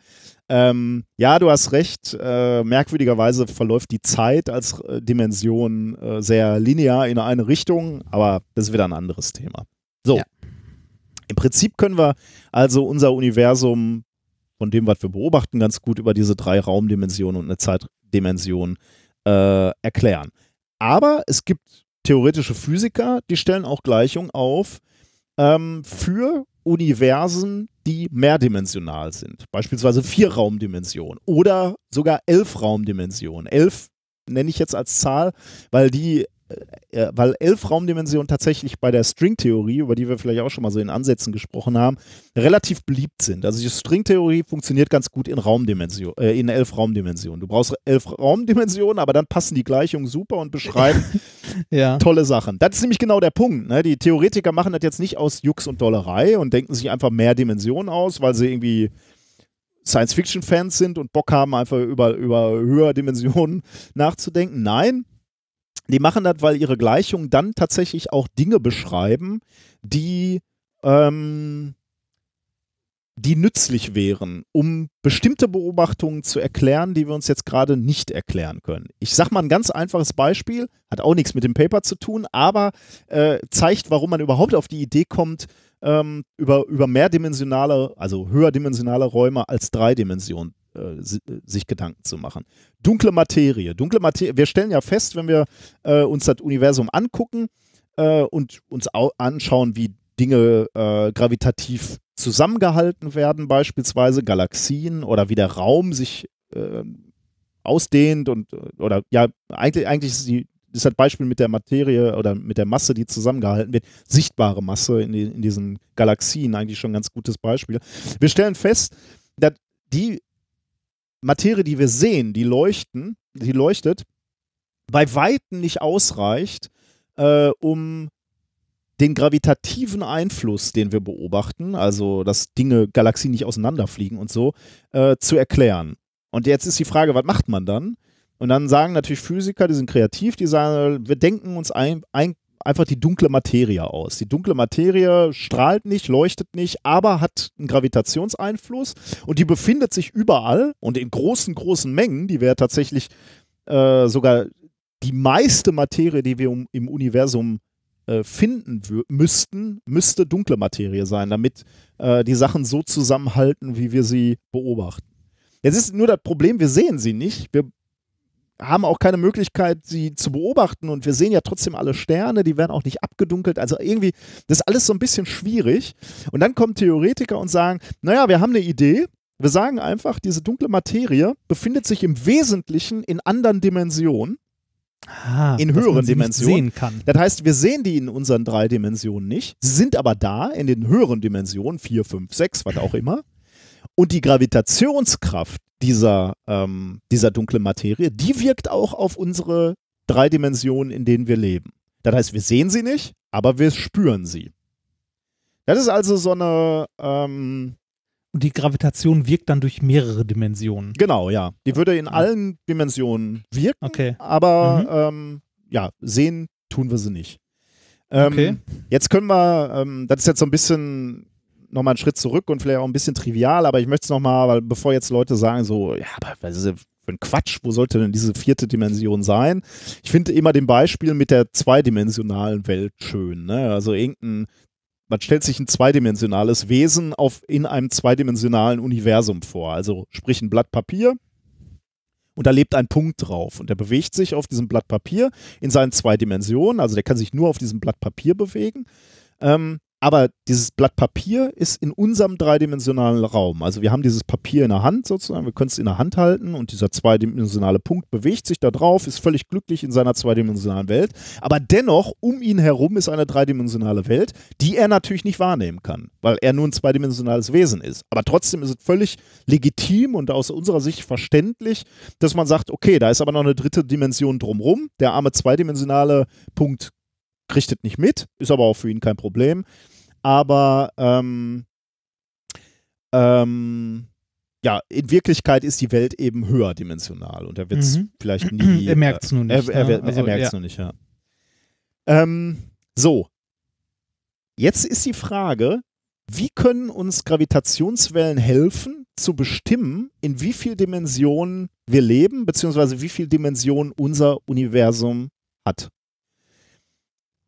ähm, ja, du hast recht. Äh, merkwürdigerweise verläuft die Zeit als äh, Dimension äh, sehr linear in eine Richtung, aber das ist wieder ein anderes Thema. So. Ja. Im Prinzip können wir also unser Universum von dem, was wir beobachten, ganz gut über diese drei Raumdimensionen und eine Zeitdimension äh, erklären. Aber es gibt theoretische Physiker, die stellen auch Gleichungen auf ähm, für Universen, die mehrdimensional sind. Beispielsweise vier Raumdimensionen oder sogar elf Raumdimensionen. Elf nenne ich jetzt als Zahl, weil die äh, weil elf Raumdimensionen tatsächlich bei der Stringtheorie, über die wir vielleicht auch schon mal so in Ansätzen gesprochen haben, relativ beliebt sind. Also die Stringtheorie funktioniert ganz gut in Raumdimension, äh, in elf Raumdimensionen. Du brauchst elf Raumdimensionen, aber dann passen die Gleichungen super und beschreiben Ja. tolle Sachen. Das ist nämlich genau der Punkt. Ne? Die Theoretiker machen das jetzt nicht aus Jux und Dollerei und denken sich einfach mehr Dimensionen aus, weil sie irgendwie Science-Fiction-Fans sind und Bock haben, einfach über, über höhere Dimensionen nachzudenken. Nein, die machen das, weil ihre Gleichungen dann tatsächlich auch Dinge beschreiben, die, ähm, die nützlich wären, um bestimmte Beobachtungen zu erklären, die wir uns jetzt gerade nicht erklären können. Ich sage mal ein ganz einfaches Beispiel, hat auch nichts mit dem Paper zu tun, aber äh, zeigt, warum man überhaupt auf die Idee kommt, ähm, über, über mehrdimensionale, also höherdimensionale Räume als drei Dimensionen äh, si- sich Gedanken zu machen. Dunkle Materie. Dunkle Materie, wir stellen ja fest, wenn wir äh, uns das Universum angucken äh, und uns au- anschauen, wie Dinge äh, gravitativ zusammengehalten werden, beispielsweise Galaxien oder wie der Raum sich äh, ausdehnt und oder ja, eigentlich, eigentlich ist die ist das Beispiel mit der Materie oder mit der Masse, die zusammengehalten wird, sichtbare Masse in, die, in diesen Galaxien, eigentlich schon ein ganz gutes Beispiel. Wir stellen fest, dass die Materie, die wir sehen, die leuchten, die leuchtet, bei Weitem nicht ausreicht, äh, um den gravitativen Einfluss, den wir beobachten, also dass Dinge, Galaxien nicht auseinanderfliegen und so, äh, zu erklären. Und jetzt ist die Frage, was macht man dann? Und dann sagen natürlich Physiker, die sind kreativ, die sagen, wir denken uns ein, ein, einfach die dunkle Materie aus. Die dunkle Materie strahlt nicht, leuchtet nicht, aber hat einen Gravitationseinfluss und die befindet sich überall und in großen, großen Mengen, die wäre tatsächlich äh, sogar die meiste Materie, die wir um, im Universum äh, finden müssten, müsste dunkle Materie sein, damit äh, die Sachen so zusammenhalten, wie wir sie beobachten. Jetzt ist nur das Problem, wir sehen sie nicht. Wir haben auch keine Möglichkeit, sie zu beobachten und wir sehen ja trotzdem alle Sterne, die werden auch nicht abgedunkelt. Also irgendwie, das ist alles so ein bisschen schwierig. Und dann kommen Theoretiker und sagen, naja, wir haben eine Idee. Wir sagen einfach, diese dunkle Materie befindet sich im Wesentlichen in anderen Dimensionen. Ah, In höheren Dimensionen. Das heißt, wir sehen die in unseren drei Dimensionen nicht. Sie sind aber da in den höheren Dimensionen, 4, 5, 6, was auch immer. Und die Gravitationskraft dieser, ähm, dieser dunklen Materie, die wirkt auch auf unsere drei Dimensionen, in denen wir leben. Das heißt, wir sehen sie nicht, aber wir spüren sie. Das ist also so eine, ähm, Und die Gravitation wirkt dann durch mehrere Dimensionen. genau, ja. Die würde in allen Dimensionen wirken. Okay. aber ähm, ja, sehen tun wir sie nicht. Ähm, Okay. Jetzt können wir, ähm, das ist jetzt so ein bisschen nochmal einen Schritt zurück und vielleicht auch ein bisschen trivial, aber ich möchte es nochmal, weil bevor jetzt Leute sagen so, ja, aber was ist für ein Quatsch, wo sollte denn diese vierte Dimension sein? Ich finde immer dem Beispiel mit der zweidimensionalen Welt schön. Ne? Also irgendein, man stellt sich ein zweidimensionales Wesen auf, in einem zweidimensionalen Universum vor. Also sprich ein Blatt Papier und da lebt ein Punkt drauf und der bewegt sich auf diesem Blatt Papier in seinen zwei Dimensionen, also der kann sich nur auf diesem Blatt Papier bewegen. Ähm, aber dieses Blatt Papier ist in unserem dreidimensionalen Raum. Also wir haben dieses Papier in der Hand sozusagen, wir können es in der Hand halten und dieser zweidimensionale Punkt bewegt sich da drauf, ist völlig glücklich in seiner zweidimensionalen Welt. Aber dennoch, um ihn herum ist eine dreidimensionale Welt, die er natürlich nicht wahrnehmen kann, weil er nur ein zweidimensionales Wesen ist. Aber trotzdem ist es völlig legitim und aus unserer Sicht verständlich, dass man sagt, okay, da ist aber noch eine dritte Dimension drumrum. Der arme zweidimensionale Punkt kriegt es nicht mit, ist aber auch für ihn kein Problem. Aber ähm, ähm, ja, in Wirklichkeit ist die Welt eben höherdimensional und er wird es Mhm. vielleicht nie. Er merkt's nur Er, nicht, er, ne? wird- Also, er merkt es ja. noch nicht, ja. Ähm, so. Jetzt ist die Frage, wie können uns Gravitationswellen helfen, zu bestimmen, in wie viel Dimensionen wir leben, beziehungsweise wie viel Dimensionen unser Universum hat?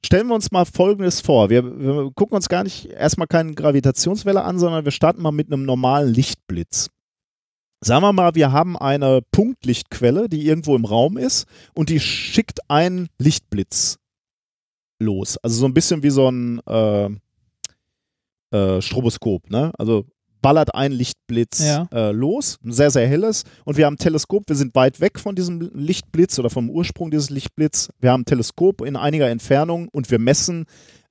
Stellen wir uns mal Folgendes vor. Wir, wir gucken uns gar nicht erstmal keine Gravitationswelle an, sondern wir starten mal mit einem normalen Lichtblitz. Sagen wir mal, wir haben eine Punktlichtquelle, die irgendwo im Raum ist und die schickt einen Lichtblitz los. Also so ein bisschen wie so ein äh, äh, Stroboskop, ne? Also ballert ein Lichtblitz Ja. äh, los, ein sehr, sehr helles. Und wir haben ein Teleskop, wir sind weit weg von diesem Lichtblitz oder vom Ursprung dieses Lichtblitz. Wir haben ein Teleskop in einiger Entfernung und wir messen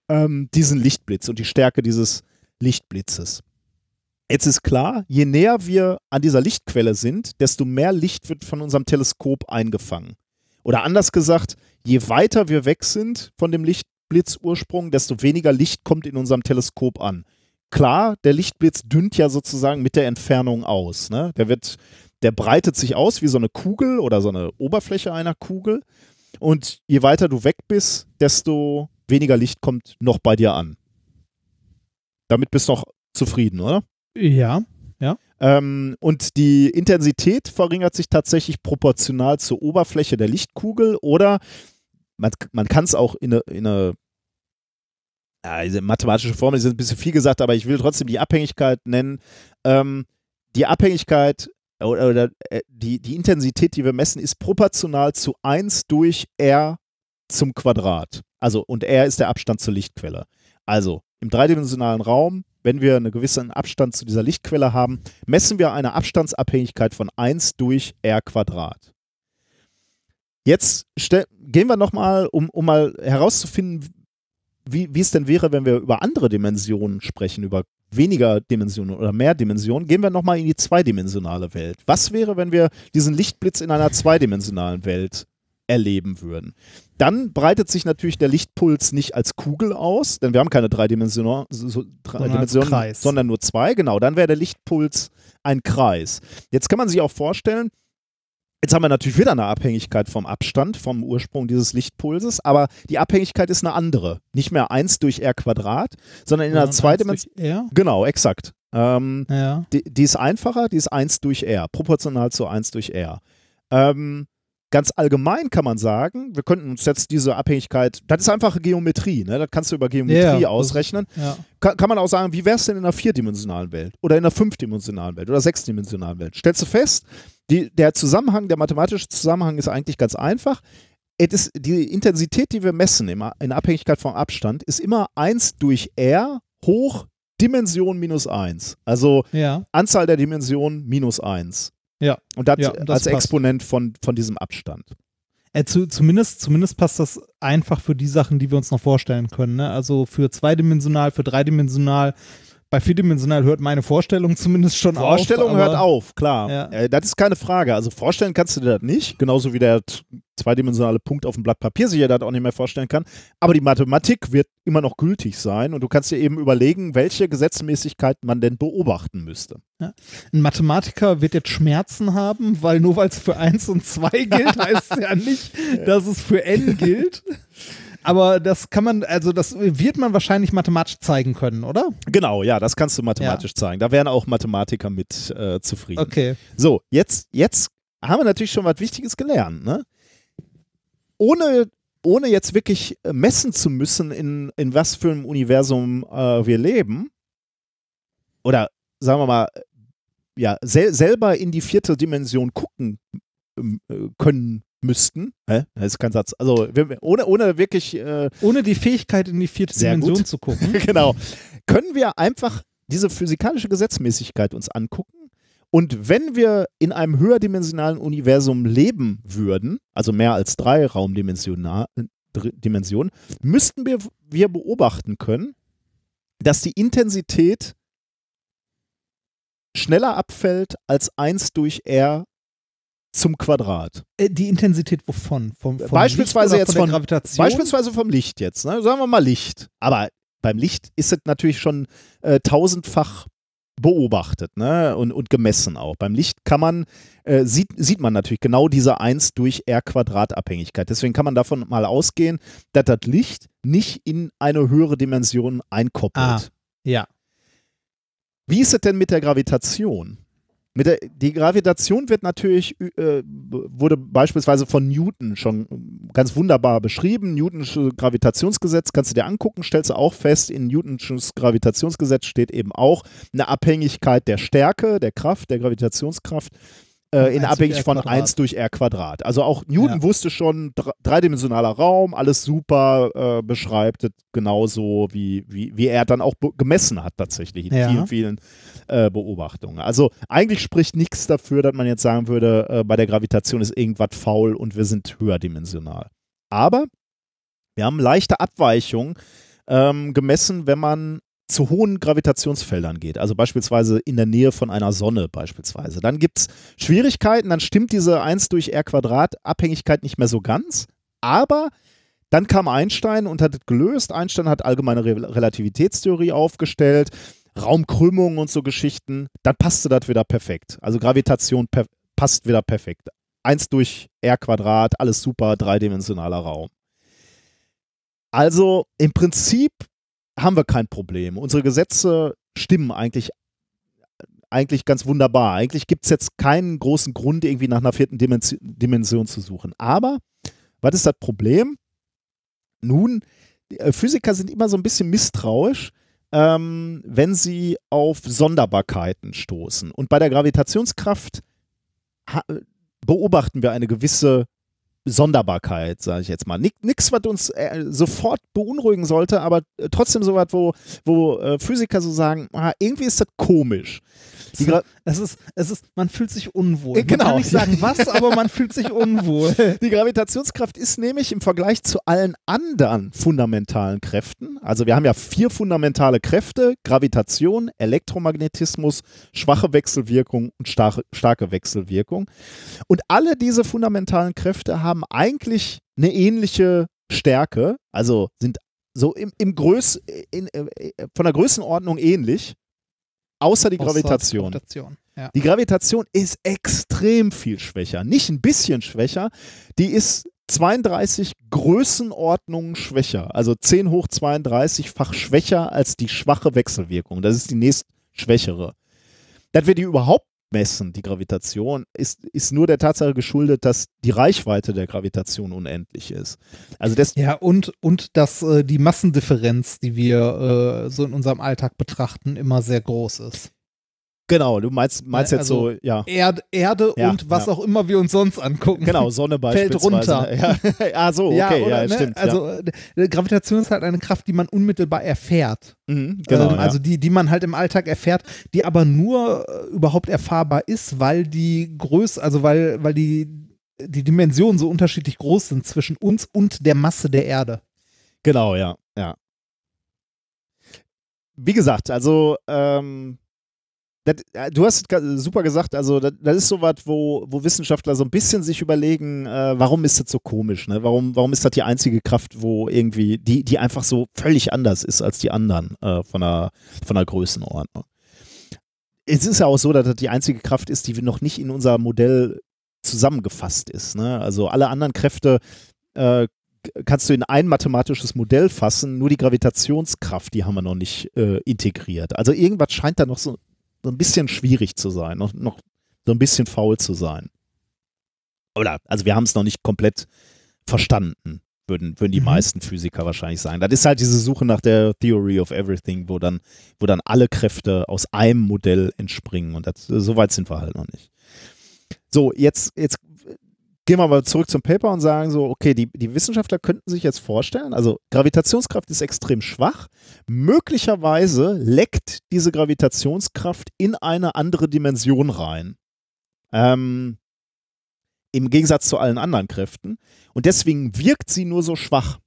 ähm, diesen Lichtblitz und die Stärke dieses Lichtblitzes. Jetzt ist klar, je näher wir an dieser Lichtquelle sind, desto mehr Licht wird von unserem Teleskop eingefangen. Oder anders gesagt, je weiter wir weg sind von dem Lichtblitzursprung, desto weniger Licht kommt in unserem Teleskop an. Klar, der Lichtblitz dünnt ja sozusagen mit der Entfernung aus. Ne? Der wird, der breitet sich aus wie so eine Kugel oder so eine Oberfläche einer Kugel. Und je weiter du weg bist, desto weniger Licht kommt noch bei dir an. Damit bist du noch zufrieden, oder? Ja. Ähm, und die Intensität verringert sich tatsächlich proportional zur Oberfläche der Lichtkugel oder man, man kann es auch in eine, in eine ja, diese mathematische Formel ist ein bisschen viel gesagt, aber ich will trotzdem die Abhängigkeit nennen. Ähm, die Abhängigkeit oder, oder äh, die, die Intensität, die wir messen, ist proportional zu 1 durch R zum Quadrat. Also, und R ist der Abstand zur Lichtquelle. Also, im dreidimensionalen Raum, wenn wir einen gewissen Abstand zu dieser Lichtquelle haben, messen wir eine Abstandsabhängigkeit von 1 durch R Quadrat. Jetzt gehen wir nochmal, um, um mal herauszufinden, wie, wie es denn wäre, wenn wir über andere Dimensionen sprechen, über weniger Dimensionen oder mehr Dimensionen, gehen wir nochmal in die zweidimensionale Welt. Was wäre, wenn wir diesen Lichtblitz in einer zweidimensionalen Welt erleben würden? Dann breitet sich natürlich der Lichtpuls nicht als Kugel aus, denn wir haben keine drei Dimensionen, so, drei Dimensionen sondern nur zwei. Genau, dann wäre der Lichtpuls ein Kreis. Jetzt kann man sich auch vorstellen, Jetzt haben wir natürlich wieder eine Abhängigkeit vom Abstand, vom Ursprung dieses Lichtpulses, aber die Abhängigkeit ist eine andere. Nicht mehr 1 durch r Quadrat, sondern in einer zweidimensionalen. Genau, exakt. Ähm, Ja. die, die ist einfacher, die ist 1 durch r, proportional zu 1 durch r. Ähm, ganz allgemein kann man sagen, wir könnten uns jetzt diese Abhängigkeit, das ist einfache Geometrie, ne? das kannst du über Geometrie das- ausrechnen. Ja. Kann, kann man auch sagen, wie wäre es denn in einer vierdimensionalen Welt oder in einer fünfdimensionalen Welt oder sechsdimensionalen Welt? Stellst du fest, die, der Zusammenhang, der mathematische Zusammenhang ist eigentlich ganz einfach. Es ist, die Intensität, die wir messen im, in Abhängigkeit vom Abstand, ist immer 1 durch r hoch Dimension minus 1. Also Ja. Anzahl der Dimensionen minus 1. Ja. Und das Ja, das als passt. Exponent von, von diesem Abstand. Äh, zu, zumindest, zumindest passt das einfach für die Sachen, die wir uns noch vorstellen können. Ne? Also für zweidimensional, für dreidimensional. Bei vierdimensional hört meine Vorstellung zumindest schon Vorstellung auf. aber- hört auf, klar. Ja. Äh, das ist keine Frage. Also vorstellen kannst du dir das nicht, genauso wie der zweidimensionale Punkt auf dem Blatt Papier sich ja das auch nicht mehr vorstellen kann. Aber die Mathematik wird immer noch gültig sein und du kannst dir eben überlegen, welche Gesetzmäßigkeiten man denn beobachten müsste. Ein Mathematiker wird jetzt Schmerzen haben, weil nur weil es für 1 und 2 gilt, heißt es ja nicht, dass es für n gilt. Aber das kann man, also das wird man wahrscheinlich mathematisch zeigen können, oder? Genau, ja, das kannst du mathematisch ja. zeigen. Da wären auch Mathematiker mit äh, zufrieden. Okay. So, jetzt, jetzt haben wir natürlich schon was Wichtiges gelernt. Ne? Ohne, ohne jetzt wirklich messen zu müssen, in, in was für einem Universum äh, wir leben, oder sagen wir mal, ja, sel selber in die vierte Dimension gucken äh, können müssten. Hä? Das ist kein Satz. Also ohne, ohne wirklich. Äh, ohne die Fähigkeit, in die vierte Dimension gut. zu gucken. genau. Können wir einfach diese physikalische Gesetzmäßigkeit uns angucken. Und wenn wir in einem höherdimensionalen Universum leben würden, also mehr als drei Raumdimensionen, müssten wir, wir beobachten können, dass die Intensität schneller abfällt als 1 durch R zum Quadrat. Äh, die Intensität wovon? Vom, vom beispielsweise jetzt von, von Gravitation? Beispielsweise vom Licht jetzt. Ne? Sagen wir mal Licht. Aber beim Licht ist es natürlich schon äh, tausendfach beobachtet ne? und, und gemessen auch. Beim Licht kann man, äh, sieht, sieht man natürlich genau diese 1 durch R Quadrat Abhängigkeit. Deswegen kann man davon mal ausgehen, dass das Licht nicht in eine höhere Dimension einkoppelt. Ah, ja. Wie ist es denn mit der Gravitation? Mit der, die Gravitation wird natürlich, äh, wurde beispielsweise von Newton schon ganz wunderbar beschrieben. Newtons Gravitationsgesetz kannst du dir angucken, stellst du auch fest, in Newtons Gravitationsgesetz steht eben auch eine Abhängigkeit der Stärke, der Kraft, der Gravitationskraft äh, in abhängig von 1 durch r Quadrat. Also auch Newton ja. wusste schon, dreidimensionaler Raum, alles super, äh, beschreibt es genauso, wie, wie, wie er dann auch gemessen hat tatsächlich in ja. vielen, vielen äh, Beobachtungen. Also eigentlich spricht nichts dafür, dass man jetzt sagen würde, äh, bei der Gravitation ist irgendwas faul und wir sind höherdimensional. Aber wir haben leichte Abweichungen ähm, gemessen, wenn man zu hohen Gravitationsfeldern geht, also beispielsweise in der Nähe von einer Sonne beispielsweise. Dann gibt es Schwierigkeiten, dann stimmt diese 1 durch r Quadrat Abhängigkeit nicht mehr so ganz, aber dann kam Einstein und hat es gelöst. Einstein hat allgemeine Re Relativitätstheorie aufgestellt, Raumkrümmung und so Geschichten. Dann passte das wieder perfekt. Also Gravitation per passt wieder perfekt. 1 durch r Quadrat, alles super, dreidimensionaler Raum. Also im Prinzip haben wir kein Problem. Unsere Gesetze stimmen eigentlich, eigentlich ganz wunderbar. Eigentlich gibt es jetzt keinen großen Grund, irgendwie nach einer vierten Dimension, Dimension zu suchen. Aber was ist das Problem? Nun, äh, Physiker sind immer so ein bisschen misstrauisch, ähm, wenn sie auf Sonderbarkeiten stoßen. Und bei der Gravitationskraft beobachten wir eine gewisse Sonderbarkeit, sage ich jetzt mal. Nichts, was uns äh, sofort beunruhigen sollte, aber äh, trotzdem so was, wo, wo äh, Physiker so sagen, ah, irgendwie ist das komisch. es ist, es ist, man fühlt sich unwohl. Genau. Man kann nicht sagen was, aber man fühlt sich unwohl. Die Gravitationskraft ist nämlich im Vergleich zu allen anderen fundamentalen Kräften, also wir haben ja vier fundamentale Kräfte, Gravitation, Elektromagnetismus, schwache Wechselwirkung und starke, starke Wechselwirkung. Und alle diese fundamentalen Kräfte haben eigentlich eine ähnliche Stärke, also sind so im, im Größ, in, in, äh, von der Größenordnung ähnlich. Außer die Gravitation. Gravitation ja. Die Gravitation ist extrem viel schwächer. Nicht ein bisschen schwächer. Die ist 32 Größenordnungen schwächer. Also 10 hoch 32-fach schwächer als die schwache Wechselwirkung. Das ist die nächst schwächere. Dass wir die überhaupt messen, die Gravitation, ist, ist nur der Tatsache geschuldet, dass die Reichweite der Gravitation unendlich ist. Also das ja, und, und dass äh, die Massendifferenz, die wir äh, so in unserem Alltag betrachten, immer sehr groß ist. Genau, du meinst, meinst jetzt also so, ja. Erd, Erde ja, und was ja. auch immer wir uns sonst angucken. Genau, Sonne beispielsweise. Fällt runter. Ja. ah, so, okay, ja, oder, ja, ne? stimmt. Also äh, Gravitation ist halt eine Kraft, die man unmittelbar erfährt. Mhm, genau. Ähm, also die, die man halt im Alltag erfährt, die aber nur äh, überhaupt erfahrbar ist, weil die Größe, also weil, weil die, die Dimensionen so unterschiedlich groß sind zwischen uns und der Masse der Erde. Genau, ja, ja. Wie gesagt, also ähm, das, äh, du hast super gesagt, also das, das ist so was, wo, wo Wissenschaftler so ein bisschen sich überlegen, äh, warum ist das so komisch, ne? Warum, warum ist das die einzige Kraft, wo irgendwie, die, die einfach so völlig anders ist als die anderen äh, von, der, von der Größenordnung. Es ist ja auch so, dass das die einzige Kraft ist, die noch nicht in unser Modell zusammengefasst ist. Ne? Also alle anderen Kräfte äh, kannst du in ein mathematisches Modell fassen, nur die Gravitationskraft, die haben wir noch nicht äh, integriert. Also irgendwas scheint da noch so, so ein bisschen schwierig zu sein, noch, noch so ein bisschen faul zu sein. Oder, also wir haben es noch nicht komplett verstanden, würden, würden die mhm. meisten Physiker wahrscheinlich sagen. Das ist halt diese Suche nach der Theory of Everything, wo dann, wo dann alle Kräfte aus einem Modell entspringen. Und das, so weit sind wir halt noch nicht. So, jetzt, jetzt gehen wir mal zurück zum Paper und sagen so, okay, die, die Wissenschaftler könnten sich jetzt vorstellen, also Gravitationskraft ist extrem schwach. Möglicherweise leckt diese Gravitationskraft in eine andere Dimension rein. Ähm, Im Gegensatz zu allen anderen Kräften. Und deswegen wirkt sie nur so schwach.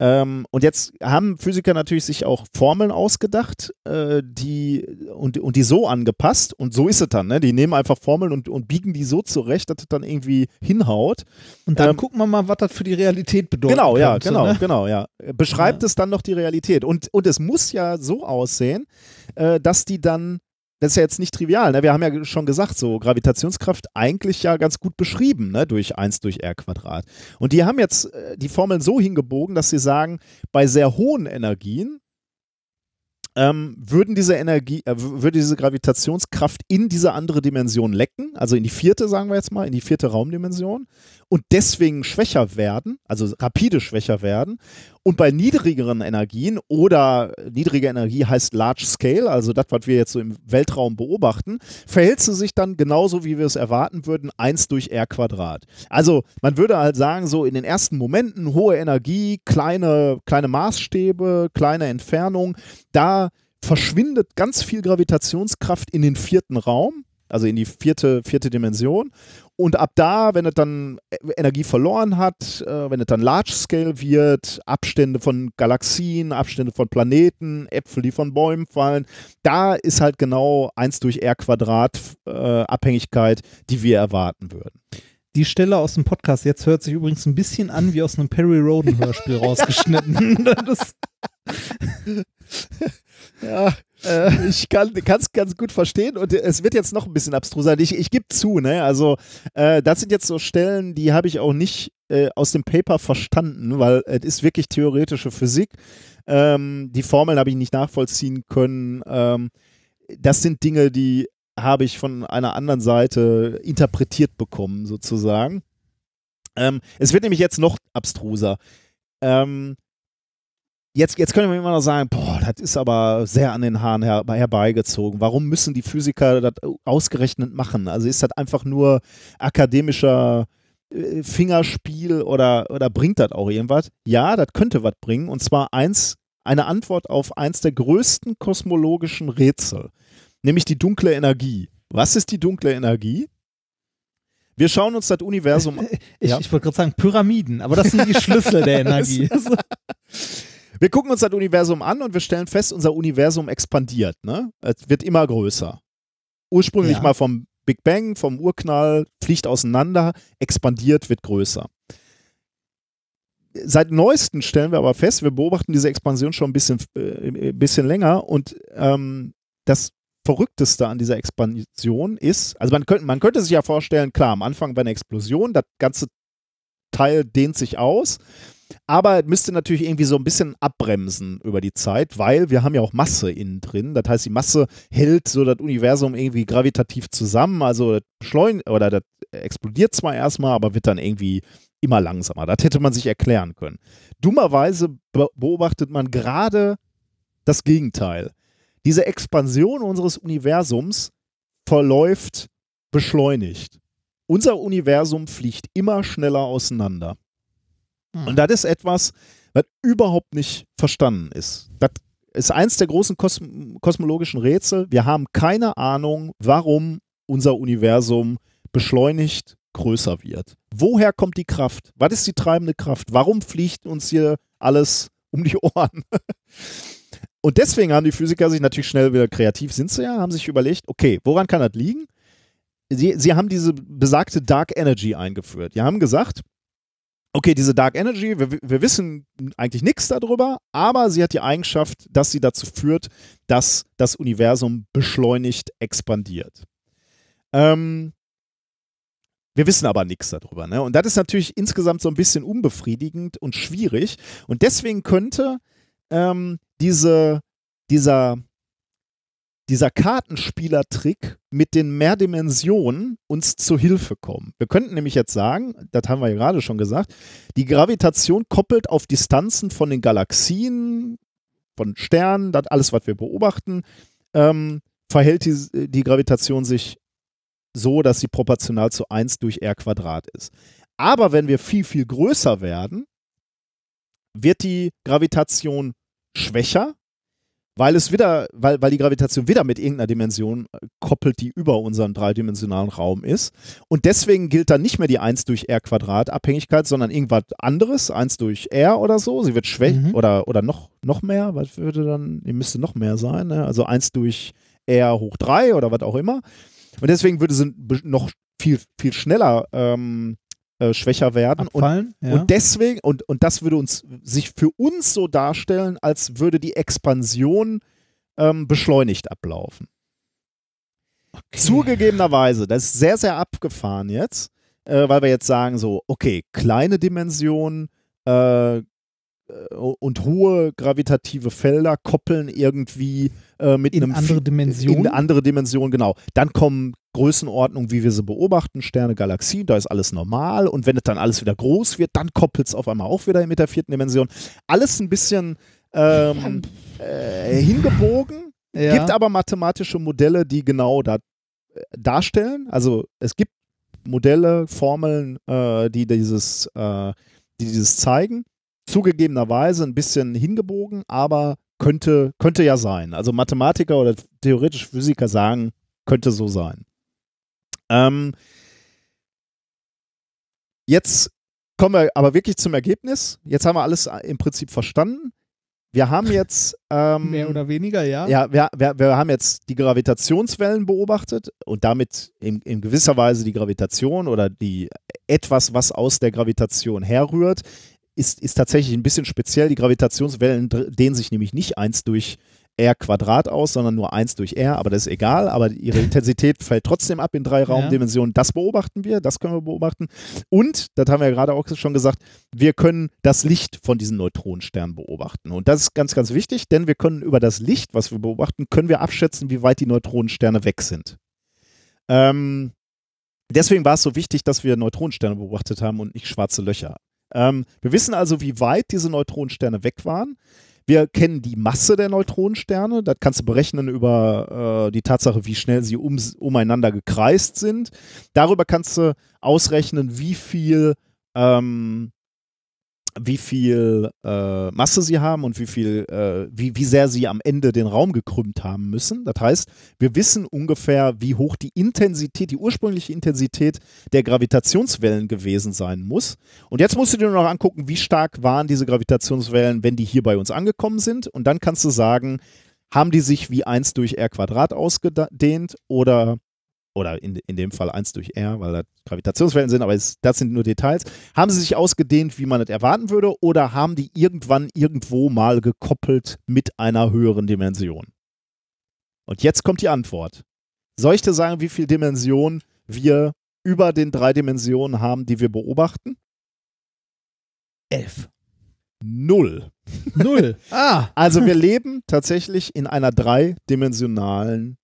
Ähm, und jetzt haben Physiker natürlich sich auch Formeln ausgedacht, äh, die und, und die so angepasst. Und so ist es dann. Ne? Die nehmen einfach Formeln und, und biegen die so zurecht, dass es dann irgendwie hinhaut. Und dann ähm, gucken wir mal, was das für die Realität bedeutet. Genau, ja, genau, ne? genau, ja. Beschreibt ja. es dann noch die Realität. Und, und es muss ja so aussehen, äh, dass die dann das ist ja jetzt nicht trivial. Ne? Wir haben ja schon gesagt, so Gravitationskraft eigentlich ja ganz gut beschrieben, ne? durch 1 durch r Quadrat. Und die haben jetzt äh, die Formeln so hingebogen, dass sie sagen, bei sehr hohen Energien ähm, würden diese Energie, äh, würde diese Gravitationskraft in diese andere Dimension lecken, also in die vierte, sagen wir jetzt mal, in die vierte Raumdimension und deswegen schwächer werden, also rapide schwächer werden. Und bei niedrigeren Energien oder niedrige Energie heißt Large Scale, also das, was wir jetzt so im Weltraum beobachten, verhält sie sich dann genauso, wie wir es erwarten würden, 1 durch r Quadrat. Also man würde halt sagen, so in den ersten Momenten hohe Energie, kleine, kleine Maßstäbe, kleine Entfernung, da verschwindet ganz viel Gravitationskraft in den vierten Raum, also in die vierte, vierte Dimension. Und ab da, wenn es dann Energie verloren hat, äh, wenn es dann Large Scale wird, Abstände von Galaxien, Abstände von Planeten, Äpfel, die von Bäumen fallen, da ist halt genau 1 durch R Quadrat äh, Abhängigkeit, die wir erwarten würden. Die Stelle aus dem Podcast jetzt hört sich übrigens ein bisschen an wie aus einem Perry Roden Hörspiel rausgeschnitten. ja, äh, ich kann es ganz gut verstehen und es wird jetzt noch ein bisschen abstruser. Ich, ich gebe zu, ne? Also, äh, das sind jetzt so Stellen, die habe ich auch nicht äh, aus dem Paper verstanden, weil es ist wirklich theoretische Physik. Ähm, die Formeln habe ich nicht nachvollziehen können. Ähm, das sind Dinge, die habe ich von einer anderen Seite interpretiert bekommen, sozusagen. Ähm, es wird nämlich jetzt noch abstruser. Ähm, Jetzt, jetzt können wir immer noch sagen, boah, das ist aber sehr an den Haaren her, herbeigezogen. Warum müssen die Physiker das ausgerechnet machen? Also ist das einfach nur akademischer äh, Fingerspiel oder, oder bringt das auch irgendwas? Ja, das könnte was bringen. Und zwar eins, eine Antwort auf eins der größten kosmologischen Rätsel, nämlich die dunkle Energie. Was ist die dunkle Energie? Wir schauen uns das Universum an. Ich, ja. ich wollte gerade sagen Pyramiden, aber das sind die Schlüssel der Energie. Wir gucken uns das Universum an und wir stellen fest, unser Universum expandiert. Ne? Es wird immer größer. Ursprünglich ja. mal vom Big Bang, vom Urknall, fliegt auseinander, expandiert, wird größer. Seit neuestem stellen wir aber fest, wir beobachten diese Expansion schon ein bisschen, äh, bisschen länger und ähm, das Verrückteste an dieser Expansion ist, also man könnte, man könnte sich ja vorstellen, klar, am Anfang bei einer Explosion, das ganze Teil dehnt sich aus aber müsste natürlich irgendwie so ein bisschen abbremsen über die Zeit, weil wir haben ja auch Masse innen drin. Das heißt, die Masse hält so das Universum irgendwie gravitativ zusammen. Also beschleunigt oder das explodiert zwar erstmal, aber wird dann irgendwie immer langsamer. Das hätte man sich erklären können. Dummerweise beobachtet man gerade das Gegenteil. Diese Expansion unseres Universums verläuft beschleunigt. Unser Universum fliegt immer schneller auseinander. Mhm. Und das ist etwas, was überhaupt nicht verstanden ist. Das ist eins der großen kosm kosmologischen Rätsel. Wir haben keine Ahnung, warum unser Universum beschleunigt größer wird. Woher kommt die Kraft? Was ist die treibende Kraft? Warum fliegt uns hier alles um die Ohren? Und deswegen haben die Physiker sich natürlich schnell wieder kreativ, sind sie ja, haben sich überlegt, okay, woran kann das liegen? Sie, sie haben diese besagte Dark Energy eingeführt. Die haben gesagt, okay, diese Dark Energy, wir, wir wissen eigentlich nichts darüber, aber sie hat die Eigenschaft, dass sie dazu führt, dass das Universum beschleunigt expandiert. Ähm, Wir wissen aber nichts darüber. Ne? Und das ist natürlich insgesamt so ein bisschen unbefriedigend und schwierig. Und deswegen könnte ähm, diese, dieser, dieser Kartenspielertrick mit den Mehrdimensionen uns zu Hilfe kommen. Wir könnten nämlich jetzt sagen, das haben wir ja gerade schon gesagt, die Gravitation koppelt auf Distanzen von den Galaxien, von Sternen, das alles, was wir beobachten, ähm, verhält die, die Gravitation sich so, dass sie proportional zu 1 durch r Quadrat ist. Aber wenn wir viel, viel größer werden, wird die Gravitation schwächer weil es wieder, weil, weil die Gravitation wieder mit irgendeiner Dimension äh, koppelt, die über unseren dreidimensionalen Raum ist. Und deswegen gilt dann nicht mehr die 1 durch r Quadrat Abhängigkeit, sondern irgendwas anderes, 1 durch r oder so. Sie wird schwächer mhm. oder, oder noch, noch mehr, was würde dann, die müsste noch mehr sein, ne? also 1 durch r hoch 3 oder was auch immer. Und deswegen würde sie noch viel, viel schneller ähm, äh, schwächer werden. Abfallen, und, ja. und deswegen, und, und das würde uns sich für uns so darstellen, als würde die Expansion ähm, beschleunigt ablaufen. Okay. Zugegebenerweise, das ist sehr, sehr abgefahren jetzt, äh, weil wir jetzt sagen so, okay, kleine Dimensionen, äh, äh, und hohe gravitative Felder koppeln irgendwie äh, mit in einem andere Dimension. In andere Dimension, genau. Dann kommen Größenordnungen, wie wir sie beobachten, Sterne, Galaxien, da ist alles normal. Und wenn es dann alles wieder groß wird, dann koppelt es auf einmal auch wieder mit der vierten Dimension. Alles ein bisschen ähm, äh, hingebogen, ja. gibt aber mathematische Modelle, die genau das äh, darstellen. Also es gibt Modelle, Formeln, äh, die dieses, äh, die dieses zeigen zugegebenerweise ein bisschen hingebogen, aber könnte, könnte ja sein. Also Mathematiker oder theoretische Physiker sagen, könnte so sein. Ähm, jetzt kommen wir aber wirklich zum Ergebnis. Jetzt haben wir alles im Prinzip verstanden. Wir haben jetzt. Ähm, Mehr oder weniger, ja. Ja, wir, wir, wir haben jetzt die Gravitationswellen beobachtet und damit in, in gewisser Weise die Gravitation oder die etwas, was aus der Gravitation herrührt, ist, ist tatsächlich ein bisschen speziell. Die Gravitationswellen dehnen sich nämlich nicht 1 durch r Quadrat aus, sondern nur 1 durch r, aber das ist egal, aber ihre Intensität fällt trotzdem ab in drei Raumdimensionen. Das beobachten wir, das können wir beobachten. Und, das haben wir ja gerade auch schon gesagt, wir können das Licht von diesen Neutronensternen beobachten. Und das ist ganz, ganz wichtig, denn wir können über das Licht, was wir beobachten, können wir abschätzen, wie weit die Neutronensterne weg sind. Ähm, deswegen war es so wichtig, dass wir Neutronensterne beobachtet haben und nicht schwarze Löcher. Ähm, wir wissen also, wie weit diese Neutronensterne weg waren. Wir kennen die Masse der Neutronensterne. Das kannst du berechnen über äh, die Tatsache, wie schnell sie um, umeinander gekreist sind. Darüber kannst du ausrechnen, wie viel ähm, wie viel äh, Masse sie haben und wie viel, äh, wie, wie sehr sie am Ende den Raum gekrümmt haben müssen. Das heißt, wir wissen ungefähr, wie hoch die Intensität, die ursprüngliche Intensität der Gravitationswellen gewesen sein muss. Und jetzt musst du dir nur noch angucken, wie stark waren diese Gravitationswellen, wenn die hier bei uns angekommen sind. Und dann kannst du sagen, haben die sich wie 1 durch r Quadrat ausgedehnt oder oder in, in dem Fall 1 durch R, weil da Gravitationswellen sind, aber es, das sind nur Details. Haben sie sich ausgedehnt, wie man es erwarten würde, oder haben die irgendwann irgendwo mal gekoppelt mit einer höheren Dimension? Und jetzt kommt die Antwort. Soll ich dir sagen, wie viele Dimensionen wir über den drei Dimensionen haben, die wir beobachten? Elf. Null. Null. Ah. Also wir leben tatsächlich in einer dreidimensionalen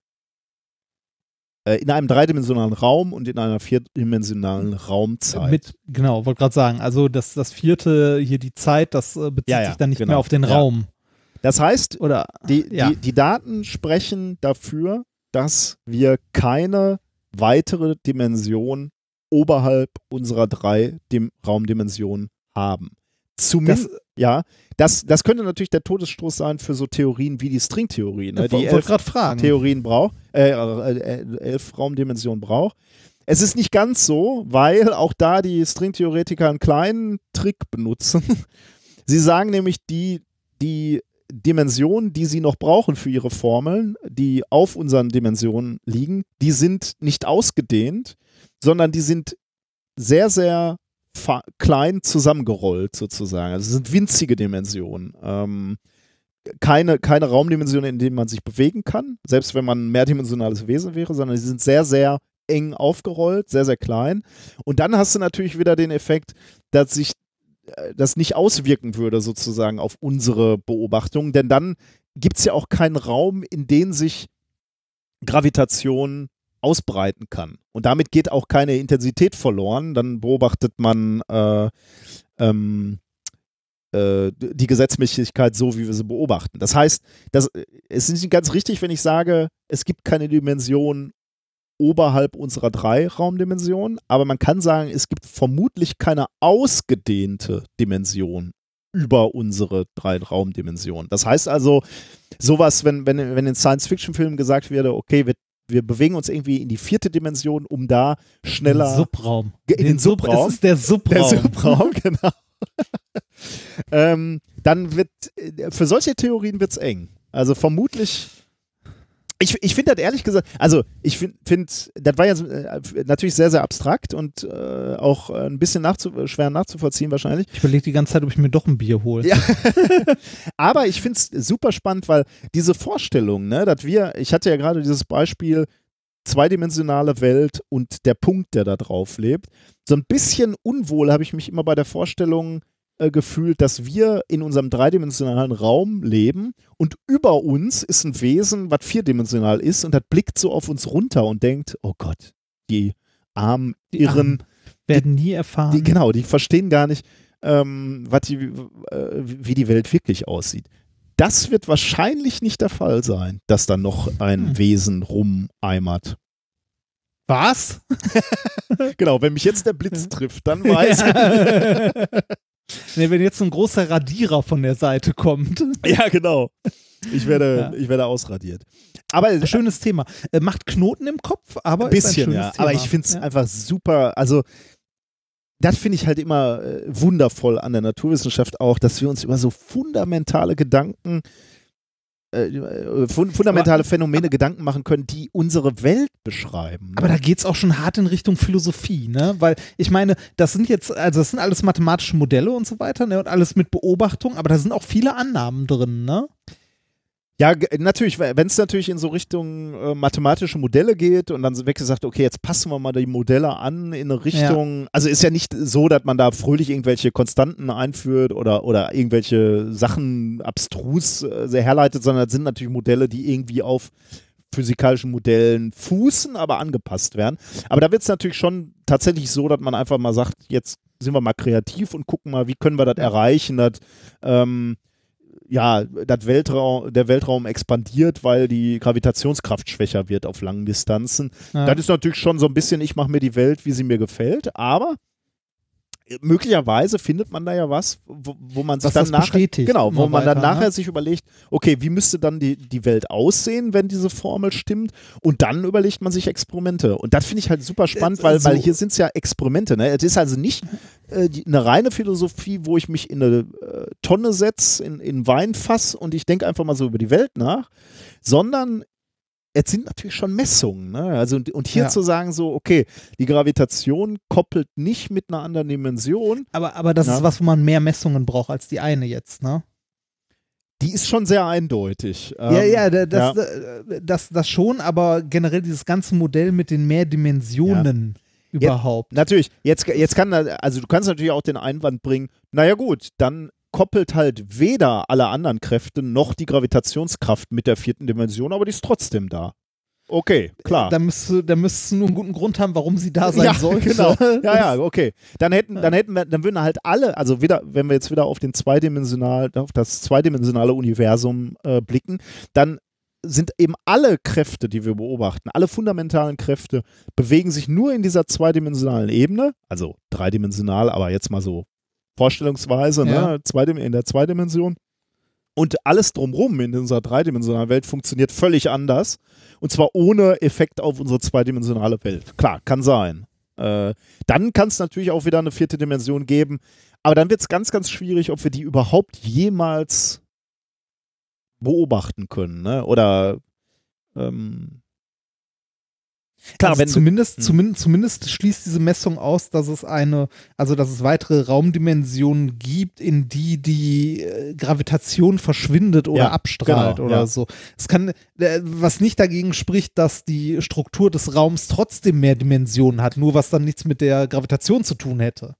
in einem dreidimensionalen Raum und in einer vierdimensionalen Raumzeit. Mit, genau, wollte gerade sagen, also das, das vierte, hier die Zeit, das äh, bezieht ja, ja, sich dann nicht genau. mehr auf den ja. Raum. Das heißt, Oder, die, die, die Daten sprechen dafür, dass wir keine weitere Dimension oberhalb unserer drei Dim Raumdimensionen haben. Zumindest, ja, das, das könnte natürlich der Todesstoß sein für so Theorien wie die Stringtheorie, ne, die elf Theorien braucht, äh, äh, elf Raumdimensionen braucht. Es ist nicht ganz so, weil auch da die Stringtheoretiker einen kleinen Trick benutzen. sie sagen nämlich, die, die Dimensionen, die sie noch brauchen für ihre Formeln, die auf unseren Dimensionen liegen, die sind nicht ausgedehnt, sondern die sind sehr, sehr klein zusammengerollt sozusagen. Also es sind winzige Dimensionen. Ähm, keine, keine Raumdimensionen, in denen man sich bewegen kann, selbst wenn man ein mehrdimensionales Wesen wäre, sondern sie sind sehr, sehr eng aufgerollt, sehr, sehr klein. Und dann hast du natürlich wieder den Effekt, dass sich äh, das nicht auswirken würde sozusagen auf unsere Beobachtung, denn dann gibt es ja auch keinen Raum, in den sich Gravitation ausbreiten kann. Und damit geht auch keine Intensität verloren. Dann beobachtet man äh, ähm, äh, die Gesetzmäßigkeit so, wie wir sie beobachten. Das heißt, das, äh, es ist nicht ganz richtig, wenn ich sage, es gibt keine Dimension oberhalb unserer drei Raumdimensionen, aber man kann sagen, es gibt vermutlich keine ausgedehnte Dimension über unsere drei Raumdimensionen. Das heißt also, sowas, wenn, wenn, wenn in Science-Fiction-Filmen gesagt werde, okay, wir, wir bewegen uns irgendwie in die vierte Dimension, um da schneller. Subraum. In den, den Subraum. Es ist der Subraum. Der Subraum, genau. ähm, dann wird, für solche Theorien wird es eng. Also vermutlich ich, ich finde das ehrlich gesagt, also ich finde, find, das war ja äh, natürlich sehr, sehr abstrakt und äh, auch ein bisschen nachzu schwer nachzuvollziehen wahrscheinlich. Ich überlege die ganze Zeit, ob ich mir doch ein Bier hole. Ja. Aber ich finde es super spannend, weil diese Vorstellung, ne, dass wir, ich hatte ja gerade dieses Beispiel, zweidimensionale Welt und der Punkt, der da drauf lebt. So ein bisschen unwohl habe ich mich immer bei der Vorstellung äh, gefühlt, dass wir in unserem dreidimensionalen Raum leben und über uns ist ein Wesen, was vierdimensional ist und das blickt so auf uns runter und denkt, oh Gott, die armen, die irren. Armen werden nie erfahren. Die, genau, die verstehen gar nicht, ähm, was die, äh, wie die Welt wirklich aussieht. Das wird wahrscheinlich nicht der Fall sein, dass da noch ein hm. Wesen rumeimert. Was? genau, wenn mich jetzt der Blitz trifft, dann weiß ich. Nee, wenn jetzt ein großer Radierer von der Seite kommt. Ja, genau. Ich werde, ja. ich werde ausradiert. Aber äh, schönes Thema. Äh, macht Knoten im Kopf, aber ein bisschen, ein ja. Thema. Aber ich finde es ja. einfach super. Also das finde ich halt immer äh, wundervoll an der Naturwissenschaft auch, dass wir uns über so fundamentale Gedanken äh, äh fundamentale Phänomene aber, Gedanken machen können, die unsere Welt beschreiben. Ne? Aber da geht es auch schon hart in Richtung Philosophie, ne? Weil ich meine, das sind jetzt, also das sind alles mathematische Modelle und so weiter, ne? Und alles mit Beobachtung, aber da sind auch viele Annahmen drin, ne? Ja, natürlich, wenn es natürlich in so Richtung äh, mathematische Modelle geht und dann wird gesagt, okay, jetzt passen wir mal die Modelle an in eine Richtung, ja. also ist ja nicht so, dass man da fröhlich irgendwelche Konstanten einführt oder, oder irgendwelche Sachen abstrus äh, herleitet, sondern das sind natürlich Modelle, die irgendwie auf physikalischen Modellen fußen, aber angepasst werden. Aber da wird es natürlich schon tatsächlich so, dass man einfach mal sagt, jetzt sind wir mal kreativ und gucken mal, wie können wir das erreichen, dass ähm, ja, das Weltraum, der Weltraum expandiert, weil die Gravitationskraft schwächer wird auf langen Distanzen. Ja. Das ist natürlich schon so ein bisschen, ich mache mir die Welt, wie sie mir gefällt, aber möglicherweise findet man da ja was, wo, wo man sich was dann nachher, genau, wo man weiter, dann nachher ne? sich überlegt, okay, wie müsste dann die, die Welt aussehen, wenn diese Formel stimmt? Und dann überlegt man sich Experimente. Und das finde ich halt super spannend, weil, so. weil hier sind es ja Experimente. Ne? Es ist also nicht äh, die, eine reine Philosophie, wo ich mich in eine äh, Tonne setze, in, in Weinfass und ich denke einfach mal so über die Welt nach, sondern es sind natürlich schon Messungen. Ne? Also, und hier ja. zu sagen, so, okay, die Gravitation koppelt nicht mit einer anderen Dimension. Aber, aber das ja. ist was, wo man mehr Messungen braucht als die eine jetzt, ne? Die ist schon sehr eindeutig. Ja, ähm, ja, das, ja. Das, das, das, schon, aber generell dieses ganze Modell mit den Mehrdimensionen überhaupt. Jetzt, natürlich, jetzt, jetzt kann, also du kannst natürlich auch den Einwand bringen, naja gut, dann koppelt halt weder alle anderen Kräfte noch die Gravitationskraft mit der vierten Dimension, aber die ist trotzdem da. Okay, klar. Da müsste, da müsste nur einen guten Grund haben, warum sie da sein ja, sollte. Genau. Ja, ja, okay. Dann hätten, dann hätten wir, dann würden halt alle, also wieder, wenn wir jetzt wieder auf den zweidimensional, auf das zweidimensionale Universum äh, blicken, dann sind eben alle Kräfte, die wir beobachten, alle fundamentalen Kräfte, bewegen sich nur in dieser zweidimensionalen Ebene, also dreidimensional, aber jetzt mal so Vorstellungsweise, ne? ja. ne? in der Zweidimension. Und alles drumherum in unserer dreidimensionalen Welt funktioniert völlig anders. Und zwar ohne Effekt auf unsere zweidimensionale Welt. Klar, kann sein. Äh, dann kann es natürlich auch wieder eine vierte Dimension geben. Aber dann wird es ganz, ganz schwierig, ob wir die überhaupt jemals beobachten können. Ne? Oder ähm, Klar, also wenn zumindest, Hm. zumindest, zumindest schließt diese Messung aus, dass es eine, also dass es weitere Raumdimensionen gibt, in die die äh, Gravitation verschwindet oder Ja, abstrahlt genau, oder ja. so. Es kann, äh, was nicht dagegen spricht, dass die Struktur des Raums trotzdem mehr Dimensionen hat, nur was dann nichts mit der Gravitation zu tun hätte.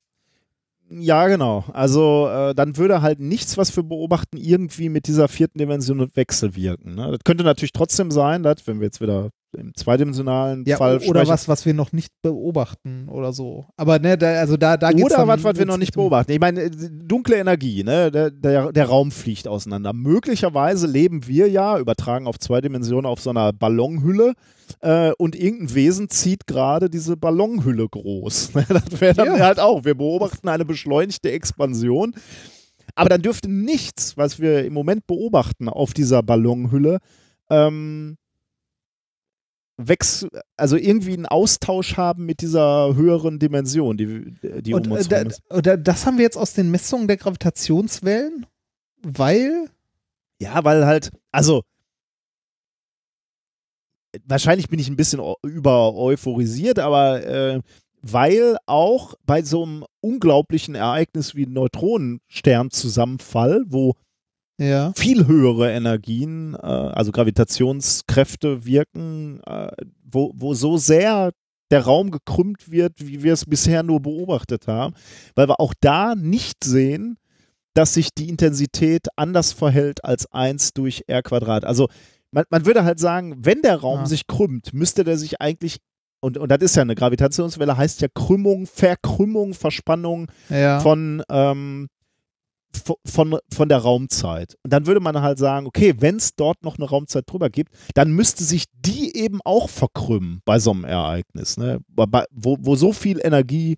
Ja, genau. Also äh, dann würde halt nichts, was wir beobachten, irgendwie mit dieser vierten Dimension wechselwirken. Ne? Das könnte natürlich trotzdem sein, dass, wenn wir jetzt wieder im zweidimensionalen Ja, Fall oder was, was wir noch nicht beobachten oder so. Aber ne, da, also da, da geht's Oder was, was wir noch nicht beobachten. Ich meine, äh, dunkle Energie, ne? der, der, der Raum fliegt auseinander. Möglicherweise leben wir ja, übertragen auf zwei Dimensionen, auf so einer Ballonhülle äh, und irgendein Wesen zieht gerade diese Ballonhülle groß. das wäre dann Ja. halt auch. Wir beobachten eine beschleunigte Expansion. Aber dann dürfte nichts, was wir im Moment beobachten auf dieser Ballonhülle, ähm, wechs also irgendwie einen Austausch haben mit dieser höheren Dimension, die, die Und um uns äh, herum da, ist. das haben wir jetzt aus den Messungen der Gravitationswellen, weil Ja, weil halt, also wahrscheinlich bin ich ein bisschen über euphorisiert, aber äh, weil auch bei so einem unglaublichen Ereignis wie Neutronensternzusammenfall, wo ja, viel höhere Energien, äh, also Gravitationskräfte wirken, äh, wo, wo so sehr der Raum gekrümmt wird, wie wir es bisher nur beobachtet haben, weil wir auch da nicht sehen, dass sich die Intensität anders verhält als 1 durch R Quadrat. Also man, man würde halt sagen, wenn der Raum Ah. sich krümmt, müsste der sich eigentlich, und, und das ist ja eine Gravitationswelle, heißt ja Krümmung, Verkrümmung, Verspannung, ja. von, ähm, von, von der Raumzeit. Und dann würde man halt sagen, okay, wenn es dort noch eine Raumzeit drüber gibt, dann müsste sich die eben auch verkrümmen bei so einem Ereignis, ne? Bei- wo, wo so viel Energie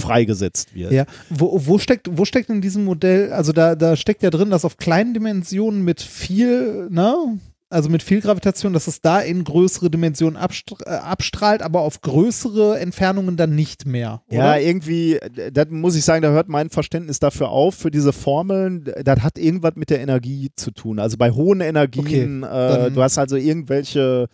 freigesetzt wird. Ja, wo, wo, steckt, wo steckt in diesem Modell, also da, da steckt ja drin, dass auf kleinen Dimensionen mit viel, ne, also mit viel Gravitation, dass es da in größere Dimensionen abstra äh, abstrahlt, aber auf größere Entfernungen dann nicht mehr. Oder? Ja, irgendwie, äh, das muss ich sagen, da hört mein Verständnis dafür auf, für diese Formeln, das hat irgendwas mit der Energie zu tun. Also bei hohen Energien, äh, dann- du hast also irgendwelche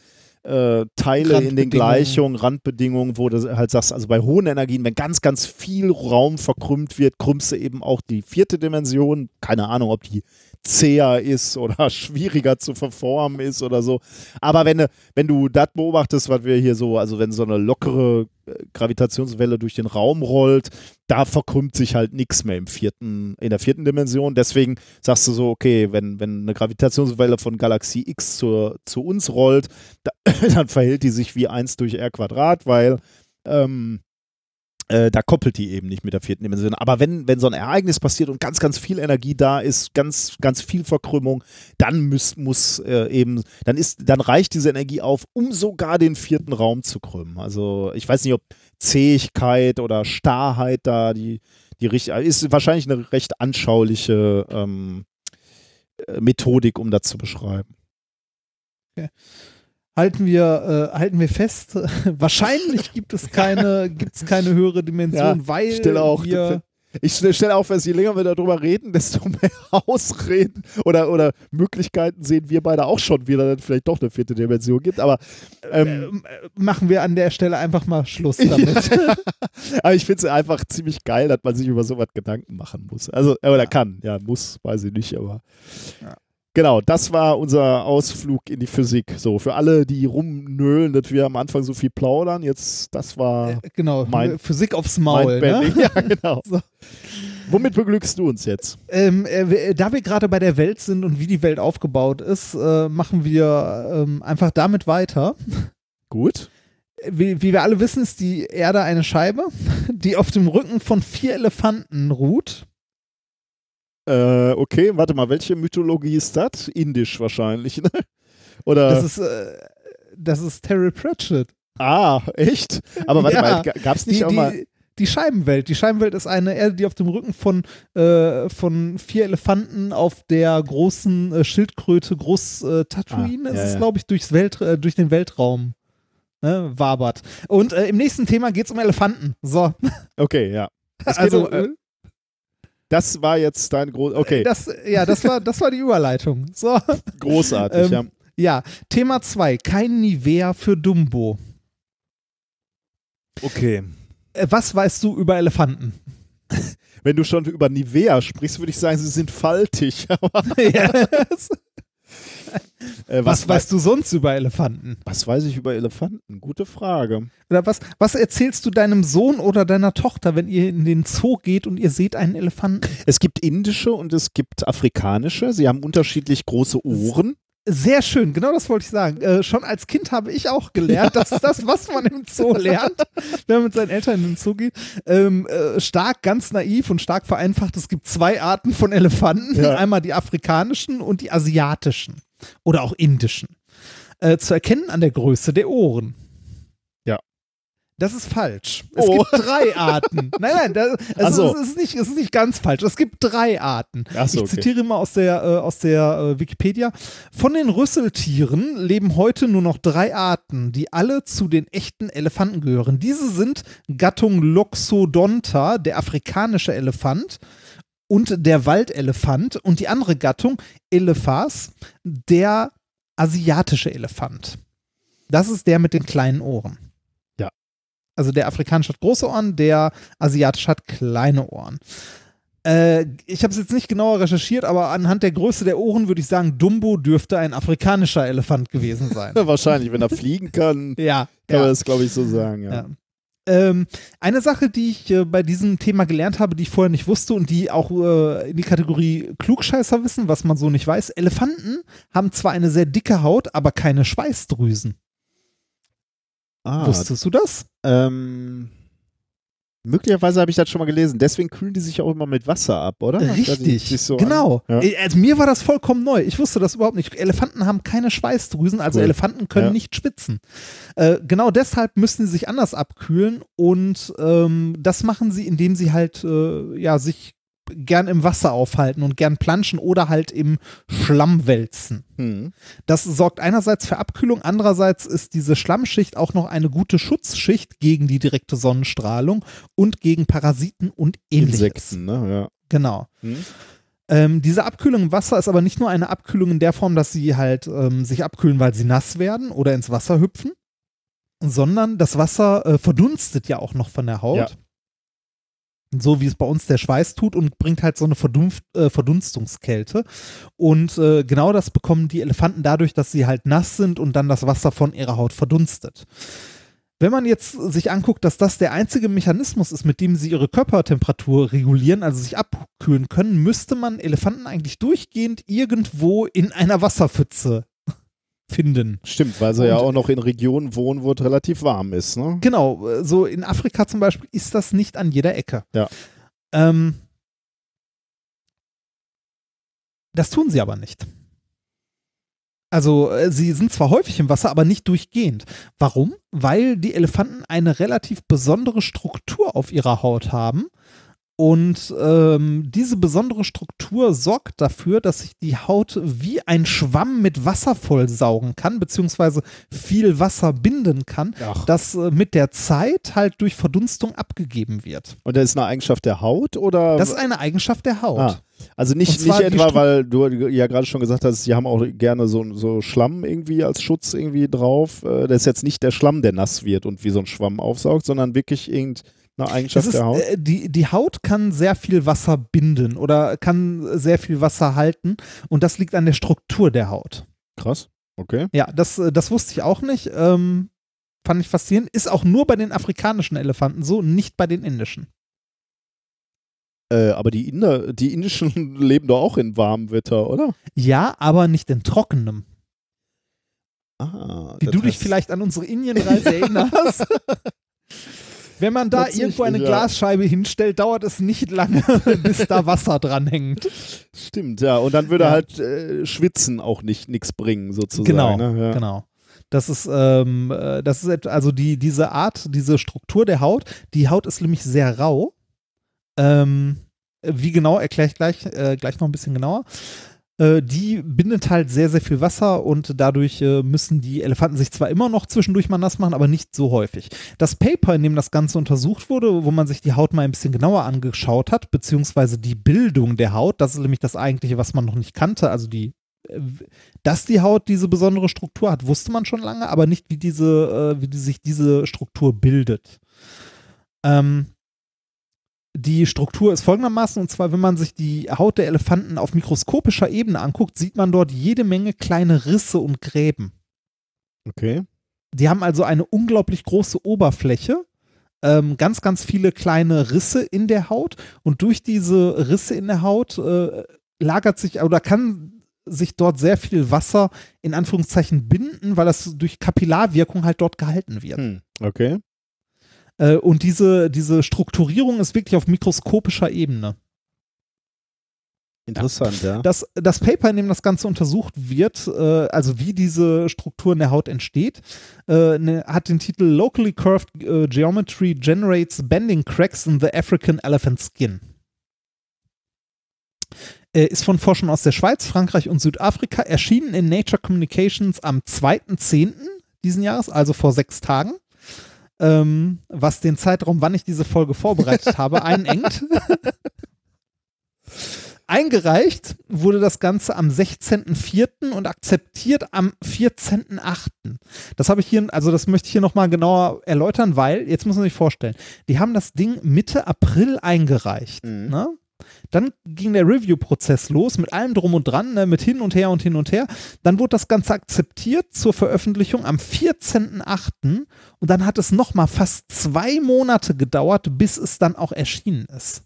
äh, Teile in den. Gleichungen, Randbedingungen, wo du halt sagst, also bei hohen Energien, wenn ganz, ganz viel Raum verkrümmt wird, krümmst du eben auch die vierte Dimension. Keine Ahnung, ob die zäher ist oder schwieriger zu verformen ist oder so. Aber wenn, wenn du das beobachtest, was wir hier so, also wenn so eine lockere äh, Gravitationswelle durch den Raum rollt, da verkrümmt sich halt nichts mehr im vierten, in der vierten Dimension. Deswegen sagst du so, okay, wenn, wenn eine Gravitationswelle von Galaxie X zur, zu uns rollt, da, dann verhält die sich wie 1 durch R Quadrat, weil ähm, äh, da koppelt die eben nicht mit der vierten Dimension. Aber wenn, wenn so ein Ereignis passiert und ganz, ganz viel Energie da ist, ganz, ganz viel Verkrümmung, dann muss, muss äh, eben, dann ist, dann reicht diese Energie auf, um sogar den vierten Raum zu krümmen. Also ich weiß nicht, ob Zähigkeit oder Starrheit da die, die richt- ist wahrscheinlich eine recht anschauliche ähm, äh, Methodik, um das zu beschreiben. Halten wir, äh, halten wir fest, wahrscheinlich gibt es keine, gibt's keine höhere Dimension, Ja, weil stelle auch wir, Ich stelle auch fest, je länger wir darüber reden, desto mehr Ausreden oder, oder Möglichkeiten sehen wir beide auch schon dass es vielleicht doch eine vierte Dimension gibt. Aber, ähm, äh, machen wir an der Stelle einfach mal Schluss damit. aber ich finde es einfach ziemlich geil, dass man sich über sowas Gedanken machen muss. Also, äh, oder Ja. kann. Ja, muss, weiß ich nicht, aber. Ja. Genau, das war unser Ausflug in die Physik. So, für alle, die rumnölen, dass wir am Anfang so viel plaudern, jetzt, das war Äh, genau, Mein- Physik aufs Maul. Ne? Ja, genau. So. Womit beglückst du uns jetzt? Ähm, äh, wir- da wir gerade bei der Welt sind und wie die Welt aufgebaut ist, äh, machen wir ähm, einfach damit weiter. Gut. Wie, wie wir alle wissen, ist die Erde eine Scheibe, die auf dem Rücken von vier Elefanten ruht. Äh, okay, warte mal, welche Mythologie ist das? Indisch wahrscheinlich, ne? Oder? Das ist, äh, das ist Terry Pratchett. ah, echt? Aber warte Ja. mal, gab es nicht Die, auch mal. die, die Scheibenwelt. Die Scheibenwelt ist eine Erde, die auf dem Rücken von, äh, von vier Elefanten auf der großen äh, Schildkröte Groß äh, Tatooine Ah, ist ja, es, ja. glaube ich, durchs Welt, äh, durch den Weltraum ne, wabert. Und äh, im nächsten Thema geht es um Elefanten. So. Okay, ja. Es also, um, äh, das war jetzt dein groß. Okay, das, ja, das war, das war die Überleitung. So. großartig, ähm, ja. Ja, Thema 2. Kein Nivea für Dumbo. Okay. Äh, Was weißt du über Elefanten? Wenn du schon über Nivea sprichst, würde ich sagen, sie sind faltig. Aber, Ja. äh, Was weißt du sonst über Elefanten? Was weiß ich über Elefanten? Gute Frage. Oder was, was erzählst du deinem Sohn oder deiner Tochter, wenn ihr in den Zoo geht und ihr seht einen Elefanten? Es gibt indische und es gibt afrikanische. Sie haben unterschiedlich große Ohren. Sehr schön, genau das wollte ich sagen. Äh, schon als Kind habe ich auch gelernt, dass das, was man im Zoo lernt, wenn man mit seinen Eltern in den Zoo geht, ähm, äh, stark, ganz naiv und stark vereinfacht. Es gibt zwei Arten von Elefanten. Ja. Einmal die afrikanischen und die asiatischen oder auch indischen. Äh, zu erkennen an der Größe der Ohren. Ja. Das ist falsch. Es Oh. gibt drei Arten. Nein, nein, das, es, Ach so. ist, es, ist nicht, es ist nicht ganz falsch. Es gibt drei Arten. Ach so, ich okay. zitiere mal aus der, äh, aus der äh, Wikipedia. Von den Rüsseltieren leben heute nur noch drei Arten, die alle zu den echten Elefanten gehören. Diese sind Gattung Loxodonta, der afrikanische Elefant, und der Waldelefant und die andere Gattung Elephas, der asiatische Elefant. Das ist der mit den kleinen Ohren. Ja. Also der afrikanische hat große Ohren, der asiatische hat kleine Ohren. Äh, ich habe es jetzt nicht genauer recherchiert, aber anhand der Größe der Ohren würde ich sagen, Dumbo dürfte ein afrikanischer Elefant gewesen sein. Wahrscheinlich, wenn er fliegen kann, ja, kann man ja. das, glaube ich, so sagen. Ja. Ja. Ähm, eine Sache, die ich äh, bei diesem Thema gelernt habe, die ich vorher nicht wusste und die auch äh, in die Kategorie Klugscheißer wissen, was man so nicht weiß. Elefanten haben zwar eine sehr dicke Haut, aber keine Schweißdrüsen. Ah, Wusstest du das? ähm, möglicherweise habe ich das schon mal gelesen. Deswegen kühlen die sich auch immer mit Wasser ab, oder? Richtig, so genau. Ja. Äh, Also mir war das vollkommen neu. Ich wusste das überhaupt nicht. Elefanten haben keine Schweißdrüsen, also Cool. Elefanten können Ja. nicht schwitzen. Äh, genau deshalb müssen sie sich anders abkühlen und ähm, das machen sie, indem sie halt äh, ja sich gern im Wasser aufhalten und gern planschen oder halt im Schlamm wälzen. Hm. Das sorgt einerseits für Abkühlung, andererseits ist diese Schlammschicht auch noch eine gute Schutzschicht gegen die direkte Sonnenstrahlung und gegen Parasiten und ähnliches. Insekten, ne? Ja. Genau. Hm. Ähm, diese Abkühlung im Wasser ist aber nicht nur eine Abkühlung in der Form, dass sie halt ähm, sich abkühlen, weil sie nass werden oder ins Wasser hüpfen, sondern das Wasser äh, verdunstet ja auch noch von der Haut. Ja. So wie es bei uns der Schweiß tut und bringt halt so eine Verdunf äh, Verdunstungskälte. Und äh, genau das bekommen die Elefanten dadurch, dass sie halt nass sind und dann das Wasser von ihrer Haut verdunstet. Wenn man jetzt sich anguckt, dass das der einzige Mechanismus ist, mit dem sie ihre Körpertemperatur regulieren, also sich abkühlen können, müsste man Elefanten eigentlich durchgehend irgendwo in einer Wasserpfütze finden. Stimmt, weil sie ja Und- auch noch in Regionen wohnen, wo es relativ warm ist, ne? Genau, so in Afrika zum Beispiel ist das nicht an jeder Ecke. Ja. Ähm, das tun sie aber nicht. Also äh, sie sind zwar häufig im Wasser, aber nicht durchgehend. Warum? Weil die Elefanten eine relativ besondere Struktur auf ihrer Haut haben. Und ähm, diese besondere Struktur sorgt dafür, dass sich die Haut wie ein Schwamm mit Wasser vollsaugen kann, beziehungsweise viel Wasser binden kann, Ach. das äh, mit der Zeit halt durch Verdunstung abgegeben wird. Und das ist eine Eigenschaft der Haut oder? Das ist eine Eigenschaft der Haut. Ah. also nicht, nicht etwa, weil du ja gerade schon gesagt hast, sie haben auch gerne so, so Schlamm irgendwie als Schutz irgendwie drauf. Äh, Das ist jetzt nicht der Schlamm, der nass wird und wie so ein Schwamm aufsaugt, sondern wirklich irgendeine Es Eigenschaft ist, der Haut. äh, die, die Haut kann sehr viel Wasser binden oder kann sehr viel Wasser halten und das liegt an der Struktur der Haut. Krass. Okay. Ja, das, äh, das wusste ich auch nicht. Ähm, fand ich faszinierend. Ist auch nur bei den afrikanischen Elefanten so, nicht bei den indischen. Äh, aber die Inder, die indischen leben doch auch in warmem Wetter, oder? Ja, aber nicht in trockenem. Ah, Wie du dich vielleicht an unsere Indienreise erinnerst. Wenn man da irgendwo eine ja. Glasscheibe hinstellt, dauert es nicht lange, bis da Wasser dran hängt. Stimmt, ja. Und dann würde Ja. halt äh, Schwitzen auch nicht nichts bringen, sozusagen. Genau, ne? ja. genau. Das ist, ähm, äh, das ist also die, diese Art, diese Struktur der Haut. Die Haut ist nämlich sehr rau. Ähm, wie genau, erkläre ich gleich, äh, gleich noch ein bisschen genauer. Äh, die bindet halt sehr, sehr viel Wasser und dadurch äh, müssen die Elefanten sich zwar immer noch zwischendurch mal nass machen, aber nicht so häufig. Das Paper, in dem das Ganze untersucht wurde, wo man sich die Haut mal ein bisschen genauer angeschaut hat, beziehungsweise die Bildung der Haut, das ist nämlich das eigentliche, was man noch nicht kannte, also die dass die Haut diese besondere Struktur hat, wusste man schon lange, aber nicht, wie diese, äh, wie die sich diese Struktur bildet. Ähm, die Struktur ist folgendermaßen, und zwar, wenn man sich die Haut der Elefanten auf mikroskopischer Ebene anguckt, sieht man dort jede Menge kleine Risse und Gräben. Okay. Die haben also eine unglaublich große Oberfläche, ähm, ganz, ganz viele kleine Risse in der Haut und durch diese Risse in der Haut äh, lagert sich oder kann sich dort sehr viel Wasser in Anführungszeichen binden, weil das durch Kapillarwirkung halt dort gehalten wird. Hm. Okay. Äh, und diese, diese Strukturierung ist wirklich auf mikroskopischer Ebene. Interessant, ja. Das, das Paper, in dem das Ganze untersucht wird, äh, also wie diese Struktur in der Haut entsteht, äh, ne, hat den Titel Locally Curved äh, Geometry Generates Bending Cracks in the African Elephant Skin. Äh, ist von Forschern aus der Schweiz, Frankreich und Südafrika, erschienen in Nature Communications am 2.10. diesen Jahres, also vor sechs Tagen. Ähm, was den Zeitraum, wann ich diese Folge vorbereitet habe, einengt. Eingereicht wurde das Ganze am 16.04. und akzeptiert am 14.08. Das habe ich hier, also das möchte ich hier nochmal genauer erläutern, weil, jetzt muss man sich vorstellen, die haben das Ding Mitte April eingereicht. Mhm. Ne? Dann ging der Review-Prozess los mit allem drum und dran, ne, mit hin und her und hin und her. Dann wurde das Ganze akzeptiert zur Veröffentlichung am 14.08. und dann hat es nochmal fast zwei Monate gedauert, bis es dann auch erschienen ist.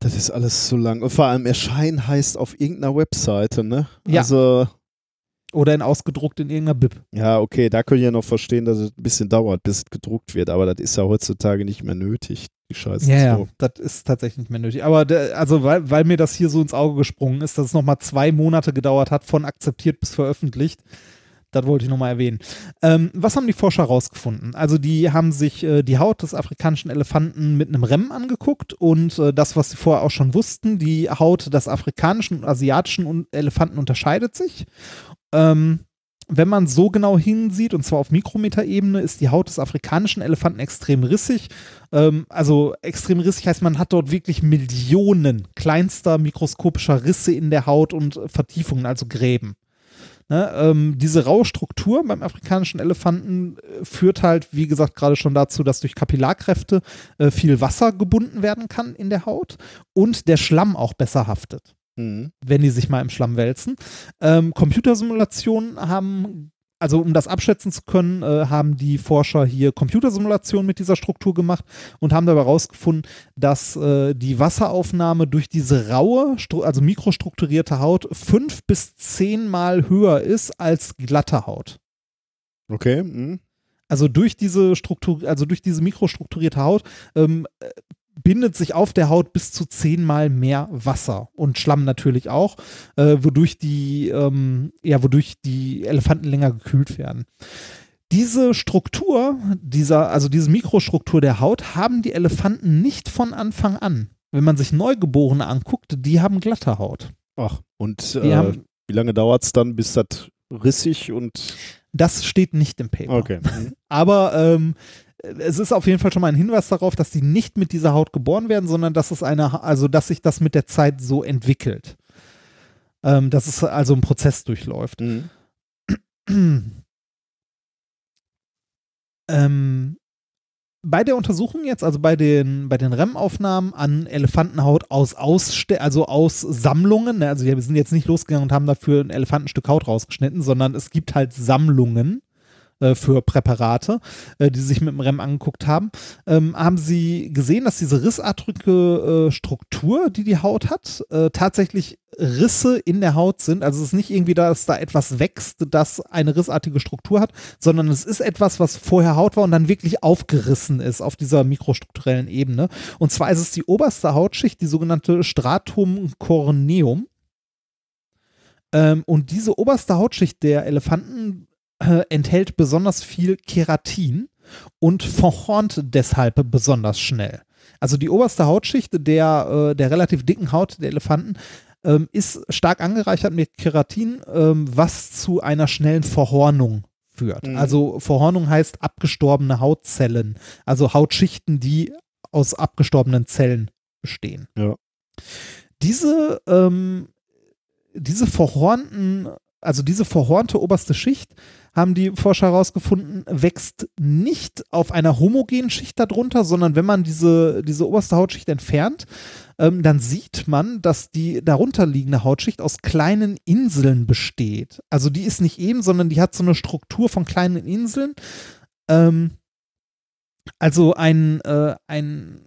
Das ist alles zu lang. Und vor allem erscheinen heißt auf irgendeiner Webseite, ne? Ja. Also, Oder in ausgedruckt in irgendeiner Bib. ja, okay, da können ich ja noch verstehen, dass es ein bisschen dauert, bis es gedruckt wird, aber das ist ja heutzutage nicht mehr nötig, die Scheiße. Ja, ja, so. das ist tatsächlich nicht mehr nötig. Aber der, also, weil, weil mir das hier so ins Auge gesprungen ist, dass es nochmal zwei Monate gedauert hat, von akzeptiert bis veröffentlicht. Das wollte ich nochmal erwähnen. Ähm, was haben die Forscher rausgefunden? Also, die haben sich äh, die Haut des afrikanischen Elefanten mit einem Rem angeguckt und äh, das, was sie vorher auch schon wussten, die Haut des afrikanischen und asiatischen Elefanten unterscheidet sich. Ähm, wenn man so genau hinsieht, und zwar auf Mikrometerebene, ist die Haut des afrikanischen Elefanten extrem rissig. Ähm, also extrem rissig heißt, man hat dort wirklich Millionen kleinster mikroskopischer Risse in der Haut und Vertiefungen, also Gräben. Ne, ähm, diese raue Struktur beim afrikanischen Elefanten äh, führt halt, wie gesagt, gerade schon dazu, dass durch Kapillarkräfte äh, viel Wasser gebunden werden kann in der Haut und der Schlamm auch besser haftet Mhm. wenn die sich mal im Schlamm wälzen. Ähm, Computersimulationen haben, also um das abschätzen zu können, äh, haben die Forscher hier Computersimulationen mit dieser Struktur gemacht und haben dabei herausgefunden, dass äh, die Wasseraufnahme durch diese raue, also mikrostrukturierte Haut fünf bis zehnmal höher ist als glatte Haut. Okay. Mhm. Also durch diese Struktur, also durch diese mikrostrukturierte Haut ähm, äh, bindet sich auf der Haut bis zu zehnmal mehr Wasser und Schlamm natürlich auch, äh, wodurch die, ähm, ja, wodurch die Elefanten länger gekühlt werden. Diese Struktur, dieser, also diese Mikrostruktur der Haut, haben die Elefanten nicht von Anfang an. Wenn man sich Neugeborene anguckt, die haben glatte Haut. Ach, und äh, haben, wie lange dauert es dann, bis das rissig und. das steht nicht im Paper. Okay. Mhm. Aber ähm, es ist auf jeden Fall schon mal ein Hinweis darauf, dass die nicht mit dieser Haut geboren werden, sondern dass es eine, also dass sich das mit der Zeit so entwickelt. Ähm, dass es also ein Prozess durchläuft. Mhm. ähm, bei der Untersuchung jetzt, also bei den, bei den REM-Aufnahmen an Elefantenhaut aus Ausste also aus Sammlungen, ne, also wir sind jetzt nicht losgegangen und haben dafür ein Elefantenstück Haut rausgeschnitten, sondern es gibt halt Sammlungen äh, für Präparate, äh, die sie sich mit dem REM angeguckt haben, ähm, haben sie gesehen, dass diese rissartige äh, Struktur, die die Haut hat, äh, tatsächlich Risse in der Haut sind. Also es ist nicht irgendwie, dass da etwas wächst, das eine rissartige Struktur hat, sondern es ist etwas, was vorher Haut war und dann wirklich aufgerissen ist auf dieser mikrostrukturellen Ebene. Und zwar ist es die oberste Hautschicht, die sogenannte Stratum corneum. Ähm, und diese oberste Hautschicht der Elefanten äh, enthält besonders viel Keratin und verhornt deshalb besonders schnell. Also die oberste Hautschicht der, äh, der relativ dicken Haut der Elefanten ähm, ist stark angereichert mit Keratin, ähm, was zu einer schnellen Verhornung führt. Mhm. Also Verhornung heißt abgestorbene Hautzellen, also Hautschichten, die aus abgestorbenen Zellen bestehen. Ja. Diese ähm, diese verhornten, also diese verhornte oberste Schicht, haben die Forscher herausgefunden, wächst nicht auf einer homogenen Schicht darunter, sondern wenn man diese, diese oberste Hautschicht entfernt, ähm, dann sieht man, dass die darunter liegende Hautschicht aus kleinen Inseln besteht. Also die ist nicht eben, sondern die hat so eine Struktur von kleinen Inseln. Ähm, also ein, äh, ein,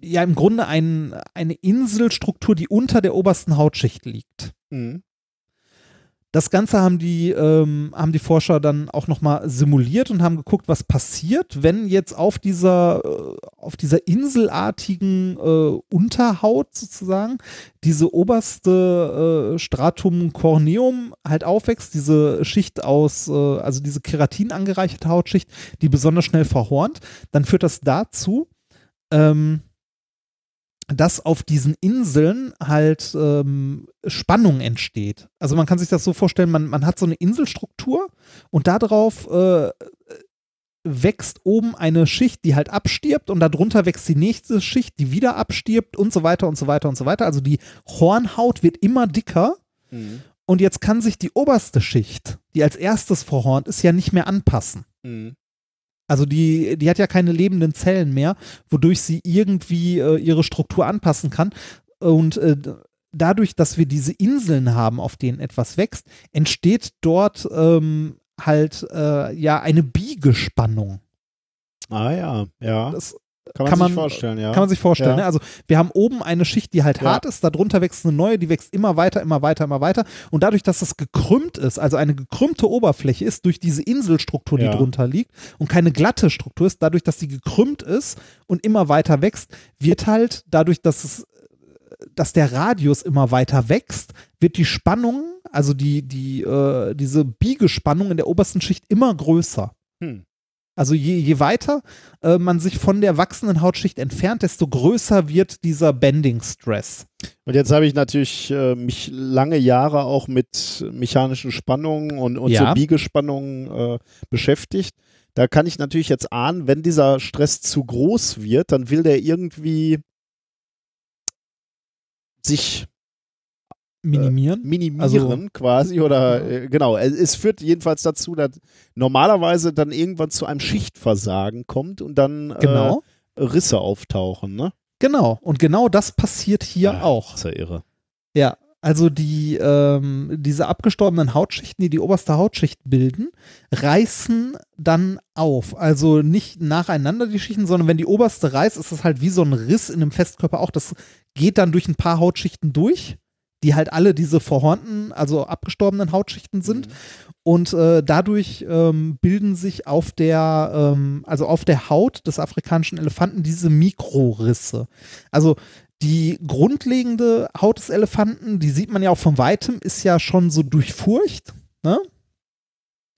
ja, im Grunde ein, eine Inselstruktur, die unter der obersten Hautschicht liegt. Mhm. Das Ganze haben die, ähm, haben die Forscher dann auch nochmal simuliert und haben geguckt, was passiert, wenn jetzt auf dieser, äh, auf dieser inselartigen äh, Unterhaut sozusagen diese oberste äh, Stratum corneum halt aufwächst, diese Schicht aus, äh, also diese Keratin angereicherte Hautschicht, die besonders schnell verhornt, dann führt das dazu, ähm, dass auf diesen Inseln halt ähm, Spannung entsteht. Also man kann sich das so vorstellen, man, man hat so eine Inselstruktur und darauf äh, wächst oben eine Schicht, die halt abstirbt und darunter wächst die nächste Schicht, die wieder abstirbt und so weiter und so weiter und so weiter. Also die Hornhaut wird immer dicker Mhm. und jetzt kann sich die oberste Schicht, die als erstes verhornt ist, ja nicht mehr anpassen. Mhm. Also die, die hat ja keine lebenden Zellen mehr, wodurch sie irgendwie äh, ihre Struktur anpassen kann. Und äh, dadurch, dass wir diese Inseln haben, auf denen etwas wächst, entsteht dort ähm, halt äh, ja eine Biegespannung. Ah ja, ja. Das kann man kann sich man- vorstellen, ja. kann man sich vorstellen. Ja. Ne? Also wir haben oben eine Schicht, die halt Ja. hart ist, darunter wächst eine neue, die wächst immer weiter, immer weiter, immer weiter. Und dadurch, dass das gekrümmt ist, also eine gekrümmte Oberfläche ist durch diese Inselstruktur, die Ja. drunter liegt und keine glatte Struktur ist, dadurch, dass die gekrümmt ist und immer weiter wächst, wird halt dadurch, dass es dass der Radius immer weiter wächst, wird die Spannung, also die, die, äh, diese Biegespannung in der obersten Schicht immer größer. Hm. Also je, je weiter äh, man sich von der wachsenden Hautschicht entfernt, desto größer wird dieser Bending-Stress. Und jetzt habe ich natürlich äh, mich lange Jahre auch mit mechanischen Spannungen und, und Ja. so Biegespannungen äh, beschäftigt. Da kann ich natürlich jetzt ahnen, wenn dieser Stress zu groß wird, dann will der irgendwie sich Minimieren. minimieren Also- quasi oder äh, genau. Es, es führt jedenfalls dazu, dass normalerweise dann irgendwann zu einem Schichtversagen kommt und dann genau. äh, Risse auftauchen, ne? Genau. Und genau das passiert hier Ah, auch. Das ist ja irre. Ja. Also die, ähm, diese abgestorbenen Hautschichten, die die oberste Hautschicht bilden, reißen dann auf. Also nicht nacheinander die Schichten, sondern wenn die oberste reißt, ist das halt wie so ein Riss in einem Festkörper auch. Das geht dann durch ein paar Hautschichten durch, die halt alle diese verhornten, also abgestorbenen Hautschichten sind. Mhm. Und äh, dadurch ähm, bilden sich auf der, ähm, also auf der Haut des afrikanischen Elefanten diese Mikrorisse. Also die grundlegende Haut des Elefanten, die sieht man ja auch von weitem, ist ja schon so durchfurcht. Ne?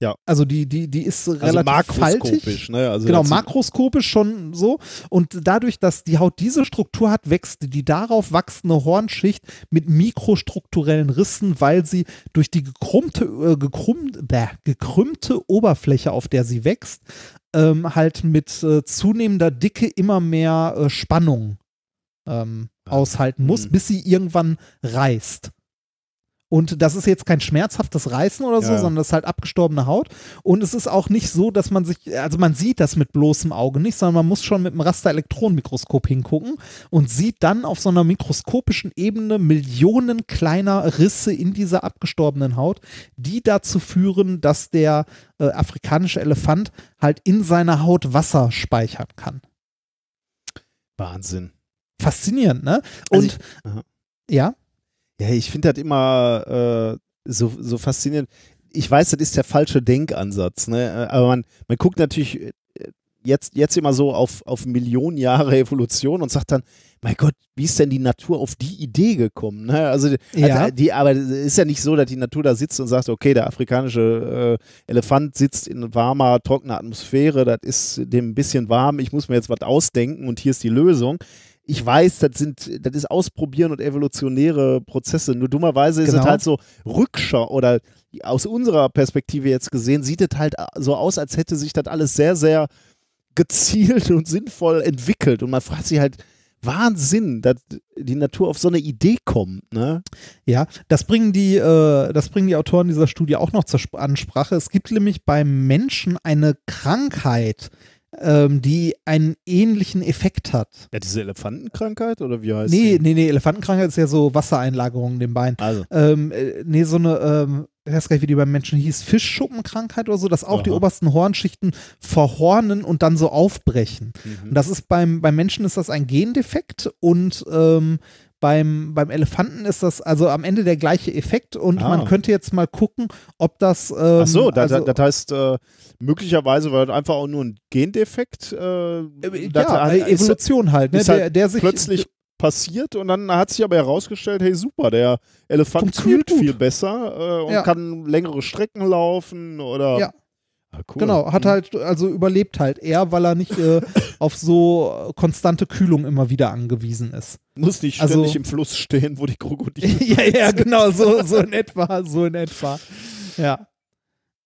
Ja. Also die, die, die ist Also relativ faltig. makroskopisch, ne? Also Genau, makroskopisch schon so. Und dadurch, dass die Haut diese Struktur hat, wächst die darauf wachsende Hornschicht mit mikrostrukturellen Rissen, weil sie durch die gekrummte, äh, gekrumm, bäh, gekrümmte Oberfläche, auf der sie wächst, ähm, halt mit äh, zunehmender Dicke immer mehr äh, Spannung ähm, Ah. aushalten muss, Mhm. bis sie irgendwann reißt. Und das ist jetzt kein schmerzhaftes Reißen oder so, Ja. sondern das ist halt abgestorbene Haut. Und es ist auch nicht so, dass man sich, also man sieht das mit bloßem Auge nicht, sondern man muss schon mit einem Rasterelektronenmikroskop hingucken und sieht dann auf so einer mikroskopischen Ebene Millionen kleiner Risse in dieser abgestorbenen Haut, die dazu führen, dass der äh, afrikanische Elefant halt in seiner Haut Wasser speichern kann. Wahnsinn. Faszinierend, ne? Also Und ich- aha. ja, Ja, ich finde das immer äh, so, so faszinierend. Ich weiß, das ist der falsche Denkansatz, ne? aber man, man guckt natürlich äh, jetzt, jetzt immer so auf, auf Millionen Jahre Evolution und sagt dann, mein Gott, wie ist denn die Natur auf die Idee gekommen? Ne? Also, Ja. also die, aber es ist ja nicht so, dass die Natur da sitzt und sagt, okay, der afrikanische äh, Elefant sitzt in warmer, trockener Atmosphäre, das ist dem ein bisschen warm, ich muss mir jetzt was ausdenken und hier ist die Lösung. Ich weiß, das sind, das ist Ausprobieren und evolutionäre Prozesse. Nur dummerweise ist Genau. es halt so Rückschau oder aus unserer Perspektive jetzt gesehen, sieht es halt so aus, als hätte sich das alles sehr, sehr gezielt und sinnvoll entwickelt. Und man fragt sich halt, Wahnsinn, dass die Natur auf so eine Idee kommt, ne? Ja, das bringen die, äh, das bringen die Autoren dieser Studie auch noch zur Sp Ansprache. Es gibt nämlich beim Menschen eine Krankheit, ähm, die einen ähnlichen Effekt hat. Ja, diese Elefantenkrankheit oder wie heißt Nee, die? nee, nee, Elefantenkrankheit ist ja so Wassereinlagerung in den Beinen. Also, Ähm, äh, nee, so eine, ähm, ich weiß gar nicht, wie die beim Menschen hieß, Fischschuppenkrankheit oder so, dass auch die Aha. obersten Hornschichten verhornen und dann so aufbrechen. mhm. Und das ist beim, beim Menschen ist das ein Gendefekt und ähm, beim, beim Elefanten ist das also am Ende der gleiche Effekt und Ah. man könnte jetzt mal gucken, ob das. Ähm, Ach so, das, also, das heißt, äh, möglicherweise war das einfach auch nur ein Gendefekt. Äh, äh, ja, hat- äh, ist Evolution halt, ne? ist der, halt der sich plötzlich passiert und dann hat sich aber herausgestellt, hey super, der Elefant kühlt viel besser äh, und Ja. kann längere Strecken laufen oder Ja. Ah, cool. Genau, hat Mhm. halt, also überlebt halt er, weil er nicht äh, auf so konstante Kühlung immer wieder angewiesen ist. muss nicht also- ständig im Fluss stehen, wo die Krokodile. ja, ja, genau, so, so in etwa, so in etwa. Ja.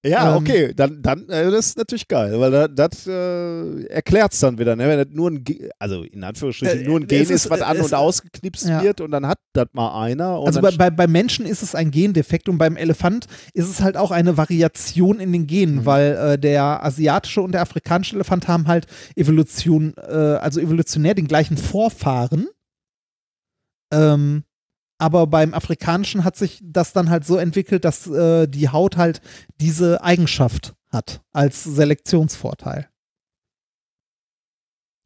Ja, Ähm. okay, dann, dann äh, das ist natürlich geil, weil da- das äh, erklärt es dann wieder, ne? wenn das nur ein, Ge also in Anführungsstrichen Äh, nur ein Gen ist- ist, was an es- und ausgeknipst ja. wird und dann hat das mal einer. Und Also bei, bei, bei Menschen ist es ein Gendefekt und beim Elefant ist es halt auch eine Variation in den Genen, Mhm. weil äh, der asiatische und der afrikanische Elefant haben halt Evolution, äh, also evolutionär den gleichen Vorfahren. Ähm, aber beim afrikanischen hat sich das dann halt so entwickelt, dass äh, die Haut halt diese Eigenschaft hat als Selektionsvorteil.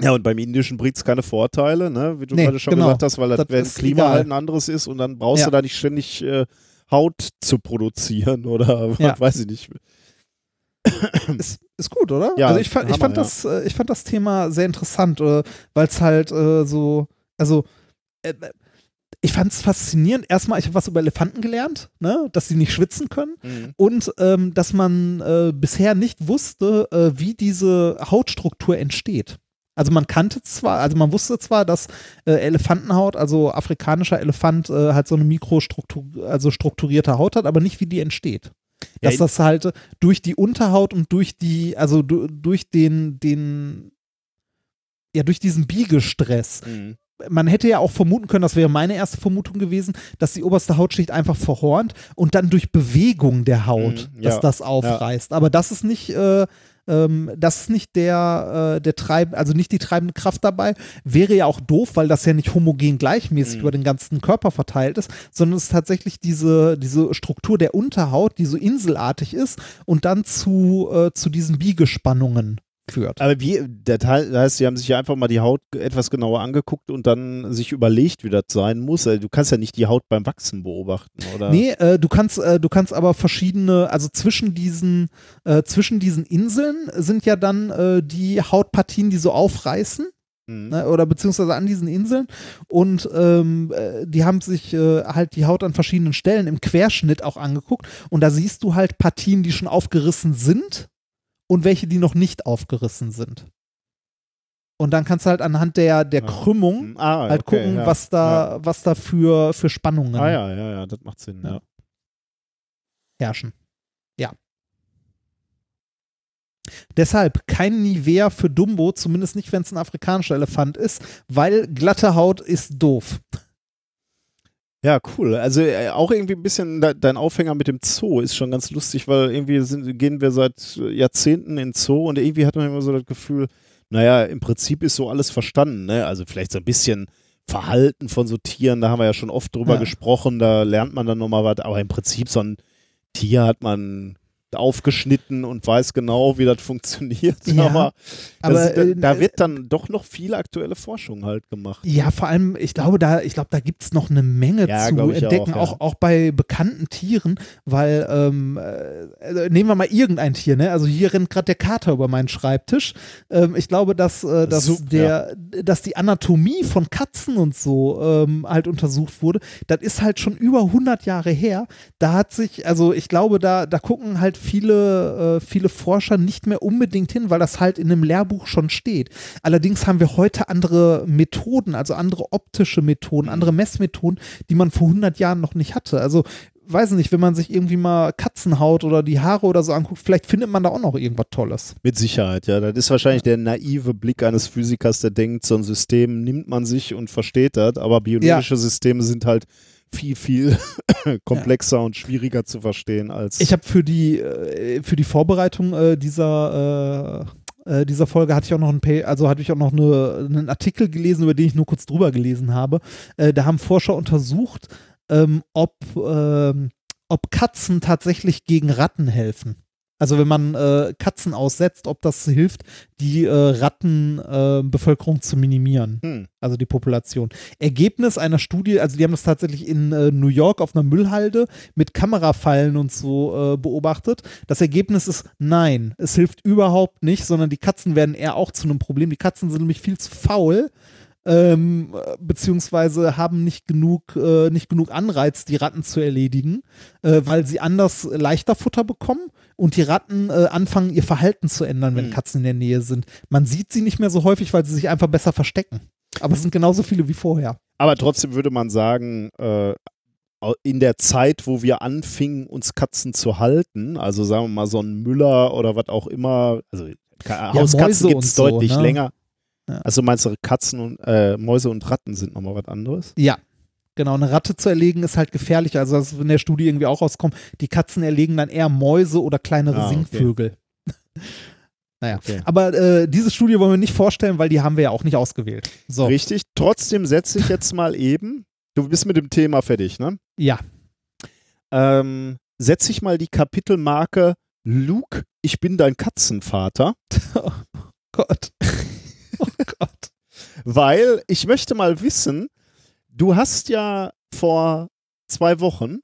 Ja, und beim Indischen bringt es keine Vorteile, ne? wie du Nee, gerade schon genau. gesagt hast, weil das, Das Klima egal. halt ein anderes ist und dann brauchst Ja. du da nicht ständig äh, Haut zu produzieren oder Ja. weiß ich nicht. Ist, ist gut, oder? Ja, also ich fand, ich Hammer, fand ja. das, äh, ich fand das Thema sehr interessant, äh, weil es halt äh, so, also äh, ich fand es faszinierend. Erstmal, ich habe was über Elefanten gelernt, ne, dass sie nicht schwitzen können und ähm, dass man äh, bisher nicht wusste, äh, wie diese Hautstruktur entsteht. Also man kannte zwar, also man wusste zwar, dass äh, Elefantenhaut, also afrikanischer Elefant, äh, halt so eine Mikrostruktur, also strukturierte Haut hat, aber nicht, wie die entsteht. Ja, Dass in- das halt durch die Unterhaut und durch die, also du, durch den, den, ja, durch diesen Biegestress. Mhm. Man hätte ja auch vermuten können, das wäre meine erste Vermutung gewesen, dass die oberste Hautschicht einfach verhornt und dann durch Bewegung der Haut, Mhm, dass ja, das aufreißt. Aber das ist nicht, äh, ähm, das ist nicht der, äh, der treib, also nicht die treibende Kraft dabei. Wäre ja auch doof, weil das ja nicht homogen gleichmäßig Mhm. über den ganzen Körper verteilt ist, sondern es ist tatsächlich diese, diese Struktur der Unterhaut, die so inselartig ist und dann zu, äh, zu diesen Biegespannungen führt. Aber wie, der Teil, das heißt, sie haben sich ja einfach mal die Haut etwas genauer angeguckt und dann sich überlegt, wie das sein muss. Also du kannst ja nicht die Haut beim Wachsen beobachten, oder? Nee, äh, du kannst, äh, du kannst aber verschiedene, also zwischen diesen, äh, zwischen diesen Inseln sind ja dann äh, die Hautpartien, die so aufreißen, Mhm. ne, oder beziehungsweise an diesen Inseln. Und ähm, äh, die haben sich äh, halt die Haut an verschiedenen Stellen im Querschnitt auch angeguckt. Und da siehst du halt Partien, die schon aufgerissen sind und welche, die noch nicht aufgerissen sind. Und dann kannst du halt anhand der, der. Krümmung Ah, halt okay, gucken, ja. was da, was da für, für Spannungen Ah ja, ja, ja, das macht Sinn, Ja. ja. herrschen. Ja. Deshalb kein Nivea für Dumbo, zumindest nicht, wenn es ein afrikanischer Elefant ist, weil glatte Haut ist doof. Ja, cool. Also äh, auch irgendwie ein bisschen de dein Aufhänger mit dem Zoo ist schon ganz lustig, weil irgendwie sind, gehen wir seit Jahrzehnten in Zoo und irgendwie hat man immer so das Gefühl, naja, im Prinzip ist so alles verstanden. Ne? Also vielleicht so ein bisschen Verhalten von so Tieren, da haben wir ja schon oft drüber Ja. gesprochen, da lernt man dann nochmal was, aber im Prinzip so ein Tier hat man aufgeschnitten und weiß genau, wie das funktioniert. Ja, aber aber, das, da, äh, da wird dann doch noch viel aktuelle Forschung halt gemacht. Ja, vor allem, ich glaube, da, ich glaube, da gibt es noch eine Menge Ja, zu entdecken, auch, ja. auch, auch bei bekannten Tieren, weil ähm, äh, also nehmen wir mal irgendein Tier, ne? Also hier rennt gerade der Kater über meinen Schreibtisch. Ähm, ich glaube, dass, äh, dass Super, der, dass die Anatomie von Katzen und so ähm, halt untersucht wurde. Das ist halt schon über 100 Jahre her. Da hat sich, also ich glaube, da, da gucken halt viele, äh, viele Forscher nicht mehr unbedingt hin, weil das halt in einem Lehrbuch schon steht. Allerdings haben wir heute andere Methoden, also andere optische Methoden, andere Messmethoden, die man vor 100 Jahren noch nicht hatte. Also weiß nicht, wenn man sich irgendwie mal Katzenhaut oder die Haare oder so anguckt, vielleicht findet man da auch noch irgendwas Tolles. Mit Sicherheit, ja. Das ist wahrscheinlich der naive Blick eines Physikers, der denkt, so ein System nimmt man sich und versteht das, aber biologische Systeme sind halt viel, viel komplexer und schwieriger zu verstehen als. Ich habe für die, äh, für die Vorbereitung äh, dieser, äh, dieser Folge hatte ich auch noch ein Pa- also hatte ich auch noch eine, einen Artikel gelesen, über den ich nur kurz drüber gelesen habe. Äh, da haben Forscher untersucht, ähm, ob, ähm, ob Katzen tatsächlich gegen Ratten helfen. Also wenn man äh, Katzen aussetzt, ob das hilft, die äh, Rattenbevölkerung zu minimieren hm. also die Population. Ergebnis einer Studie, also die haben das tatsächlich in äh, New York auf einer Müllhalde mit Kamerafallen und so äh, beobachtet. Das Ergebnis ist nein, es hilft überhaupt nicht, sondern die Katzen werden eher auch zu einem Problem. Die Katzen sind nämlich viel zu faul. Ähm, äh, beziehungsweise haben nicht genug, äh, nicht genug Anreiz, die Ratten zu erledigen, äh, weil sie anders leichter Futter bekommen und die Ratten äh, anfangen, ihr Verhalten zu ändern, wenn Hm. Katzen in der Nähe sind. Man sieht sie nicht mehr so häufig, weil sie sich einfach besser verstecken. Aber es sind genauso viele wie vorher. Aber trotzdem würde man sagen, äh, in der Zeit, wo wir anfingen, uns Katzen zu halten, also sagen wir mal so ein Müller oder was auch immer, also Mäuse Hauskatzen gibt es so, deutlich ne? länger. Ja. Also meinst du Katzen und äh, Mäuse und Ratten sind nochmal was anderes? Ja. Genau, eine Ratte zu erlegen ist halt gefährlich. Also das ist in der Studie irgendwie auch rauskommt. Die Katzen erlegen dann eher Mäuse oder kleinere Ah, okay. Singvögel. naja. Okay. Aber äh, diese Studie wollen wir nicht vorstellen, weil die haben wir ja auch nicht ausgewählt. So. Richtig. Trotzdem setze ich jetzt mal eben, du bist mit dem Thema fertig, ne? Ja. Ähm, setze ich mal die Kapitelmarke Luke, ich bin dein Katzenvater. Oh Gott. Oh Gott. Weil ich möchte mal wissen, du hast ja vor zwei Wochen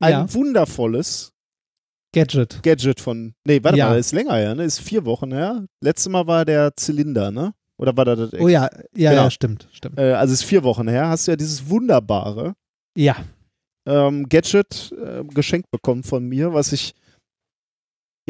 ein Ja. wundervolles Gadget. Gadget von. Nee, warte Ja. mal, ist länger her, ne? Ist vier Wochen her. Letztes Mal war der Zylinder, ne? Oder war da das? Oh ja, ja, Genau. ja, stimmt, stimmt. Äh, also ist vier Wochen her. Hast du ja dieses wunderbare Ja. ähm, Gadget äh, geschenkt bekommen von mir, was ich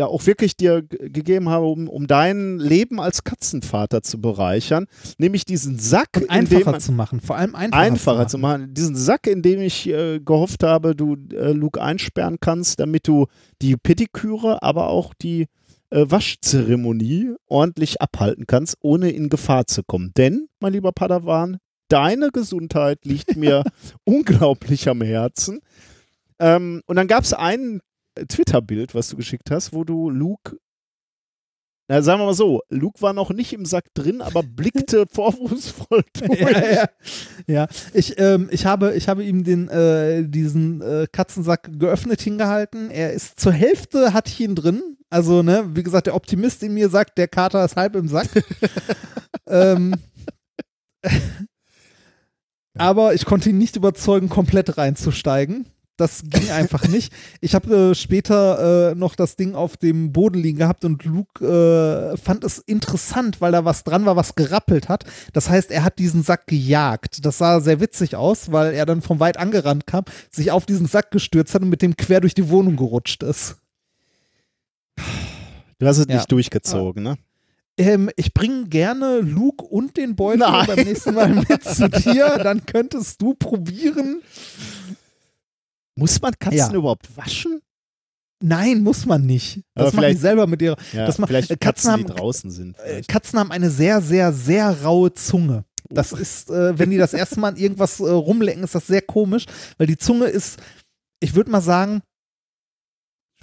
ja auch wirklich dir gegeben habe, um, um dein Leben als Katzenvater zu bereichern. Nämlich diesen Sack, Und einfacher man, zu machen. Vor allem einfacher, einfacher zu zu machen. machen. Diesen Sack, in dem ich äh, gehofft habe, du äh, Luke einsperren kannst, damit du die Pediküre, aber auch die äh, Waschzeremonie ordentlich abhalten kannst, ohne in Gefahr zu kommen. Denn, mein lieber Padawan, deine Gesundheit liegt mir unglaublich am Herzen. Ähm, und dann gab es ein Twitter-Bild, was du geschickt hast, wo du Luke na, sagen wir mal so, Luke war noch nicht im Sack drin, aber blickte vorwurfsvoll durch. ja, ja. ja. Ich, ähm, ich, habe, ich habe ihm den, äh, diesen äh, Katzensack geöffnet hingehalten. Er ist zur Hälfte, hatte ich ihn drin. Also, ne, wie gesagt, der Optimist in mir sagt, der Kater ist halb im Sack. ähm, aber ich konnte ihn nicht überzeugen, komplett reinzusteigen. Das ging einfach nicht. Ich habe äh, später äh, noch das Ding auf dem Boden liegen gehabt und Luke äh, fand es interessant, weil da was dran war, was gerappelt hat. Das heißt, er hat diesen Sack gejagt. Das sah sehr witzig aus, weil er dann von weit angerannt kam, sich auf diesen Sack gestürzt hat und mit dem quer durch die Wohnung gerutscht ist. Du hast es Ja. nicht durchgezogen, ne? Ähm, ich bringe gerne Luke und den Beutel beim nächsten Mal mit zu dir. Dann könntest du probieren. Muss man Katzen Ja. überhaupt waschen? Nein, muss man nicht. Aber Das machen die vielleicht- selber mit ihrer. Ja, Das vielleicht äh, Katzen, Katzen die haben- draußen sind. Äh, vielleicht. Katzen haben eine sehr, sehr, sehr raue Zunge. Das ist, äh, wenn die das erste Mal an irgendwas äh, rumlecken, ist das sehr komisch, weil die Zunge ist, ich würde mal sagen,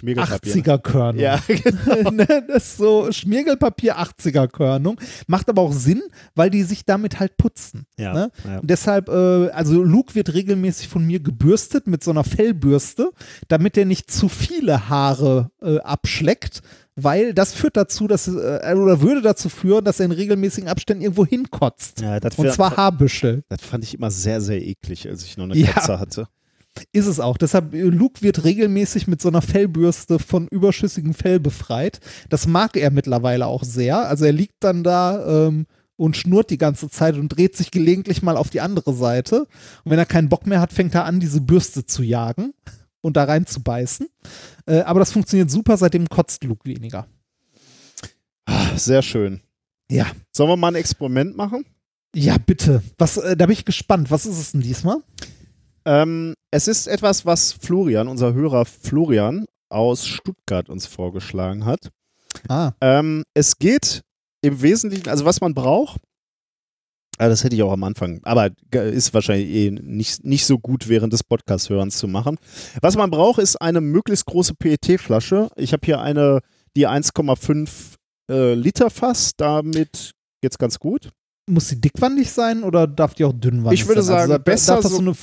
Schmiergelpapier. ne? 80er-Körnung. Ja, ne, das ist so Schmiergelpapier 80er-Körnung. Macht aber auch Sinn, weil die sich damit halt putzen. ja. Ne? ja. Und deshalb, äh, also Luke wird regelmäßig von mir gebürstet mit so einer Fellbürste, damit er nicht zu viele Haare äh, abschleckt, weil das führt dazu, dass, äh, oder würde dazu führen, dass er in regelmäßigen Abständen irgendwo hinkotzt. Ja, Und zwar Haarbüschel. das fand ich immer sehr, sehr eklig, als ich noch eine Ja. Katze hatte. Ist es auch. Deshalb, äh, Luke wird regelmäßig mit so einer Fellbürste von überschüssigem Fell befreit. Das mag er mittlerweile auch sehr. Also er liegt dann da ähm, und schnurrt die ganze Zeit und dreht sich gelegentlich mal auf die andere Seite. Und wenn er keinen Bock mehr hat, fängt er an, diese Bürste zu jagen und da rein zu beißen. Äh, aber das funktioniert super, seitdem kotzt Luke weniger. Sehr schön. Ja. Sollen wir mal ein Experiment machen? Ja, bitte. Was, äh, da bin ich gespannt. Was ist es denn diesmal? Ähm, es ist etwas, was Florian, unser Hörer Florian aus Stuttgart uns vorgeschlagen hat. Ah. Ähm, es geht im Wesentlichen, also was man braucht, ah, das hätte ich auch am Anfang, aber ist wahrscheinlich eh nicht, nicht so gut während des Podcast-Hörens zu machen. Was man braucht, ist eine möglichst große PET-Flasche. Ich habe hier eine, die 1,5 äh, Liter Fass, damit geht's ganz gut. Muss sie dickwandig sein oder darf die auch dünnwandig sein? Ich würde sein? sagen, also, besser darf das so- so eine,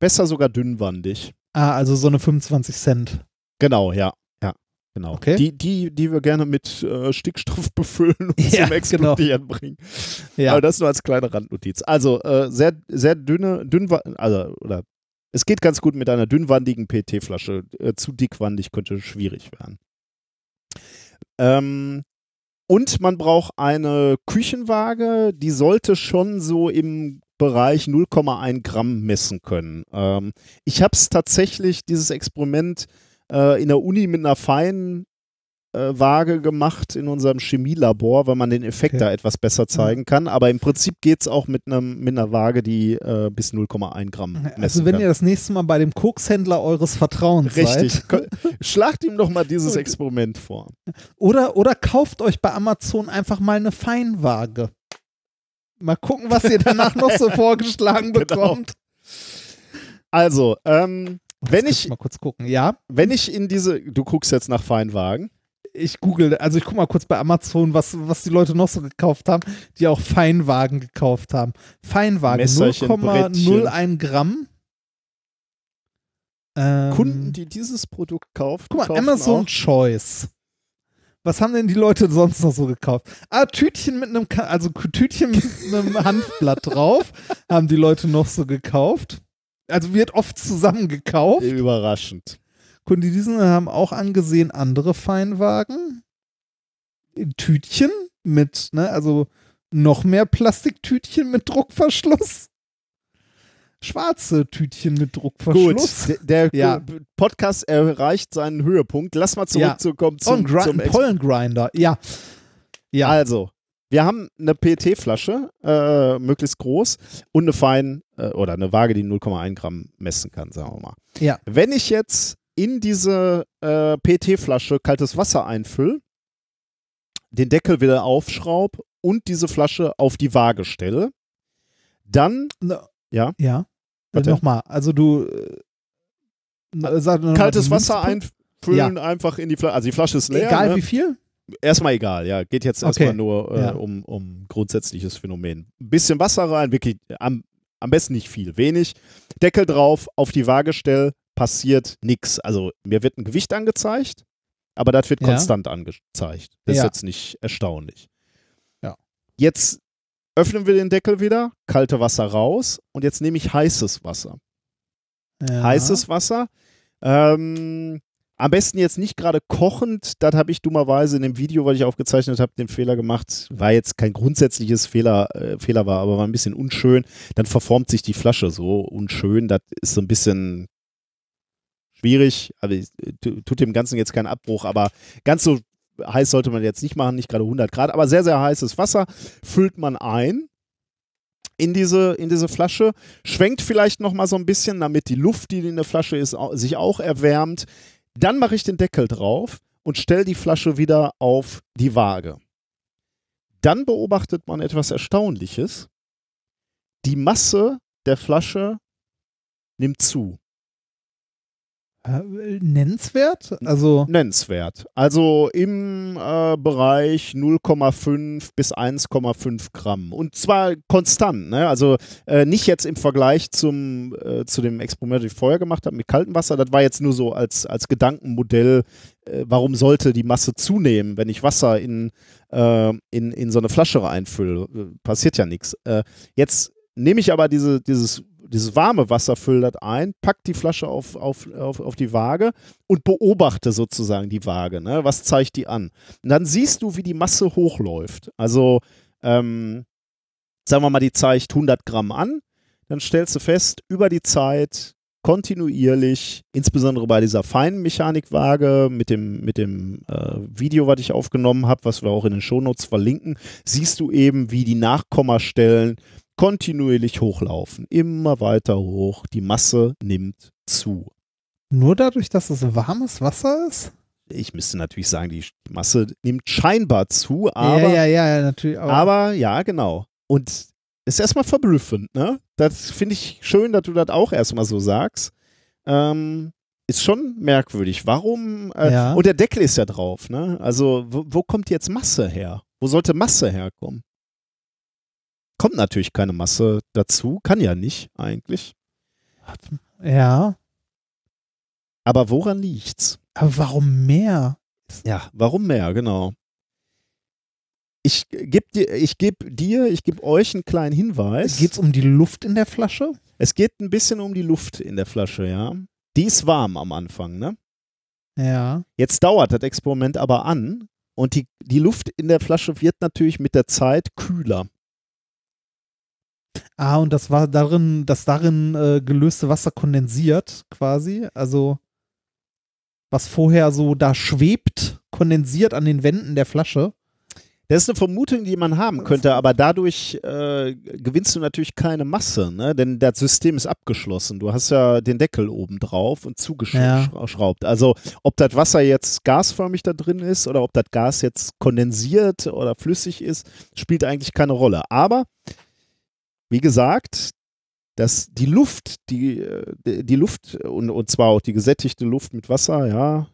Besser sogar dünnwandig. ah, also so eine 25 Cent. Genau, ja. Ja, genau. Okay. Die, die, die wir gerne mit äh, Stickstoff befüllen und Ja, zum Explodieren bringen. Ja. Aber das nur als kleine Randnotiz. Also äh, sehr, sehr dünne, dünn, also oder es geht ganz gut mit einer dünnwandigen PET-Flasche. Äh, zu dickwandig könnte schwierig werden. Ähm, und man braucht eine Küchenwaage, die sollte schon so im Bereich 0,1 Gramm messen können. Ähm, ich habe es tatsächlich, dieses Experiment, äh, in der Uni mit einer feinen äh, Waage gemacht in unserem Chemielabor, weil man den Effekt Okay. da etwas besser zeigen kann. Aber im Prinzip geht es auch mit, einem, mit einer Waage, die äh, bis 0,1 Gramm messen Also wenn kann. ihr das nächste Mal bei dem Kokshändler eures Vertrauens Richtig. seid. Ko- Schlagt ihm doch mal dieses Experiment vor. Oder, oder kauft euch bei Amazon einfach mal eine Feinwaage. Mal gucken, was ihr danach noch so vorgeschlagen Genau. bekommt. Also, ähm, Oh, Wenn ich- mal kurz gucken. Ja, wenn ich in diese, du guckst jetzt nach Feinwagen. ich google, also ich guck mal kurz bei Amazon, was, was die Leute noch so gekauft haben, die auch Feinwagen gekauft haben. Feinwagen Messerchen, 0,01 Gramm. Ähm, Kunden, die dieses Produkt kaufen, Guck mal, Amazon auch. Choice. Was haben denn die Leute sonst noch so gekauft? Ah, Tütchen mit einem, also Tütchen mit einem Hanfblatt drauf haben die Leute noch so gekauft. Also wird oft zusammen gekauft. Überraschend. Kunden, die diesen haben auch angesehen andere Feinwagen. Tütchen mit, ne, also noch mehr Plastiktütchen mit Druckverschluss. Schwarze Tütchen mit Druckverschluss. Gut, der, der Ja. Podcast erreicht seinen Höhepunkt. Lass mal Ja. zurückkommen Oh, ein zum, zum Pollengrinder. Ja. Ja. Also, wir haben eine PET-Flasche, äh, möglichst groß, und eine fein äh, oder eine Waage, die 0,1 Gramm messen kann, sagen wir mal. Ja. Wenn ich jetzt in diese äh, PET-Flasche kaltes Wasser einfülle, den Deckel wieder aufschraube und diese Flasche auf die Waage stelle, dann Na, Ja? Ja. Warte. Nochmal, also du äh, sag kaltes Wasser einfüllen, einfach in die Flasche. Also die Flasche ist leer. Egal ne? wie viel? Erstmal egal, ja. Geht jetzt Okay. erstmal nur äh, Ja. um, um grundsätzliches Phänomen. Ein bisschen Wasser rein, wirklich am, am besten nicht viel, wenig. Deckel drauf, auf die Waage stell, passiert nichts. Also mir wird ein Gewicht angezeigt, aber das wird Ja. konstant angezeigt. Das Ja. ist jetzt nicht erstaunlich. Ja. Jetzt öffnen wir den Deckel wieder, kalte Wasser raus und jetzt nehme ich heißes Wasser. Ja. Heißes Wasser. Ähm, am besten jetzt nicht gerade kochend. Das habe ich dummerweise in dem Video, was ich aufgezeichnet habe, den Fehler gemacht. War jetzt kein grundsätzliches Fehler, äh, Fehler war, aber war ein bisschen unschön. Dann verformt sich die Flasche so unschön. Das ist so ein bisschen schwierig. Also äh, tu- tut dem Ganzen jetzt keinen Abbruch, aber ganz so heiß sollte man jetzt nicht machen, nicht gerade 100 Grad, aber sehr, sehr heißes Wasser füllt man ein in diese, in diese Flasche, schwenkt vielleicht noch mal so ein bisschen, damit die Luft, die in der Flasche ist, sich auch erwärmt. Dann mache ich den Deckel drauf und stelle die Flasche wieder auf die Waage. Dann beobachtet man etwas Erstaunliches. Die Masse der Flasche nimmt zu. Äh, nennenswert? Also, Nennenswert. Also im äh, Bereich 0,5 bis 1,5 Gramm. Und zwar konstant. Ne? Also äh, nicht jetzt im Vergleich zum, äh, zu dem Experiment, das ich vorher gemacht habe mit kaltem Wasser. Das war jetzt nur so als, als Gedankenmodell. Äh, warum sollte die Masse zunehmen, wenn ich Wasser in, äh, in, in so eine Flasche einfülle? Äh, Passiert ja nichts. Jetzt nehme ich aber diese, dieses, dieses warme Wasser, fülle das ein, pack die Flasche auf, auf, auf, auf die Waage und beobachte sozusagen die Waage. Ne? Was zeigt die an? Und dann siehst du, wie die Masse hochläuft. Also, ähm, sagen wir mal, die zeigt 100 Gramm an. Dann stellst du fest, über die Zeit kontinuierlich, insbesondere bei dieser feinen Mechanikwaage mit dem, mit dem äh, Video, was ich aufgenommen habe, was wir auch in den Shownotes verlinken, siehst du eben, wie die Nachkommastellen kontinuierlich hochlaufen. Immer weiter hoch. Die Masse nimmt zu. Nur dadurch, dass es warmes Wasser ist? Ich müsste natürlich sagen, die Masse nimmt scheinbar zu, aber. ja, ja, ja, natürlich. Aber, Aber ja, genau. Und ist erstmal verblüffend, ne? Das finde ich schön, dass du das auch erstmal so sagst. Ähm, ist schon merkwürdig. Warum? Äh, Ja. Und der Deckel ist ja drauf, ne? Also, wo, wo kommt jetzt Masse her? Wo sollte Masse herkommen? Kommt natürlich keine Masse dazu, kann ja nicht eigentlich. ja. Aber woran liegt's? Aber warum mehr? Ja, warum mehr, genau. Ich gebe dir, ich geb dir, ich gebe euch einen kleinen Hinweis. Geht es um die Luft in der Flasche? Es geht ein bisschen um die Luft in der Flasche, ja. Die ist warm am Anfang, ne? Ja. Jetzt dauert das Experiment aber an und die, die Luft in der Flasche wird natürlich mit der Zeit kühler. Ah, und das war darin, das darin äh, gelöste Wasser kondensiert, quasi. Also, was vorher so da schwebt, kondensiert an den Wänden der Flasche. Das ist eine Vermutung, die man haben könnte, aber dadurch äh, gewinnst du natürlich keine Masse, ne? denn das System ist abgeschlossen. Du hast ja den Deckel oben drauf und zugeschraubt. Also ob das Wasser jetzt gasförmig da drin ist oder ob das Gas jetzt kondensiert oder flüssig ist, spielt eigentlich keine Rolle. Aber wie gesagt, dass die Luft, die, äh, die Luft und, und zwar auch die gesättigte Luft mit Wasser, ja,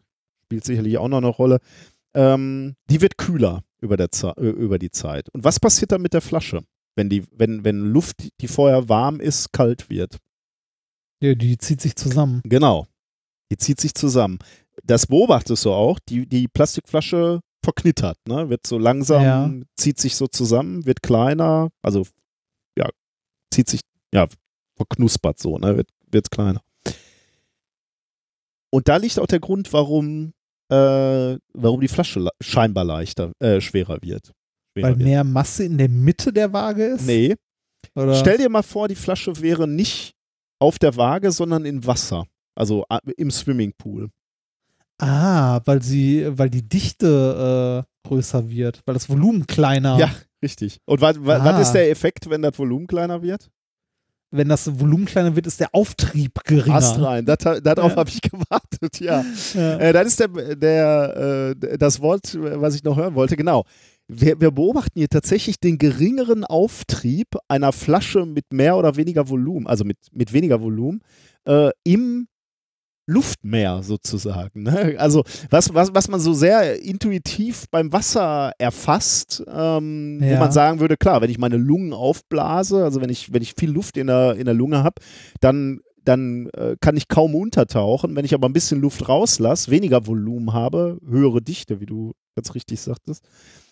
spielt sicherlich auch noch eine Rolle, ähm, die wird kühler über, der über die Zeit. Und was passiert dann mit der Flasche, wenn, die, wenn, wenn Luft, die vorher warm ist, kalt wird? Ja, die zieht sich zusammen. Genau. Die zieht sich zusammen. Das beobachtest du auch. Die, die Plastikflasche verknittert, ne? wird so langsam, Ja. zieht sich so zusammen, wird kleiner, also zieht sich, ja, verknuspert so, ne? wird, wird kleiner. Und da liegt auch der Grund, warum, äh, warum die Flasche scheinbar leichter, äh, schwerer wird. Schwerer Weil wird. mehr Masse in der Mitte der Waage ist? Nee, Oder? Stell dir mal vor, die Flasche wäre nicht auf der Waage, sondern in Wasser. Also im Swimmingpool. ah, weil sie, weil die Dichte äh, größer wird, weil das Volumen kleiner. Ja, richtig. Und was, Ah. was ist der Effekt, wenn das Volumen kleiner wird? Wenn das Volumen kleiner wird, ist der Auftrieb geringer. Ast rein. Das, darauf Ja. habe ich gewartet, ja. Ja. Äh, das ist der, der, äh, das Wort, was ich noch hören wollte. Genau. Wir, wir beobachten hier tatsächlich den geringeren Auftrieb einer Flasche mit mehr oder weniger Volumen, also mit, mit weniger Volumen, äh, im Luftmeer sozusagen. Ne? Also was, was, was man so sehr intuitiv beim Wasser erfasst, ähm, wo Ja. man sagen würde, klar, wenn ich meine Lungen aufblase, also wenn ich, wenn ich viel Luft in der, in der Lunge habe, dann dann äh, kann ich kaum untertauchen. Wenn ich aber ein bisschen Luft rauslasse, weniger Volumen habe, höhere Dichte, wie du ganz richtig sagtest,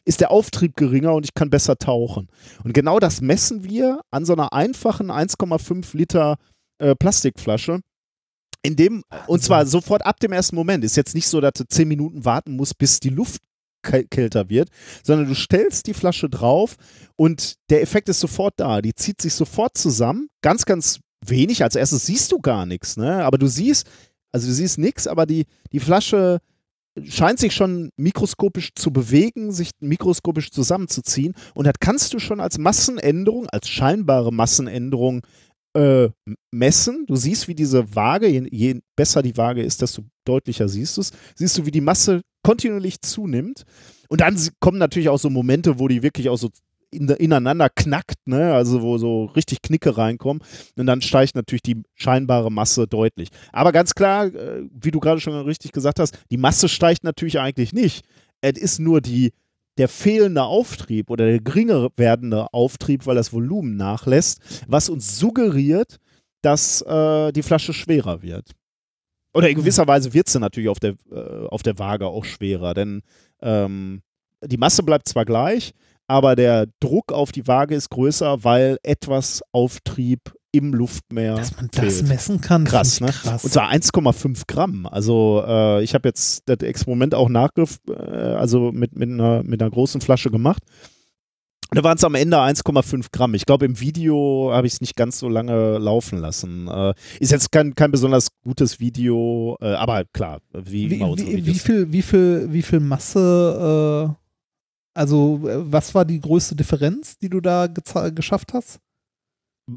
ist der Auftrieb geringer und ich kann besser tauchen. Und genau das messen wir an so einer einfachen 1,5 Liter äh, Plastikflasche. In dem, und zwar sofort ab dem ersten Moment. Ist jetzt nicht so, dass du 10 Minuten warten musst, bis die Luft käl- kälter wird, sondern du stellst die Flasche drauf und der Effekt ist sofort da. Die zieht sich sofort zusammen. Ganz, ganz wenig. Als erstes siehst du gar nichts, ne? Aber du siehst, also du siehst nichts, aber die, die Flasche scheint sich schon mikroskopisch zu bewegen, sich mikroskopisch zusammenzuziehen. Und das kannst du schon als Massenänderung, als scheinbare Massenänderung äh, messen. Du siehst, wie diese Waage, je, je besser die Waage ist, desto deutlicher siehst du es. Siehst du, wie die Masse kontinuierlich zunimmt. Und dann kommen natürlich auch so Momente, wo die wirklich auch so in, ineinander knackt, ne? also wo so richtig Knicke reinkommen. Und dann steigt natürlich die scheinbare Masse deutlich. Aber ganz klar, äh, wie du gerade schon richtig gesagt hast, die Masse steigt natürlich eigentlich nicht. Es ist nur die, der fehlende Auftrieb oder der geringer werdende Auftrieb, weil das Volumen nachlässt, was uns suggeriert, dass äh, die Flasche schwerer wird. Oder in gewisser Weise wird sie natürlich auf der, äh, auf der Waage auch schwerer, denn ähm, die Masse bleibt zwar gleich, aber der Druck auf die Waage ist größer, weil etwas Auftrieb im Luftmeer Dass man das fehlt. messen kann. Krass, ne? Krass. Und zwar 1,5 Gramm. Also äh, ich habe jetzt das Experiment auch nachgef äh, also mit, mit, einer, mit einer großen Flasche gemacht. Da waren es am Ende 1,5 Gramm. Ich glaube, im Video habe ich es nicht ganz so lange laufen lassen. Äh, ist jetzt kein, kein besonders gutes Video, äh, aber klar, wie, wie, wie, wie, viel, wie, viel, wie viel Masse, äh, also äh, was war die größte Differenz, die du da geschafft hast?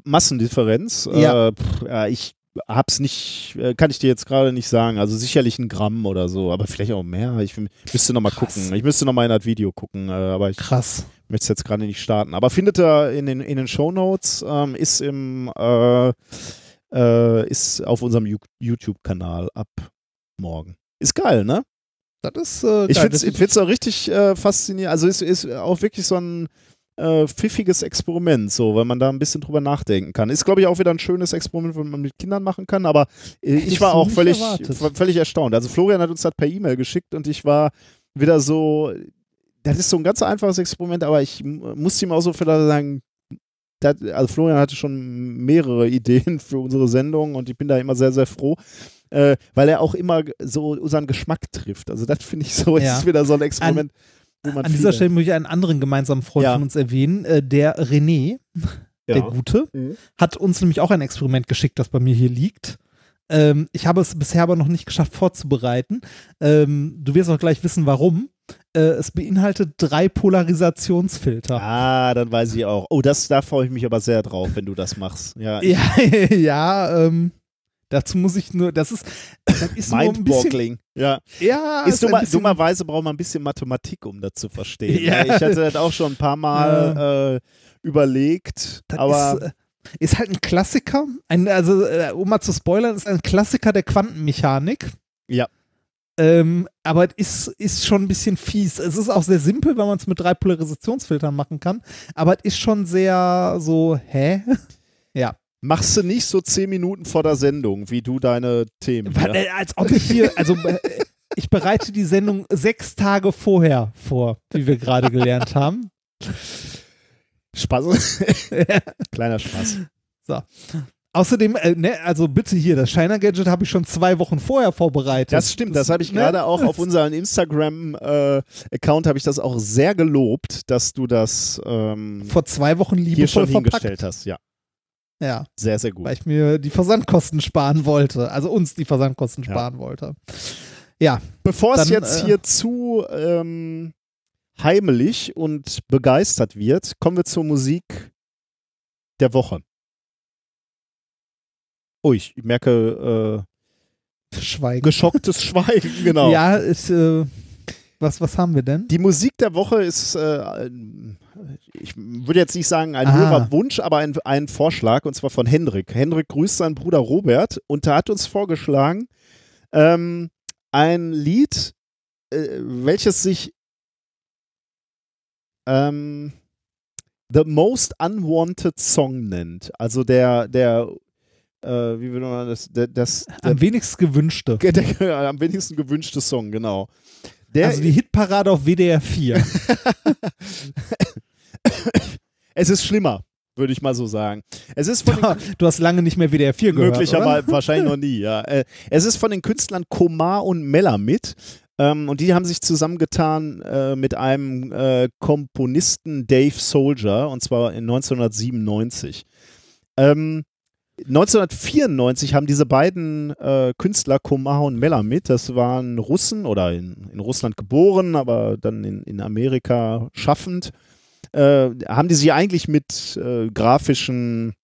Massendifferenz. Ja. Äh, pff, ja, ich hab's nicht, äh, kann ich dir jetzt gerade nicht sagen. Also sicherlich ein Gramm oder so, aber vielleicht auch mehr. Ich müsste nochmal gucken. Ich müsste nochmal in das Video gucken, äh, aber ich Krass. möchte es jetzt gerade nicht starten. Aber findet ihr in den, in den Shownotes, ähm, ist im äh, äh, ist auf unserem YouTube-Kanal ab morgen. Ist geil, ne? Das ist äh, Ich finde es auch richtig äh, faszinierend. Also es ist auch wirklich so ein äh, pfiffiges Experiment, so, weil man da ein bisschen drüber nachdenken kann. Ist, glaube ich, auch wieder ein schönes Experiment, was man mit Kindern machen kann, aber äh, ich war auch völlig, völlig erstaunt. Also Florian hat uns das per E-Mail geschickt und ich war wieder so, das ist so ein ganz einfaches Experiment, aber ich musste ihm auch so vielleicht sagen, das, also Florian hatte schon mehrere Ideen für unsere Sendung und ich bin da immer sehr, sehr froh. Äh, weil er auch immer so unseren Geschmack trifft. Also das finde ich so, es Ja. ist wieder so ein Experiment, wo man An dieser Stelle möchte ich einen anderen gemeinsamen Freund Ja. von uns erwähnen, äh, der René, der ja. Gute, Mhm. hat uns nämlich auch ein Experiment geschickt, das bei mir hier liegt. Ähm, ich habe es bisher aber noch nicht geschafft vorzubereiten. Ähm, du wirst auch gleich wissen, warum. Äh, es beinhaltet drei Polarisationsfilter. Ah, dann weiß ich auch. Oh, das, da freue ich mich aber sehr drauf, wenn du das machst. Ja, Ja, ja, ähm, dazu muss ich nur, das ist, das ist nur ein bisschen, Mindboggling. Ja. ja, Ist ein dummer, dummerweise braucht man ein bisschen Mathematik, um das zu verstehen. Ja. Ich hatte das auch schon ein paar Mal äh, überlegt, Das aber ist, äh, ist halt ein Klassiker. Ein, also, äh, um mal zu spoilern, ist ein Klassiker der Quantenmechanik. Ja. Ähm, aber es ist, ist schon ein bisschen fies. Es ist auch sehr simpel, weil man es mit drei Polarisationsfiltern machen kann. Aber es ist schon sehr so, hä? ja. Machst du nicht so zehn Minuten vor der Sendung, wie du deine Themen. Weil, ja. äh, als ob ich hier, also äh, ich bereite die Sendung sechs Tage vorher vor, wie wir gerade gelernt haben. Spaß. Kleiner Spaß. Außerdem, äh, ne, also bitte hier, das Shiner Gadget habe ich schon zwei Wochen vorher vorbereitet. Das stimmt, das habe ich ne? gerade auch auf unserem Instagram-Account habe ich das auch sehr gelobt, dass du das ähm, vor zwei Wochen hier liebevoll schon verpackt. hingestellt hast. Ja, Ja, sehr, sehr gut. weil ich mir die Versandkosten sparen wollte. Also uns die Versandkosten Ja. sparen wollte. Ja, Bevor es Dann, jetzt äh, hier zu ähm, heimelig und begeistert wird, kommen wir zur Musik der Woche. Oh, ich merke äh, Schweigen. geschocktes Schweigen, genau. Ja, ist, äh, was, was haben wir denn? Die Musik der Woche ist, äh, ich würde jetzt nicht sagen ein Ah. höherer Wunsch, aber ein, ein Vorschlag und zwar von Hendrik. Hendrik grüßt seinen Bruder Robert und er hat uns vorgeschlagen, ähm, ein Lied, äh, welches sich ähm, The Most Unwanted Song nennt. Also der, der, äh, wie würde man das, der, das, der, Am wenigsten gewünschte. der, der am wenigsten gewünschte Song, genau. Der, also die Hitparade auf WDR 4. es ist schlimmer, würde ich mal so sagen. Es ist von du hast lange nicht mehr WDR 4 gehört. möglicherweise, Oder? wahrscheinlich noch nie, ja. Äh, Es ist von den Künstlern Komar und Melamit. Ähm, und die haben sich zusammengetan äh, mit einem äh, Komponisten Dave Soldier, und zwar in 1997. Ähm, 1994 haben diese beiden äh, Künstler, Komar und Melamit, das waren Russen oder in, in Russland geboren, aber dann in, in Amerika schaffend, äh, haben die sich eigentlich mit äh, grafischen,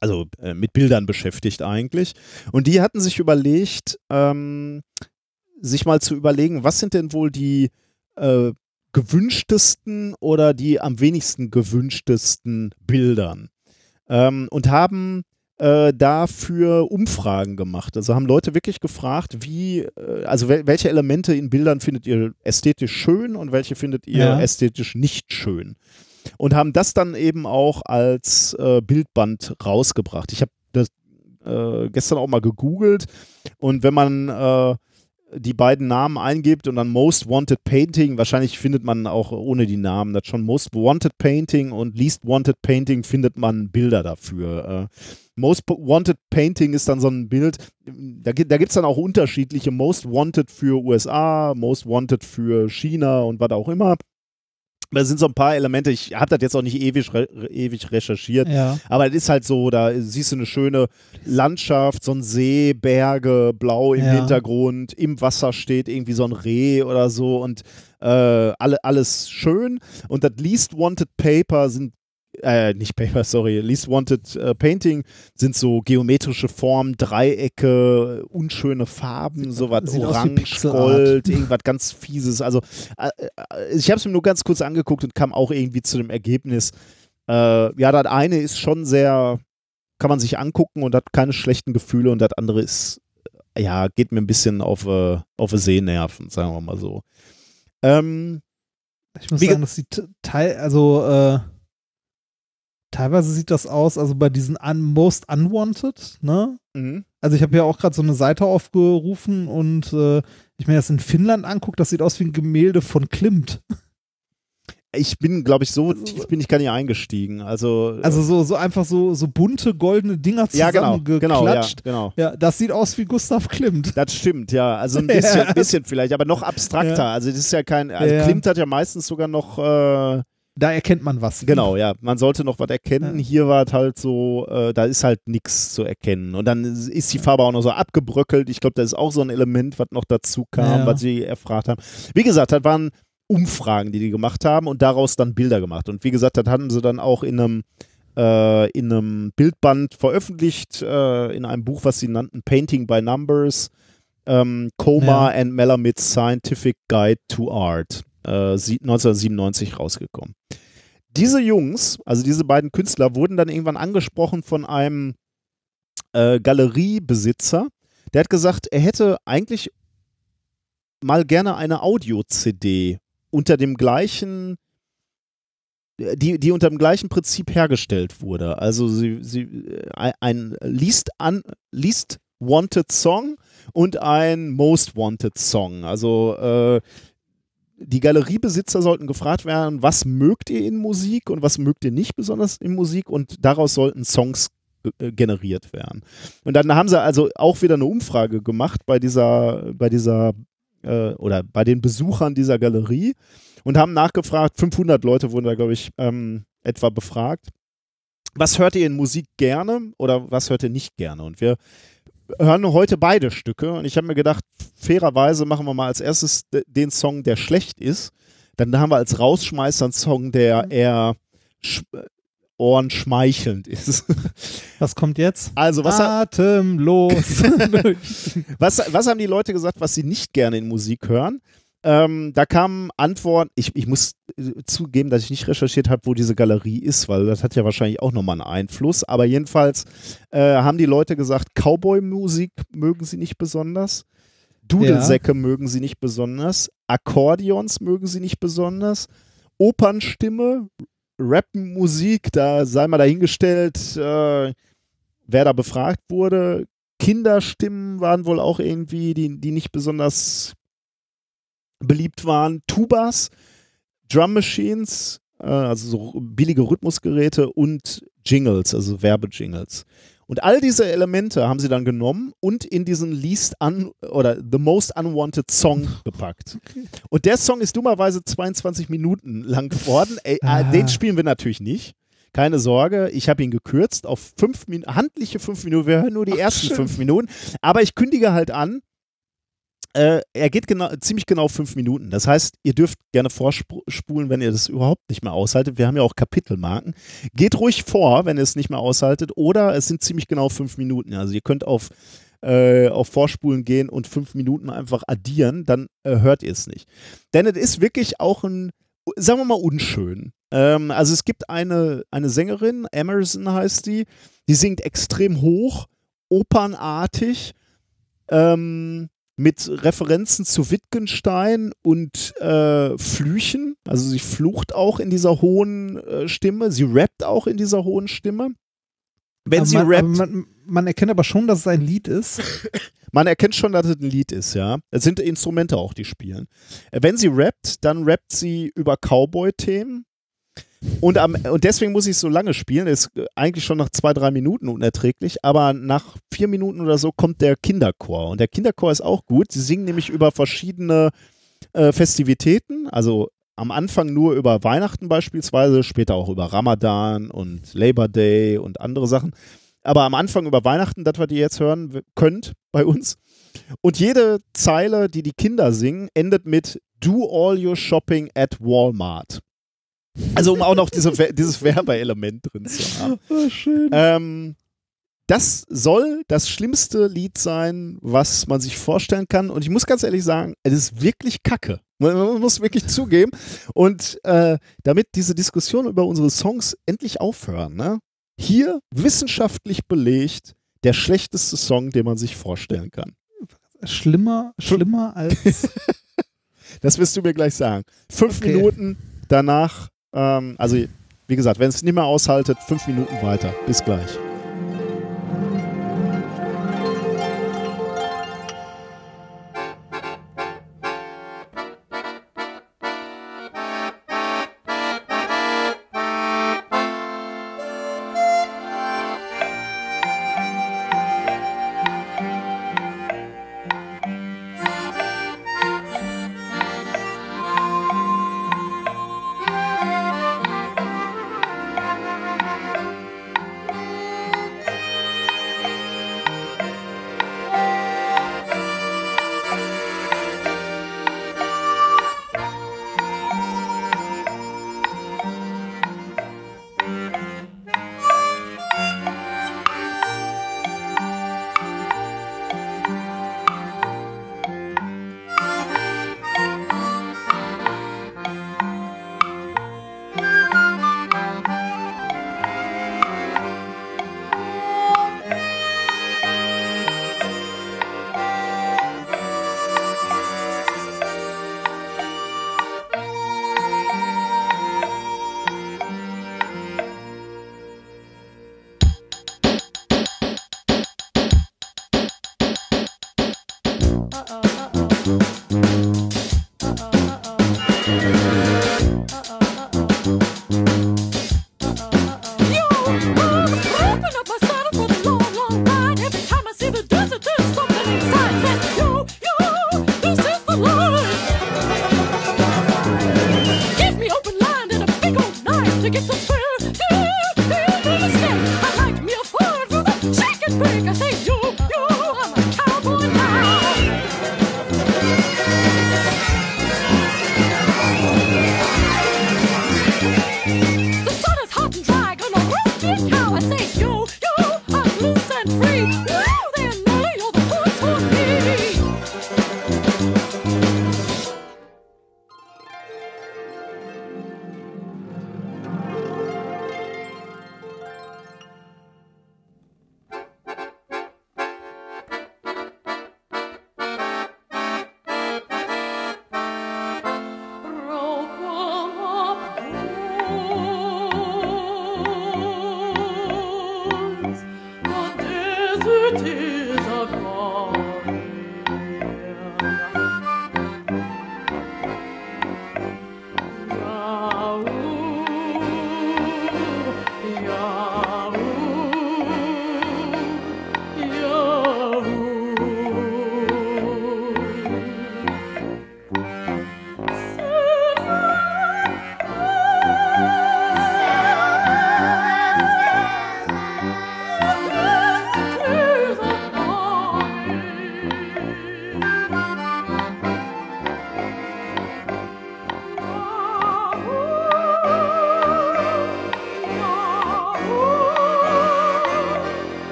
also äh, mit Bildern beschäftigt eigentlich. Und die hatten sich überlegt, ähm, sich mal zu überlegen, was sind denn wohl die äh, gewünschtesten oder die am wenigsten gewünschtesten Bildern ähm, und haben äh, dafür Umfragen gemacht. Also haben Leute wirklich gefragt, wie, äh, also wel welche Elemente in Bildern findet ihr ästhetisch schön und welche findet ihr Ja. ästhetisch nicht schön. Und haben das dann eben auch als äh, Bildband rausgebracht. Ich habe das äh, gestern auch mal gegoogelt und wenn man äh, die beiden Namen eingibt und dann Most Wanted Painting, wahrscheinlich findet man auch ohne die Namen das schon Most Wanted Painting und Least Wanted Painting findet man Bilder dafür. Äh, Most Wanted Painting ist dann so ein Bild, da, gi- da gibt es dann auch unterschiedliche Most Wanted für USA, Most Wanted für China und was auch immer. Da sind so ein paar Elemente, ich habe das jetzt auch nicht ewig, re ewig recherchiert, Ja. aber es ist halt so, da siehst du eine schöne Landschaft, so ein See, Berge, blau im Ja. Hintergrund, im Wasser steht irgendwie so ein Reh oder so und äh, alle, alles schön. Und das Least Wanted Paper sind äh, nicht Paper, sorry, Least Wanted äh, Painting sind so geometrische Formen, Dreiecke, unschöne Farben, sowas orange. Gold, irgendwas ganz fieses. Also äh, äh, ich habe es mir nur ganz kurz angeguckt und kam auch irgendwie zu dem Ergebnis, äh, ja, das eine ist schon sehr, kann man sich angucken und hat keine schlechten Gefühle und das andere ist, äh, ja, geht mir ein bisschen auf, äh, auf die Sehnerven, sagen wir mal so. Ähm, Ich muss sagen, das sieht teil, also äh, teilweise sieht das aus, also bei diesen un Most Unwanted, ne? mhm. Also ich habe ja auch gerade so eine Seite aufgerufen und äh, ich mir das in Finnland angucke, das sieht aus wie ein Gemälde von Klimt. Ich bin, glaube ich, so tief bin ich gar nicht eingestiegen. Also, Also so, so einfach so, so bunte goldene Dinger ja, genau, genau, ja, zusammengeklatscht. genau. ja, das sieht aus wie Gustav Klimt. Das stimmt, ja. Also ein bisschen, Ja. bisschen vielleicht, aber noch abstrakter. Also das ist ja kein, also. Klimt hat ja meistens sogar noch, äh, Da erkennt man was. genau, ja, man sollte noch was erkennen. Ja. Hier war es halt so, äh, da ist halt nichts zu erkennen. Und dann ist die Farbe auch noch so abgebröckelt. Ich glaube, das ist auch so ein Element, was noch dazu kam, Ja. was sie erfragt haben. Wie gesagt, das waren Umfragen, die die gemacht haben und daraus dann Bilder gemacht. Und wie gesagt, das hatten sie dann auch in einem äh, in einem Bildband veröffentlicht, äh, in einem Buch, was sie nannten Painting by Numbers, ähm, Coma and Melamid's Scientific Guide to Art, 1997 rausgekommen. Diese Jungs, also diese beiden Künstler, wurden dann irgendwann angesprochen von einem äh, Galeriebesitzer, der hat gesagt, er hätte eigentlich mal gerne eine Audio-CD unter dem gleichen die, die unter dem gleichen Prinzip hergestellt wurde. Also sie, sie, äh, ein Least, un, least Wanted Song und ein Most Wanted Song. Also äh, die Galeriebesitzer sollten gefragt werden, was mögt ihr in Musik und was mögt ihr nicht besonders in Musik und daraus sollten Songs äh, generiert werden. Und dann haben sie also auch wieder eine Umfrage gemacht bei dieser, bei dieser äh, oder bei den Besuchern dieser Galerie und haben nachgefragt, 500 Leute wurden da, glaube ich, ähm, etwa befragt. Was hört ihr in Musik gerne oder was hört ihr nicht gerne? Und wir hören heute beide Stücke und ich habe mir gedacht, fairerweise machen wir mal als erstes de- den Song, der schlecht ist. Dann haben wir als Rausschmeißer einen Song, der eher sch ohrenschmeichelnd ist. Was kommt jetzt? Also, was, Atemlos. was, was haben die Leute gesagt, was sie nicht gerne in Musik hören? Ähm, da kamen Antworten, ich, ich muss äh, zugeben, dass ich nicht recherchiert habe, wo diese Galerie ist, weil das hat ja wahrscheinlich auch nochmal einen Einfluss. Aber jedenfalls äh, haben die Leute gesagt, Cowboy-Musik mögen sie nicht besonders, Dudelsäcke mögen sie nicht besonders, Akkordeons mögen sie nicht besonders, Opernstimme, Rap-Musik, da sei mal dahingestellt, äh, wer da befragt wurde. Kinderstimmen waren wohl auch irgendwie, die, die nicht besonders beliebt waren. Tubas, Drum Machines, äh, also so billige Rhythmusgeräte und Jingles, also Werbejingles. Und all diese Elemente haben sie dann genommen und in diesen Least Un oder The Most Unwanted Song gepackt. Und der Song ist dummerweise 22 Minuten lang geworden. Ey, Ah. den spielen wir natürlich nicht. Keine Sorge, ich habe ihn gekürzt auf fünf Min handliche fünf Minuten. Wir hören nur die ersten schön. fünf Minuten. Aber ich kündige halt an, äh, er geht genau, ziemlich genau fünf Minuten. Das heißt, ihr dürft gerne vorspulen, wenn ihr das überhaupt nicht mehr aushaltet. Wir haben ja auch Kapitelmarken. Geht ruhig vor, wenn ihr es nicht mehr aushaltet. Oder es sind ziemlich genau fünf Minuten. Also ihr könnt auf, äh, auf Vorspulen gehen und fünf Minuten einfach addieren, dann äh, hört ihr es nicht. Denn es ist wirklich auch ein, sagen wir mal, unschön. Ähm, also es gibt eine, eine Sängerin, Emerson heißt die, die singt extrem hoch, opernartig. Ähm, mit Referenzen zu Wittgenstein und äh, Flüchen. Also sie flucht auch in dieser hohen äh, Stimme. Sie rappt auch in dieser hohen Stimme. Wenn Aber sie man, rappt, man, man erkennt aber schon, dass es ein Lied ist. man erkennt schon, dass es ein Lied ist, ja. Es sind Instrumente auch, die spielen. Wenn sie rappt, dann rappt sie über Cowboy-Themen. Und, am, und deswegen muss ich so lange spielen. Ist äh, eigentlich schon nach zwei, drei Minuten unerträglich. Aber nach vier Minuten oder so kommt der Kinderchor. Und der Kinderchor ist auch gut. Sie singen nämlich über verschiedene äh, Festivitäten. Also am Anfang nur über Weihnachten beispielsweise, später auch über Ramadan und Labor Day und andere Sachen. Aber am Anfang über Weihnachten, das, was ihr jetzt hören könnt bei uns. Und jede Zeile, die die Kinder singen, endet mit Do all your shopping at Walmart. Also um auch noch diese, dieses Werbeelement drin zu haben. Oh, schön. Ähm, das soll das schlimmste Lied sein, was man sich vorstellen kann. Und ich muss ganz ehrlich sagen, es ist wirklich Kacke. Man, muss wirklich zugeben. Und äh, damit diese Diskussion über unsere Songs endlich aufhören, ne? hier wissenschaftlich belegt der schlechteste Song, den man sich vorstellen kann. Schlimmer, schlimmer als. Das wirst du mir gleich sagen. Fünf Okay. Minuten danach, ähm, also wie gesagt, wenn es nicht mehr aushaltet, fünf Minuten weiter. Bis gleich.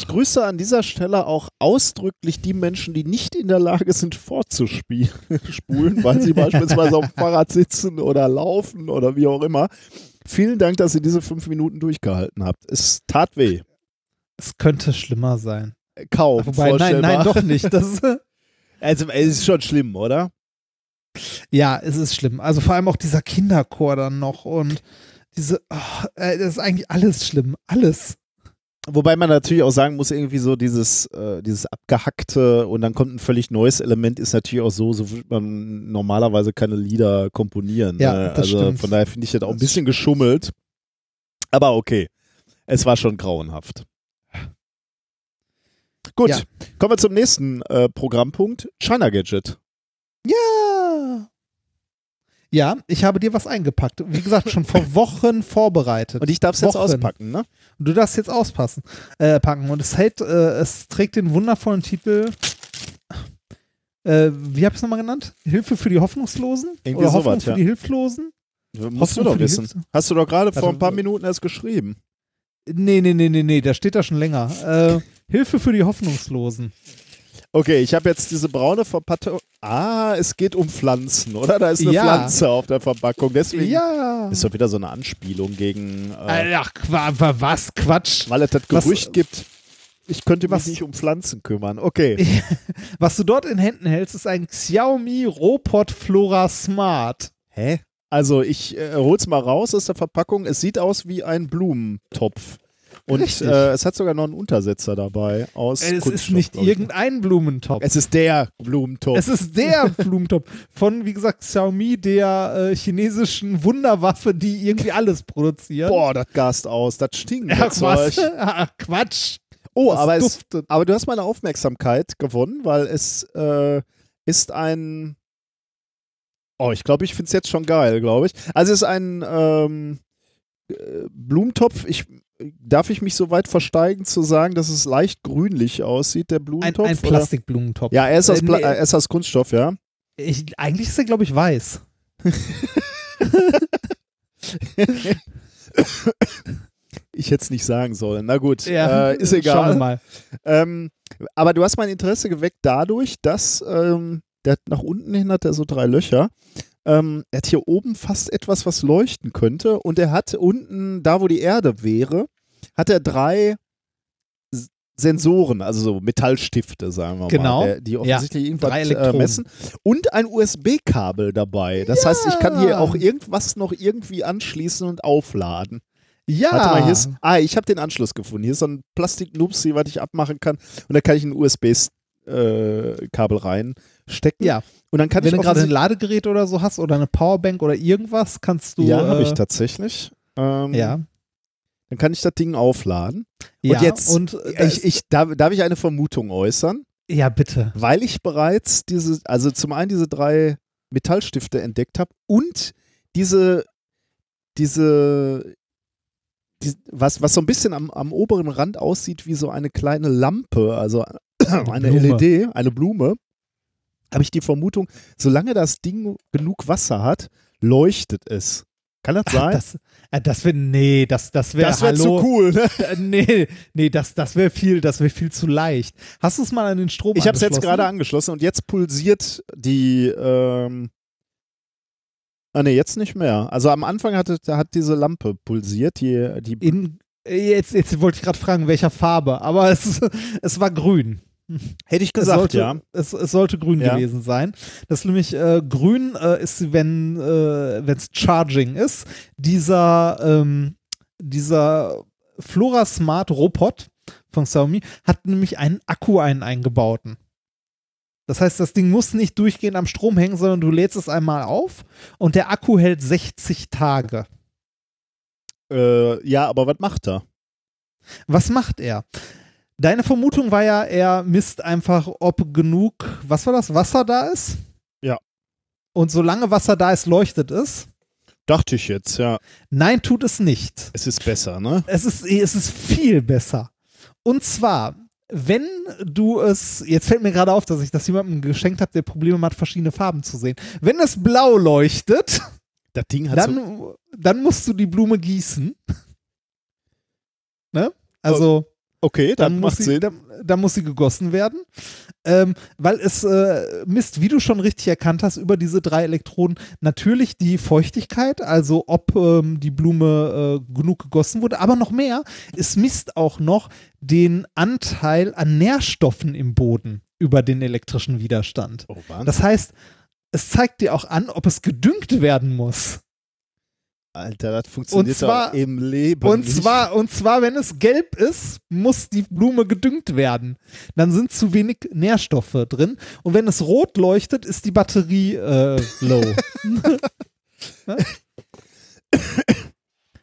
Ich grüße an dieser Stelle auch ausdrücklich die Menschen, die nicht in der Lage sind, fortzuspulen, weil sie beispielsweise auf dem Fahrrad sitzen oder laufen oder wie auch immer. Vielen Dank, dass ihr diese fünf Minuten durchgehalten habt. Es tat weh. Es könnte schlimmer sein. Kaum. Wobei, nein, nein, doch nicht. Das Also, es ist schon schlimm, oder? ja, es ist schlimm. Also vor allem auch dieser Kinderchor dann noch und diese, oh, äh, das ist eigentlich alles schlimm. Alles. Wobei man natürlich auch sagen muss, irgendwie so dieses, äh, dieses abgehackte und dann kommt ein völlig neues Element, ist natürlich auch so, so würde man normalerweise keine Lieder komponieren. Ja, ne? das Also stimmt. von daher finde ich das auch ein bisschen geschummelt. Aber okay, es war schon grauenhaft. Gut, Ja. kommen wir zum nächsten äh, Programmpunkt, China Gadget. Ja. Ja, ich habe dir was eingepackt. Wie gesagt, schon vor Wochen vorbereitet. Und ich darf es jetzt auspacken, ne? Und du darfst jetzt auspassen, äh, packen. Und es hält, äh, es trägt den wundervollen Titel. Äh, wie hab ich es nochmal genannt? Hilfe für die Hoffnungslosen? Irgendwie Oder Hoffnung sowas, für ja. die Hilflosen? Musst du doch für wissen. Hilfe- Hast du doch gerade vor ein paar wo- Minuten erst geschrieben. Nee, nee, nee, nee, nee, da steht da schon länger. Äh, Hilfe für die Hoffnungslosen. Okay, ich habe jetzt diese braune Verpackung. Ah, es geht um Pflanzen, oder? Da ist eine Ja. Pflanze auf der Verpackung. Deswegen Ja. ist doch wieder so eine Anspielung gegen, äh, Ach, Qua- wa- was? Quatsch. weil es das was- Gerücht gibt, ich könnte mich was- nicht um Pflanzen kümmern. Okay. Was du dort in Händen hältst, ist ein Xiaomi Robot Flora Smart. Hä? Also ich äh, hol's mal raus aus der Verpackung. Es sieht aus wie ein Blumentopf. Und äh, es hat sogar noch einen Untersetzer dabei aus Es ist Kunststoff, nicht ich, ne? irgendein Blumentopf. Es ist der Blumentopf. Es ist der Blumentopf von, wie gesagt, Xiaomi, der äh, chinesischen Wunderwaffe, die irgendwie alles produziert. Boah, das gast aus. Das stinkt. Ach, das was? Ach, Quatsch. Oh, aber, es, aber du hast meine Aufmerksamkeit gewonnen, weil es äh, ist ein. Oh, ich glaube, ich finde es jetzt schon geil, glaube ich. Also es ist ein ähm, äh, Blumentopf. Ich, darf ich mich so weit versteigen zu sagen, dass es leicht grünlich aussieht, der Ein, Blumentopf? ein oder? Plastikblumentopf. Ja, er ist, aus Äh, Pla er ist aus Kunststoff, ja. ich, eigentlich ist er, glaube ich, weiß. Ich hätte es nicht sagen sollen. Na gut, Ja, äh, ist Schauen wir egal. mal. Ähm, aber du hast mein Interesse geweckt dadurch, dass ähm, der nach unten hin hat er so drei Löcher. Ähm, er hat hier oben fast etwas, was leuchten könnte. Und er hat unten, da wo die Erde wäre, hat er drei Sensoren, also so Metallstifte, sagen wir Genau. mal, der, die offensichtlich Drei irgendwas äh, messen. Und ein USB-Kabel dabei. Das heißt, ich kann hier auch irgendwas noch irgendwie anschließen und aufladen. Ja. Warte mal, hier ist, ah, ich habe den Anschluss gefunden. Hier ist so ein Plastik-Nupsi, was ich abmachen kann. Und da kann ich ein USB-Kabel reinstecken. ja. Und dann kann Wenn ich du gerade ein Ladegerät oder so hast oder eine Powerbank oder irgendwas, kannst du. Ja, habe ich äh, tatsächlich. Ähm, Ja. Dann kann ich das Ding aufladen. ja. jetzt, Und äh, Ich, ich, darf, darf ich eine Vermutung äußern? ja, bitte. Weil ich bereits diese, also zum einen diese drei Metallstifte entdeckt habe und diese, diese, die, was, was so ein bisschen am, am oberen Rand aussieht wie so eine kleine Lampe, also eine Blume. LED, eine Blume, habe ich die Vermutung, solange das Ding genug Wasser hat, leuchtet es. Kann das sein? das äh, das wäre nee, das das wäre das wäre zu cool. Ne? Äh, Nee, nee, das das wäre viel, das wäre viel zu leicht. Hast du es mal an den Strom Ich habe es jetzt gerade angeschlossen und jetzt pulsiert die. Ähm ah ne, jetzt nicht mehr. Also am Anfang hatte, hat diese Lampe pulsiert, die, die in äh, jetzt jetzt wollte ich gerade fragen, welcher Farbe, aber es es war grün. Hätte ich Es gesagt, sollte, ja. es, es sollte grün Ja. gewesen sein. Das ist nämlich äh, grün äh, ist, wenn äh, es Charging ist. Dieser, ähm, dieser Flora Smart Robot von Xiaomi hat nämlich einen Akku einen eingebauten. Das heißt, das Ding muss nicht durchgehend am Strom hängen, sondern du lädst es einmal auf und der Akku hält 60 Tage. Äh, ja, aber was macht er? Was macht er? Deine Vermutung war ja, er misst einfach, ob genug, was war das, Wasser da ist? Ja. Und solange Wasser da ist, leuchtet es. Dachte ich jetzt, ja. Nein, tut es nicht. Es ist besser, ne? Es ist, es ist viel besser. Und zwar, wenn du es, jetzt fällt mir gerade auf, dass ich das jemandem geschenkt habe, der Probleme hat, verschiedene Farben zu sehen. Wenn es blau leuchtet, Das Ding hat so, dann, dann musst du die Blume gießen. ne? Also, Okay, dann muss, sie, dann, dann muss sie gegossen werden, ähm, weil es äh, misst, wie du schon richtig erkannt hast, über diese drei Elektroden natürlich die Feuchtigkeit, also ob ähm, die Blume äh, genug gegossen wurde, aber noch mehr, es misst auch noch den Anteil an Nährstoffen im Boden über den elektrischen Widerstand. Oh. Das heißt, es zeigt dir auch an, ob es gedüngt werden muss. Alter, das funktioniert zwar- doch im Leben Und nicht. zwar, und zwar, wenn es gelb ist, muss die Blume gedüngt werden. Dann sind zu wenig Nährstoffe drin. Und wenn es rot leuchtet, ist die Batterie äh, low.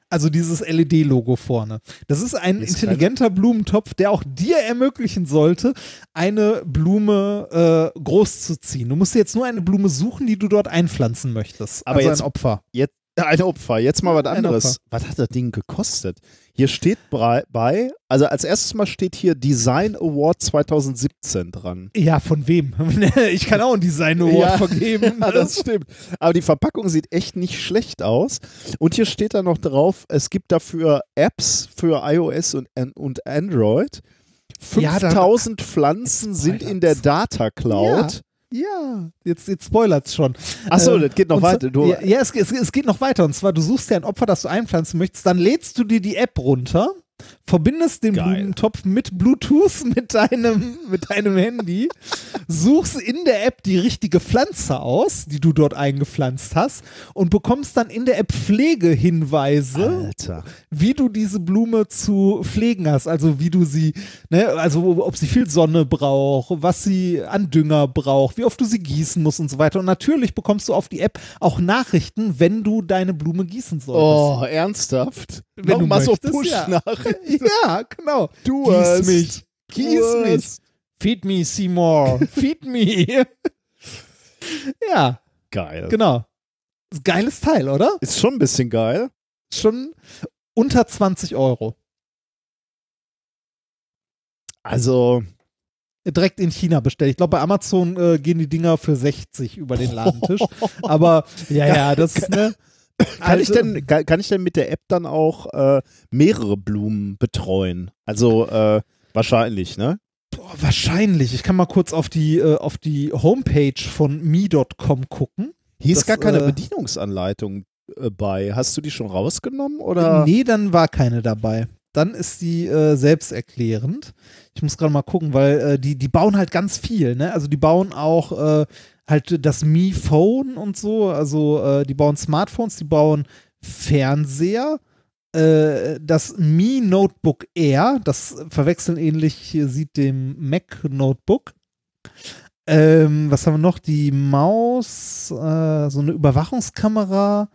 also dieses LED-Logo vorne. Das ist ein Ist intelligenter Blumentopf, der auch dir ermöglichen sollte, eine Blume äh, groß zu ziehen. Du musst jetzt nur eine Blume suchen, die du dort einpflanzen möchtest. Aber also jetzt- ein Opfer. Jetzt, ein Opfer. Jetzt mal was Ein anderes. Was hat das Ding gekostet? Hier steht bei, also als erstes Mal steht hier Design Award 2017 dran. Ja, von wem? Ich kann auch einen Design Award Ja. vergeben. Ja, das stimmt. Aber die Verpackung sieht echt nicht schlecht aus. Und hier steht dann noch drauf, es gibt dafür Apps für iOS und, und Android. Ja, da- 5000 Pflanzen sind in der Data Cloud. Ja, jetzt, jetzt spoilert's schon. Achso, Ähm, das geht noch weiter. Du, ja, ja es, es, es geht noch weiter. Und zwar, du suchst dir ein Opfer, das du einpflanzen möchtest, dann lädst du dir die App runter, verbindest den Geil. Blumentopf mit Bluetooth mit deinem, mit deinem Handy, suchst in der App die richtige Pflanze aus, die du dort eingepflanzt hast, und bekommst dann in der App Pflegehinweise, Alter. wie du diese Blume zu pflegen hast, also wie du sie, ne, also ob sie viel Sonne braucht, was sie an Dünger braucht, wie oft du sie gießen musst und so weiter. Und natürlich bekommst du auf die App auch Nachrichten, wenn du deine Blume gießen solltest. Oh, ernsthaft? Wenn du Nochmal so möchtest, Push-Nachrichten. Ja, genau. Du Gieß hast- mich. Gieß mich. Feed me, Seymour. Feed me. ja, Geil. genau. Geiles Teil, oder? Ist schon ein bisschen geil. Schon unter 20 Euro. Also, direkt in China bestellt. Ich glaube, bei Amazon äh, gehen die Dinger für 60 über den Ladentisch. Aber ja, ja, das ist ne. Kann ich, Also- denn, kann, kann ich denn mit der App dann auch äh, mehrere Blumen betreuen? Also, äh, wahrscheinlich, ne? Boah, wahrscheinlich. Ich kann mal kurz auf die, äh, auf die Homepage von me.com gucken. Hier ist Das, gar keine äh, Bedienungsanleitung äh, bei. Hast du die schon rausgenommen? Oder? Nee, dann war keine dabei. Dann ist die äh, selbsterklärend. Ich muss gerade mal gucken, weil äh, die, die bauen halt ganz viel, ne? Also die bauen auch äh, halt das Mi Phone und so. Also äh, die bauen Smartphones, die bauen Fernseher. Äh, das Mi Notebook Air, das verwechseln ähnlich sieht dem Mac Notebook. Ähm, was haben wir noch? Die Maus, äh, so eine Überwachungskamera,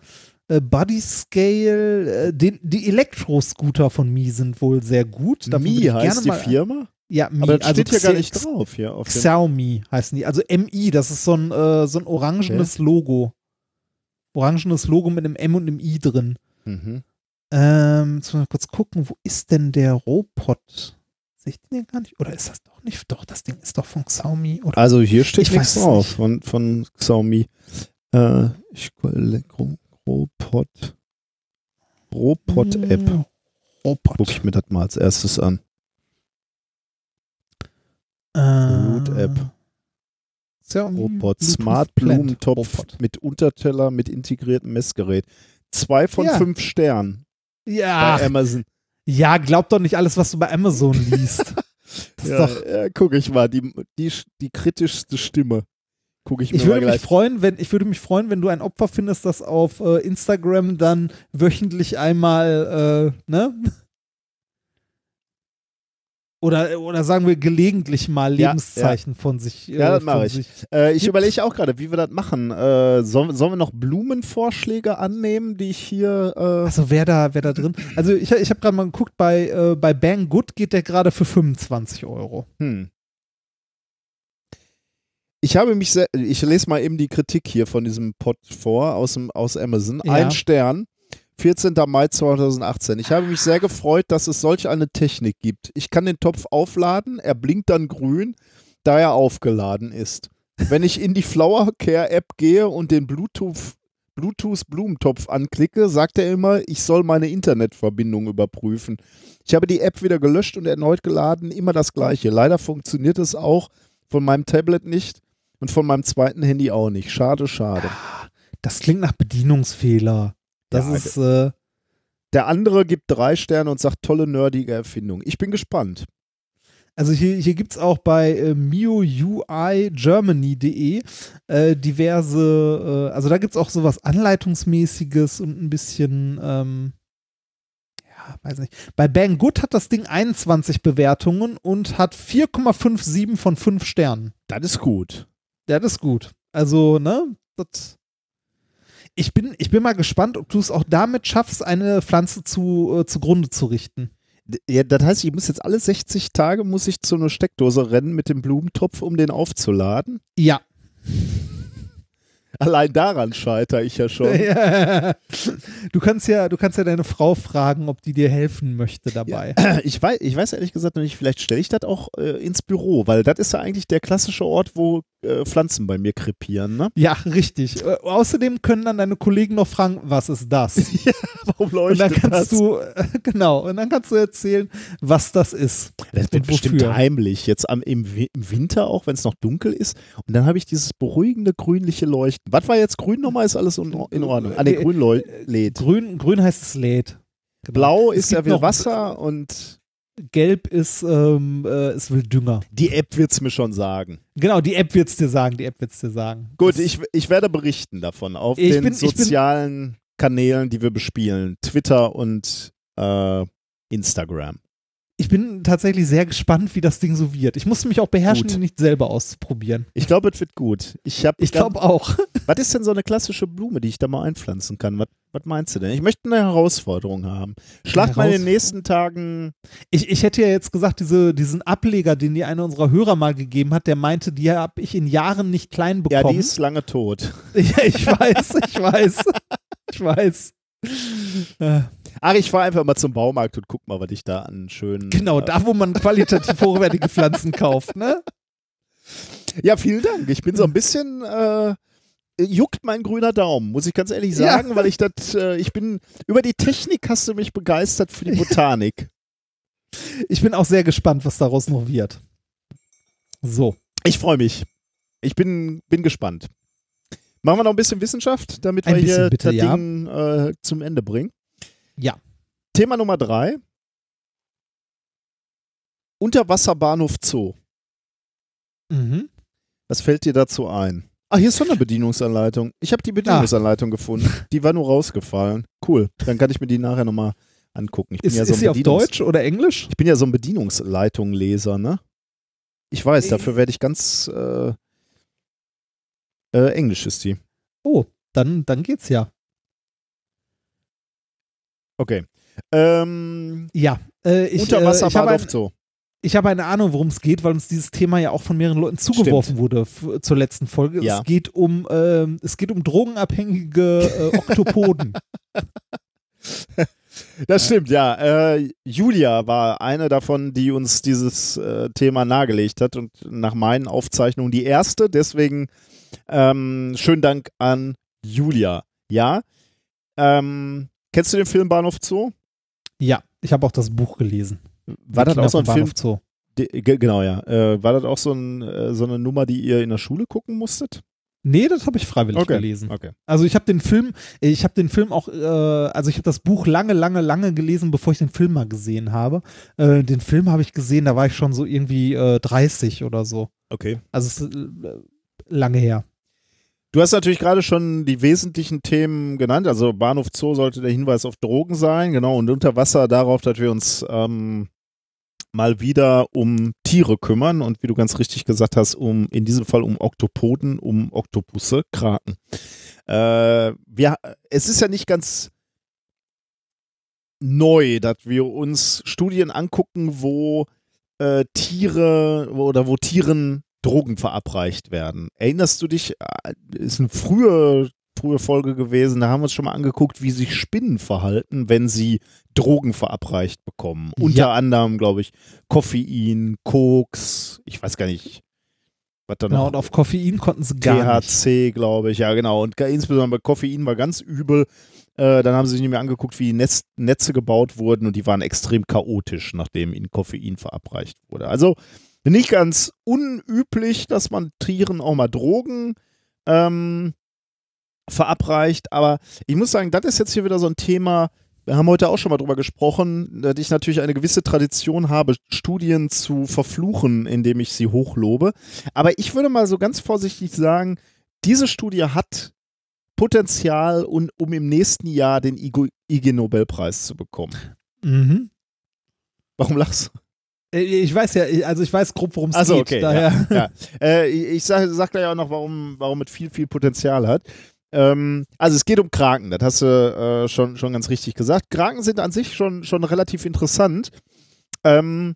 äh, Body Scale, äh, den, die Elektroscooter von Mi sind wohl sehr gut. Davon Mi heißt die Firma? Ja, Mi. Aber das also steht hier gar nicht drauf hier auf. Xiaomi heißen die. Also MI, das ist so ein, äh, so ein orangenes Logo. Orangenes Logo mit einem M und einem I drin. Mhm. Ähm, jetzt mal kurz gucken, wo ist denn der Robot? Sehe ich den gar nicht? Oder ist das doch nicht? Doch, das Ding ist doch von Xiaomi. Oder? Also hier steht Ich nichts drauf nicht. von, von Xiaomi. Äh, ich Robot. Robot-App. Hm, Robot. Guck ich mir das mal als erstes an. Äh, Root-App. Xiaomi Robot. Smart Blumentopf Robot. mit Unterteller mit integriertem Messgerät. Zwei von Ja. fünf Sternen Ja, bei Amazon. ja, glaub doch nicht alles, was du bei Amazon liest. Das ist Ja, doch, ja, guck ich mal, die, die, die kritischste Stimme. Guck ich mir ich mal würde mich gleich. freuen, wenn ich würde mich freuen, wenn du ein Opfer findest, das auf äh, Instagram dann wöchentlich einmal, äh, ne? Oder, oder sagen wir gelegentlich mal Ja, Lebenszeichen von sich. Äh, Ja, das mache ich. Äh, ich überlege auch gerade, wie wir das machen. Äh, sollen, sollen wir noch Blumenvorschläge annehmen, die ich hier. Äh, Also wer da, wer da drin? Also ich, ich habe gerade mal geguckt, bei, äh, bei Bang Good geht der gerade für 25 Euro. hm. Ich habe mich sehr, ich lese mal eben die Kritik hier von diesem Pod vor aus, dem, aus Amazon. Ja. Ein Stern, 14. Mai 2018. Ich habe mich sehr gefreut, dass es solch eine Technik gibt. Ich kann den Topf aufladen, er blinkt dann grün, da er aufgeladen ist. Wenn ich in die Flower Care App gehe und den Bluetooth Bluetooth-Blumentopf anklicke, sagt er immer, ich soll meine Internetverbindung überprüfen. Ich habe die App wieder gelöscht und erneut geladen, immer das gleiche. Leider funktioniert es auch von meinem Tablet nicht und von meinem zweiten Handy auch nicht. Schade, schade. Das klingt nach Bedienungsfehler. Das Ja, ist, äh, Der andere gibt drei Sterne und sagt, tolle, nerdige Erfindung. Ich bin gespannt. also hier, hier gibt es auch bei äh, MIUIGermany.de äh, diverse, äh, also da gibt es auch sowas Anleitungsmäßiges und ein bisschen, ähm, ja, weiß nicht. Bei Banggood hat das Ding 21 Bewertungen und hat 4,57 von 5 Sternen. Das ist gut. Das ist gut. Also, ne, das. Ich bin, ich bin mal gespannt, ob du es auch damit schaffst, eine Pflanze zu, äh, zugrunde zu richten. Ja, das heißt, ich muss jetzt alle 60 Tage muss ich zu einer Steckdose rennen mit dem Blumentopf, um den aufzuladen. Ja. Allein daran scheitere ich ja schon. Du kannst ja, du kannst ja deine Frau fragen, ob die dir helfen möchte dabei. Ich weiß, ich weiß ehrlich gesagt noch nicht, vielleicht stelle ich das auch äh, ins Büro, weil das ist ja eigentlich der klassische Ort, wo äh, Pflanzen bei mir krepieren, ne? Ja, richtig. Äh, außerdem können dann deine Kollegen noch fragen, was ist das? Warum Und dann leuchtet kannst das? du, äh, genau, und dann kannst du erzählen, was das ist. Das wird bestimmt heimlich, jetzt am, im, im Winter auch, wenn es noch dunkel ist. Und dann habe ich dieses beruhigende grünliche Leuchten. Was war jetzt grün nochmal? Ist alles in, Ordnung. Ah, ne, Äh, grün leu- lädt. Grün, grün heißt es lädt. Genau. Blau ist ja wie Wasser und Gelb ist, ähm, äh, es will Dünger. die App wird es mir schon sagen. Genau, die App wird's dir sagen, die App wird's dir sagen. Gut, ich, ich werde berichten davon auf Ich den bin- sozialen Kanälen, die wir bespielen. Twitter und äh, Instagram. Ich bin tatsächlich sehr gespannt, wie das Ding so wird. Ich musste mich auch beherrschen, ihn nicht selber auszuprobieren. Ich glaube, es wird gut. Ich, hab Ich glaube auch. Was ist denn so eine klassische Blume, die ich da mal einpflanzen kann? Was, was meinst du denn? Ich möchte eine Herausforderung haben. Schlagt mal in den nächsten Tagen. Ich, ich hätte ja jetzt gesagt, diese, diesen Ableger, den dir einer unserer Hörer mal gegeben hat, der meinte, die habe ich in Jahren nicht klein Ja, bekommen. die ist lange tot. ja, ich weiß, ich weiß. Ich weiß. Ach, ich fahre einfach mal zum Baumarkt und guck mal, was ich da an schönen. genau, äh, da, wo man qualitativ hochwertige Pflanzen kauft, ne? Ja, vielen Dank. Ich bin so ein bisschen. Äh, juckt mein grüner Daumen, muss ich ganz ehrlich sagen, Ja. weil ich das, äh, ich bin, über die Technik hast du mich begeistert für die Botanik. Ich bin auch sehr gespannt, was daraus noch wird. So. Ich freue mich. Ich bin, bin gespannt. Machen wir noch ein bisschen Wissenschaft, damit Ein wir hier bitte, das ja. Ding äh, zum Ende bringen. Ja. Thema Nummer drei. Unterwasserbahnhof Zoo. Mhm. Was fällt dir dazu ein? Ah, hier ist schon eine Bedienungsanleitung. Ich habe die Bedienungsanleitung gefunden. Die war nur rausgefallen. Cool. Dann kann ich mir die nachher nochmal angucken. Ich bin Ist, ja so ist ein sie auf Deutsch oder Englisch? Ich bin ja so ein Bedienungsleitung-Leser, ne? Ich weiß, dafür werde ich ganz äh, äh, Englisch ist die. Oh, dann, dann geht's ja. Okay. Ähm, Ja. Äh, ich, äh, ich ein, Zoo. ich habe eine Ahnung, worum es geht, weil uns dieses Thema ja auch von mehreren Leuten zugeworfen wurde f- zur letzten Folge. Ja. Es geht um, ähm, es geht um drogenabhängige äh, Oktopoden. Das stimmt, ja. Äh, Julia war eine davon, die uns dieses äh, Thema nahegelegt hat und nach meinen Aufzeichnungen die erste. Deswegen ähm, schönen Dank an Julia. Ja. Ähm, kennst du den Film Bahnhof Zoo? ja, ich habe auch das Buch gelesen. War das auch so ein Film? Bahnhof Zoo. Ge- genau, ja. Äh, war das auch so, ein, äh, so eine Nummer, die ihr in der Schule gucken musstet? Nee, das habe ich freiwillig Okay. gelesen. Okay. Also ich habe den Film, ich habe den Film auch, äh, also ich habe das Buch lange, lange, lange gelesen, bevor ich den Film mal gesehen habe. Äh, den Film habe ich gesehen, da war ich schon so irgendwie äh, 30 oder so. Okay. Also es ist äh, lange her. Du hast natürlich gerade schon die wesentlichen Themen genannt. Also Bahnhof Zoo sollte der Hinweis auf Drogen sein, genau. Und unter Wasser darauf, dass wir uns ähm, mal wieder um Tiere kümmern und wie du ganz richtig gesagt hast, um in diesem Fall um Oktopoden, um Oktopusse, Kraken. Äh, wir, es ist ja nicht ganz neu, dass wir uns Studien angucken, wo äh, Tiere oder wo Tieren Drogen verabreicht werden. Erinnerst du dich, äh, ist eine frühe, frühe Folge gewesen, da haben wir uns schon mal angeguckt, wie sich Spinnen verhalten, wenn sie Drogen verabreicht bekommen. Ja. Unter anderem, glaube ich, Koffein, Koks, ich weiß gar nicht, was da Genau, noch und auf Koffein konnten sie gar nicht. THC, glaube ich, ja genau. Und insbesondere bei Koffein war ganz übel. Äh, dann haben sie sich nicht mehr angeguckt, wie die Netz Netze gebaut wurden und die waren extrem chaotisch, nachdem ihnen Koffein verabreicht wurde. Also nicht ganz unüblich, dass man Tieren auch mal Drogen ähm, verabreicht, aber ich muss sagen, das ist jetzt hier wieder so ein Thema, wir haben heute auch schon mal drüber gesprochen, dass ich natürlich eine gewisse Tradition habe, Studien zu verfluchen, indem ich sie hochlobe. Aber ich würde mal so ganz vorsichtig sagen, diese Studie hat Potenzial, un- um im nächsten Jahr den Igo- IG Nobelpreis zu bekommen. Mhm. Warum lachst du? Äh, Ich weiß ja, also ich weiß grob, worum es so, geht. okay, Daher. Ja. Äh, ich ich sage sag gleich auch noch, warum, warum es viel, viel Potenzial hat. Ähm, also es geht um Kraken, das hast du äh, schon, schon ganz richtig gesagt. Kraken sind an sich schon, schon relativ interessant. Ähm,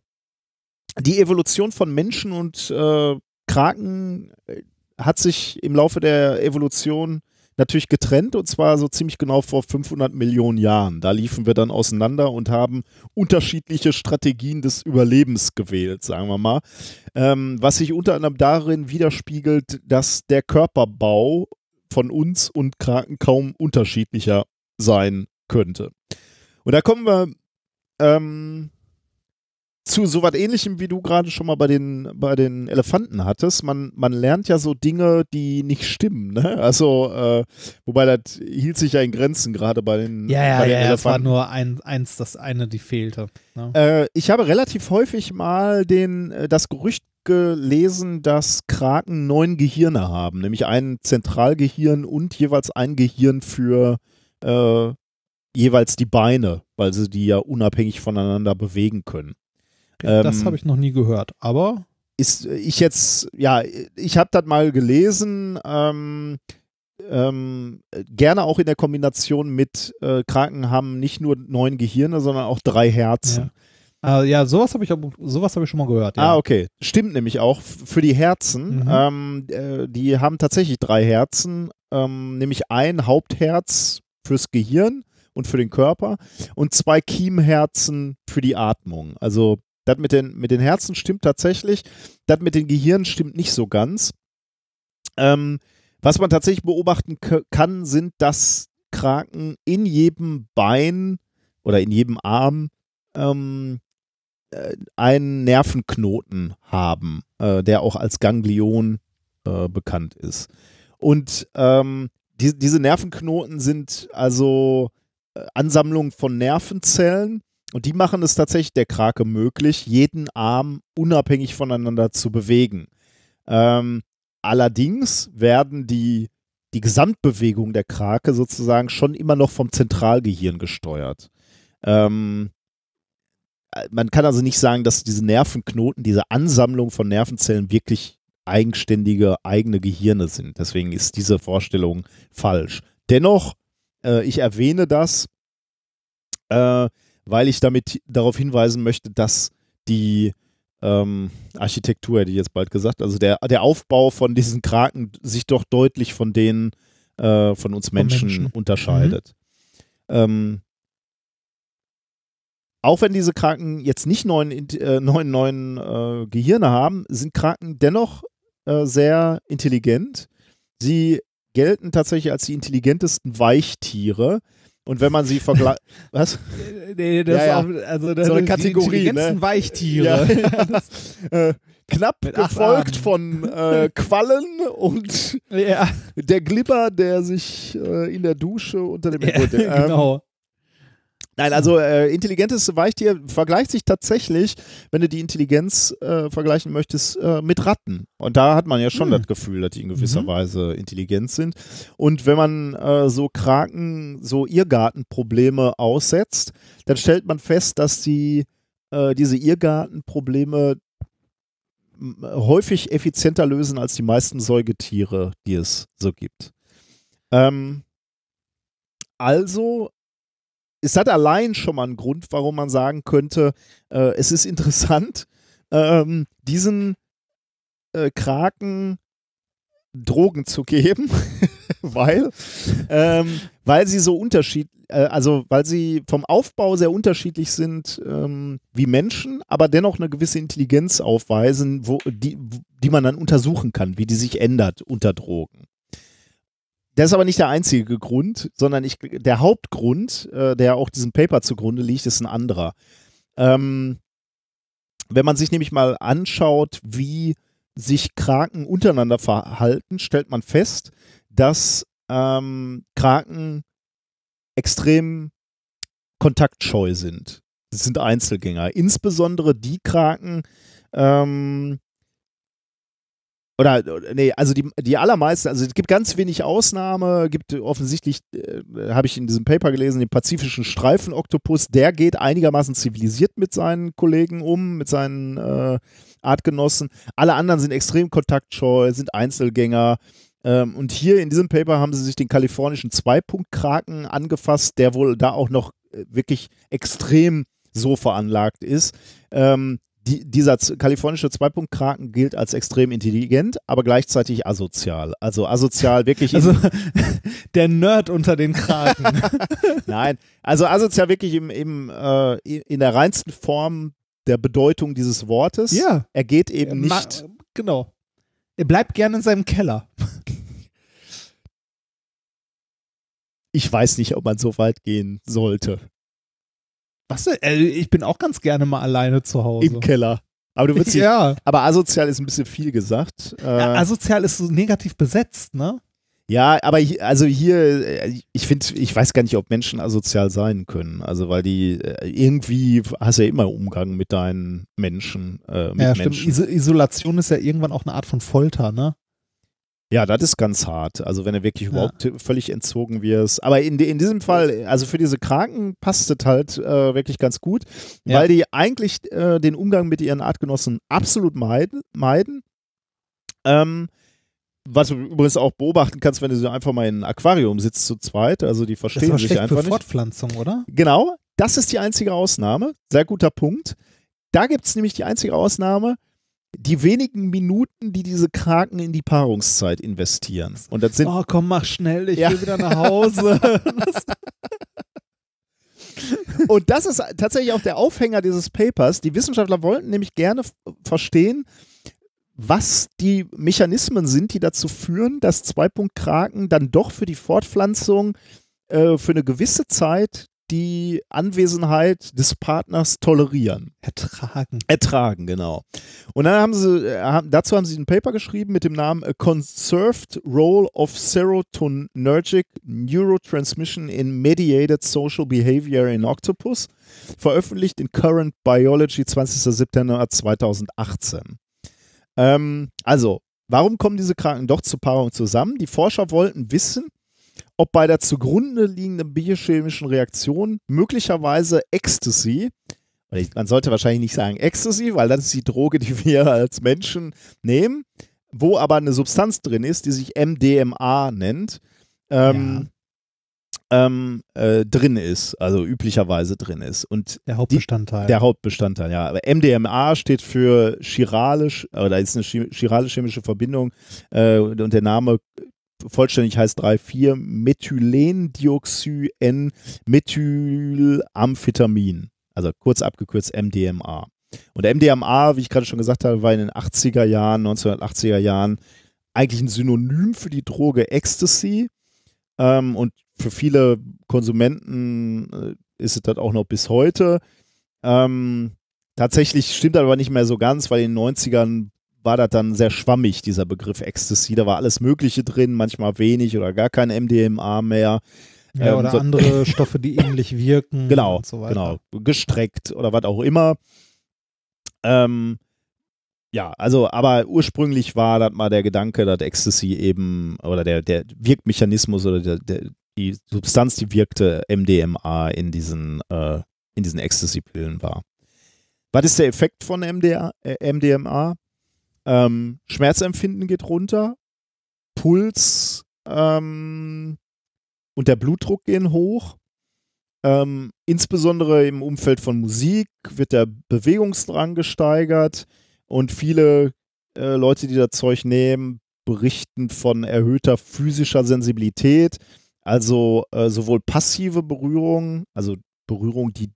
die Evolution von Menschen und äh, Kraken äh, hat sich im Laufe der Evolution natürlich getrennt und zwar so ziemlich genau vor 500 Millionen Jahren. Da liefen wir dann auseinander und haben unterschiedliche Strategien des Überlebens gewählt, sagen wir mal. Ähm, was sich unter anderem darin widerspiegelt, dass der Körperbau von uns und Kraken kaum unterschiedlicher sein könnte. Und da kommen wir ähm, zu so was ähnlichem, wie du gerade schon mal bei den, bei den Elefanten hattest. Man, man lernt ja so Dinge, die nicht stimmen. Ne? Also, äh, wobei das hielt sich ja in Grenzen, gerade bei den, Ja, ja, bei den ja, es war Elefanten. nur ein, eins, das eine, die fehlte. Ne? Äh, ich habe relativ häufig mal den, äh, das Gerücht gelesen, dass Kraken neun Gehirne haben, nämlich ein Zentralgehirn und jeweils ein Gehirn für äh, jeweils die Beine, weil sie die ja unabhängig voneinander bewegen können. Okay, das ähm, habe ich noch nie gehört, aber ist ich jetzt, ja, ich habe das mal gelesen, ähm, ähm, gerne auch in der Kombination mit äh, Kraken haben nicht nur neun Gehirne, sondern auch drei Herzen. ja, äh, ja sowas habe ich, sowas hab ich schon mal gehört. Ja. Ah, okay. Stimmt nämlich auch für die Herzen. Mhm. Ähm, äh, die haben tatsächlich drei Herzen, ähm, nämlich ein Hauptherz fürs Gehirn und für den Körper und zwei Kiemherzen für die Atmung. Also das mit den, mit den Herzen stimmt tatsächlich, das mit den Gehirnen stimmt nicht so ganz. Ähm, was man tatsächlich beobachten kann, sind, dass Kraken in jedem Bein oder in jedem Arm ähm, äh, einen Nervenknoten haben, äh, der auch als Ganglion äh, bekannt ist. Und ähm, die, diese Nervenknoten sind also äh, Ansammlungen von Nervenzellen und die machen es tatsächlich der Krake möglich, jeden Arm unabhängig voneinander zu bewegen. Ähm, allerdings werden die, die Gesamtbewegung der Krake sozusagen schon immer noch vom Zentralgehirn gesteuert. Ähm, man kann also nicht sagen, dass diese Nervenknoten, diese Ansammlung von Nervenzellen wirklich eigenständige eigene Gehirne sind. Deswegen ist diese Vorstellung falsch. Dennoch, äh, ich erwähne das, äh, weil ich damit darauf hinweisen möchte, dass die ähm, Architektur, hätte ich jetzt bald gesagt, also der, der Aufbau von diesen Kraken sich doch deutlich von denen äh, von uns Menschen, Menschen. unterscheidet. Ähm, auch wenn diese Kraken jetzt nicht neun, äh, neun, neun äh, Gehirne haben, sind Kraken dennoch äh, sehr intelligent. Sie gelten tatsächlich als die intelligentesten Weichtiere. Und wenn man sie vergleicht. Was? Nee, das Ja, ja. Auch, also das So eine die Kategorie, intelligentesten ne? Weichtiere. äh, knapp Mit gefolgt von äh, Quallen und Ja, der Glibber, der sich äh, in der Dusche unter dem ja Gut, ähm, genau. Nein, also äh, intelligenteste Weichtier vergleicht sich tatsächlich, wenn du die Intelligenz äh, vergleichen möchtest, äh, mit Ratten. Und da hat man ja schon Hm. das Gefühl, dass die in gewisser Mhm. Weise intelligent sind. Und wenn man äh, so Kraken, so Irrgartenprobleme aussetzt, dann stellt man fest, dass die äh, diese Irrgartenprobleme häufig effizienter lösen als die meisten Säugetiere, die es so gibt. Ähm, also ist das allein schon mal ein Grund, warum man sagen könnte, äh, es ist interessant, ähm, diesen äh, Kraken Drogen zu geben, weil, ähm, weil sie so unterschied, äh, also weil sie vom Aufbau sehr unterschiedlich sind ähm, wie Menschen, aber dennoch eine gewisse Intelligenz aufweisen, wo, die, die man dann untersuchen kann, wie die sich ändert unter Drogen. Das ist aber nicht der einzige Grund, sondern ich, der Hauptgrund, äh, der auch diesem Paper zugrunde liegt, ist ein anderer. Ähm, wenn man sich nämlich mal anschaut, wie sich Kraken untereinander verhalten, stellt man fest, dass ähm, Kraken extrem kontaktscheu sind. Das sind Einzelgänger. Insbesondere die Kraken, ähm, oder, nee, also die, die allermeisten, also es gibt ganz wenig Ausnahme, gibt offensichtlich, äh, habe ich in diesem Paper gelesen, den pazifischen Streifenoktopus, der geht einigermaßen zivilisiert mit seinen Kollegen um, mit seinen äh, Artgenossen. Alle anderen sind extrem kontaktscheu, sind Einzelgänger. Ähm, und hier in diesem Paper haben sie sich den kalifornischen Zweipunktkraken angefasst, der wohl da auch noch äh, wirklich extrem so veranlagt ist. Ähm, die, dieser kalifornische Zweipunktkraken gilt als extrem intelligent, aber gleichzeitig asozial. Also asozial wirklich Also der Nerd unter den Kragen. Nein, also asozial wirklich im, im, äh, in der reinsten Form der Bedeutung dieses Wortes. ja. Er geht eben Ma- nicht. Genau. Er bleibt gerne in seinem Keller. Ich weiß nicht, ob man so weit gehen sollte. Was? Äh, Ich bin auch ganz gerne mal alleine zu Hause. Im Keller. Aber du würdest ja. aber asozial ist ein bisschen viel gesagt. Äh, ja. Asozial ist so negativ besetzt, ne? ja, aber hi- also hier, äh, ich finde, ich weiß gar nicht, ob Menschen asozial sein können. Also weil die äh, irgendwie hast ja immer Umgang mit deinen Menschen, äh, mit ja, stimmt. Menschen. Iso Isolation ist ja irgendwann auch eine Art von Folter, ne? Ja, das ist ganz hart. Also wenn du wirklich Ja. überhaupt völlig entzogen wirst. Aber in, in diesem Fall, also für diese Kraken passt es halt äh, wirklich ganz gut, Ja. weil die eigentlich äh, den Umgang mit ihren Artgenossen absolut meiden. meiden. Ähm, was du übrigens auch beobachten kannst, wenn du so einfach mal in ein Aquarium sitzt zu zweit. Also die Das ist verstehen sich einfach für nicht. Fortpflanzung, oder? Genau, das ist die einzige Ausnahme. Sehr guter Punkt. Da gibt es nämlich die einzige Ausnahme, die wenigen Minuten, die diese Kraken in die Paarungszeit investieren. Und das sind Oh, komm, mach schnell, ich Ja. will wieder nach Hause. Und das ist tatsächlich auch der Aufhänger dieses Papers. Die Wissenschaftler wollten nämlich gerne verstehen, was die Mechanismen sind, die dazu führen, dass Zweipunktkraken dann doch für die Fortpflanzung äh, für eine gewisse Zeit die Anwesenheit des Partners tolerieren. Ertragen. Ertragen, genau. Und dann haben sie, äh, dazu haben sie ein Paper geschrieben mit dem Namen A Conserved Role of Serotonergic Neurotransmission in Mediated Social Behavior in Octopus, veröffentlicht in Current Biology 20. September 2018. Ähm, also, warum kommen diese Kraken doch zur Paarung zusammen? Die Forscher wollten wissen, ob bei der zugrunde liegenden biochemischen Reaktion möglicherweise Ecstasy man sollte wahrscheinlich nicht sagen Ecstasy, weil das ist die Droge, die wir als Menschen nehmen, wo aber eine Substanz drin ist, die sich MDMA nennt, ähm, ähm, äh, drin ist, also üblicherweise drin ist. Und Der Hauptbestandteil. der Hauptbestandteil, ja. Aber MDMA steht für chirale, oder ist eine chi- chirale chemische Verbindung äh, und der Name vollständig heißt 3,4-Methylendioxy-N-Methylamphetamin. Also kurz abgekürzt MDMA. Und MDMA, wie ich gerade schon gesagt habe, war in den 80er Jahren, 1980er Jahren eigentlich ein Synonym für die Droge Ecstasy. Ähm, und für viele Konsumenten äh, ist es das auch noch bis heute. Ähm, tatsächlich stimmt das aber nicht mehr so ganz, weil in den 90ern war das dann sehr schwammig, dieser Begriff Ecstasy. Da war alles Mögliche drin, manchmal wenig oder gar kein MDMA mehr. ja, ähm, oder so- andere Stoffe, die ähnlich wirken. Genau, so genau. Gestreckt oder was auch immer. Ähm, ja, also, aber ursprünglich war das mal der Gedanke, dass Ecstasy eben, oder der, der Wirkmechanismus oder der, der, die Substanz, die wirkte, MDMA in diesen, äh, in diesen Ecstasy-Pillen war. Was ist der Effekt von MDA, äh, MDMA? Ähm, Schmerzempfinden geht runter, Puls ähm, und der Blutdruck gehen hoch. Ähm, insbesondere im Umfeld von Musik wird der Bewegungsdrang gesteigert und viele äh, Leute, die das Zeug nehmen, berichten von erhöhter physischer Sensibilität, also äh, sowohl passive Berührung, also Berührung, die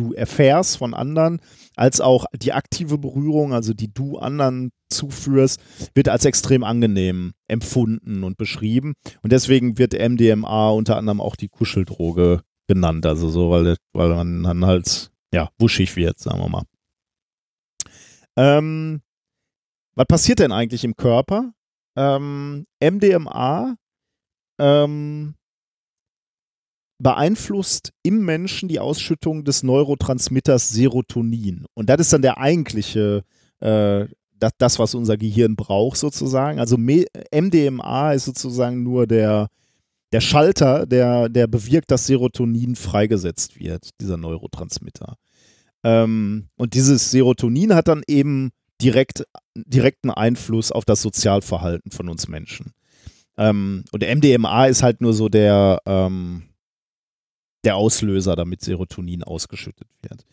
du erfährst von anderen, als auch die aktive Berührung, also die du anderen zuführst, wird als extrem angenehm empfunden und beschrieben. Und deswegen wird MDMA unter anderem auch die Kuscheldroge genannt, also so, weil, weil man dann halt, ja, wuschig wird, sagen wir mal. Ähm, was passiert denn eigentlich im Körper? Ähm, MDMA ähm, beeinflusst im Menschen die Ausschüttung des Neurotransmitters Serotonin. Und das ist dann der eigentliche, äh, das, das, was unser Gehirn braucht, sozusagen. Also MDMA ist sozusagen nur der, der Schalter, der, der bewirkt, dass Serotonin freigesetzt wird, dieser Neurotransmitter. Ähm, und dieses Serotonin hat dann eben direkt, direkten Einfluss auf das Sozialverhalten von uns Menschen. Ähm, und MDMA ist halt nur so der, ähm, der Auslöser, damit Serotonin ausgeschüttet wird.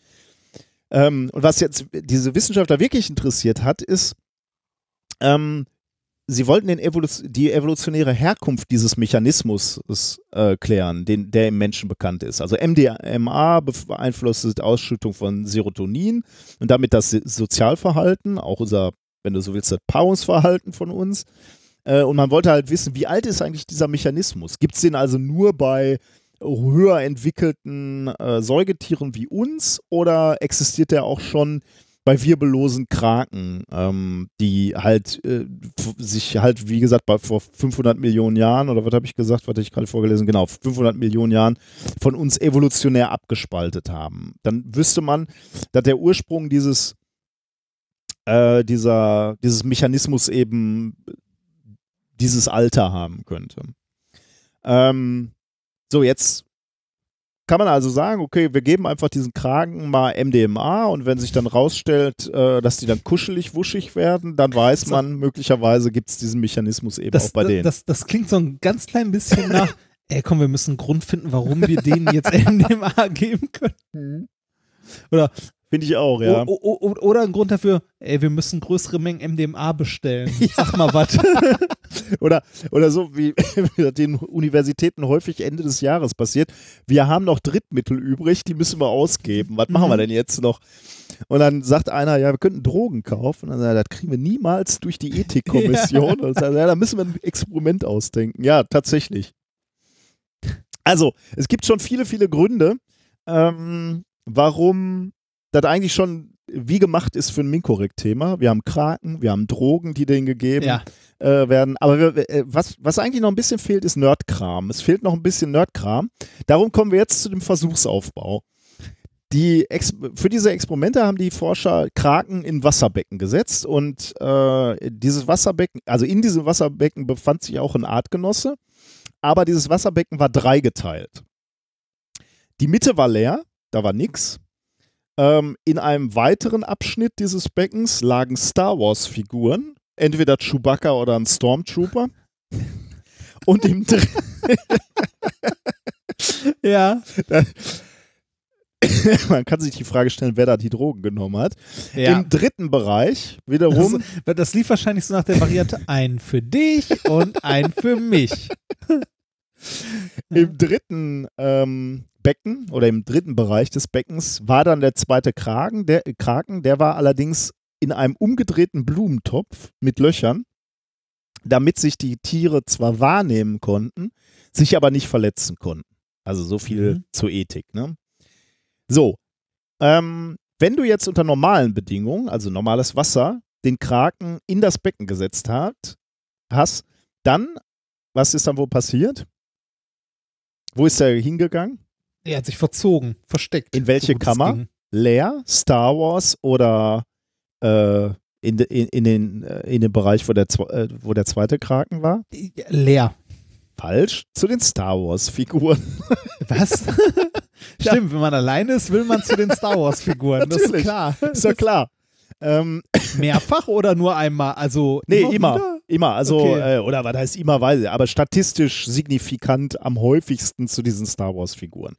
Ähm, und was jetzt diese Wissenschaftler wirklich interessiert hat, ist, ähm, sie wollten Evolu die evolutionäre Herkunft dieses Mechanismus äh, klären, den, der im Menschen bekannt ist. Also MDMA beeinflusst die Ausschüttung von Serotonin und damit das Sozialverhalten, auch unser, wenn du so willst, das Paarungsverhalten von uns. Äh, und man wollte halt wissen, wie alt ist eigentlich dieser Mechanismus? Gibt es den also nur bei höher entwickelten äh, Säugetieren wie uns oder existiert der auch schon bei wirbellosen Kraken, ähm, die halt äh, sich halt, wie gesagt, bei, vor 500 Millionen Jahren oder was habe ich gesagt, was hatte ich gerade vorgelesen, genau, 500 Millionen Jahren von uns evolutionär abgespaltet haben. Dann wüsste man, dass der Ursprung dieses, äh, dieser, dieses Mechanismus eben dieses Alter haben könnte. Ähm, so, jetzt kann man also sagen, okay, wir geben einfach diesen Kragen mal MDMA und wenn sich dann rausstellt, äh, dass die dann kuschelig, wuschig werden, dann weiß So. man, möglicherweise gibt es diesen Mechanismus eben auch bei denen. Das, das klingt so ein ganz klein bisschen nach, ey komm, wir müssen einen Grund finden, warum wir denen jetzt MDMA geben können. Oder, Finde ich auch, ja. o, o, o, oder ein Grund dafür, ey, wir müssen größere Mengen MDMA bestellen. Sag mal was. Oder, oder so, wie den Universitäten häufig Ende des Jahres passiert. Wir haben noch Drittmittel übrig, die müssen wir ausgeben. Was machen wir Mhm. denn jetzt noch? Und dann sagt einer, ja, wir könnten Drogen kaufen. Und dann sagt er, das kriegen wir niemals durch die Ethikkommission. Und sagt, er, ja, da müssen wir ein Experiment ausdenken. Ja, tatsächlich. Also, es gibt schon viele, viele Gründe, ähm, warum das eigentlich schon wie gemacht ist für ein Minkorrekt-Thema. Wir haben Kraken, wir haben Drogen, die denen gegeben ja. äh, werden. Aber wir, äh, was, was eigentlich noch ein bisschen fehlt, ist Nerdkram. Es fehlt noch ein bisschen Nerdkram. Darum kommen wir jetzt zu dem Versuchsaufbau. Die für diese Experimente haben die Forscher Kraken in Wasserbecken gesetzt und äh, dieses Wasserbecken, also in diesem Wasserbecken befand sich auch ein Artgenosse, aber dieses Wasserbecken war dreigeteilt. Die Mitte war leer, da war nix. Ähm, in einem weiteren Abschnitt dieses Beckens lagen Star Wars-Figuren, entweder Chewbacca oder ein Stormtrooper. Und im, dr Ja. man kann sich die Frage stellen, wer da die Drogen genommen hat. ja. Im dritten Bereich wiederum, Das, das lief wahrscheinlich so nach der Variante ein für dich und ein für mich. im dritten ähm, Becken oder im dritten Bereich des Beckens war dann der zweite Kragen, der Kraken, der war allerdings in einem umgedrehten Blumentopf mit Löchern, damit sich die Tiere zwar wahrnehmen konnten, sich aber nicht verletzen konnten. Also so viel Mhm. zur Ethik. Ne? So, ähm, wenn du jetzt unter normalen Bedingungen, also normales Wasser, den Kraken in das Becken gesetzt hat, hast, dann, was ist dann wohl passiert? Wo ist er hingegangen? Er hat sich verzogen, versteckt. In welche es Kammer? Leer, Star Wars oder äh, in, in, in, den, äh, in den Bereich, wo der, äh, wo der zweite Kraken war? Ja, Leer. Falsch, zu den Star Wars-Figuren. Was? Stimmt, wenn man alleine ist, will man zu den Star Wars-Figuren. Das ist klar. Ist ja klar. Ähm, Mehrfach oder nur einmal? Also nee, immer. immer. Immer. Also, Okay. äh, oder was heißt immer, weiß ich, aber statistisch signifikant am häufigsten zu diesen Star Wars-Figuren.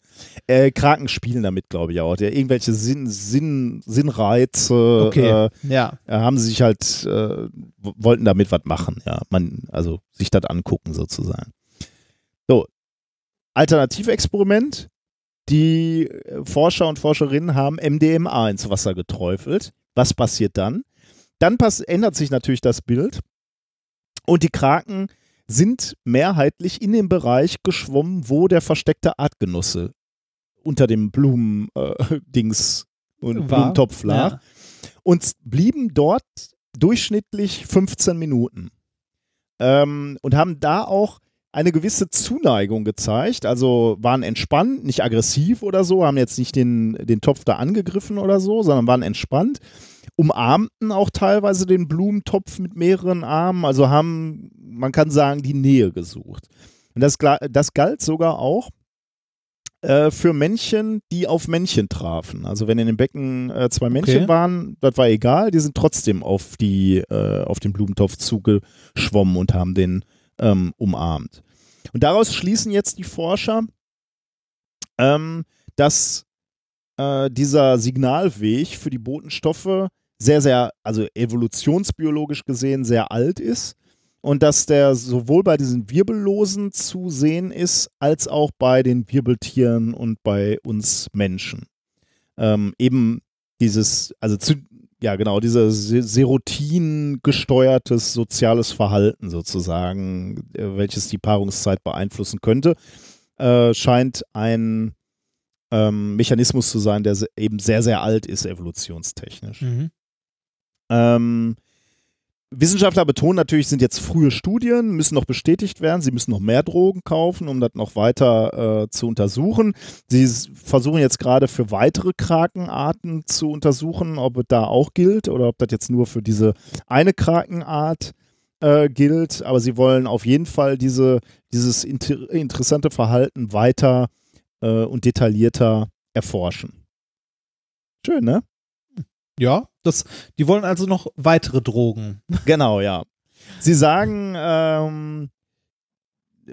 Äh, Kraken spielen damit, glaube ich, auch. Der, irgendwelche Sinn, Sinn, Sinnreize Okay. äh, Ja. äh, haben sie sich halt, äh, wollten damit was machen, ja. Man, also sich das angucken sozusagen. So, Alternativexperiment. Die äh, Forscher und Forscherinnen haben MDMA ins Wasser geträufelt. Was passiert dann? Dann pass ändert sich natürlich das Bild und die Kraken sind mehrheitlich in dem Bereich geschwommen, wo der versteckte Artgenosse unter dem Blumendings äh, und. Blumentopf lag Ja. und blieben dort durchschnittlich 15 Minuten. Ähm, und haben da auch eine gewisse Zuneigung gezeigt, also waren entspannt, nicht aggressiv oder so, haben jetzt nicht den, den Topf da angegriffen oder so, sondern waren entspannt, umarmten auch teilweise den Blumentopf mit mehreren Armen, also haben, man kann sagen, die Nähe gesucht. Und das, das galt sogar auch äh, für Männchen, die auf Männchen trafen. Also wenn in dem Becken äh, zwei Männchen Okay. waren, das war egal, die sind trotzdem auf, die, äh, auf den Blumentopf zugeschwommen und haben den ähm, umarmt. Und daraus schließen jetzt die Forscher, ähm, dass äh, dieser Signalweg für die Botenstoffe sehr, sehr, also evolutionsbiologisch gesehen sehr alt ist und dass der sowohl bei diesen Wirbellosen zu sehen ist, als auch bei den Wirbeltieren und bei uns Menschen. Ähm, eben dieses, also zu, ja genau, dieser Se- Serotin gesteuertes soziales Verhalten sozusagen, äh, welches die Paarungszeit beeinflussen könnte, äh, scheint ein ähm, Mechanismus zu sein, der eben sehr, sehr alt ist, evolutionstechnisch. Mhm. Ähm, Wissenschaftler betonen natürlich, sind jetzt frühe Studien, müssen noch bestätigt werden. Sie müssen noch mehr Drogen kaufen, um das noch weiter äh, zu untersuchen. Sie versuchen jetzt gerade für weitere Krakenarten zu untersuchen, ob es da auch gilt oder ob das jetzt nur für diese eine Krakenart äh, gilt. Aber sie wollen auf jeden Fall diese, dieses inter interessante Verhalten weiter äh, und detaillierter erforschen. Schön, ne? Ja, das, die wollen also noch weitere Drogen. Genau, ja. Sie sagen, ähm,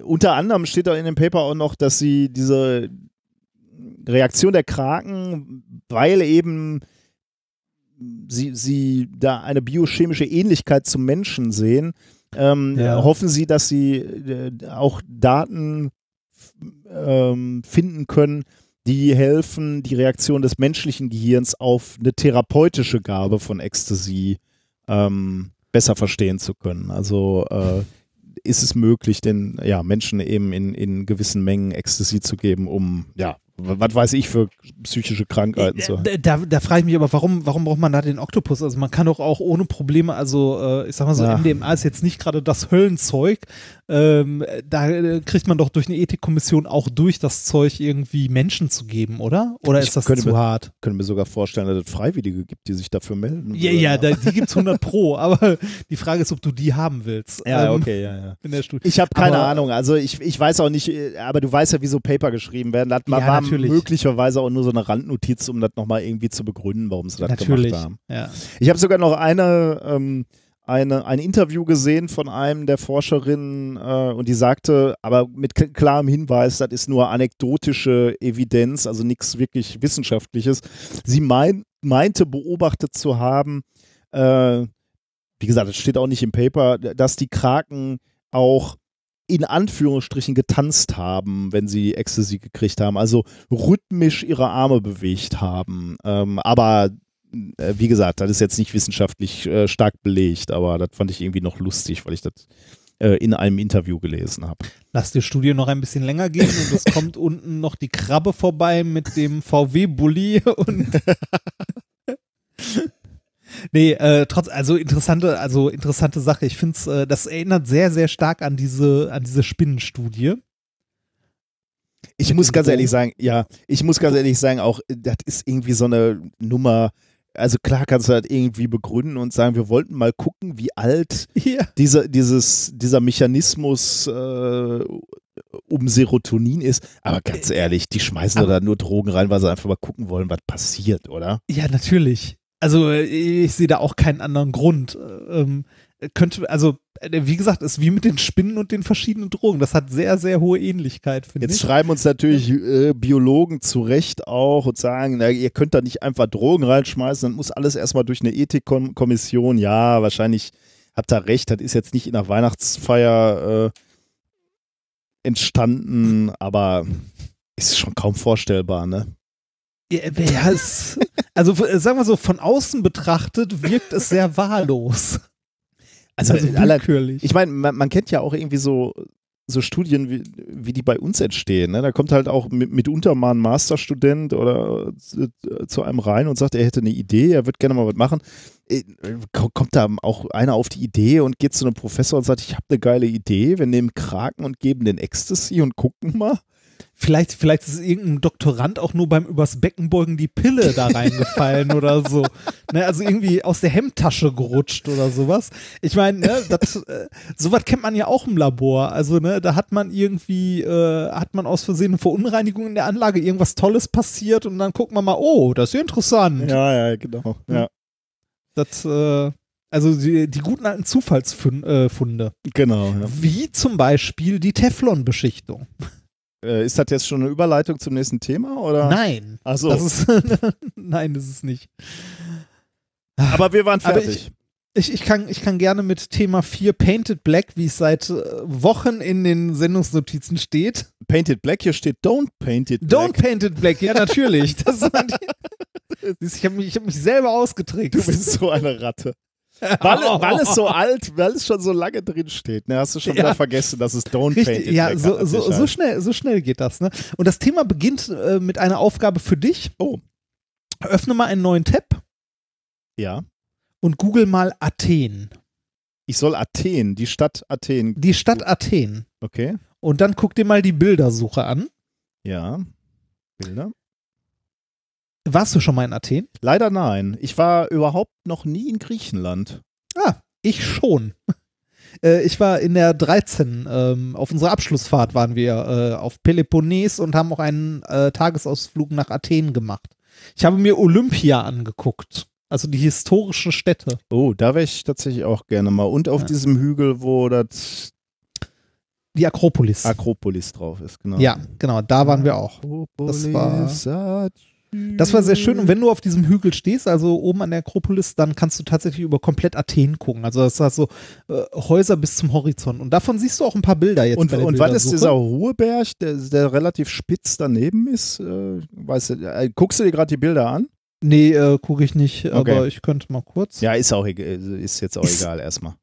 unter anderem steht da in dem Paper auch noch, dass sie diese Reaktion der Kraken, weil eben sie, sie da eine biochemische Ähnlichkeit zum Menschen sehen, ähm, Ja. hoffen sie, dass sie äh, auch Daten ähm, finden können, die helfen, die Reaktion des menschlichen Gehirns auf eine therapeutische Gabe von Ecstasy ähm, besser verstehen zu können. Also äh, ist es möglich, den ja, Menschen eben in, in gewissen Mengen Ecstasy zu geben, um, ja, was weiß ich, für psychische Krankheiten zu Da, da, da frage ich mich aber, warum, warum braucht man da den Oktopus? Also man kann doch auch ohne Probleme, also äh, ich sag mal so, Ja. MDMA ist jetzt nicht gerade das Höllenzeug. Ähm, da äh, kriegt man doch durch eine Ethikkommission auch durch, das Zeug irgendwie Menschen zu geben, oder? Oder Ich ist das könnte zu mir- hart? können mir sogar vorstellen, dass es Freiwillige gibt, die sich dafür melden. Ja, ja, da, die gibt's 100 pro, aber die Frage ist, ob du die haben willst. ja, ähm, okay, ja, ja. In der Studie. Ich habe keine Aber- Ahnung. Also ich, ich weiß auch nicht, äh, aber du weißt ja, wie so Paper geschrieben werden. Das Ja, war natürlich. möglicherweise auch nur so eine Randnotiz, um das nochmal irgendwie zu begründen, warum sie das Natürlich. gemacht haben. Ja. Ich habe sogar noch eine, ähm, eine, ein Interview gesehen von einem der Forscherinnen äh, und die sagte, aber mit klarem Hinweis, das ist nur anekdotische Evidenz, also nichts wirklich Wissenschaftliches. Sie mein, meinte beobachtet zu haben, äh, wie gesagt, es steht auch nicht im Paper, dass die Kraken auch in Anführungsstrichen getanzt haben, wenn sie Ecstasy gekriegt haben, also rhythmisch ihre Arme bewegt haben. Ähm, aber äh, wie gesagt, das ist jetzt nicht wissenschaftlich äh, stark belegt, aber das fand ich irgendwie noch lustig, weil ich das äh, in einem Interview gelesen habe. Lass die Studie noch ein bisschen länger gehen und es kommt unten noch die Krabbe vorbei mit dem VW-Bully und Nee, äh, trotz, also interessante, also interessante Sache. Ich finde es, äh, das erinnert sehr, sehr stark an diese, an diese Spinnenstudie. Ich Mit muss ganz ehrlich Drogen. sagen, ja, ich muss ganz ehrlich sagen, auch äh, das ist irgendwie so eine Nummer. Also klar kannst du das irgendwie begründen und sagen, wir wollten mal gucken, wie alt Ja. dieser, dieses, dieser Mechanismus äh, um Serotonin ist. Aber ganz ehrlich, die schmeißen Aber- da nur Drogen rein, weil sie einfach mal gucken wollen, was passiert, oder? Ja, natürlich. Also äh, ich sehe da auch keinen anderen Grund. Ähm, könnte, also äh, wie gesagt, ist wie mit den Spinnen und den verschiedenen Drogen. Das hat sehr, sehr hohe Ähnlichkeit, finde Jetzt ich. schreiben uns natürlich äh, Biologen zu Recht auch und sagen, na, ihr könnt da nicht einfach Drogen reinschmeißen, dann muss alles erstmal durch eine Ethikkommission. Ja, wahrscheinlich habt ihr recht, das ist jetzt nicht in der Weihnachtsfeier äh, entstanden, aber ist schon kaum vorstellbar, ne? Ja, es, also äh, sagen wir so, von außen betrachtet wirkt es sehr wahllos. Also, Also willkürlich. ich meine, man, man kennt ja auch irgendwie so, so Studien, wie, wie die bei uns entstehen. Ne? Da kommt halt auch mit, mitunter mal ein Masterstudent oder zu, zu einem rein und sagt, er hätte eine Idee, er würde gerne mal was machen. Äh, ko- Kommt da auch einer auf die Idee und geht zu einem Professor und sagt, ich habe eine geile Idee, wir nehmen Kraken und geben den Ecstasy und gucken mal. Vielleicht, vielleicht ist irgendein Doktorand auch nur beim übers Beckenbeugen die Pille da reingefallen oder so. Ne, also irgendwie aus der Hemdtasche gerutscht oder sowas. Ich meine, ne, das, äh, sowas kennt man ja auch im Labor. Also, ne, da hat man irgendwie, äh, hat man aus Versehen eine Verunreinigung in der Anlage, irgendwas Tolles passiert und dann guckt man mal, oh, das ist ja interessant. Ja, ja, genau. Ja, Das, äh, also die, die guten alten Zufallsfunde. Äh, genau. Ja. Wie zum Beispiel die Teflon-Beschichtung. Äh, ist das jetzt schon eine Überleitung zum nächsten Thema? Oder? Nein. Ach so. Das ist, nein, das ist nicht. Aber wir waren fertig. Ich, ich, kann, ich kann gerne mit Thema 4 Painted Black, wie es seit äh, Wochen in den Sendungsnotizen steht. Painted Black, hier steht Don't Painted Black. Don't Painted Black, ja, natürlich. Das ich habe mich, ich hab mich selber ausgetrickst. Du bist so eine Ratte. Weil, weil es so alt, weil es schon so lange drin steht. Ne, hast du schon Ja. wieder vergessen, dass es Don't Richtig, Painted ja, so, so, sicher. so, schnell, so schnell geht das. Ne? Und das Thema beginnt äh, mit einer Aufgabe für dich. Oh. Öffne mal einen neuen Tab Ja. und google mal Athen. Ich soll Athen, die Stadt Athen. Die Stadt Athen. Okay. Und dann guck dir mal die Bildersuche an. Ja. Bilder. Warst du schon mal in Athen? Leider nein. Ich war überhaupt noch nie in Griechenland. Ah, ich schon. Äh, Ich war in der 13, ähm, auf unserer Abschlussfahrt waren wir äh, auf Peloponnes und haben auch einen äh, Tagesausflug nach Athen gemacht. Ich habe mir Olympia angeguckt, also die historischen Städte. Oh, da wäre ich tatsächlich auch gerne mal. Und auf Ja. diesem Hügel, wo das Die Akropolis. Akropolis drauf ist, genau. ja, genau, da waren wir auch. Akropolis war- Das war sehr schön. Und wenn du auf diesem Hügel stehst, also oben an der Akropolis, dann kannst du tatsächlich über komplett Athen gucken. Also das heißt so äh, Häuser bis zum Horizont. Und davon siehst du auch ein paar Bilder jetzt. Und, und was ist dieser hohe Berg, der, der relativ spitz daneben ist? Äh, weißt du, äh, guckst du dir gerade die Bilder an? Nee, äh, gucke ich nicht, Okay. aber ich könnte mal kurz. Ja, ist auch egal, ist jetzt auch Ist- egal erstmal.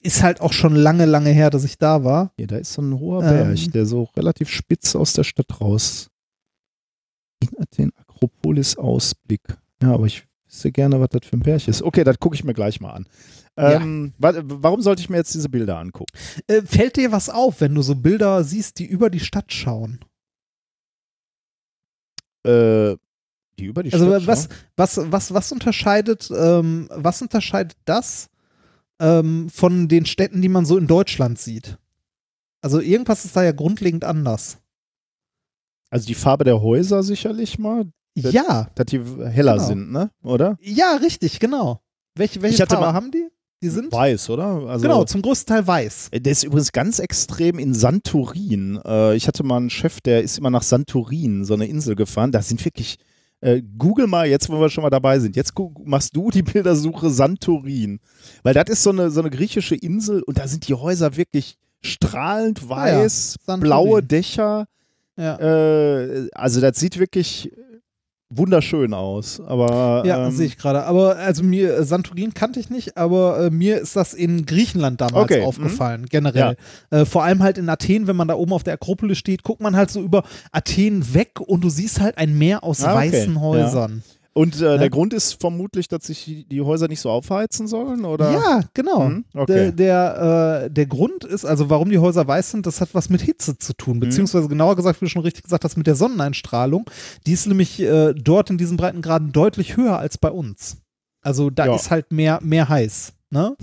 Ist halt auch schon lange, lange her, dass ich da war. Hier, da ist so ein hoher Ähm. Berg, der so relativ spitz aus der Stadt raus. In Athen, Akropolis Ausblick. Ja, aber ich wüsste gerne, was das für ein Berg ist. Okay, das gucke ich mir gleich mal an. Ähm, wa warum sollte ich mir jetzt diese Bilder angucken? Äh, fällt dir was auf, wenn du so Bilder siehst, die über die Stadt schauen? Äh, die über die Also Stadt was, schauen? was, was, was unterscheidet, ähm, was unterscheidet das ähm, von den Städten, die man so in Deutschland sieht? Also irgendwas ist da ja grundlegend anders. Also die Farbe der Häuser sicherlich mal, ja, dass die heller Genau. sind, ne? Oder? ja, richtig, genau. Welche, welche Farbe haben die? Die sind Weiß, oder? Also, genau zum größten Teil weiß. Der ist übrigens ganz extrem in Santorin. Äh, ich hatte mal einen Chef, der ist immer nach Santorin, so eine Insel gefahren. Da sind wirklich, äh, google mal jetzt, wo wir schon mal dabei sind. Jetzt machst du die Bildersuche Santorin. Weil das ist so eine, so eine griechische Insel und da sind die Häuser wirklich strahlend Ah ja, weiß, Santorin. blaue Dächer. Ja. Äh, also das sieht wirklich wunderschön aus. Aber Ja, ähm, sehe ich gerade. Aber also mir, äh, Santorin kannte ich nicht, aber äh, mir ist das in Griechenland damals Okay, mhm. aufgefallen, generell. Äh, vor allem halt in Athen, wenn man da oben auf der Akropolis steht, guckt man halt so über Athen weg und du siehst halt ein Meer aus Ah, okay. weißen Häusern. Und äh, Ne? der Grund ist vermutlich, dass sich die, Häuser nicht so aufheizen sollen, oder? Ja, genau. Der, okay. der, äh, der Grund ist, also warum die Häuser weiß sind, das hat was mit Hitze zu tun, beziehungsweise genauer gesagt, wie du schon richtig gesagt hast, mit der Sonneneinstrahlung. Die ist nämlich äh, dort in diesen Breitengraden deutlich höher als bei uns. Also da Ja. ist halt mehr, mehr heiß. Ne?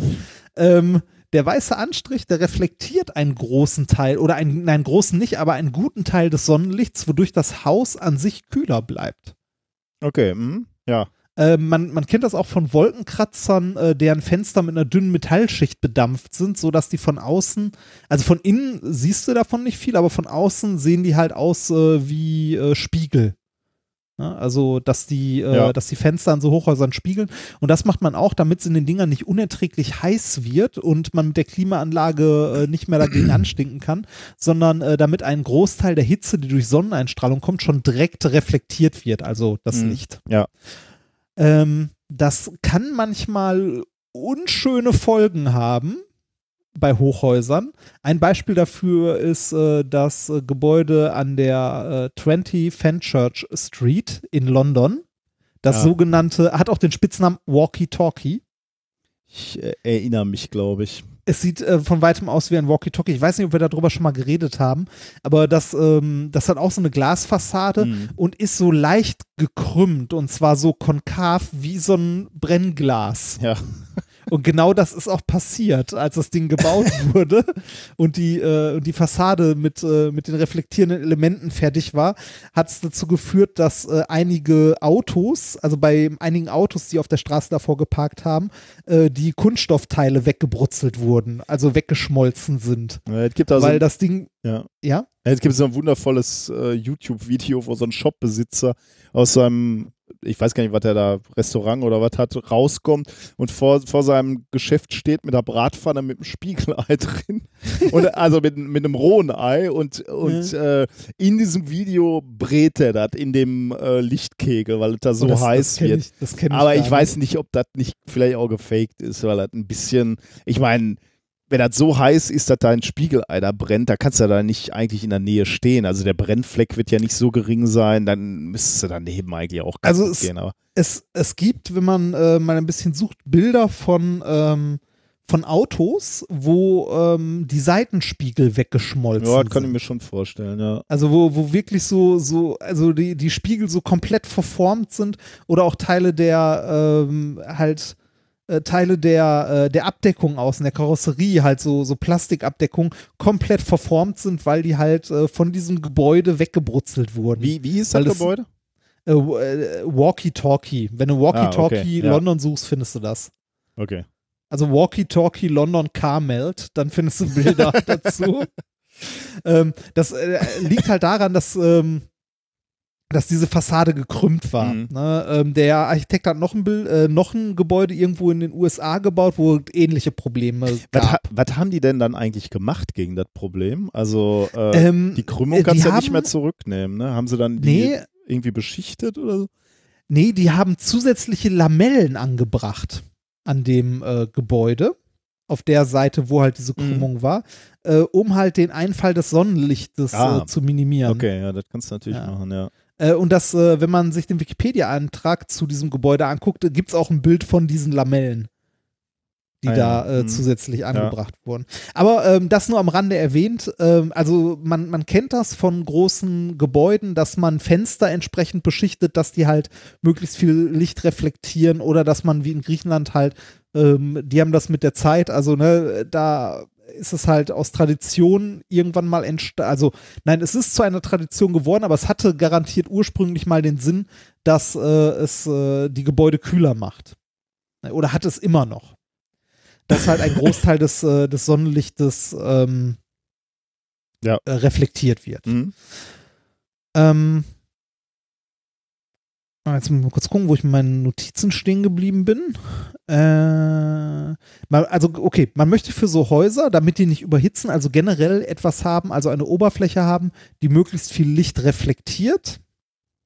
Ähm, der weiße Anstrich, der reflektiert einen großen Teil, oder einen, nein, großen nicht, aber einen guten Teil des Sonnenlichts, wodurch das Haus an sich kühler bleibt. Okay, mhm. ja. Äh, man, man kennt das auch von Wolkenkratzern, äh, deren Fenster mit einer dünnen Metallschicht bedampft sind, sodass die von außen, also von innen siehst du davon nicht viel, aber von außen sehen die halt aus äh, wie äh, Spiegel. Ja, also, dass die, äh, Ja. dass die Fenster an so Hochhäusern spiegeln. Und das macht man auch, damit es in den Dingern nicht unerträglich heiß wird und man mit der Klimaanlage äh, nicht mehr dagegen anstinken kann, sondern äh, damit ein Großteil der Hitze, die durch Sonneneinstrahlung kommt, schon direkt reflektiert wird, also das Mhm. Licht. Ja. Ähm, das kann manchmal unschöne Folgen haben bei Hochhäusern. Ein Beispiel dafür ist äh, das äh, Gebäude an der äh, 20 Fenchurch Street in London. Das Ja. sogenannte, hat auch den Spitznamen Walkie-Talkie. Ich äh, erinnere mich, glaube ich. Es sieht äh, von weitem aus wie ein Walkie-Talkie. Ich weiß nicht, ob wir darüber schon mal geredet haben, aber das, ähm, das hat auch so eine Glasfassade Mhm. und ist so leicht gekrümmt und zwar so konkav wie so ein Brennglas. Ja. Und genau das ist auch passiert, als das Ding gebaut wurde und die, äh, und die Fassade mit, äh, mit den reflektierenden Elementen fertig war, hat es dazu geführt, dass äh, einige Autos, also bei einigen Autos, die auf der Straße davor geparkt haben, äh, die Kunststoffteile weggebrutzelt wurden, also weggeschmolzen sind. Ja, Es gibt also, weil das Ding, ja. ja, Es gibt so ein wundervolles äh, YouTube-Video, wo so ein Shopbesitzer aus seinem, ich weiß gar nicht, was er da, Restaurant oder was hat, rauskommt und vor, vor seinem Geschäft steht mit der Bratpfanne mit einem Spiegelei drin. Und, also mit, mit einem rohen Ei und, und äh, in diesem Video brät er das in dem äh, Lichtkegel, weil es da so das, heiß das wird. Ich, das kenn Aber ich weiß nicht, ob das nicht vielleicht auch gefaked ist, weil das ein bisschen, ich meine, wenn das so heiß ist, dass da ein Spiegelei da brennt, da kannst du da nicht eigentlich in der Nähe stehen. Also der Brennfleck wird ja nicht so gering sein, dann müsstest du daneben eigentlich auch Also es- gehen. Aber es, es gibt, wenn man äh, mal ein bisschen sucht, Bilder von, ähm, von Autos, wo ähm, die Seitenspiegel weggeschmolzen ja, das kann ich sind. mir schon vorstellen, ja. Also wo, wo wirklich so, so, also die, die Spiegel so komplett verformt sind oder auch Teile der ähm, halt äh, Teile der, äh, der Abdeckung außen, der Karosserie, halt so, so Plastikabdeckung, komplett verformt sind, weil die halt äh, von diesem Gebäude weggebrutzelt wurden. Wie, wie ist Weil das das- Gebäude? Äh, äh, Walkie-Talkie. Wenn du Walkie-Talkie Ah, okay, ja. London suchst, findest du das. Okay. Also Walkie-Talkie London Car Melt, dann findest du Bilder dazu. Ähm, das liegt halt daran, dass, ähm, dass diese Fassade gekrümmt war. Mhm. Ne? Ähm, der Architekt hat noch ein, äh, noch ein Gebäude irgendwo in den USA gebaut, wo ähnliche Probleme Was, gab. ha was haben die denn dann eigentlich gemacht gegen das Problem? Also äh, Ähm, die Krümmung äh, kannst du ja nicht mehr zurücknehmen, ne? Haben sie dann die Nee, irgendwie beschichtet oder so? nee, die haben zusätzliche Lamellen angebracht an dem äh, Gebäude, auf der Seite, wo halt diese Mhm. Krümmung war, äh, um halt den Einfall des Sonnenlichtes Ah, äh, zu minimieren. Okay, ja, das kannst du natürlich Ja. machen, ja. Äh, und das, äh, wenn man sich den Wikipedia-Eintrag zu diesem Gebäude anguckt, gibt es auch ein Bild von diesen Lamellen, die Ah ja, da äh, mhm. zusätzlich angebracht wurden. Aber ähm, das nur am Rande erwähnt. Ähm, also man, man kennt das von großen Gebäuden, dass man Fenster entsprechend beschichtet, dass die halt möglichst viel Licht reflektieren oder dass man wie in Griechenland halt, ähm, die haben das mit der Zeit, also ne, da ist es halt aus Tradition irgendwann mal entstanden. Also, nein, es ist zu einer Tradition geworden, aber es hatte garantiert ursprünglich mal den Sinn, dass äh, es äh, die Gebäude kühler macht. Oder hat es immer noch. Dass halt ein Großteil des, äh, des Sonnenlichtes ähm, Ja. äh, reflektiert wird. Mhm. Ähm, jetzt muss ich mal kurz gucken, wo ich mit meinen Notizen stehen geblieben bin. Äh, also, okay, man möchte für so Häuser, damit die nicht überhitzen, also generell etwas haben, also eine Oberfläche haben, die möglichst viel Licht reflektiert.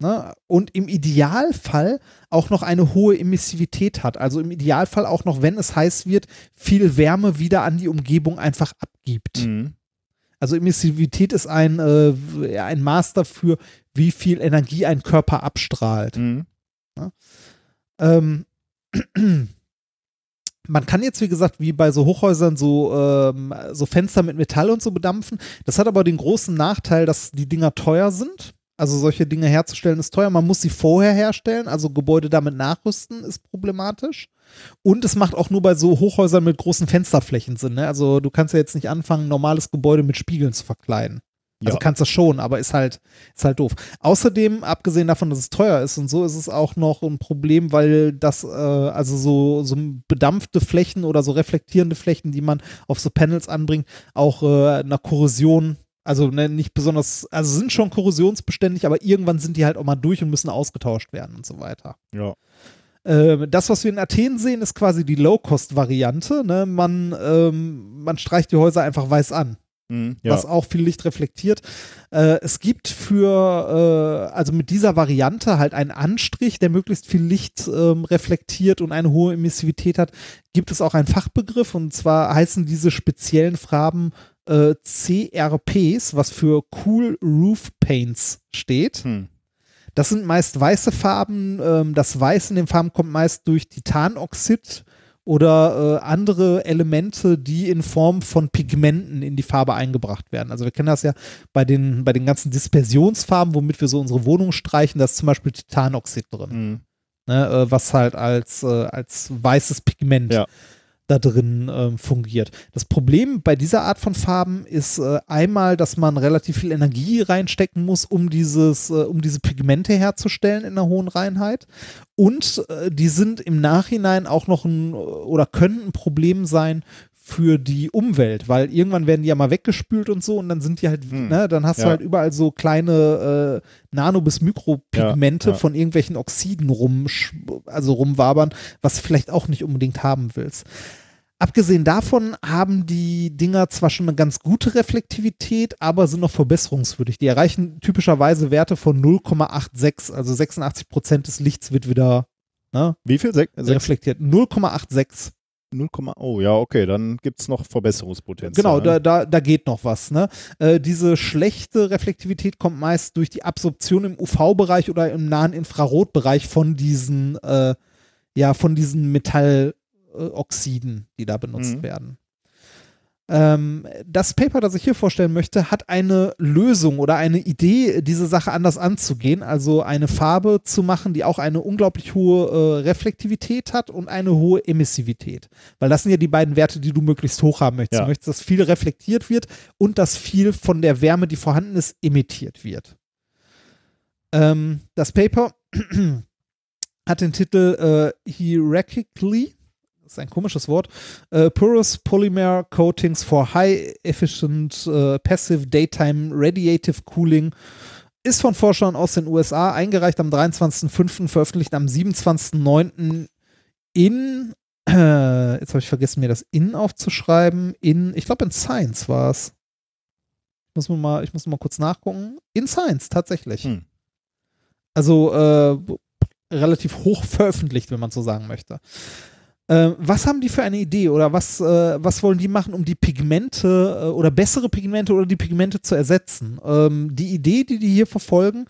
Ne? Und im Idealfall auch noch eine hohe Emissivität hat. Also im Idealfall auch noch, wenn es heiß wird, viel Wärme wieder an die Umgebung einfach abgibt. Mhm. Also Emissivität ist ein, äh, ein Maß dafür, wie viel Energie ein Körper abstrahlt. Mhm. Ähm, man kann jetzt, wie gesagt, wie bei so Hochhäusern so, ähm, so Fenster mit Metall und so bedampfen. Das hat aber den großen Nachteil, dass die Dinger teuer sind. Also solche Dinge herzustellen ist teuer. Man muss sie vorher herstellen, also Gebäude damit nachrüsten ist problematisch. Und es macht auch nur bei so Hochhäusern mit großen Fensterflächen Sinn. Ne? Also du kannst ja jetzt nicht anfangen, ein normales Gebäude mit Spiegeln zu verkleiden. Also Ja. kannst du schon, aber ist halt, ist halt doof. Außerdem, abgesehen davon, dass es teuer ist und so, ist es auch noch ein Problem, weil das, äh, also so, so bedampfte Flächen oder so reflektierende Flächen, die man auf so Panels anbringt, auch äh, einer Korrosion, also ne, nicht besonders, also sind schon korrosionsbeständig, aber irgendwann sind die halt auch mal durch und müssen ausgetauscht werden und so weiter. Ja. Äh, das, was wir in Athen sehen, ist quasi die Low-Cost-Variante. Ne? Man, ähm, man streicht die Häuser einfach weiß an Mhm. ja. was auch viel Licht reflektiert. Äh, es gibt für, äh, also mit dieser Variante halt einen Anstrich, der möglichst viel Licht ähm, reflektiert und eine hohe Emissivität hat, gibt es auch einen Fachbegriff und zwar heißen diese speziellen Farben äh, CRPs, was für Cool Roof Paints steht. Hm. Das sind meist weiße Farben. Ähm, das Weiß in den Farben kommt meist durch Titanoxid oder äh, andere Elemente, die in Form von Pigmenten in die Farbe eingebracht werden. Also wir kennen das ja bei den, bei den ganzen Dispersionsfarben, womit wir so unsere Wohnung streichen, da ist zum Beispiel Titanoxid drin, Mhm. ne, äh, was halt als, äh, als weißes Pigment Ja. Da drin ähm, fungiert. Das Problem bei dieser Art von Farben ist äh, einmal, dass man relativ viel Energie reinstecken muss, um dieses, äh, um diese Pigmente herzustellen in einer hohen Reinheit. Und äh, die sind im Nachhinein auch noch ein oder können ein Problem sein für die Umwelt, weil irgendwann werden die ja mal weggespült und so und dann sind die halt, Hm. ne, dann hast du Ja. halt überall so kleine äh, Nano- bis Mikropigmente Ja, ja. von irgendwelchen Oxiden rum, also rumwabern, was du vielleicht auch nicht unbedingt haben willst. Abgesehen davon haben die Dinger zwar schon eine ganz gute Reflektivität, aber sind noch verbesserungswürdig. Die erreichen typischerweise Werte von 0,86, also 86 Prozent des Lichts wird wieder ne, Wie viel? Sechs, reflektiert. 0,86. 0, oh ja, okay, dann gibt es noch Verbesserungspotenzial. Genau, da, da, da geht noch was. Ne? Äh, diese schlechte Reflektivität kommt meist durch die Absorption im UV-Bereich oder im nahen Infrarotbereich von diesen, äh, ja, von diesen Metalloxiden, die da benutzt Mhm. werden. Ähm, das Paper, das ich hier vorstellen möchte, hat eine Lösung oder eine Idee, diese Sache anders anzugehen. Also eine Farbe zu machen, die auch eine unglaublich hohe äh, Reflektivität hat und eine hohe Emissivität. Weil das sind ja die beiden Werte, die du möglichst hoch haben möchtest. Ja. Du möchtest, dass viel reflektiert wird und dass viel von der Wärme, die vorhanden ist, emittiert wird. Ähm, das Paper hat den Titel äh, Hierarchically, ist ein komisches Wort, äh, Porous Polymer Coatings for High Efficient äh, Passive Daytime Radiative Cooling. Ist von Forschern aus den USA, eingereicht am 23.05., veröffentlicht am 27.09. in, äh, jetzt habe ich vergessen, mir das in aufzuschreiben, in, ich glaube in Science war es. Ich muss mal, ich muss mal kurz nachgucken. In Science, tatsächlich. Hm. Also äh, relativ hoch veröffentlicht, wenn man so sagen möchte. Äh, was haben die für eine Idee oder was, äh, was wollen die machen, um die Pigmente äh, oder bessere Pigmente oder die Pigmente zu ersetzen? Ähm, die Idee, die die hier verfolgen,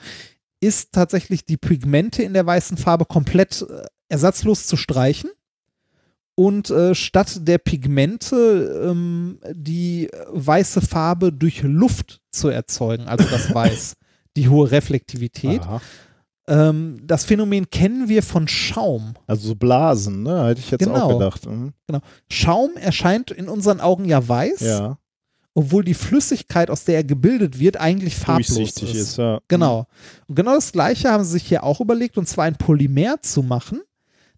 ist tatsächlich die Pigmente in der weißen Farbe komplett äh, ersatzlos zu streichen und äh, statt der Pigmente ähm, die weiße Farbe durch Luft zu erzeugen, also das Weiß, die hohe Reflektivität. Aha. Ähm, das Phänomen kennen wir von Schaum. Also so Blasen, ne? Hätte ich jetzt auch Genau. gedacht. Mhm. Schaum erscheint in unseren Augen ja weiß, Ja, obwohl die Flüssigkeit, aus der er gebildet wird, eigentlich farblos ist. ist, ja. Genau. Und genau das Gleiche haben sie sich hier auch überlegt, und zwar ein Polymer zu machen,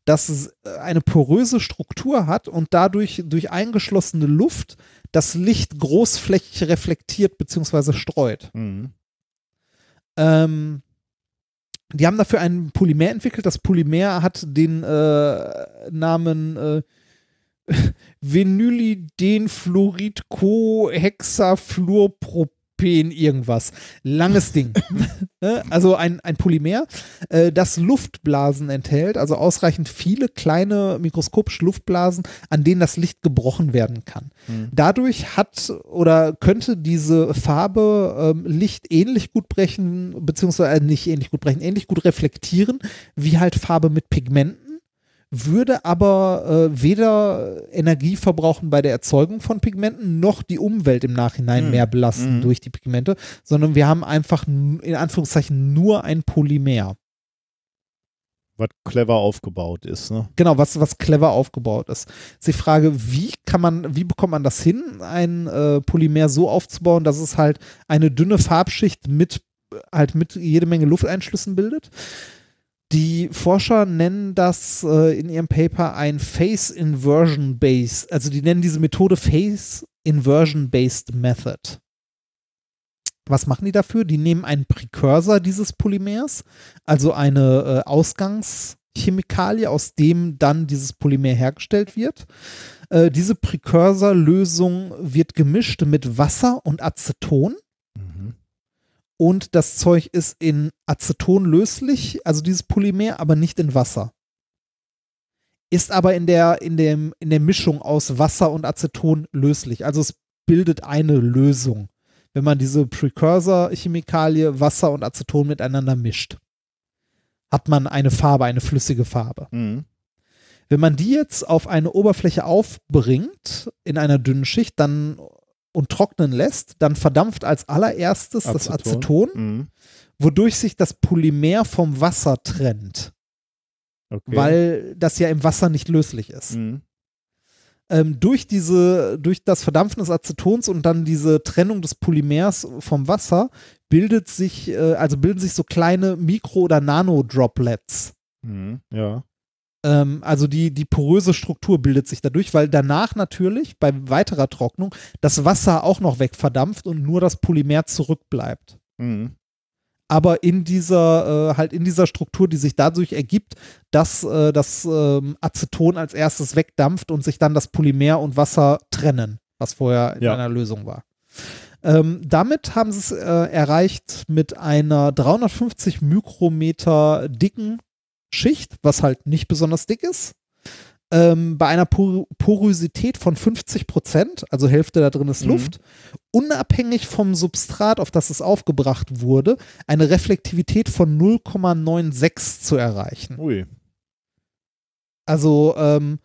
das s- eine poröse Struktur hat und dadurch durch eingeschlossene Luft das Licht großflächig reflektiert bzw. streut. Mhm. Ähm, die haben dafür ein Polymer entwickelt. Das Polymer hat den äh, Namen äh, Vinyldenfluorid-Cohexafluorpropen irgendwas. Langes Ding. Ne? also ein, ein Polymer, äh, das Luftblasen enthält, also ausreichend viele kleine mikroskopische Luftblasen, an denen das Licht gebrochen werden kann. Mhm. Dadurch hat oder könnte diese Farbe ähm, Licht ähnlich gut brechen, beziehungsweise äh, nicht ähnlich gut brechen, ähnlich gut reflektieren, wie halt Farbe mit Pigmenten, würde aber äh, weder Energie verbrauchen bei der Erzeugung von Pigmenten, noch die Umwelt im Nachhinein Mhm. mehr belasten Mhm. durch die Pigmente, sondern wir haben einfach in Anführungszeichen nur ein Polymer. Was clever aufgebaut ist, ne? Genau, was, was clever aufgebaut ist. Ist die Frage, wie kann man, wie bekommt man das hin, ein äh, Polymer so aufzubauen, dass es halt eine dünne Farbschicht mit halt mit jede Menge Lufteinschlüssen bildet? Die Forscher nennen das äh, in ihrem Paper ein Phase Inversion Based, also die nennen diese Methode Phase Inversion Based Method. Was machen die dafür? Die nehmen einen Präkursor dieses Polymers, also eine äh, Ausgangschemikalie, aus dem dann dieses Polymer hergestellt wird. Äh, diese Präkursorlösung wird gemischt mit Wasser und Aceton und das Zeug ist in Aceton löslich, also dieses Polymer, aber nicht in Wasser. Ist aber in der, in dem, in der Mischung aus Wasser und Aceton löslich. Also es bildet eine Lösung, wenn man diese Precursor-Chemikalie, Wasser und Aceton miteinander mischt. Hat man eine Farbe, eine flüssige Farbe. Mhm. Wenn man die jetzt auf eine Oberfläche aufbringt, in einer dünnen Schicht, dann und trocknen lässt, dann verdampft als allererstes das Aceton, Mhm. wodurch sich das Polymer vom Wasser trennt, Okay. weil das ja im Wasser nicht löslich ist. Mhm. Ähm, durch diese, durch das Verdampfen des Acetons und dann diese Trennung des Polymers vom Wasser bildet sich, äh, also bilden sich so kleine Mikro- oder Nano-Droplets. Mhm. Ja. Ähm, also die, die poröse Struktur bildet sich dadurch, weil danach natürlich bei weiterer Trocknung das Wasser auch noch wegverdampft und nur das Polymer zurückbleibt. Mhm. Aber in dieser, äh, halt in dieser Struktur, die sich dadurch ergibt, dass äh, das ähm, Aceton als erstes wegdampft und sich dann das Polymer und Wasser trennen, was vorher in Ja. einer Lösung war. Ähm, damit haben sie es äh, erreicht mit einer 350 Mikrometer dicken Schicht, was halt nicht besonders dick ist. Ähm, bei einer Por Porosität von 50 Prozent, also Hälfte da drin ist Mhm. Luft, unabhängig vom Substrat, auf das es aufgebracht wurde, eine Reflektivität von 0,96 zu erreichen. Ui. Also ähm,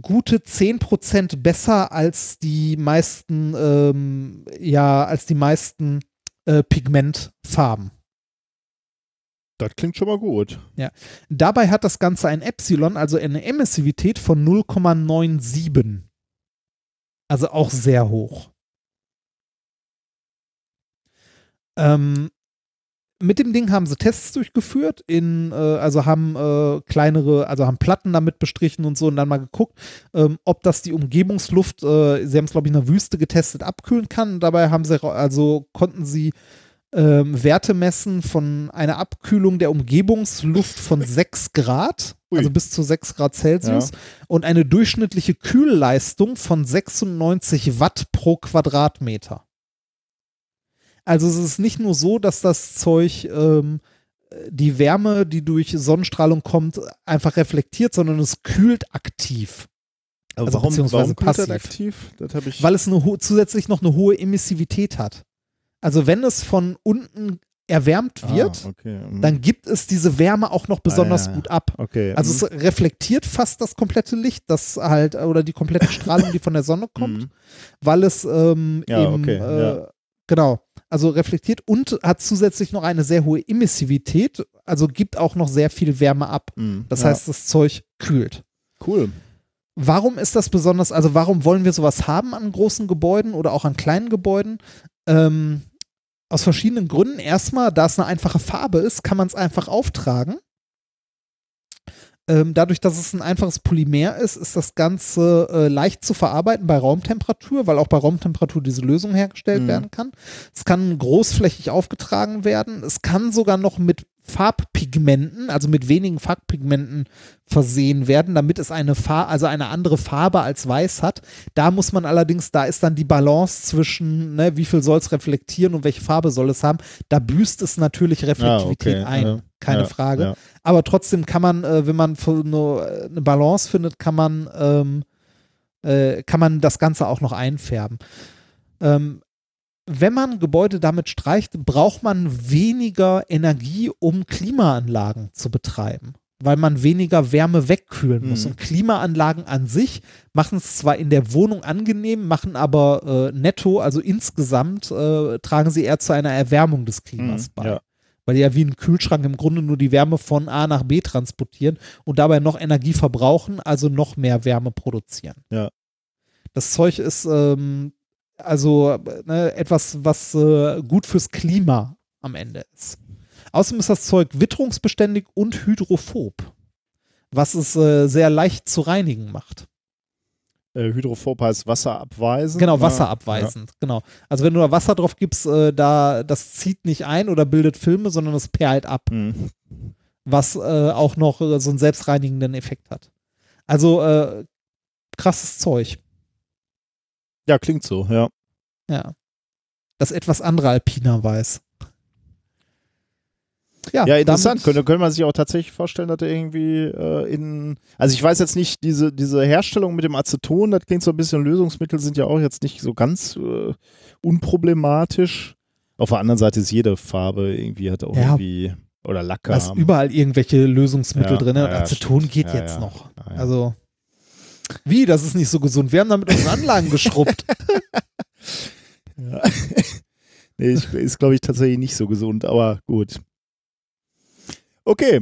gute 10% besser als die meisten, ähm, ja, als die meisten äh, Pigmentfarben. Das klingt schon mal gut. Dabei hat das Ganze ein Epsilon, also eine Emissivität von 0,97. Also auch sehr hoch. Ähm, mit dem Ding haben sie Tests durchgeführt, in, äh, also haben äh, kleinere, also haben Platten damit bestrichen und so und dann mal geguckt, ähm, ob das die Umgebungsluft, äh, sie haben es glaube ich in der Wüste getestet, abkühlen kann. Dabei haben sie, also konnten sie ähm, Werte messen von einer Abkühlung der Umgebungsluft von 6 Grad, Ui. also bis zu 6 Grad Celsius und eine durchschnittliche Kühlleistung von 96 Watt pro Quadratmeter. Also es ist nicht nur so, dass das Zeug ähm, die Wärme, die durch Sonnenstrahlung kommt, einfach reflektiert, sondern es kühlt aktiv. Aber Also warum, beziehungsweise warum kühlt das passiv. aktiv? Das ich. weil es eine zusätzlich noch eine hohe Emissivität hat. Also wenn es von unten erwärmt wird, Ah, okay. mhm. dann gibt es diese Wärme auch noch besonders Ah, ja. gut ab. okay. Also mhm. es reflektiert fast das komplette Licht, das halt, oder die komplette Strahlung, die von der Sonne kommt, Mhm. weil es ähm, Ja, eben, okay, äh, ja. genau, also reflektiert und hat zusätzlich noch eine sehr hohe Emissivität, also gibt auch noch sehr viel Wärme ab. Mhm. Das heißt, das Zeug kühlt. cool. Warum ist das besonders, also warum wollen wir sowas haben an großen Gebäuden oder auch an kleinen Gebäuden? Ähm, aus verschiedenen Gründen. Erstmal, da es eine einfache Farbe ist, kann man es einfach auftragen. Ähm, dadurch, dass es ein einfaches Polymer ist, ist das Ganze äh, leicht zu verarbeiten bei Raumtemperatur, weil auch bei Raumtemperatur diese Lösung hergestellt Mhm. werden kann. Es kann großflächig aufgetragen werden. Es kann sogar noch mit Farbpigmenten, also mit wenigen Farbpigmenten versehen werden, damit es eine Farbe, also eine andere Farbe als weiß hat. Da muss man allerdings, da ist dann die Balance zwischen, ne, wie viel soll es reflektieren und welche Farbe soll es haben. Da büßt es natürlich Reflektivität Ah, okay, ein, ja, keine ja, Frage. ja. Aber trotzdem kann man, äh, wenn man eine, eine Balance findet, kann man, ähm, äh, kann man das Ganze auch noch einfärben. Ähm, wenn man Gebäude damit streicht, braucht man weniger Energie, um Klimaanlagen zu betreiben, weil man weniger Wärme wegkühlen muss. Mhm. Und Klimaanlagen an sich machen es zwar in der Wohnung angenehm, machen aber äh, netto, also insgesamt, äh, tragen sie eher zu einer Erwärmung des Klimas Mhm, bei. ja. Weil die ja wie ein Kühlschrank im Grunde nur die Wärme von A nach B transportieren und dabei noch Energie verbrauchen, also noch mehr Wärme produzieren. Ja. Das Zeug ist ähm, also ne, etwas, was äh, gut fürs Klima am Ende ist. Außerdem ist das Zeug witterungsbeständig und hydrophob, was es äh, sehr leicht zu reinigen macht. Äh, Hydrophob heißt wasserabweisend. Genau, ne? wasserabweisend. Genau. Also wenn du da Wasser drauf gibst, äh, da das zieht nicht ein oder bildet Filme, sondern es perlt ab, Ja. Hm. was äh, auch noch äh, so einen selbstreinigenden Effekt hat. Also äh, krasses Zeug. Ja, klingt so, ja. Ja. Das etwas andere Alpina weiß. Ja, Ja, interessant. Könnte, könnte man sich auch tatsächlich vorstellen, dass er irgendwie äh, in. Also ich weiß jetzt nicht, diese, diese Herstellung mit dem Aceton, das klingt so ein bisschen, Lösungsmittel sind ja auch jetzt nicht so ganz äh, unproblematisch. Auf der anderen Seite ist jede Farbe irgendwie, hat auch Ja. irgendwie. Oder Lacker. Da ist überall irgendwelche Lösungsmittel Ja, drin. ja, Aceton stimmt. geht jetzt noch. Also, wie? Das ist nicht so gesund. Wir haben damit unsere Anlagen geschrubbt. Ja. nee, ich, ist, glaube ich, tatsächlich nicht so gesund, aber gut. Okay,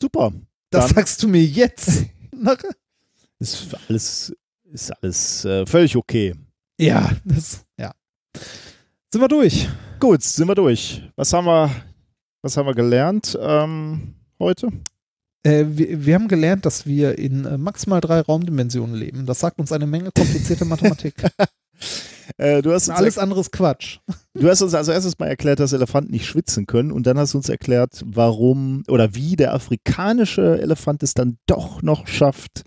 super. Das Dann- sagst du mir jetzt. Ist alles, ist alles äh, völlig okay. ja, das, ja. Sind wir durch? Gut, sind wir durch. Was haben wir, was haben wir gelernt ähm, heute? Äh, wir, wir haben gelernt, dass wir in äh, maximal drei Raumdimensionen leben. Das sagt uns eine Menge komplizierte Mathematik. Äh, du, hast uns Alles andere ist Quatsch. du hast uns also erstes mal erklärt, dass Elefanten nicht schwitzen können und dann hast du uns erklärt, warum oder wie der afrikanische Elefant es dann doch noch schafft,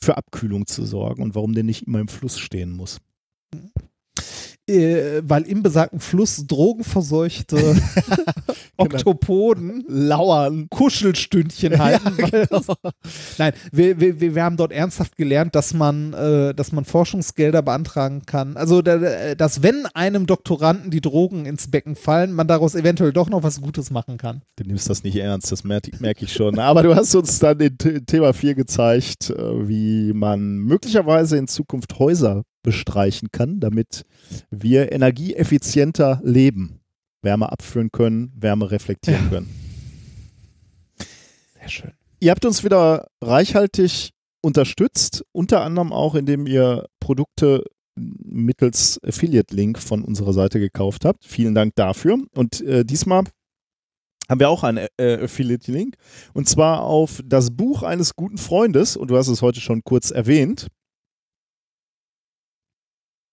für Abkühlung zu sorgen und warum der nicht immer im Fluss stehen muss. Äh, weil im besagten Fluss drogenverseuchte Oktopoden Lauern. Kuschelstündchen halten. weil das, nein, wir, wir, wir haben dort ernsthaft gelernt, dass man, äh, dass man Forschungsgelder beantragen kann. Also, da, dass wenn einem Doktoranden die Drogen ins Becken fallen, man daraus eventuell doch noch was Gutes machen kann. Du nimmst das nicht ernst, das merke merke ich schon. Aber du hast uns dann in Thema 4 gezeigt, äh, wie man möglicherweise in Zukunft Häuser bestreichen kann, damit wir energieeffizienter leben. Wärme abführen können, Wärme reflektieren Ja. können. Sehr schön. Ihr habt uns wieder reichhaltig unterstützt, unter anderem auch, indem ihr Produkte mittels Affiliate-Link von unserer Seite gekauft habt. Vielen Dank dafür. Und äh, diesmal haben wir auch einen äh, Affiliate-Link. Und zwar auf das Buch eines guten Freundes. Und du hast es heute schon kurz erwähnt.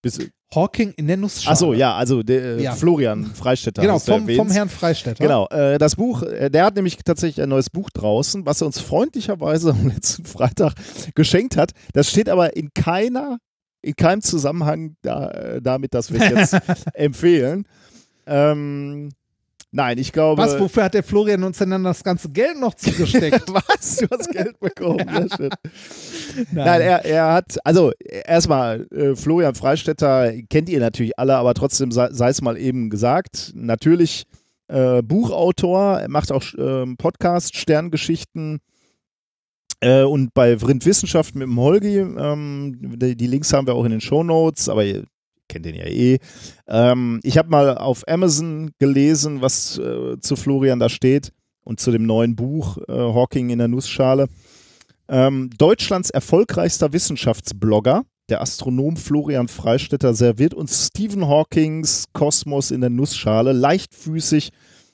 Bis, Hawking in der Nussschale. achso, ja, also der, äh, Ja. Florian Freistetter. Genau, vom, vom Herrn Freistetter. Genau, äh, das Buch, äh, der hat nämlich tatsächlich ein neues Buch draußen, was er uns freundlicherweise am letzten Freitag geschenkt hat. Das steht aber in keiner, in keinem Zusammenhang da, äh, damit, dass wir es jetzt empfehlen. Ähm, nein, ich glaube. Was, wofür hat der Florian uns denn dann das ganze Geld noch zugesteckt? Was? Du hast Geld bekommen. Sehr schön. Nein, er, er hat, also erstmal, äh, Florian Freistetter kennt ihr natürlich alle, aber trotzdem sei es mal eben gesagt. Natürlich äh, Buchautor, macht auch ähm, Podcast, Sterngeschichten äh, und bei Vrind Wissenschaft mit dem Holgi. Ähm, die, die Links haben wir auch in den Shownotes, aber ihr kennt den ja eh. Ähm, ich habe mal auf Amazon gelesen, was äh, zu Florian da steht und zu dem neuen Buch äh, Hawking in der Nussschale. Ähm, Deutschlands erfolgreichster Wissenschaftsblogger, der Astronom Florian Freistetter, serviert uns Stephen Hawkings Kosmos in der Nussschale, leichtfüßig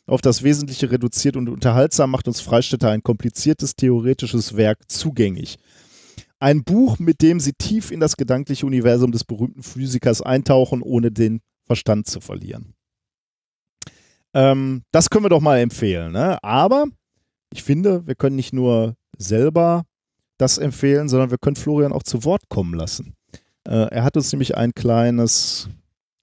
auf das Wesentliche reduziert und unterhaltsam macht uns Freistetter ein kompliziertes theoretisches Werk zugänglich. Ein Buch, mit dem sie tief in das gedankliche Universum des berühmten Physikers eintauchen, ohne den Verstand zu verlieren. Ähm, das können wir doch mal empfehlen. Ne? Aber ich finde, wir können nicht nur selber das empfehlen, sondern wir können Florian auch zu Wort kommen lassen. Äh, er hat uns nämlich ein kleines,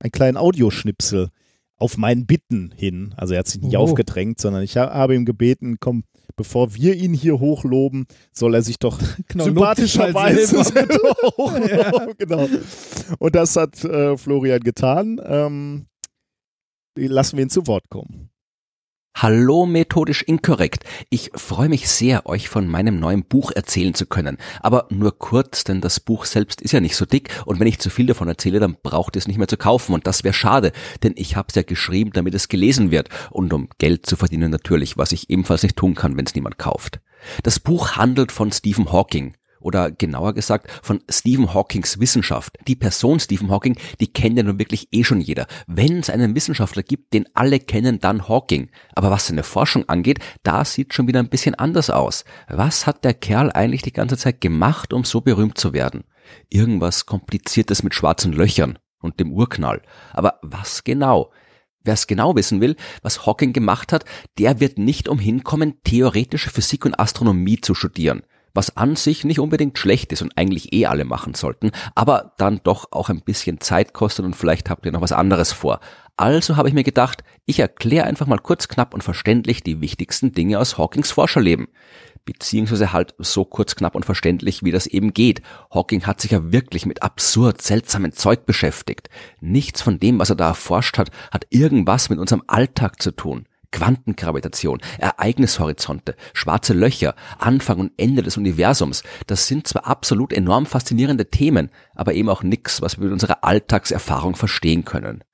einen kleinen Audioschnipsel auf meinen Bitten hin. Also er hat sich nicht Oh. aufgedrängt, sondern ich ha- habe ihm gebeten, komm, bevor wir ihn hier hochloben, soll er sich doch Genau, sympathischerweise hochloben. Genau. Und das hat äh, Florian getan. Ähm, lassen wir ihn zu Wort kommen. Hallo methodisch inkorrekt. Ich freue mich sehr, euch von meinem neuen Buch erzählen zu können. Aber nur kurz, denn das Buch selbst ist ja nicht so dick und wenn ich zu viel davon erzähle, dann braucht ihr es nicht mehr zu kaufen und das wäre schade, denn ich habe es ja geschrieben, damit es gelesen wird und um Geld zu verdienen natürlich, was ich ebenfalls nicht tun kann, wenn es niemand kauft. Das Buch handelt von Stephen Hawking oder genauer gesagt von Stephen Hawkings Wissenschaft. Die Person Stephen Hawking, die kennt ja nun wirklich eh schon jeder. Wenn es einen Wissenschaftler gibt, den alle kennen, dann Hawking. Aber was seine Forschung angeht, da sieht schon wieder ein bisschen anders aus. Was hat der Kerl eigentlich die ganze Zeit gemacht, um so berühmt zu werden? Irgendwas Kompliziertes mit schwarzen Löchern und dem Urknall. Aber was genau? Wer es genau wissen will, was Hawking gemacht hat, der wird nicht umhin kommen, theoretische Physik und Astronomie zu studieren was an sich nicht unbedingt schlecht ist und eigentlich eh alle machen sollten, aber dann doch auch ein bisschen Zeit kostet und vielleicht habt ihr noch was anderes vor. Also habe ich mir gedacht, ich erkläre einfach mal kurz, knapp und verständlich die wichtigsten Dinge aus Hawkings Forscherleben. Beziehungsweise halt so kurz, knapp und verständlich, wie das eben geht. Hawking hat sich ja wirklich mit absurd seltsamen Zeug beschäftigt. Nichts von dem, was er da erforscht hat, hat irgendwas mit unserem Alltag zu tun. Quantengravitation, Ereignishorizonte, schwarze Löcher, Anfang und Ende des Universums, das sind zwar absolut enorm faszinierende Themen, aber eben auch nix, was wir mit unserer Alltagserfahrung verstehen können.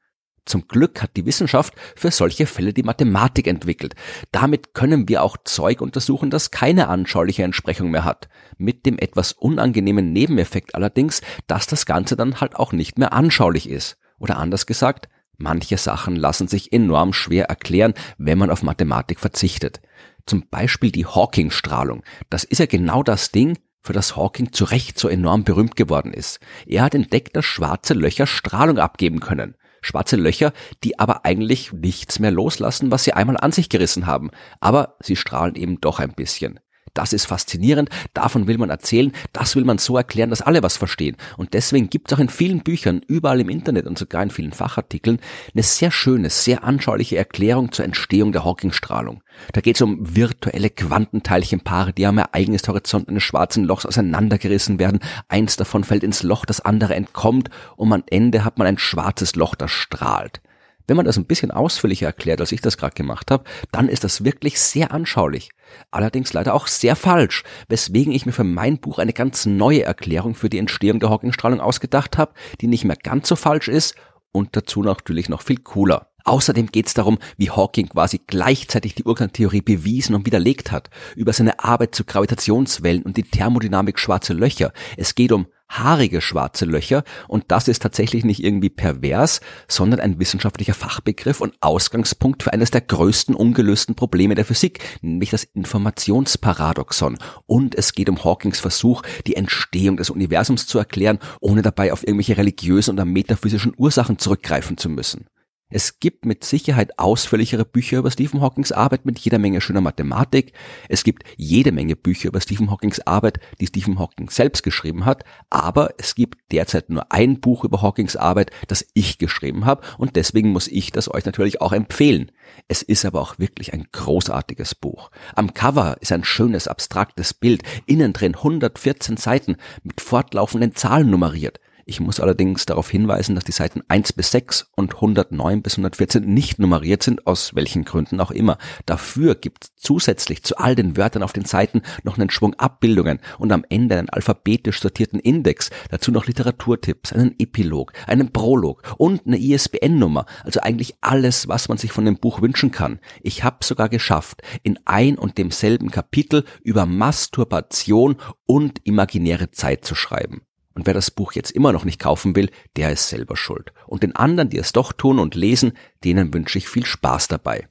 Zum Glück hat die Wissenschaft für solche Fälle die Mathematik entwickelt. Damit können wir auch Zeug untersuchen, das keine anschauliche Entsprechung mehr hat. Mit dem etwas unangenehmen Nebeneffekt allerdings, dass das Ganze dann halt auch nicht mehr anschaulich ist. Oder anders gesagt, Manche Sachen lassen sich enorm schwer erklären, wenn man auf Mathematik verzichtet. Zum Beispiel die Hawking-Strahlung. Das ist ja genau das Ding, für das Hawking zu Recht so enorm berühmt geworden ist. Er hat entdeckt, dass schwarze Löcher Strahlung abgeben können. Schwarze Löcher, die aber eigentlich nichts mehr loslassen, was sie einmal an sich gerissen haben. Aber sie strahlen eben doch ein bisschen. Das ist faszinierend, davon will man erzählen, das will man so erklären, dass alle was verstehen. Und deswegen gibt es auch in vielen Büchern, überall im Internet und sogar in vielen Fachartikeln eine sehr schöne, sehr anschauliche Erklärung zur Entstehung der Hawking-Strahlung. Da geht es um virtuelle Quantenteilchenpaare, die am Ereignishorizont eines schwarzen Lochs auseinandergerissen werden. Eins davon fällt ins Loch, das andere entkommt und am Ende hat man ein schwarzes Loch, das strahlt. Wenn man das ein bisschen ausführlicher erklärt, als ich das gerade gemacht habe, dann ist das wirklich sehr anschaulich. Allerdings leider auch sehr falsch, weswegen ich mir für mein Buch eine ganz neue Erklärung für die Entstehung der Hawkingstrahlung ausgedacht habe, die nicht mehr ganz so falsch ist und dazu natürlich noch viel cooler. Außerdem geht es darum, wie Hawking quasi gleichzeitig die Urknalltheorie bewiesen und widerlegt hat, über seine Arbeit zu Gravitationswellen und die Thermodynamik schwarze Löcher. Es geht um haarige schwarze Löcher und das ist tatsächlich nicht irgendwie pervers, sondern ein wissenschaftlicher Fachbegriff und Ausgangspunkt für eines der größten ungelösten Probleme der Physik, nämlich das Informationsparadoxon. Und es geht um Hawkings Versuch, die Entstehung des Universums zu erklären, ohne dabei auf irgendwelche religiösen oder metaphysischen Ursachen zurückgreifen zu müssen. Es gibt mit Sicherheit ausführlichere Bücher über Stephen Hawkings Arbeit mit jeder Menge schöner Mathematik. Es gibt jede Menge Bücher über Stephen Hawkings Arbeit, die Stephen Hawking selbst geschrieben hat. Aber es gibt derzeit nur ein Buch über Hawkings Arbeit, das ich geschrieben habe. Und deswegen muss ich das euch natürlich auch empfehlen. Es ist aber auch wirklich ein großartiges Buch. Am Cover ist ein schönes, abstraktes Bild. Innen drin 114 Seiten mit fortlaufenden Zahlen nummeriert. Ich muss allerdings darauf hinweisen, dass die Seiten 1 bis 6 und 109 bis 114 nicht nummeriert sind, aus welchen Gründen auch immer. Dafür gibt es zusätzlich zu all den Wörtern auf den Seiten noch einen Schwung Abbildungen und am Ende einen alphabetisch sortierten Index, dazu noch Literaturtipps, einen Epilog, einen Prolog und eine ISBN-Nummer, also eigentlich alles, was man sich von dem Buch wünschen kann. Ich habe sogar geschafft, in ein und demselben Kapitel über Masturbation und imaginäre Zeit zu schreiben. Und wer das Buch jetzt immer noch nicht kaufen will, der ist selber schuld. Und den anderen, die es doch tun und lesen, denen wünsche ich viel Spaß dabei.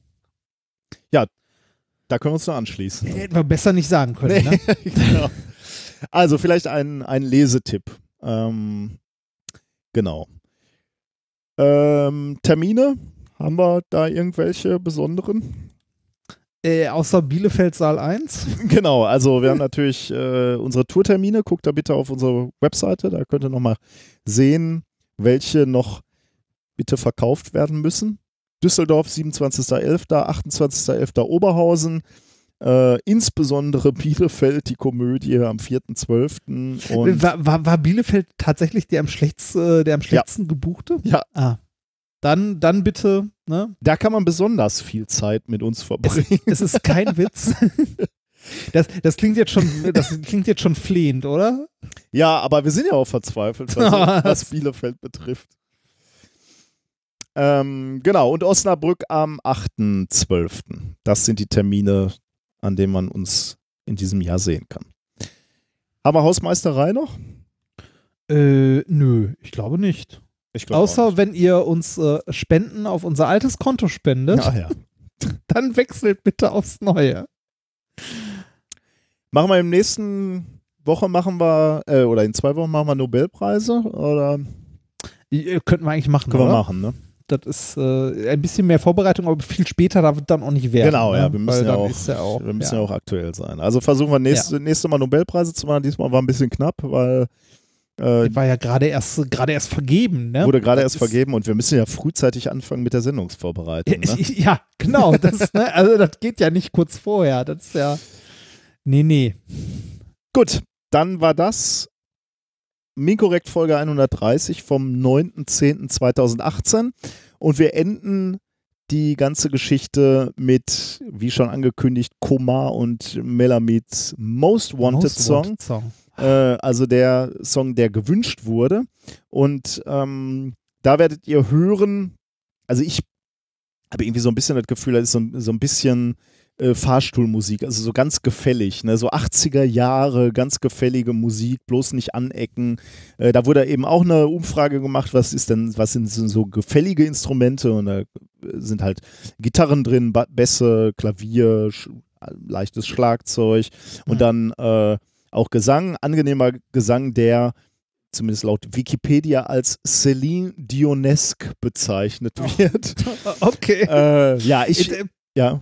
Ja, da können wir uns nur anschließen. Hätten wir besser nicht sagen können. Ne? genau. Also vielleicht ein, ein Lesetipp. Ähm, genau. Ähm, Termine, haben wir da irgendwelche besonderen? Äh, außer Bielefeld Saal 1. Genau, also wir haben natürlich äh, unsere Tourtermine. Guckt da bitte auf unsere Webseite, da könnt ihr nochmal sehen, welche noch bitte verkauft werden müssen. Düsseldorf 27.11., 28.11. Oberhausen, äh, insbesondere Bielefeld, die Komödie am 4.12. Und War, war, war Bielefeld tatsächlich der am schlechtesten, äh, der am schlechtesten gebuchte? Ja. Ah. Dann, dann bitte, ne? Da kann man besonders viel Zeit mit uns verbringen. Es ist kein Witz. Das, das klingt jetzt schon, das klingt jetzt schon flehend, oder? Ja, aber wir sind ja auch verzweifelt, was, was Bielefeld betrifft. Ähm, genau, und Osnabrück am 8.12. Das sind die Termine, an denen man uns in diesem Jahr sehen kann. Haben wir Hausmeisterei noch? Äh, nö, ich glaube nicht. Außer wenn ihr uns äh, Spenden auf unser altes Konto spendet, Ah, ja. dann wechselt bitte aufs Neue. Machen wir im nächsten Woche machen wir, äh, oder in zwei Wochen machen wir Nobelpreise oder Äh, Könnten wir eigentlich machen, können wir oder? machen, ne? Das ist äh, ein bisschen mehr Vorbereitung, aber viel später darf es dann auch nicht werden. Genau, ne? ja, wir müssen ja auch, ja auch, wir müssen ja. ja. auch aktuell sein. Also versuchen wir nächste, nächste Mal Nobelpreise zu machen. Diesmal war ein bisschen knapp, weil äh, Die war ja gerade erst, gerade erst vergeben, ne? wurde gerade erst vergeben und wir müssen ja frühzeitig anfangen mit der Sendungsvorbereitung. Ne? Ja, genau. Das, ne, also das geht ja nicht kurz vorher. Das ist ja. Nee, nee. Gut, dann war das Minkorrekt Folge 130 vom 9.10.2018 und wir enden die ganze Geschichte mit, wie schon angekündigt, Komar und Melamids Most Wanted Most Song. Wanted Song. Äh, also der Song, der gewünscht wurde. Und ähm, da werdet ihr hören, also ich habe irgendwie so ein bisschen das Gefühl, das ist so, ein- so ein bisschen äh, Fahrstuhlmusik, also so ganz gefällig, ne? so 80er Jahre, ganz gefällige Musik, bloß nicht anecken. Äh, da wurde eben auch eine Umfrage gemacht, was ist denn, was sind so so gefällige Instrumente und da sind halt Gitarren drin, Ba- Bässe, Klavier, sch leichtes Schlagzeug und Mhm. dann äh, auch Gesang, angenehmer Gesang, der zumindest laut Wikipedia als Celine Dionesque bezeichnet wird. Okay. äh, ja, ich, Äh, ja,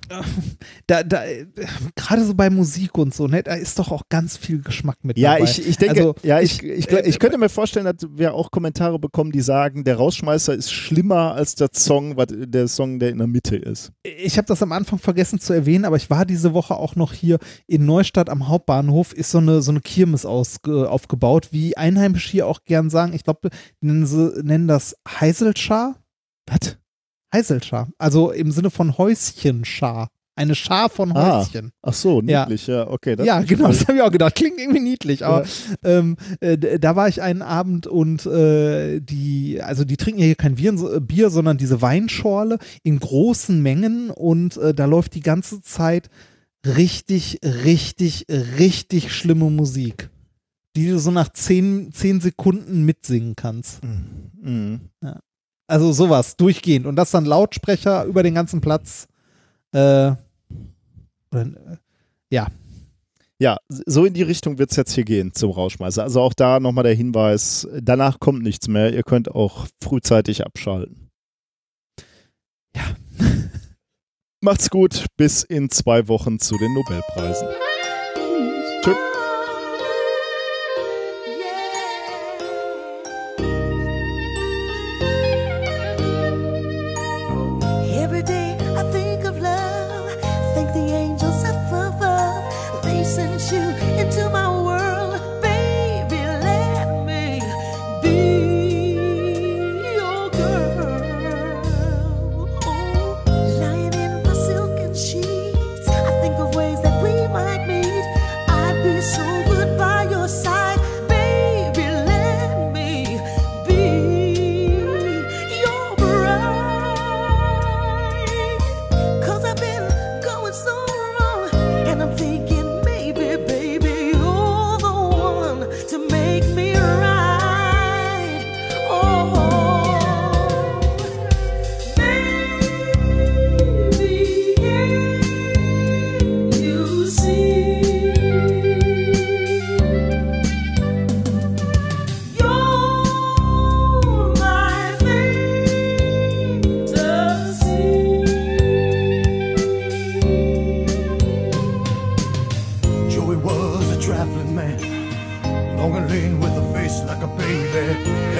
da, da, äh, gerade so bei Musik und so, ne, da ist doch auch ganz viel Geschmack mit ja, dabei. ich, ich denke, Also, ja, ich, ich, äh, ich könnte mir vorstellen, dass wir auch Kommentare bekommen, die sagen, der Rausschmeißer ist schlimmer als der Song, was der Song, der in der Mitte ist. ich habe das am Anfang vergessen zu erwähnen, aber ich war diese Woche auch noch hier in Neustadt am Hauptbahnhof, ist so eine, so eine Kirmes ausge, aufgebaut, wie Einheimische hier auch gern sagen. Ich glaube, nennen sie nennen das Heiselschar. Was? Heiselschar. Also im Sinne von Häuschenschar. Eine Schar von Ah. Häuschen. Ach so, Ja. niedlich, ja, okay. ja, ist schon genau, das habe ich auch gedacht. Klingt irgendwie niedlich, aber ähm, äh, da war ich einen Abend und äh, die, also die trinken ja hier kein Bier, so- äh, Bier, sondern diese Weinschorle in großen Mengen und äh, da läuft die ganze Zeit richtig, richtig, richtig schlimme Musik, die du so nach zehn, zehn Sekunden mitsingen kannst. Mhm. Also sowas, durchgehend. Und das dann Lautsprecher über den ganzen Platz. Äh, oder, äh, ja, Ja, so in die Richtung wird es jetzt hier gehen zum Rauschmeißer. Also auch da nochmal der Hinweis, danach kommt nichts mehr. Ihr könnt auch frühzeitig abschalten. Ja. Macht's gut, bis in zwei Wochen zu den Nobelpreisen. Tschüss.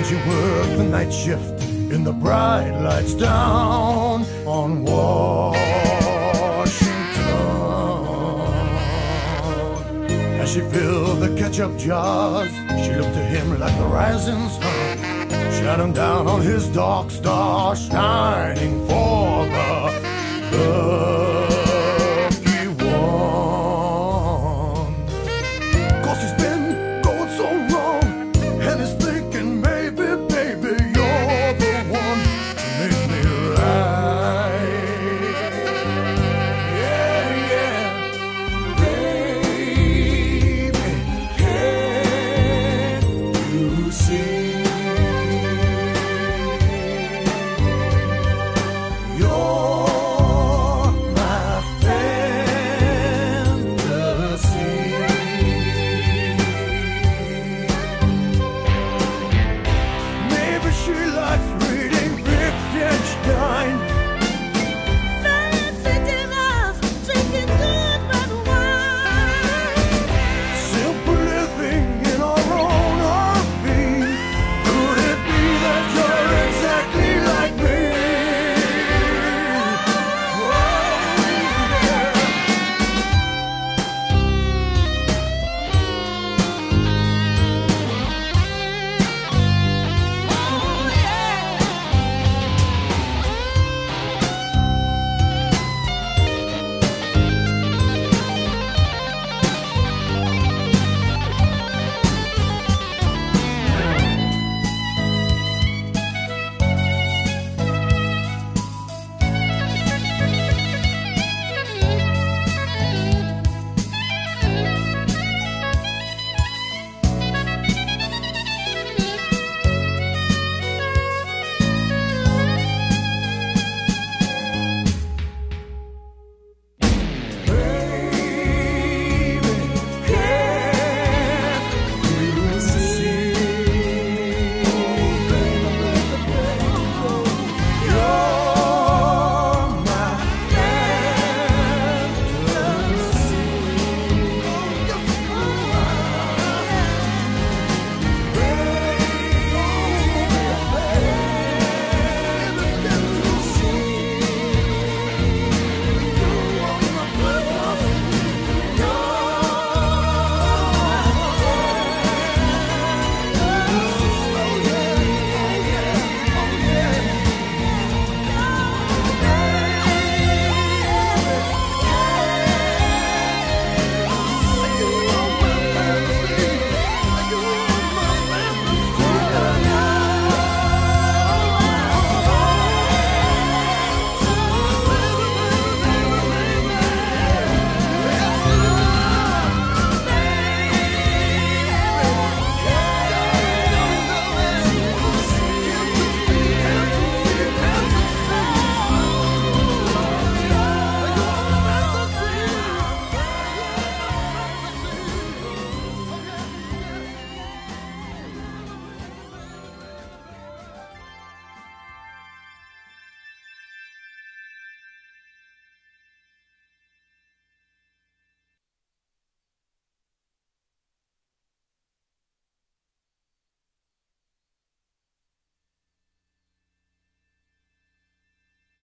And she worked the night shift in the bright lights down on Washington. As she filled the ketchup jars, she looked to him like the rising sun. She Got him down on his dark star, shining for the